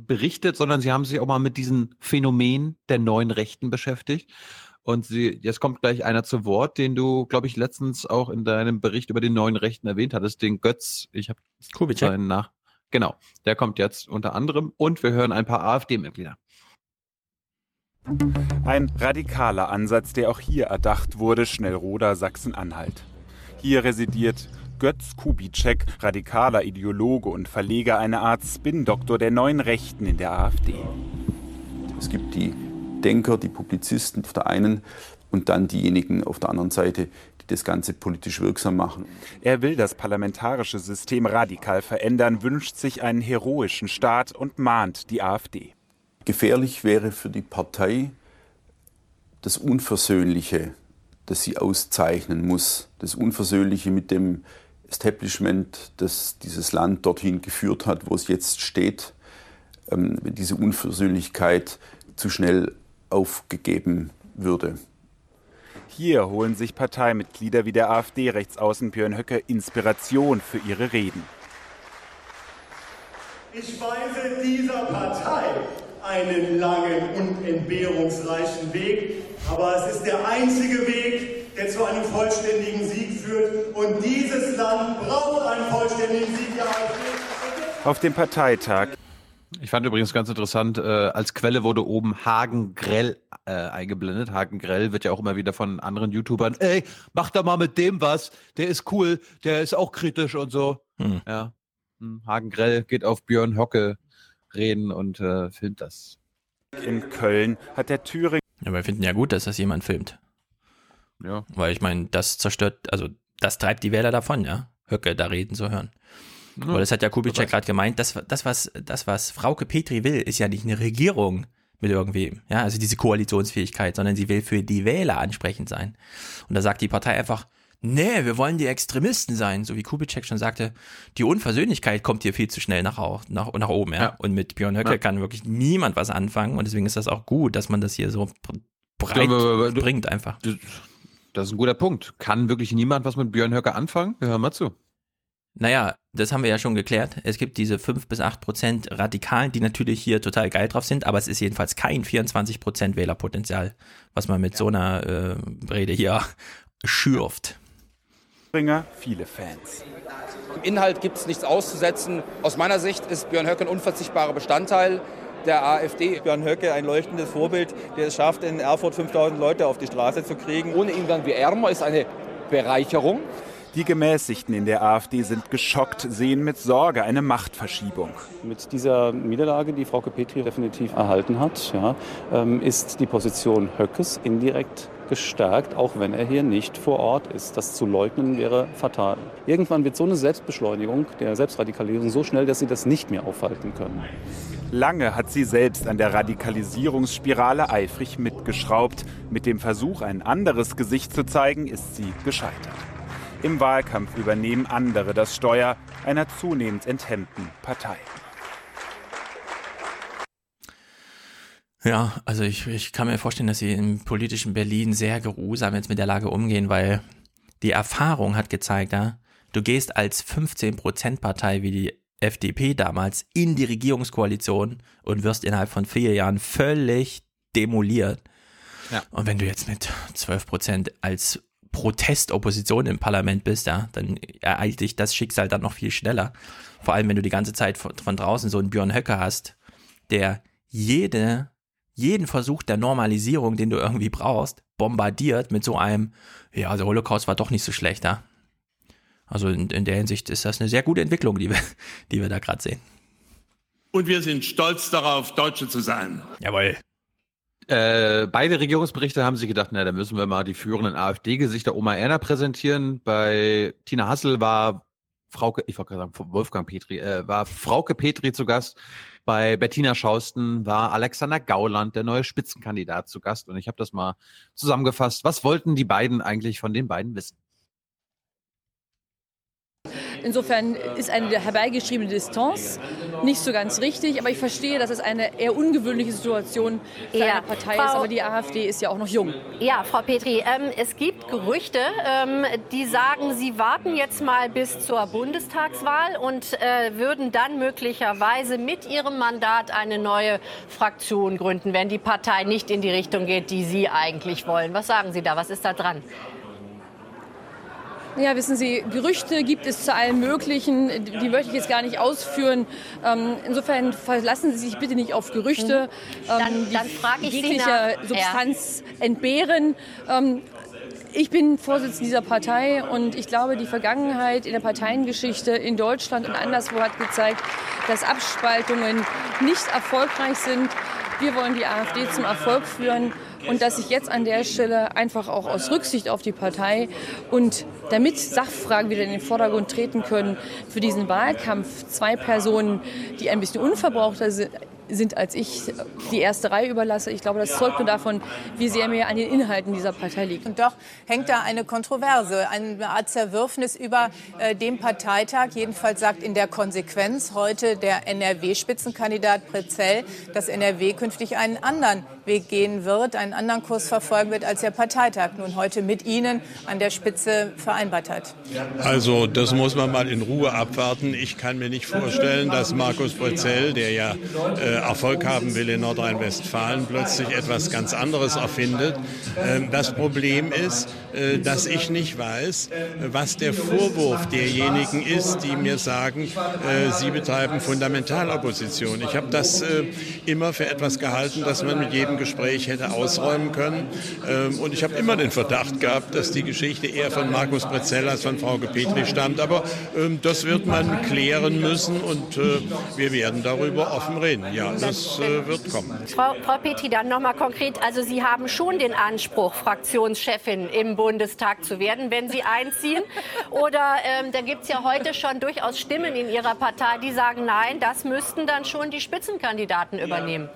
berichtet, sondern sie haben sich auch mal mit diesem Phänomen der neuen Rechten beschäftigt. Und sie, jetzt kommt gleich einer zu Wort, den du, glaube ich, letztens auch in deinem Bericht über den neuen Rechten erwähnt hattest, den Götz. Ich habe seinen nach. Genau, der kommt jetzt unter anderem und wir hören ein paar AfD-Mitglieder. Ein radikaler Ansatz, der auch hier erdacht wurde, Schnellroda Sachsen-Anhalt. Hier residiert Götz Kubitschek, radikaler Ideologe und Verleger, eine Art Spin-Doktor der neuen Rechten in der AfD. Es gibt die Denker, die Publizisten auf der einen und dann diejenigen auf der anderen Seite, die das Ganze politisch wirksam machen. Er will das parlamentarische System radikal verändern, wünscht sich einen heroischen Staat und mahnt die AfD. Gefährlich wäre für die Partei das Unversöhnliche, das sie auszeichnen muss. Das Unversöhnliche mit dem Establishment, das dieses Land dorthin geführt hat, wo es jetzt steht. Ähm, wenn diese Unversöhnlichkeit zu schnell aufgegeben würde. Hier holen sich Parteimitglieder wie der AfD-Rechtsaußen Björn Höcke Inspiration für ihre Reden. Ich weise dieser Partei einen langen und entbehrungsreichen Weg, aber es ist der einzige Weg, der zu einem vollständigen Sieg führt. Und dieses Land braucht einen vollständigen Sieg der. Auf dem Parteitag ich fand übrigens ganz interessant, äh, als Quelle wurde oben Hagen Grell äh, eingeblendet. Hagen Grell wird ja auch immer wieder von anderen YouTubern, ey, mach da mal mit dem was, der ist cool, der ist auch kritisch und so. Hm. Ja. Hm, Hagen Grell geht auf Björn Hocke reden und äh, filmt das. In Köln hat der Thüring. Ja, wir finden ja gut, dass das jemand filmt. Ja. Weil ich meine, das zerstört, also das treibt die Wähler davon, ja, Höcke da reden zu hören. Ja, Aber das hat ja Kubitschek gerade gemeint, das, das, was, das, was Frauke Petri will, ist ja nicht eine Regierung mit irgendwem, ja, also diese Koalitionsfähigkeit, sondern sie will für die Wähler ansprechend sein. Und da sagt die Partei einfach, nee, wir wollen die Extremisten sein, so wie Kubitschek schon sagte, die Unversöhnlichkeit kommt hier viel zu schnell nach, nach, nach oben, ja? ja. Und mit Björn Höcke ja. kann wirklich niemand was anfangen und deswegen ist das auch gut, dass man das hier so breit glaube, bringt einfach. Das ist ein guter Punkt. Kann wirklich niemand was mit Björn Höcke anfangen? Hör mal zu. Naja, das haben wir ja schon geklärt. Es gibt diese 5 bis 8 Prozent Radikalen, die natürlich hier total geil drauf sind, aber es ist jedenfalls kein 24 Prozent Wählerpotenzial, was man mit ja. so einer äh, Rede hier schürft. Bringer viele Fans. Im Inhalt gibt es nichts auszusetzen. Aus meiner Sicht ist Björn Höcke ein unverzichtbarer Bestandteil der AfD. Björn Höcke, ein leuchtendes Vorbild, der es schafft, in Erfurt 5000 Leute auf die Straße zu kriegen. Ohne ihn dann wie ärmer ist eine Bereicherung. Die Gemäßigten in der AfD sind geschockt, sehen mit Sorge eine Machtverschiebung. Mit dieser Niederlage, die Frau Petri definitiv erhalten hat, ja, ähm, ist die Position Höckes indirekt gestärkt, auch wenn er hier nicht vor Ort ist. Das zu leugnen wäre fatal. Irgendwann wird so eine Selbstbeschleunigung der Selbstradikalisierung so schnell, dass sie das nicht mehr aufhalten können. Lange hat sie selbst an der Radikalisierungsspirale eifrig mitgeschraubt. Mit dem Versuch, ein anderes Gesicht zu zeigen, ist sie gescheitert. Im Wahlkampf übernehmen andere das Steuer einer zunehmend enthemmten Partei. Ja, also ich, ich kann mir vorstellen, dass sie im politischen Berlin sehr geruhsam jetzt mit der Lage umgehen, weil die Erfahrung hat gezeigt, ja, du gehst als 15%-Partei wie die FDP damals in die Regierungskoalition und wirst innerhalb von vier Jahren völlig demoliert. Ja. Und wenn du jetzt mit 12% als Protestopposition im Parlament bist, ja, dann ereilt dich das Schicksal dann noch viel schneller. Vor allem, wenn du die ganze Zeit von, von draußen so einen Björn Höcker hast, der jede, jeden Versuch der Normalisierung, den du irgendwie brauchst, bombardiert mit so einem, ja, der Holocaust war doch nicht so schlecht, ja. Also in, in der Hinsicht ist das eine sehr gute Entwicklung, die wir, die wir da gerade sehen. Und wir sind stolz darauf, Deutsche zu sein. Jawohl. Äh, beide Regierungsberichte haben sich gedacht, na, da müssen wir mal die führenden AfD-Gesichter Oma Erna präsentieren. Bei Tina Hassel war Frauke, ich wollte gerade sagen, Wolfgang Petri, äh, war Frauke Petri zu Gast. Bei Bettina Schausten war Alexander Gauland, der neue Spitzenkandidat, zu Gast. Und ich habe das mal zusammengefasst. Was wollten die beiden eigentlich von den beiden wissen? Insofern ist eine herbeigeschriebene Distanz nicht so ganz richtig, aber ich verstehe, dass es eine eher ungewöhnliche Situation für ja, eine Partei Frau, ist, aber die AfD ist ja auch noch jung. Ja, Frau Petri, ähm, es gibt Gerüchte, ähm, die sagen, Sie warten jetzt mal bis zur Bundestagswahl und äh, würden dann möglicherweise mit Ihrem Mandat eine neue Fraktion gründen, wenn die Partei nicht in die Richtung geht, die Sie eigentlich wollen. Was sagen Sie da? Was ist da dran? Ja, wissen Sie, Gerüchte gibt es zu allem Möglichen. Die möchte ich jetzt gar nicht ausführen. Ähm, insofern verlassen Sie sich bitte nicht auf Gerüchte. Mhm. Dann, ähm, dann frage ich jeglicher Sie nach, Substanz ja. entbehren. Ähm, ich bin Vorsitzende dieser Partei und ich glaube, die Vergangenheit in der Parteiengeschichte in Deutschland und anderswo hat gezeigt, dass Abspaltungen nicht erfolgreich sind. Wir wollen die AfD zum Erfolg führen und dass ich jetzt an der Stelle einfach auch aus Rücksicht auf die Partei und damit Sachfragen wieder in den Vordergrund treten können, für diesen Wahlkampf. Zwei Personen, die ein bisschen unverbrauchter sind, sind als ich, die erste Reihe überlasse. Ich glaube, das zeugt nur davon, wie sehr mir an den Inhalten dieser Partei liegt. Und doch hängt da eine Kontroverse, eine Art Zerwürfnis über äh, den Parteitag. Jedenfalls sagt in der Konsequenz heute der NRW-Spitzenkandidat Prezell, dass NRW künftig einen anderen Weg gehen wird, einen anderen Kurs verfolgen wird, als der Parteitag nun heute mit Ihnen an der Spitze vereinbart hat. Also das muss man mal in Ruhe abwarten. Ich kann mir nicht vorstellen, dass Markus Prezell, der ja äh, Erfolg haben will in Nordrhein-Westfalen, plötzlich etwas ganz anderes erfindet. Ähm, das Problem ist, äh, dass ich nicht weiß, was der Vorwurf derjenigen ist, die mir sagen, äh, sie betreiben Fundamentalopposition. Ich habe das äh, immer für etwas gehalten, das man mit jedem Gespräch hätte ausräumen können. Ähm, und ich habe immer den Verdacht gehabt, dass die Geschichte eher von Markus Brezell als von Frau Petri stammt. Aber ähm, das wird man klären müssen und wir werden darüber offen reden. Ja, das wird kommen. Frau, Frau Petri, dann nochmal konkret. Also Sie haben schon den Anspruch, Fraktionschefin im Bundestag zu werden, wenn Sie einziehen. Oder ähm, da gibt es ja heute schon durchaus Stimmen in Ihrer Partei, die sagen, nein, das müssten dann schon die Spitzenkandidaten übernehmen.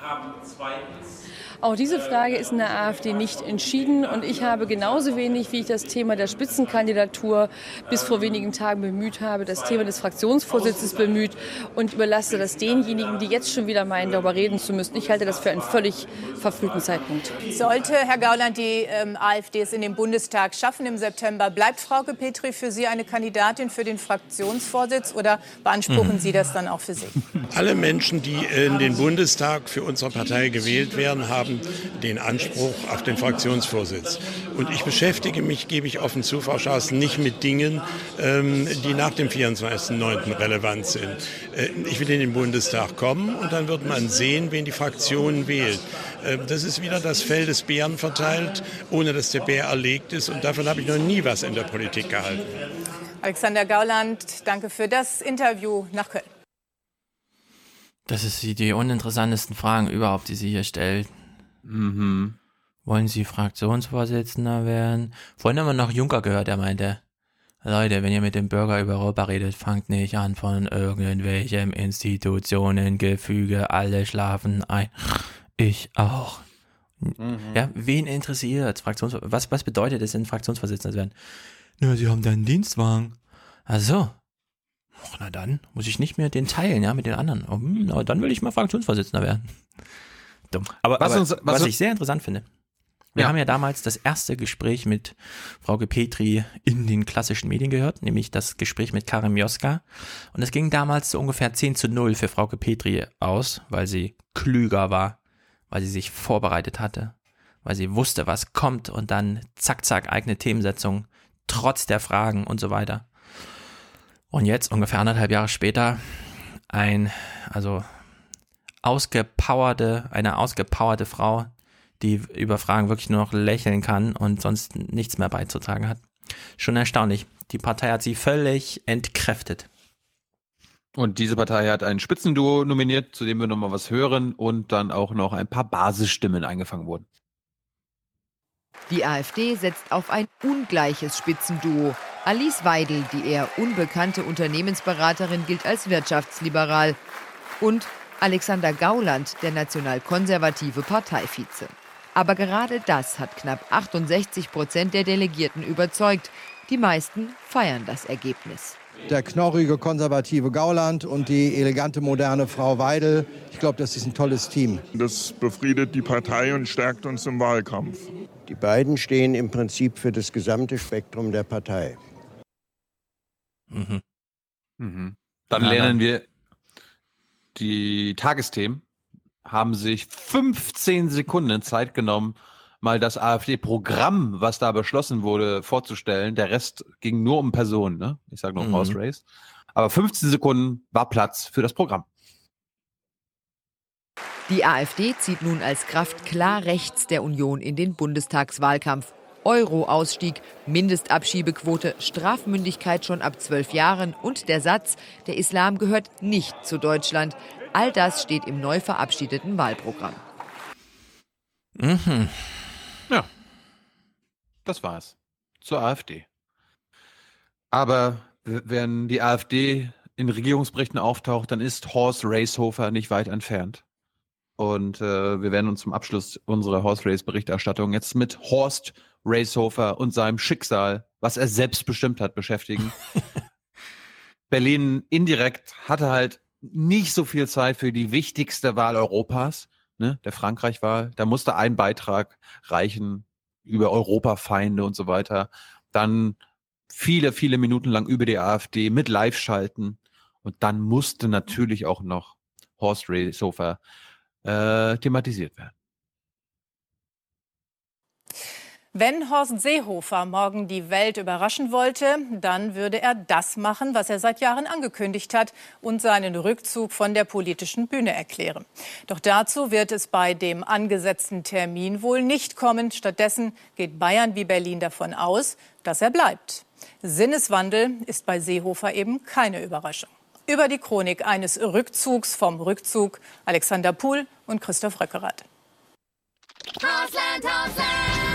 Wir haben zweitens auch diese Frage ist in der AfD nicht entschieden und ich habe genauso wenig, wie ich das Thema der Spitzenkandidatur bis vor wenigen Tagen bemüht habe, das Thema des Fraktionsvorsitzes bemüht und überlasse das denjenigen, die jetzt schon wieder meinen, darüber reden zu müssen. Ich halte das für einen völlig verfrühten Zeitpunkt. Sollte Herr Gauland die ähm, AfD es in den Bundestag schaffen im September, bleibt Frauke Petri für Sie eine Kandidatin für den Fraktionsvorsitz oder beanspruchen mhm. Sie das dann auch für sich? Alle Menschen, die in den Bundestag für unsere Partei gewählt werden, haben haben den Anspruch auf den Fraktionsvorsitz. Und ich beschäftige mich, gebe ich offen zu, Frau Schaas, nicht mit Dingen, ähm, die nach dem 24.09. relevant sind. Äh, ich will in den Bundestag kommen und dann wird man sehen, wen die Fraktion wählt. Äh, das ist wieder das Fell des Bären verteilt, ohne dass der Bär erlegt ist. Und davon habe ich noch nie was in der Politik gehalten. Alexander Gauland, danke für das Interview nach Köln. Das ist die, die uninteressantesten Fragen überhaupt, die sie hier stellt. Mhm. Wollen Sie Fraktionsvorsitzender werden? Vorhin haben wir noch Juncker gehört, der meinte, Leute, wenn ihr mit dem Bürger über Europa redet, fangt nicht an von irgendwelchem Institutionengefüge, alle schlafen ein. Ich auch. Mhm. Ja, wen interessiert Fraktions was, was bedeutet es, ein Fraktionsvorsitzender zu werden? Na, sie haben da einen Dienstwagen. Ach so. Na dann, muss ich nicht mehr den teilen, ja, mit den anderen. Oh, hm, na, dann will ich mal Fraktionsvorsitzender werden dumm. Aber, was, aber uns, was, was ich sehr interessant finde, wir ja. haben ja damals das erste Gespräch mit Frau Petri in den klassischen Medien gehört, nämlich das Gespräch mit Karim Joska. Und es ging damals so ungefähr 10 zu 0 für Frau Petri aus, weil sie klüger war, weil sie sich vorbereitet hatte, weil sie wusste, was kommt und dann zack, zack, eigene Themensetzung, trotz der Fragen und so weiter. Und jetzt, ungefähr anderthalb Jahre später, ein, also ausgepowerte, eine ausgepowerte Frau, die über Fragen wirklich nur noch lächeln kann und sonst nichts mehr beizutragen hat. Schon erstaunlich. Die Partei hat sie völlig entkräftet. Und diese Partei hat ein Spitzenduo nominiert, zu dem wir nochmal was hören und dann auch noch ein paar Basisstimmen eingefangen wurden. Die AfD setzt auf ein ungleiches Spitzenduo. Alice Weidel, die eher unbekannte Unternehmensberaterin, gilt als wirtschaftsliberal. Und Alexander Gauland, der nationalkonservative Parteivize. Aber gerade das hat knapp 68 Prozent der Delegierten überzeugt. Die meisten feiern das Ergebnis. Der knorrige konservative Gauland und die elegante moderne Frau Weidel. Ich glaube, das ist ein tolles Team. Das befriedet die Partei und stärkt uns im Wahlkampf. Die beiden stehen im Prinzip für das gesamte Spektrum der Partei. Mhm. Mhm. Dann lernen wir die Tagesthemen haben sich 15 Sekunden Zeit genommen, mal das AfD-Programm, was da beschlossen wurde, vorzustellen. Der Rest ging nur um Personen, ne? Ich sage nur Mhm. Horse Race. Aber 15 Sekunden war Platz für das Programm. Die AfD zieht nun als Kraft klar rechts der Union in den Bundestagswahlkampf. Euro-Ausstieg, Mindestabschiebequote, Strafmündigkeit schon ab zwölf Jahren und der Satz, der Islam gehört nicht zu Deutschland. All das steht im neu verabschiedeten Wahlprogramm. Mhm. Ja. Das war's. Zur AfD. Aber wenn die AfD in Regierungsberichten auftaucht, dann ist Horst Racehofer nicht weit entfernt. Und äh, wir werden uns zum Abschluss unserer Horse Race Berichterstattung jetzt mit Horst Racehofer und seinem Schicksal, was er selbst bestimmt hat, beschäftigen. Berlin indirekt hatte halt nicht so viel Zeit für die wichtigste Wahl Europas, ne, der Frankreich-Wahl. Da musste ein Beitrag reichen über Europafeinde und so weiter. Dann viele, viele Minuten lang über die AfD mit Live-Schalten. Und dann musste natürlich auch noch Horst Racehofer äh, thematisiert werden. Wenn Horst Seehofer morgen die Welt überraschen wollte, dann würde er das machen, was er seit Jahren angekündigt hat und seinen Rückzug von der politischen Bühne erklären. Doch dazu wird es bei dem angesetzten Termin wohl nicht kommen. Stattdessen geht Bayern wie Berlin davon aus, dass er bleibt. Sinneswandel ist bei Seehofer eben keine Überraschung. Über die Chronik eines Rückzugs vom Rückzug Alexander Puhl und Christoph Röckerath. Hausland, Hausland.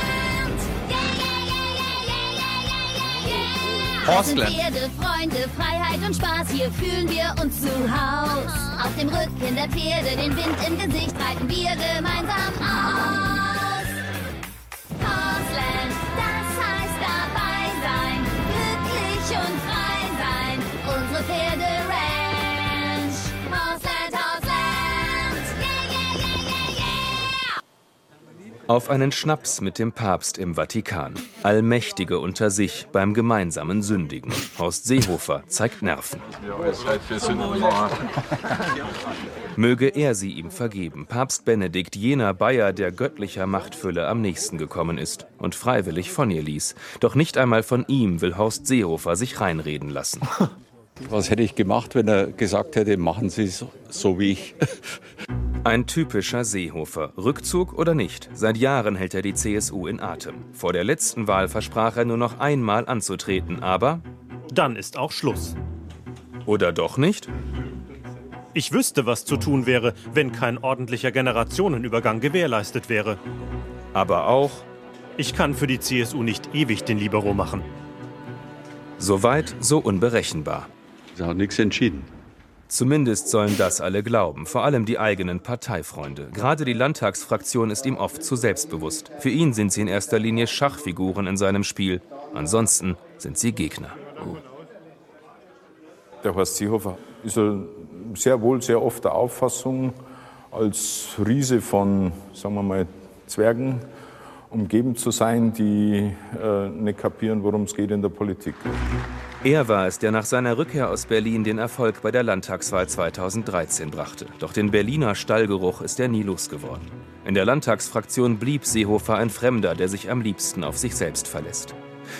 Horstland. Pferde, Freunde, Freiheit und Spaß, hier fühlen wir uns zu Haus. Auf dem Rücken der Pferde, den Wind im Gesicht, reiten wir gemeinsam aus. Auf einen Schnaps mit dem Papst im Vatikan. Allmächtige unter sich beim gemeinsamen Sündigen. Horst Seehofer zeigt Nerven. Möge er sie ihm vergeben. Papst Benedikt, jener Bayer, der göttlicher Machtfülle am nächsten gekommen ist und freiwillig von ihr ließ. Doch nicht einmal von ihm will Horst Seehofer sich reinreden lassen. Was hätte ich gemacht, wenn er gesagt hätte, machen Sie es so wie ich? Ein typischer Seehofer. Rückzug oder nicht? Seit Jahren hält er die CSU in Atem. Vor der letzten Wahl versprach er nur noch einmal anzutreten, aber. Dann ist auch Schluss. Oder doch nicht? Ich wüsste, was zu tun wäre, wenn kein ordentlicher Generationenübergang gewährleistet wäre. Aber auch. Ich kann für die CSU nicht ewig den Libero machen. Soweit, so unberechenbar. Sie hat nichts entschieden. Zumindest sollen das alle glauben, vor allem die eigenen Parteifreunde. Gerade die Landtagsfraktion ist ihm oft zu selbstbewusst. Für ihn sind sie in erster Linie Schachfiguren in seinem Spiel. Ansonsten sind sie Gegner. Der Horst Seehofer ist sehr wohl sehr oft der Auffassung, als Riese von, sagen wir mal, Zwergen umgeben zu sein, die äh, nicht kapieren, worum es geht in der Politik. Er war es, der nach seiner Rückkehr aus Berlin den Erfolg bei der Landtagswahl 2013 brachte. Doch den Berliner Stallgeruch ist er nie losgeworden. In der Landtagsfraktion blieb Seehofer ein Fremder, der sich am liebsten auf sich selbst verlässt.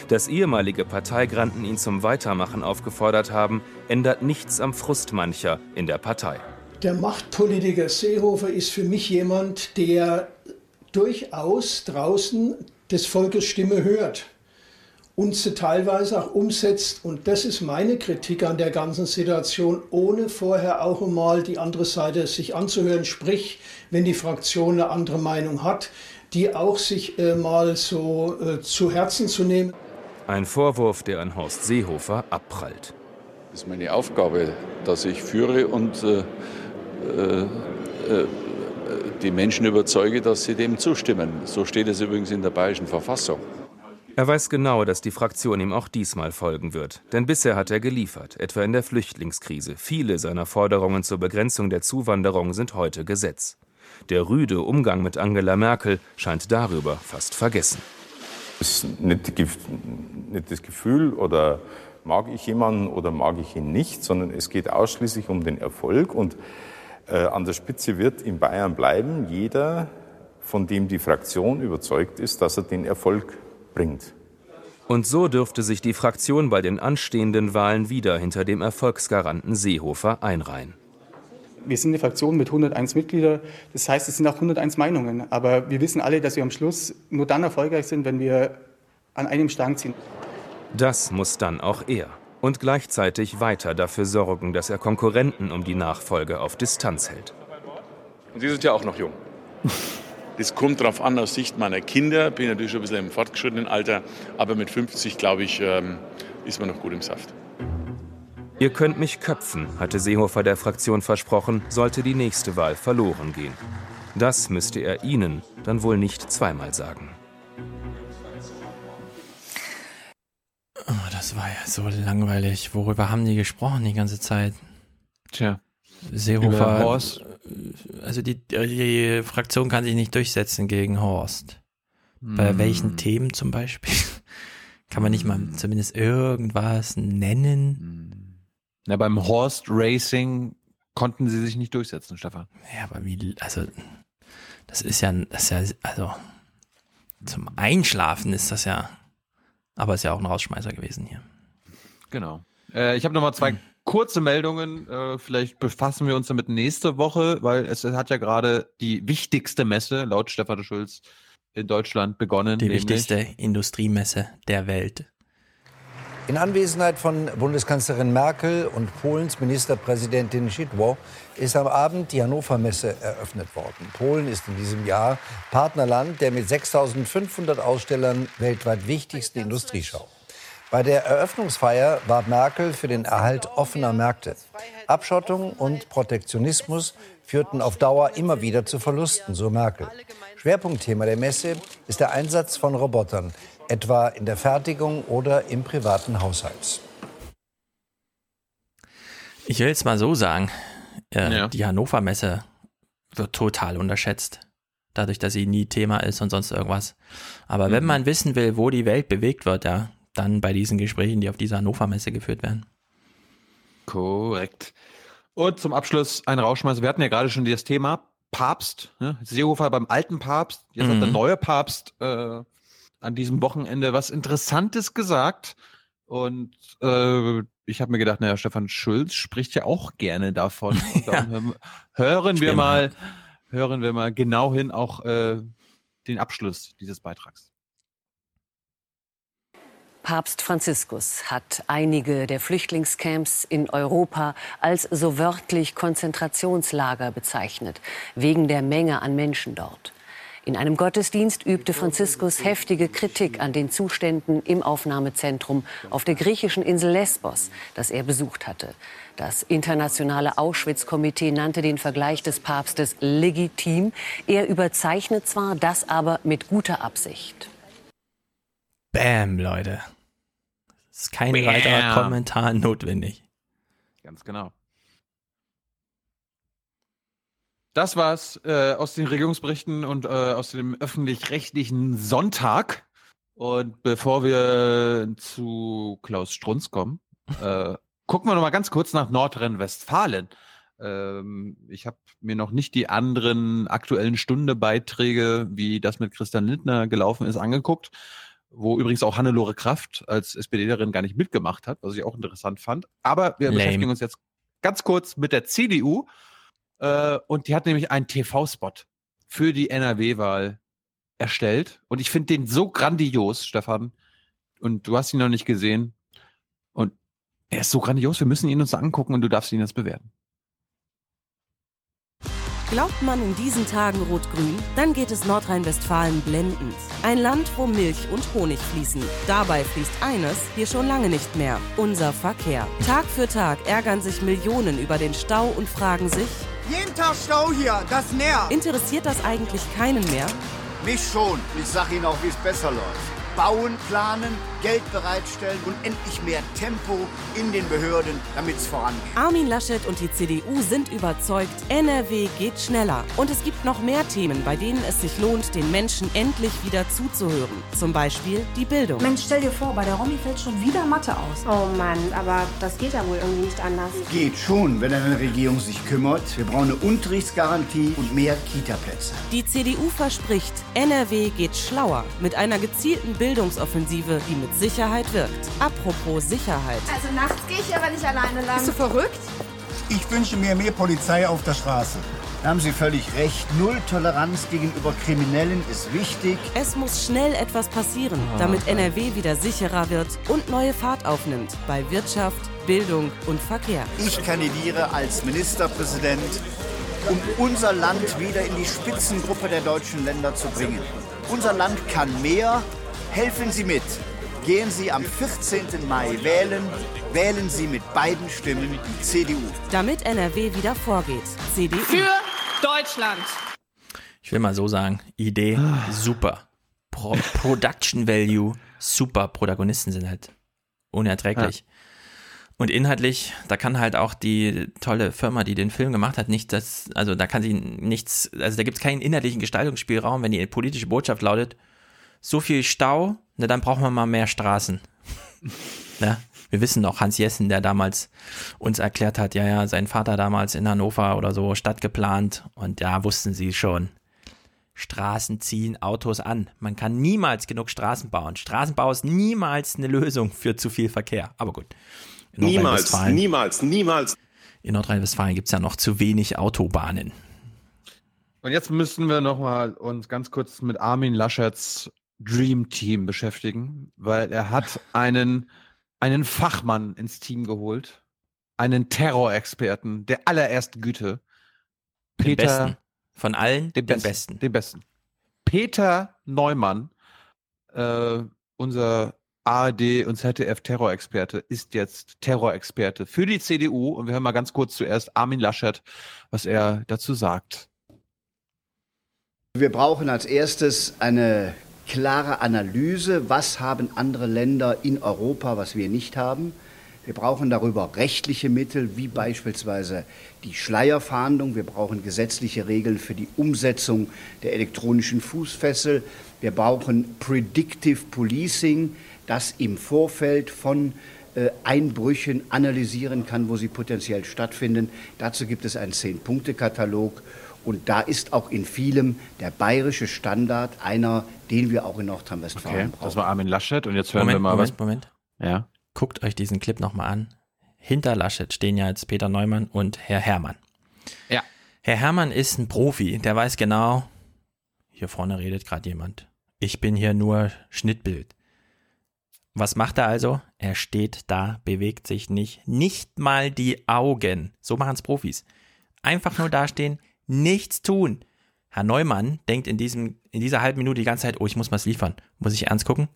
Dass ehemalige Parteigranten ihn zum Weitermachen aufgefordert haben, ändert nichts am Frust mancher in der Partei. Der Machtpolitiker Seehofer ist für mich jemand, der durchaus draußen des Volkes Stimme hört und sie teilweise auch umsetzt. Und das ist meine Kritik an der ganzen Situation, ohne vorher auch einmal die andere Seite sich anzuhören. Sprich, wenn die Fraktion eine andere Meinung hat, die auch sich äh, mal so äh, zu Herzen zu nehmen. Ein Vorwurf, der an Horst Seehofer abprallt. Das ist meine Aufgabe, dass ich führe und äh, äh, äh, die Menschen überzeuge, dass sie dem zustimmen. So steht es übrigens in der bayerischen Verfassung. Er weiß genau, dass die Fraktion ihm auch diesmal folgen wird. Denn bisher hat er geliefert, etwa in der Flüchtlingskrise. Viele seiner Forderungen zur Begrenzung der Zuwanderung sind heute Gesetz. Der rüde Umgang mit Angela Merkel scheint darüber fast vergessen. Es ist nicht, das Gefühl oder mag ich jemanden oder mag ich ihn nicht, sondern es geht ausschließlich um den Erfolg. Und äh, an der Spitze wird in Bayern bleiben jeder, von dem die Fraktion überzeugt ist, dass er den Erfolg bringt. Und so dürfte sich die Fraktion bei den anstehenden Wahlen wieder hinter dem Erfolgsgaranten Seehofer einreihen. Wir sind eine Fraktion mit 101 Mitgliedern. Das heißt, es sind auch 101 Meinungen. Aber wir wissen alle, dass wir am Schluss nur dann erfolgreich sind, wenn wir an einem Strang ziehen. Das muss dann auch er. Und gleichzeitig weiter dafür sorgen, dass er Konkurrenten um die Nachfolge auf Distanz hält. Und Sie sind ja auch noch jung. Das kommt darauf an, aus Sicht meiner Kinder. Bin natürlich schon ein bisschen im fortgeschrittenen Alter, aber mit 50, glaube ich, ähm, ist man noch gut im Saft. Ihr könnt mich köpfen, hatte Seehofer der Fraktion versprochen, sollte die nächste Wahl verloren gehen. Das müsste er Ihnen dann wohl nicht zweimal sagen. Oh, das war ja so langweilig. Worüber haben die gesprochen die ganze Zeit? Tja. Seehofer. Über Horst. Also die, die Fraktion kann sich nicht durchsetzen gegen Horst. Bei Hm. welchen Themen zum Beispiel? Kann man nicht mal zumindest irgendwas nennen? Ja, beim Horst Racing konnten sie sich nicht durchsetzen, Stefan. Ja, aber wie, also, das ist ja, das ist ja, also, zum Einschlafen ist das ja, aber ist ja auch ein Rausschmeißer gewesen hier. Genau. Äh, ich habe nochmal zwei Hm. Kurze Meldungen. Äh, vielleicht befassen wir uns damit nächste Woche, weil es hat ja gerade die wichtigste Messe, laut Stefan Schulz, in Deutschland begonnen. Die wichtigste Industriemesse der Welt. In Anwesenheit von Bundeskanzlerin Merkel und Polens Ministerpräsidentin Szydło ist am Abend die Hannover Messe eröffnet worden. Polen ist in diesem Jahr Partnerland der mit 6500 Ausstellern weltweit wichtigsten Industrieschau. Bei der Eröffnungsfeier warb Merkel für den Erhalt offener Märkte. Abschottung und Protektionismus führten auf Dauer immer wieder zu Verlusten, so Merkel. Schwerpunktthema der Messe ist der Einsatz von Robotern, etwa in der Fertigung oder im privaten Haushalt. Ich will jetzt mal so sagen, äh, Ja. die Hannover Messe wird total unterschätzt. Dadurch, dass sie nie Thema ist und sonst irgendwas. Aber wenn Mhm. man wissen will, wo die Welt bewegt wird, ja, dann bei diesen Gesprächen, die auf dieser Hannover Messe geführt werden. Korrekt. Und zum Abschluss ein Rauschmeißer. Wir hatten ja gerade schon das Thema Papst. Ne? Seehofer beim alten Papst. Jetzt hat der Mhm. neue Papst äh, an diesem Wochenende was Interessantes gesagt. Und äh, ich habe mir gedacht, naja, Stefan Schulz spricht ja auch gerne davon. Dann hören- hören wir mal, hören wir mal genau hin auch äh, den Abschluss dieses Beitrags. Papst Franziskus hat einige der Flüchtlingscamps in Europa als so wörtlich Konzentrationslager bezeichnet, wegen der Menge an Menschen dort. In einem Gottesdienst übte Franziskus heftige Kritik an den Zuständen im Aufnahmezentrum auf der griechischen Insel Lesbos, das er besucht hatte. Das internationale Auschwitz-Komitee nannte den Vergleich des Papstes legitim. Er überzeichnet zwar, das aber mit guter Absicht. Bam, Leute. Es ist kein Bam. weiterer Kommentar notwendig. Ganz genau. Das war's äh, aus den Regierungsberichten und äh, aus dem öffentlich-rechtlichen Sonntag. Und bevor wir zu Klaus Strunz kommen, äh, gucken wir noch mal ganz kurz nach Nordrhein-Westfalen. Ähm, ich habe mir noch nicht die anderen aktuellen Stunde-Beiträge, wie das mit Christian Lindner gelaufen ist, angeguckt, wo übrigens auch Hannelore Kraft als SPDlerin gar nicht mitgemacht hat, was ich auch interessant fand. Aber wir Lame. beschäftigen uns jetzt ganz kurz mit der CDU. Äh, und die hat nämlich einen TV-Spot für die NRW-Wahl erstellt. Und ich finde den so grandios, Stefan. Und du hast ihn noch nicht gesehen. Und er ist so grandios, wir müssen ihn uns angucken und du darfst ihn jetzt bewerten. Glaubt man in diesen Tagen rot-grün, dann geht es Nordrhein-Westfalen blendend. Ein Land, wo Milch und Honig fließen. Dabei fließt eines hier schon lange nicht mehr. Unser Verkehr. Tag für Tag ärgern sich Millionen über den Stau und fragen sich, Jeden Tag Stau hier, das nervt. interessiert das eigentlich keinen mehr? Mich schon. Ich sag Ihnen auch, wie es besser läuft. Bauen, planen, Geld bereitstellen und endlich mehr Tempo in den Behörden, damit es vorangeht. Armin Laschet und die CDU sind überzeugt, NRW geht schneller. Und es gibt noch mehr Themen, bei denen es sich lohnt, den Menschen endlich wieder zuzuhören. Zum Beispiel die Bildung. Mensch, stell dir vor, bei der Romy fällt schon wieder Mathe aus. Oh Mann, aber das geht ja wohl irgendwie nicht anders. Geht schon, wenn eine Regierung sich kümmert. Wir brauchen eine Unterrichtsgarantie und mehr Kita-Plätze. Die CDU verspricht, NRW geht schlauer mit einer gezielten Bildungsoffensive, die mit Sicherheit wirkt. Apropos Sicherheit. Also nachts gehe ich aber nicht alleine lang. Bist du verrückt? Ich wünsche mir mehr Polizei auf der Straße. Da haben Sie völlig recht. Null Toleranz gegenüber Kriminellen ist wichtig. Es muss schnell etwas passieren, damit NRW wieder sicherer wird und neue Fahrt aufnimmt bei Wirtschaft, Bildung und Verkehr. Ich kandidiere als Ministerpräsident, um unser Land wieder in die Spitzengruppe der deutschen Länder zu bringen. Unser Land kann mehr. Helfen Sie mit. Gehen Sie am 14. Mai wählen. Wählen Sie mit beiden Stimmen die CDU. Damit NRW wieder vorgeht. CDU. Für Deutschland. Ich will mal so sagen, Idee super. Pro Production Value super. Protagonisten sind halt unerträglich. Und inhaltlich, da kann halt auch die tolle Firma, die den Film gemacht hat, nicht das, also da kann sie nichts, also da gibt es keinen inhaltlichen Gestaltungsspielraum, wenn die politische Botschaft lautet, so viel Stau, na dann brauchen wir mal mehr Straßen. ja, wir wissen noch, Hans Jessen, der damals uns erklärt hat, ja, ja, sein Vater damals in Hannover oder so Stadt geplant und ja, wussten sie schon. Straßen ziehen Autos an. Man kann niemals genug Straßen bauen. Straßenbau ist niemals eine Lösung für zu viel Verkehr. Aber gut. Niemals, niemals, niemals. In Nordrhein-Westfalen gibt es ja noch zu wenig Autobahnen. Und jetzt müssen wir noch mal uns ganz kurz mit Armin Laschets Dream Team beschäftigen, weil er hat einen, einen Fachmann ins Team geholt, einen Terrorexperten der allerersten Güte. Den besten. Von allen den, den besten, Den besten. Peter Neumann, äh, unser ARD und ZDF-Terrorexperte, ist jetzt Terrorexperte für die CDU. Und wir hören mal ganz kurz zuerst Armin Laschet, was er dazu sagt. Wir brauchen als erstes eine klare Analyse, was haben andere Länder in Europa, was wir nicht haben. Wir brauchen darüber rechtliche Mittel, wie beispielsweise die Schleierfahndung. Wir brauchen gesetzliche Regeln für die Umsetzung der elektronischen Fußfessel. Wir brauchen Predictive Policing, das im Vorfeld von äh, Einbrüchen analysieren kann, wo sie potenziell stattfinden. Dazu gibt es einen Zehn-Punkte-Katalog. Und da ist auch in vielem der bayerische Standard einer, den wir auch in Nordrhein-Westfalen Okay, brauchen. das war Armin Laschet und jetzt hören Moment, wir mal Moment, was. Moment. Ja. Guckt euch diesen Clip nochmal an. Hinter Laschet stehen ja jetzt Peter Neumann und Herr Herrmann. Ja. Herr Herrmann ist ein Profi, der weiß genau, hier vorne redet gerade jemand. Ich bin hier nur Schnittbild. Was macht er also? Er steht da, bewegt sich nicht, nicht mal die Augen. So machen es Profis. Einfach nur dastehen, nichts tun. Herr Neumann denkt in, diesem, in dieser halben Minute die ganze Zeit, oh, ich muss was liefern. Muss ich ernst gucken?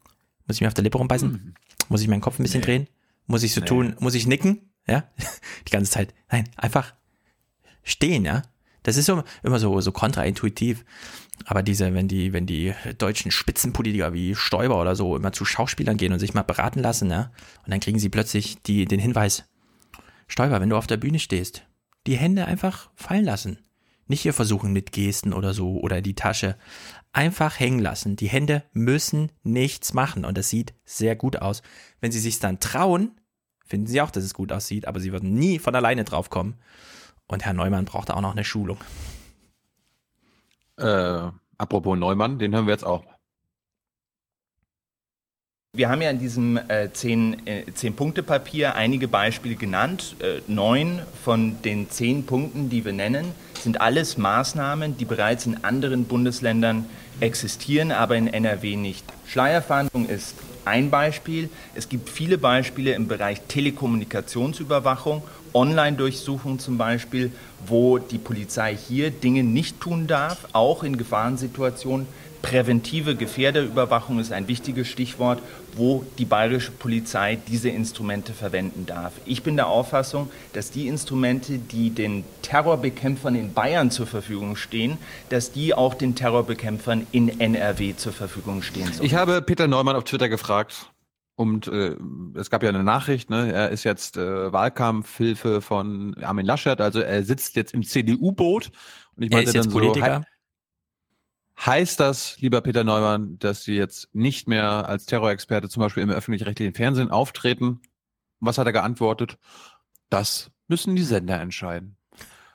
Muss ich mir auf der Lippe rumbeißen? Muss ich meinen Kopf ein bisschen Nee. drehen? Muss ich so Nee. tun? Muss ich nicken? Ja? Die ganze Zeit. Nein, einfach stehen, ja? Das ist so, immer so, so kontraintuitiv. Aber diese, wenn die, wenn die deutschen Spitzenpolitiker wie Stoiber oder so immer zu Schauspielern gehen und sich mal beraten lassen, ja? Und dann kriegen sie plötzlich die, den Hinweis, Stoiber, wenn du auf der Bühne stehst, die Hände einfach fallen lassen. Nicht hier versuchen mit Gesten oder so oder die Tasche. Einfach hängen lassen. Die Hände müssen nichts machen und das sieht sehr gut aus. Wenn sie sich dann trauen, finden sie auch, dass es gut aussieht, aber sie würden nie von alleine drauf kommen. Und Herr Neumann braucht auch noch eine Schulung. Äh, apropos Neumann, den hören wir jetzt auch. Wir haben ja in diesem äh, äh, Zehn-Punkte-Papier einige Beispiele genannt. Äh, neun von den zehn Punkten, die wir nennen, sind alles Maßnahmen, die bereits in anderen Bundesländern existieren, aber in NRW nicht. Schleierfahndung ist ein Beispiel. Es gibt viele Beispiele im Bereich Telekommunikationsüberwachung, Online-Durchsuchung zum Beispiel, wo die Polizei hier Dinge nicht tun darf, auch in Gefahrensituationen. Präventive Gefährderüberwachung ist ein wichtiges Stichwort, wo die bayerische Polizei diese Instrumente verwenden darf. Ich bin der Auffassung, dass die Instrumente, die den Terrorbekämpfern in Bayern zur Verfügung stehen, dass die auch den Terrorbekämpfern in NRW zur Verfügung stehen sollen. Ich habe Peter Neumann auf Twitter gefragt, Und äh, es gab ja eine Nachricht, ne? er ist jetzt äh, Wahlkampfhilfe von Armin Laschet, also er sitzt jetzt im CDU-Boot. Und ich Er meinte ist jetzt dann so, Politiker. Hei- heißt das, lieber Peter Neumann, dass Sie jetzt nicht mehr als Terrorexperte zum Beispiel im öffentlich-rechtlichen Fernsehen auftreten? Was hat er geantwortet? Das müssen die Sender entscheiden.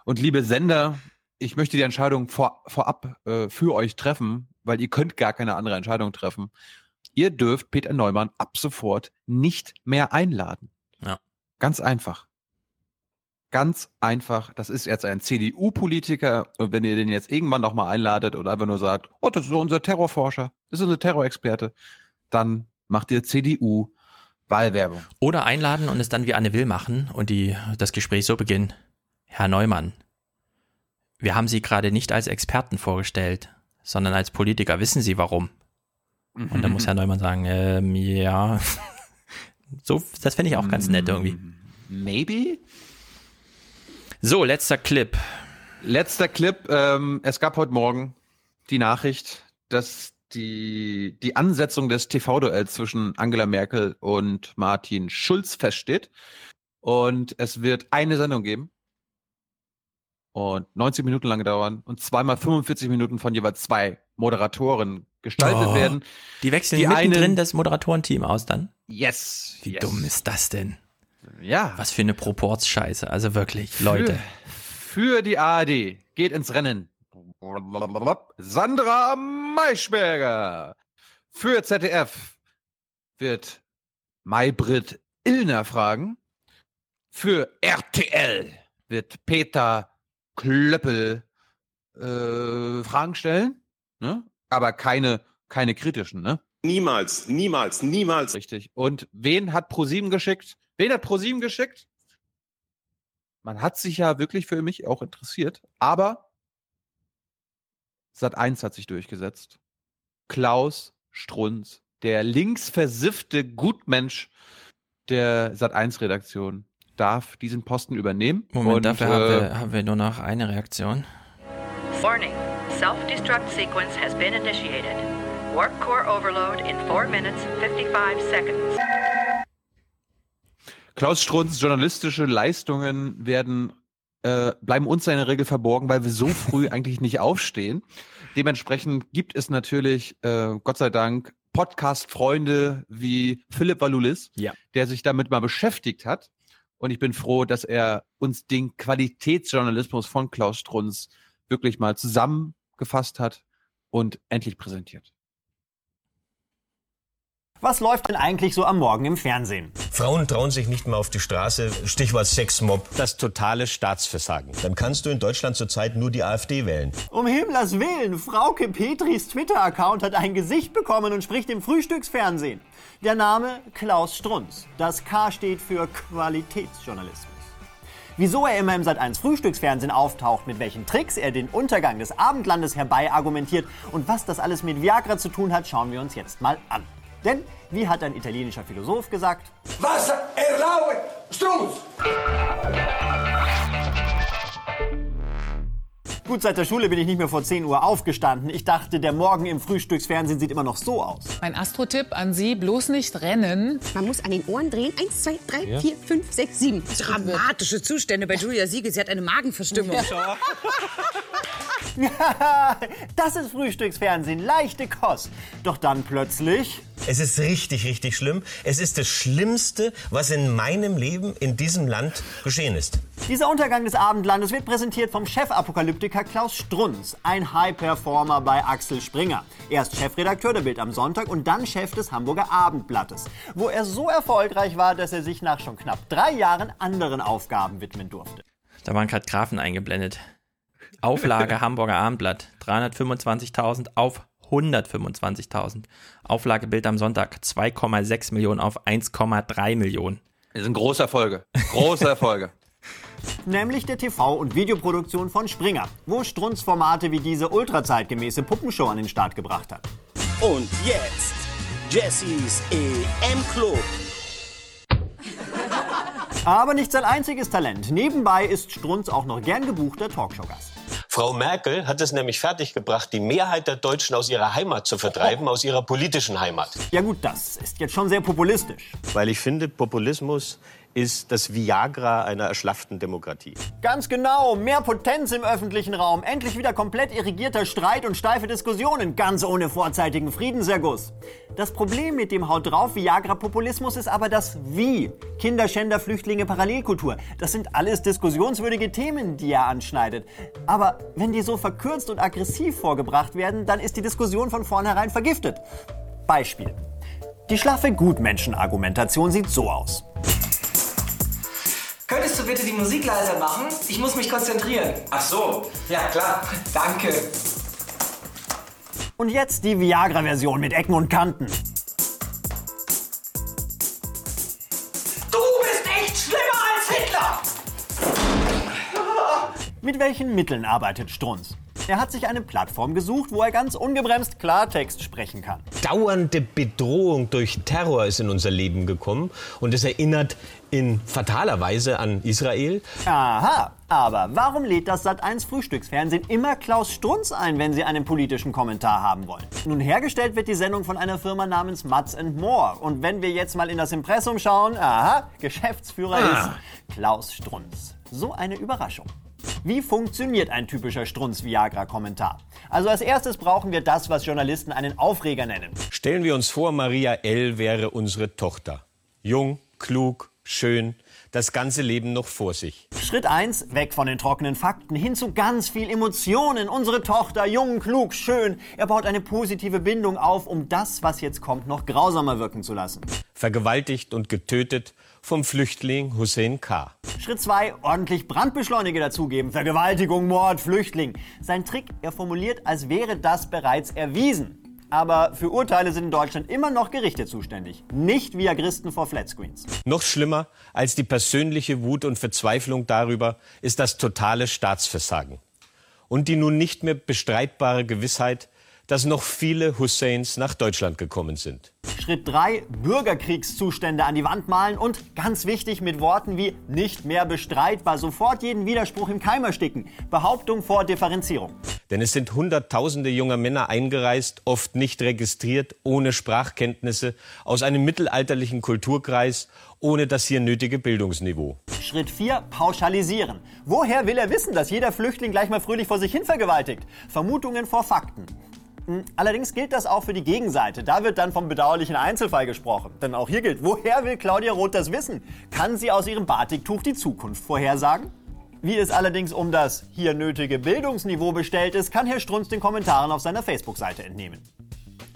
Und liebe Sender, ich möchte die Entscheidung vor, vorab äh, für euch treffen, weil ihr könnt gar keine andere Entscheidung treffen. Ihr dürft Peter Neumann ab sofort nicht mehr einladen. Ja. Ganz einfach. Ganz einfach. Das ist jetzt ein CDU-Politiker. Und wenn ihr den jetzt irgendwann noch mal einladet oder einfach nur sagt, oh, das ist unser Terrorforscher, das ist unser Terrorexperte, dann macht ihr CDU Wahlwerbung. Oder einladen und es dann wie Anne Will machen und die, das Gespräch so beginnen. Herr Neumann, wir haben Sie gerade nicht als Experten vorgestellt, sondern als Politiker. Wissen Sie warum? Und dann muss Herr Neumann sagen, ähm, ja. So, das finde ich auch ganz nett irgendwie. Maybe? So, letzter Clip. Letzter Clip. Ähm, es gab heute Morgen die Nachricht, dass die, die Ansetzung des TV-Duells zwischen Angela Merkel und Martin Schulz feststeht. Und es wird eine Sendung geben. Und 90 Minuten lang dauern und zweimal 45 Minuten von jeweils zwei Moderatoren gestaltet Oh, werden. Die wechseln Die mittendrin einen- das Moderatorenteam aus dann. Yes. Wie yes. dumm ist das denn? Ja. Was für eine Proportsscheiße. Also wirklich, Leute. Für die ARD geht ins Rennen Sandra Maischberger. Für ZDF wird Maybrit Illner fragen. Für RTL wird Peter Klöppel äh, Fragen stellen. Ne? Aber keine, keine kritischen, ne? Niemals, niemals, niemals. Richtig. Und wen hat ProSieben geschickt? Wen hat ProSieben geschickt? Man hat sich ja wirklich für mich auch interessiert, aber Sat1 hat sich durchgesetzt. Klaus Strunz, der linksversiffte Gutmensch der Sat1-Redaktion, darf diesen Posten übernehmen. Moment, Und, dafür äh, haben, wir, haben wir nur noch eine Reaktion. Warning. Self-destruct sequence has been initiated. Warp core overload in 4 minutes 55 seconds. Klaus Strunz journalistische Leistungen werden äh, bleiben uns in der Regel verborgen, weil wir so früh eigentlich nicht aufstehen. Dementsprechend gibt es natürlich, äh, Gott sei Dank, Podcast-Freunde wie Philipp Walulis, Ja. der sich damit mal beschäftigt hat. Und ich bin froh, dass er uns den Qualitätsjournalismus von Klaus Strunz wirklich mal zusammengefasst hat und endlich präsentiert. Was läuft denn eigentlich so am Morgen im Fernsehen? Frauen trauen sich nicht mehr auf die Straße. Stichwort Sexmob. Das totale Staatsversagen. Dann kannst du in Deutschland zurzeit nur die AfD wählen. Um Himmlers Willen, Frauke Petris Twitter-Account hat ein Gesicht bekommen und spricht im Frühstücksfernsehen. Der Name Klaus Strunz. Das K steht für Qualitätsjournalismus. Wieso er immer im Sat1 Frühstücksfernsehen auftaucht, mit welchen Tricks er den Untergang des Abendlandes herbei argumentiert und was das alles mit Viagra zu tun hat, schauen wir uns jetzt mal an. Denn, wie hat ein italienischer Philosoph gesagt, Was erlaubt Strunz? Gut, seit der Schule bin ich nicht mehr vor 10 Uhr aufgestanden. Ich dachte, der Morgen im Frühstücksfernsehen sieht immer noch so aus. Mein Astro-Tipp an Sie, bloß nicht rennen. Man muss an den Ohren drehen. Eins, zwei, drei, Ja. vier, fünf, sechs, sieben. Dramatische Zustände bei Julia Siegel. Sie hat eine Magenverstimmung. das ist Frühstücksfernsehen, leichte Kost. Doch dann plötzlich... Es ist richtig, richtig schlimm. Es ist das Schlimmste, was in meinem Leben in diesem Land geschehen ist. Dieser Untergang des Abendlandes wird präsentiert vom Chefapokalyptiker Klaus Strunz, ein High-Performer bei Axel Springer. Erst Chefredakteur der Bild am Sonntag und dann Chef des Hamburger Abendblattes, wo er so erfolgreich war, dass er sich nach schon knapp drei Jahren anderen Aufgaben widmen durfte. Da waren gerade Graphen eingeblendet. Auflage Hamburger Abendblatt 325.000 auf 125.000. Auflage Bild am Sonntag 2,6 Millionen auf 1,3 Millionen. Das sind große Erfolge. Große Erfolge. Nämlich der TV- und Videoproduktion von Springer, wo Strunz Formate wie diese ultrazeitgemäße Puppenshow an den Start gebracht hat. Und jetzt Jessys EM-Club. Aber nicht sein einziges Talent. Nebenbei ist Strunz auch noch gern gebuchter Talkshow-Gast. Frau Merkel hat es nämlich fertiggebracht, die Mehrheit der Deutschen aus ihrer Heimat zu vertreiben, aus ihrer politischen Heimat. Ja gut, das ist jetzt schon sehr populistisch. Weil ich finde, Populismus ist das Viagra einer erschlafften Demokratie. Ganz genau, mehr Potenz im öffentlichen Raum, endlich wieder komplett irrigierter Streit und steife Diskussionen, ganz ohne vorzeitigen Friedenserguss. Das Problem mit dem Haut drauf Viagra-Populismus ist aber das Wie. Kinderschänder, Flüchtlinge, Parallelkultur. Das sind alles diskussionswürdige Themen, die er anschneidet. Aber wenn die so verkürzt und aggressiv vorgebracht werden, dann ist die Diskussion von vornherein vergiftet. Beispiel. Die schlaffe Gutmenschen-Argumentation sieht so aus. Könntest du bitte die Musik leiser machen? Ich muss mich konzentrieren. Ach so, ja klar. Danke. Und jetzt die Viagra-Version mit Ecken und Kanten. Du bist echt schlimmer als Hitler! Mit welchen Mitteln arbeitet Strunz? Er hat sich eine Plattform gesucht, wo er ganz ungebremst Klartext sprechen kann. Dauernde Bedrohung durch Terror ist in unser Leben gekommen und es erinnert in fataler Weise an Israel. Aha, aber warum lädt das Sat1 Frühstücksfernsehen immer Klaus Strunz ein, wenn sie einen politischen Kommentar haben wollen? Nun hergestellt wird die Sendung von einer Firma namens Mats More. Und wenn wir jetzt mal in das Impressum schauen, aha, Geschäftsführer Ah. ist Klaus Strunz. So eine Überraschung. Wie funktioniert ein typischer Strunz-Viagra-Kommentar? Also als erstes brauchen wir das, was Journalisten einen Aufreger nennen. Stellen wir uns vor, Maria L. wäre unsere Tochter. Jung, klug, schön, das ganze Leben noch vor sich. Schritt 1, weg von den trockenen Fakten, hin zu ganz viel Emotionen. Unsere Tochter, jung, klug, schön. Er baut eine positive Bindung auf, um das, was jetzt kommt, noch grausamer wirken zu lassen. Vergewaltigt und getötet vom Flüchtling Hussein K. Schritt 2, ordentlich Brandbeschleuniger dazugeben. Vergewaltigung, Mord, Flüchtling. Sein Trick, er formuliert, als wäre das bereits erwiesen. Aber für Urteile sind in Deutschland immer noch Gerichte zuständig. Nicht Viagristen vor Flatscreens. Noch schlimmer als die persönliche Wut und Verzweiflung darüber ist das totale Staatsversagen. Und die nun nicht mehr bestreitbare Gewissheit, dass noch viele Husseins nach Deutschland gekommen sind. Schritt 3, Bürgerkriegszustände an die Wand malen und ganz wichtig mit Worten wie nicht mehr bestreitbar sofort jeden Widerspruch im Keim ersticken. Behauptung vor Differenzierung. Denn es sind Hunderttausende junger Männer eingereist, oft nicht registriert, ohne Sprachkenntnisse, aus einem mittelalterlichen Kulturkreis, ohne das hier nötige Bildungsniveau. Schritt 4, pauschalisieren. Woher will er wissen, dass jeder Flüchtling gleich mal fröhlich vor sich hin vergewaltigt? Vermutungen vor Fakten. Hm, Allerdings gilt das auch für die Gegenseite. Da wird dann vom bedauerlichen Einzelfall gesprochen. Denn auch hier gilt, woher will Claudia Roth das wissen? Kann sie aus ihrem Batiktuch die Zukunft vorhersagen? Wie es allerdings um das hier nötige Bildungsniveau bestellt ist, kann Herr Strunz den Kommentaren auf seiner Facebook-Seite entnehmen.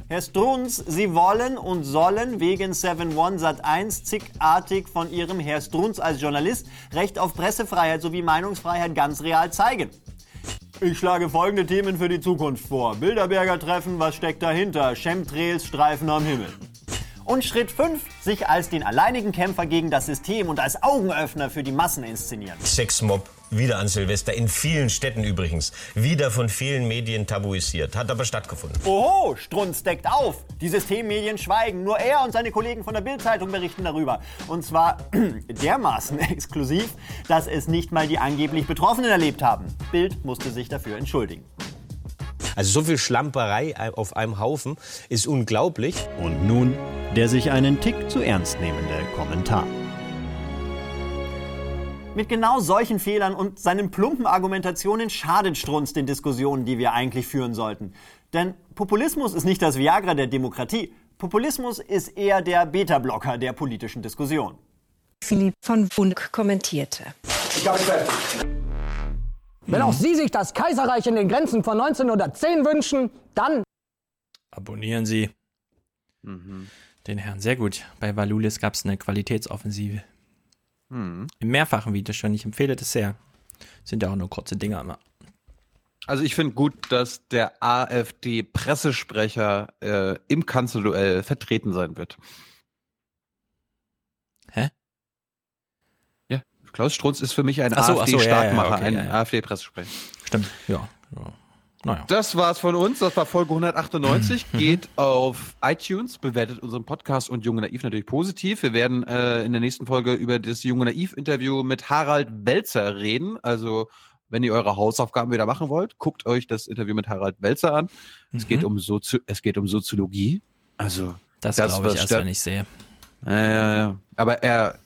Herr Strunz, Sie wollen und sollen wegen 7-One Sat1 zigartig von Ihrem Herr Strunz als Journalist Recht auf Pressefreiheit sowie Meinungsfreiheit ganz real zeigen. Ich schlage folgende Themen für die Zukunft vor. Bilderberger Treffen, was steckt dahinter? Chemtrails, Streifen am Himmel. Und Schritt 5, sich als den alleinigen Kämpfer gegen das System und als Augenöffner für die Massen inszenieren. Sexmob, wieder an Silvester, in vielen Städten übrigens, wieder von vielen Medien tabuisiert, hat aber stattgefunden. Oho, Strunz deckt auf. Die Systemmedien schweigen. Nur er und seine Kollegen von der Bild-Zeitung berichten darüber. Und zwar dermaßen exklusiv, dass es nicht mal die angeblich Betroffenen erlebt haben. Bild musste sich dafür entschuldigen. Also so viel Schlamperei auf einem Haufen ist unglaublich. Und nun der sich einen Tick zu ernst nehmende Kommentar. Mit genau solchen Fehlern und seinen plumpen Argumentationen schadet Strunz den Diskussionen, die wir eigentlich führen sollten. Denn Populismus ist nicht das Viagra der Demokratie. Populismus ist eher der Beta-Blocker der politischen Diskussion. Philipp von Funk kommentierte. Ich habe fertig. Wenn auch Sie sich das Kaiserreich in den Grenzen von 1910 wünschen, dann Abonnieren Sie den Herrn. Sehr gut. Bei Valulis gab es eine Qualitätsoffensive. Mhm. Im mehrfachen Video schon. Ich empfehle das sehr. Sind ja auch nur kurze Dinger immer. Also ich finde gut, dass der AfD-Pressesprecher äh, im Kanzlerduell vertreten sein wird. Hä? Ja, Klaus Strunz ist für mich ein so, ach so, ja, ja, okay, ein ja, ja. AfD-Pressesprecher. Stimmt, ja. Ja. Naja. Das war's von uns. Das war Folge 198. Geht auf iTunes, bewertet unseren Podcast und Junge Naiv natürlich positiv. Wir werden äh, in der nächsten Folge über das Junge Naiv-Interview mit Harald Welzer reden. Also wenn ihr eure Hausaufgaben wieder machen wollt, guckt euch das Interview mit Harald Welzer an. Es, Mhm. geht, um Sozi es geht um Soziologie. Also, Das glaube ich was erst, wenn ich sehe. Ja. Aber er,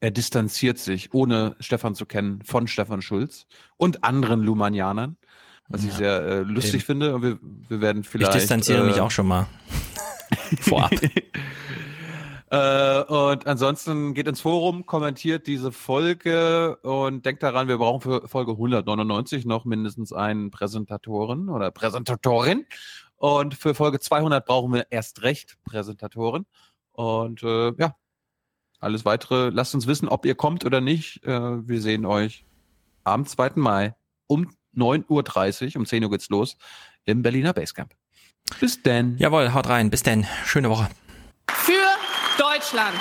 er distanziert sich, ohne Stefan zu kennen, von Stefan Schulz und anderen Lumanianern, was ich sehr äh, lustig Eben. finde. Und wir, wir werden vielleicht. ich distanziere äh, mich auch schon mal vorab. Äh, und ansonsten geht ins Forum, kommentiert diese Folge und denkt daran, wir brauchen für Folge 199 noch mindestens einen Präsentatoren oder Präsentatorin. Und für Folge 200 brauchen wir erst recht Präsentatoren. Und äh, ja, alles weitere, lasst uns wissen, ob ihr kommt oder nicht. Äh, wir sehen euch am 2. Mai um 9.30 Uhr, um 10 Uhr geht's los, im Berliner Basecamp. Bis denn. Jawohl, haut rein. Bis denn. Schöne Woche. Für Deutschland.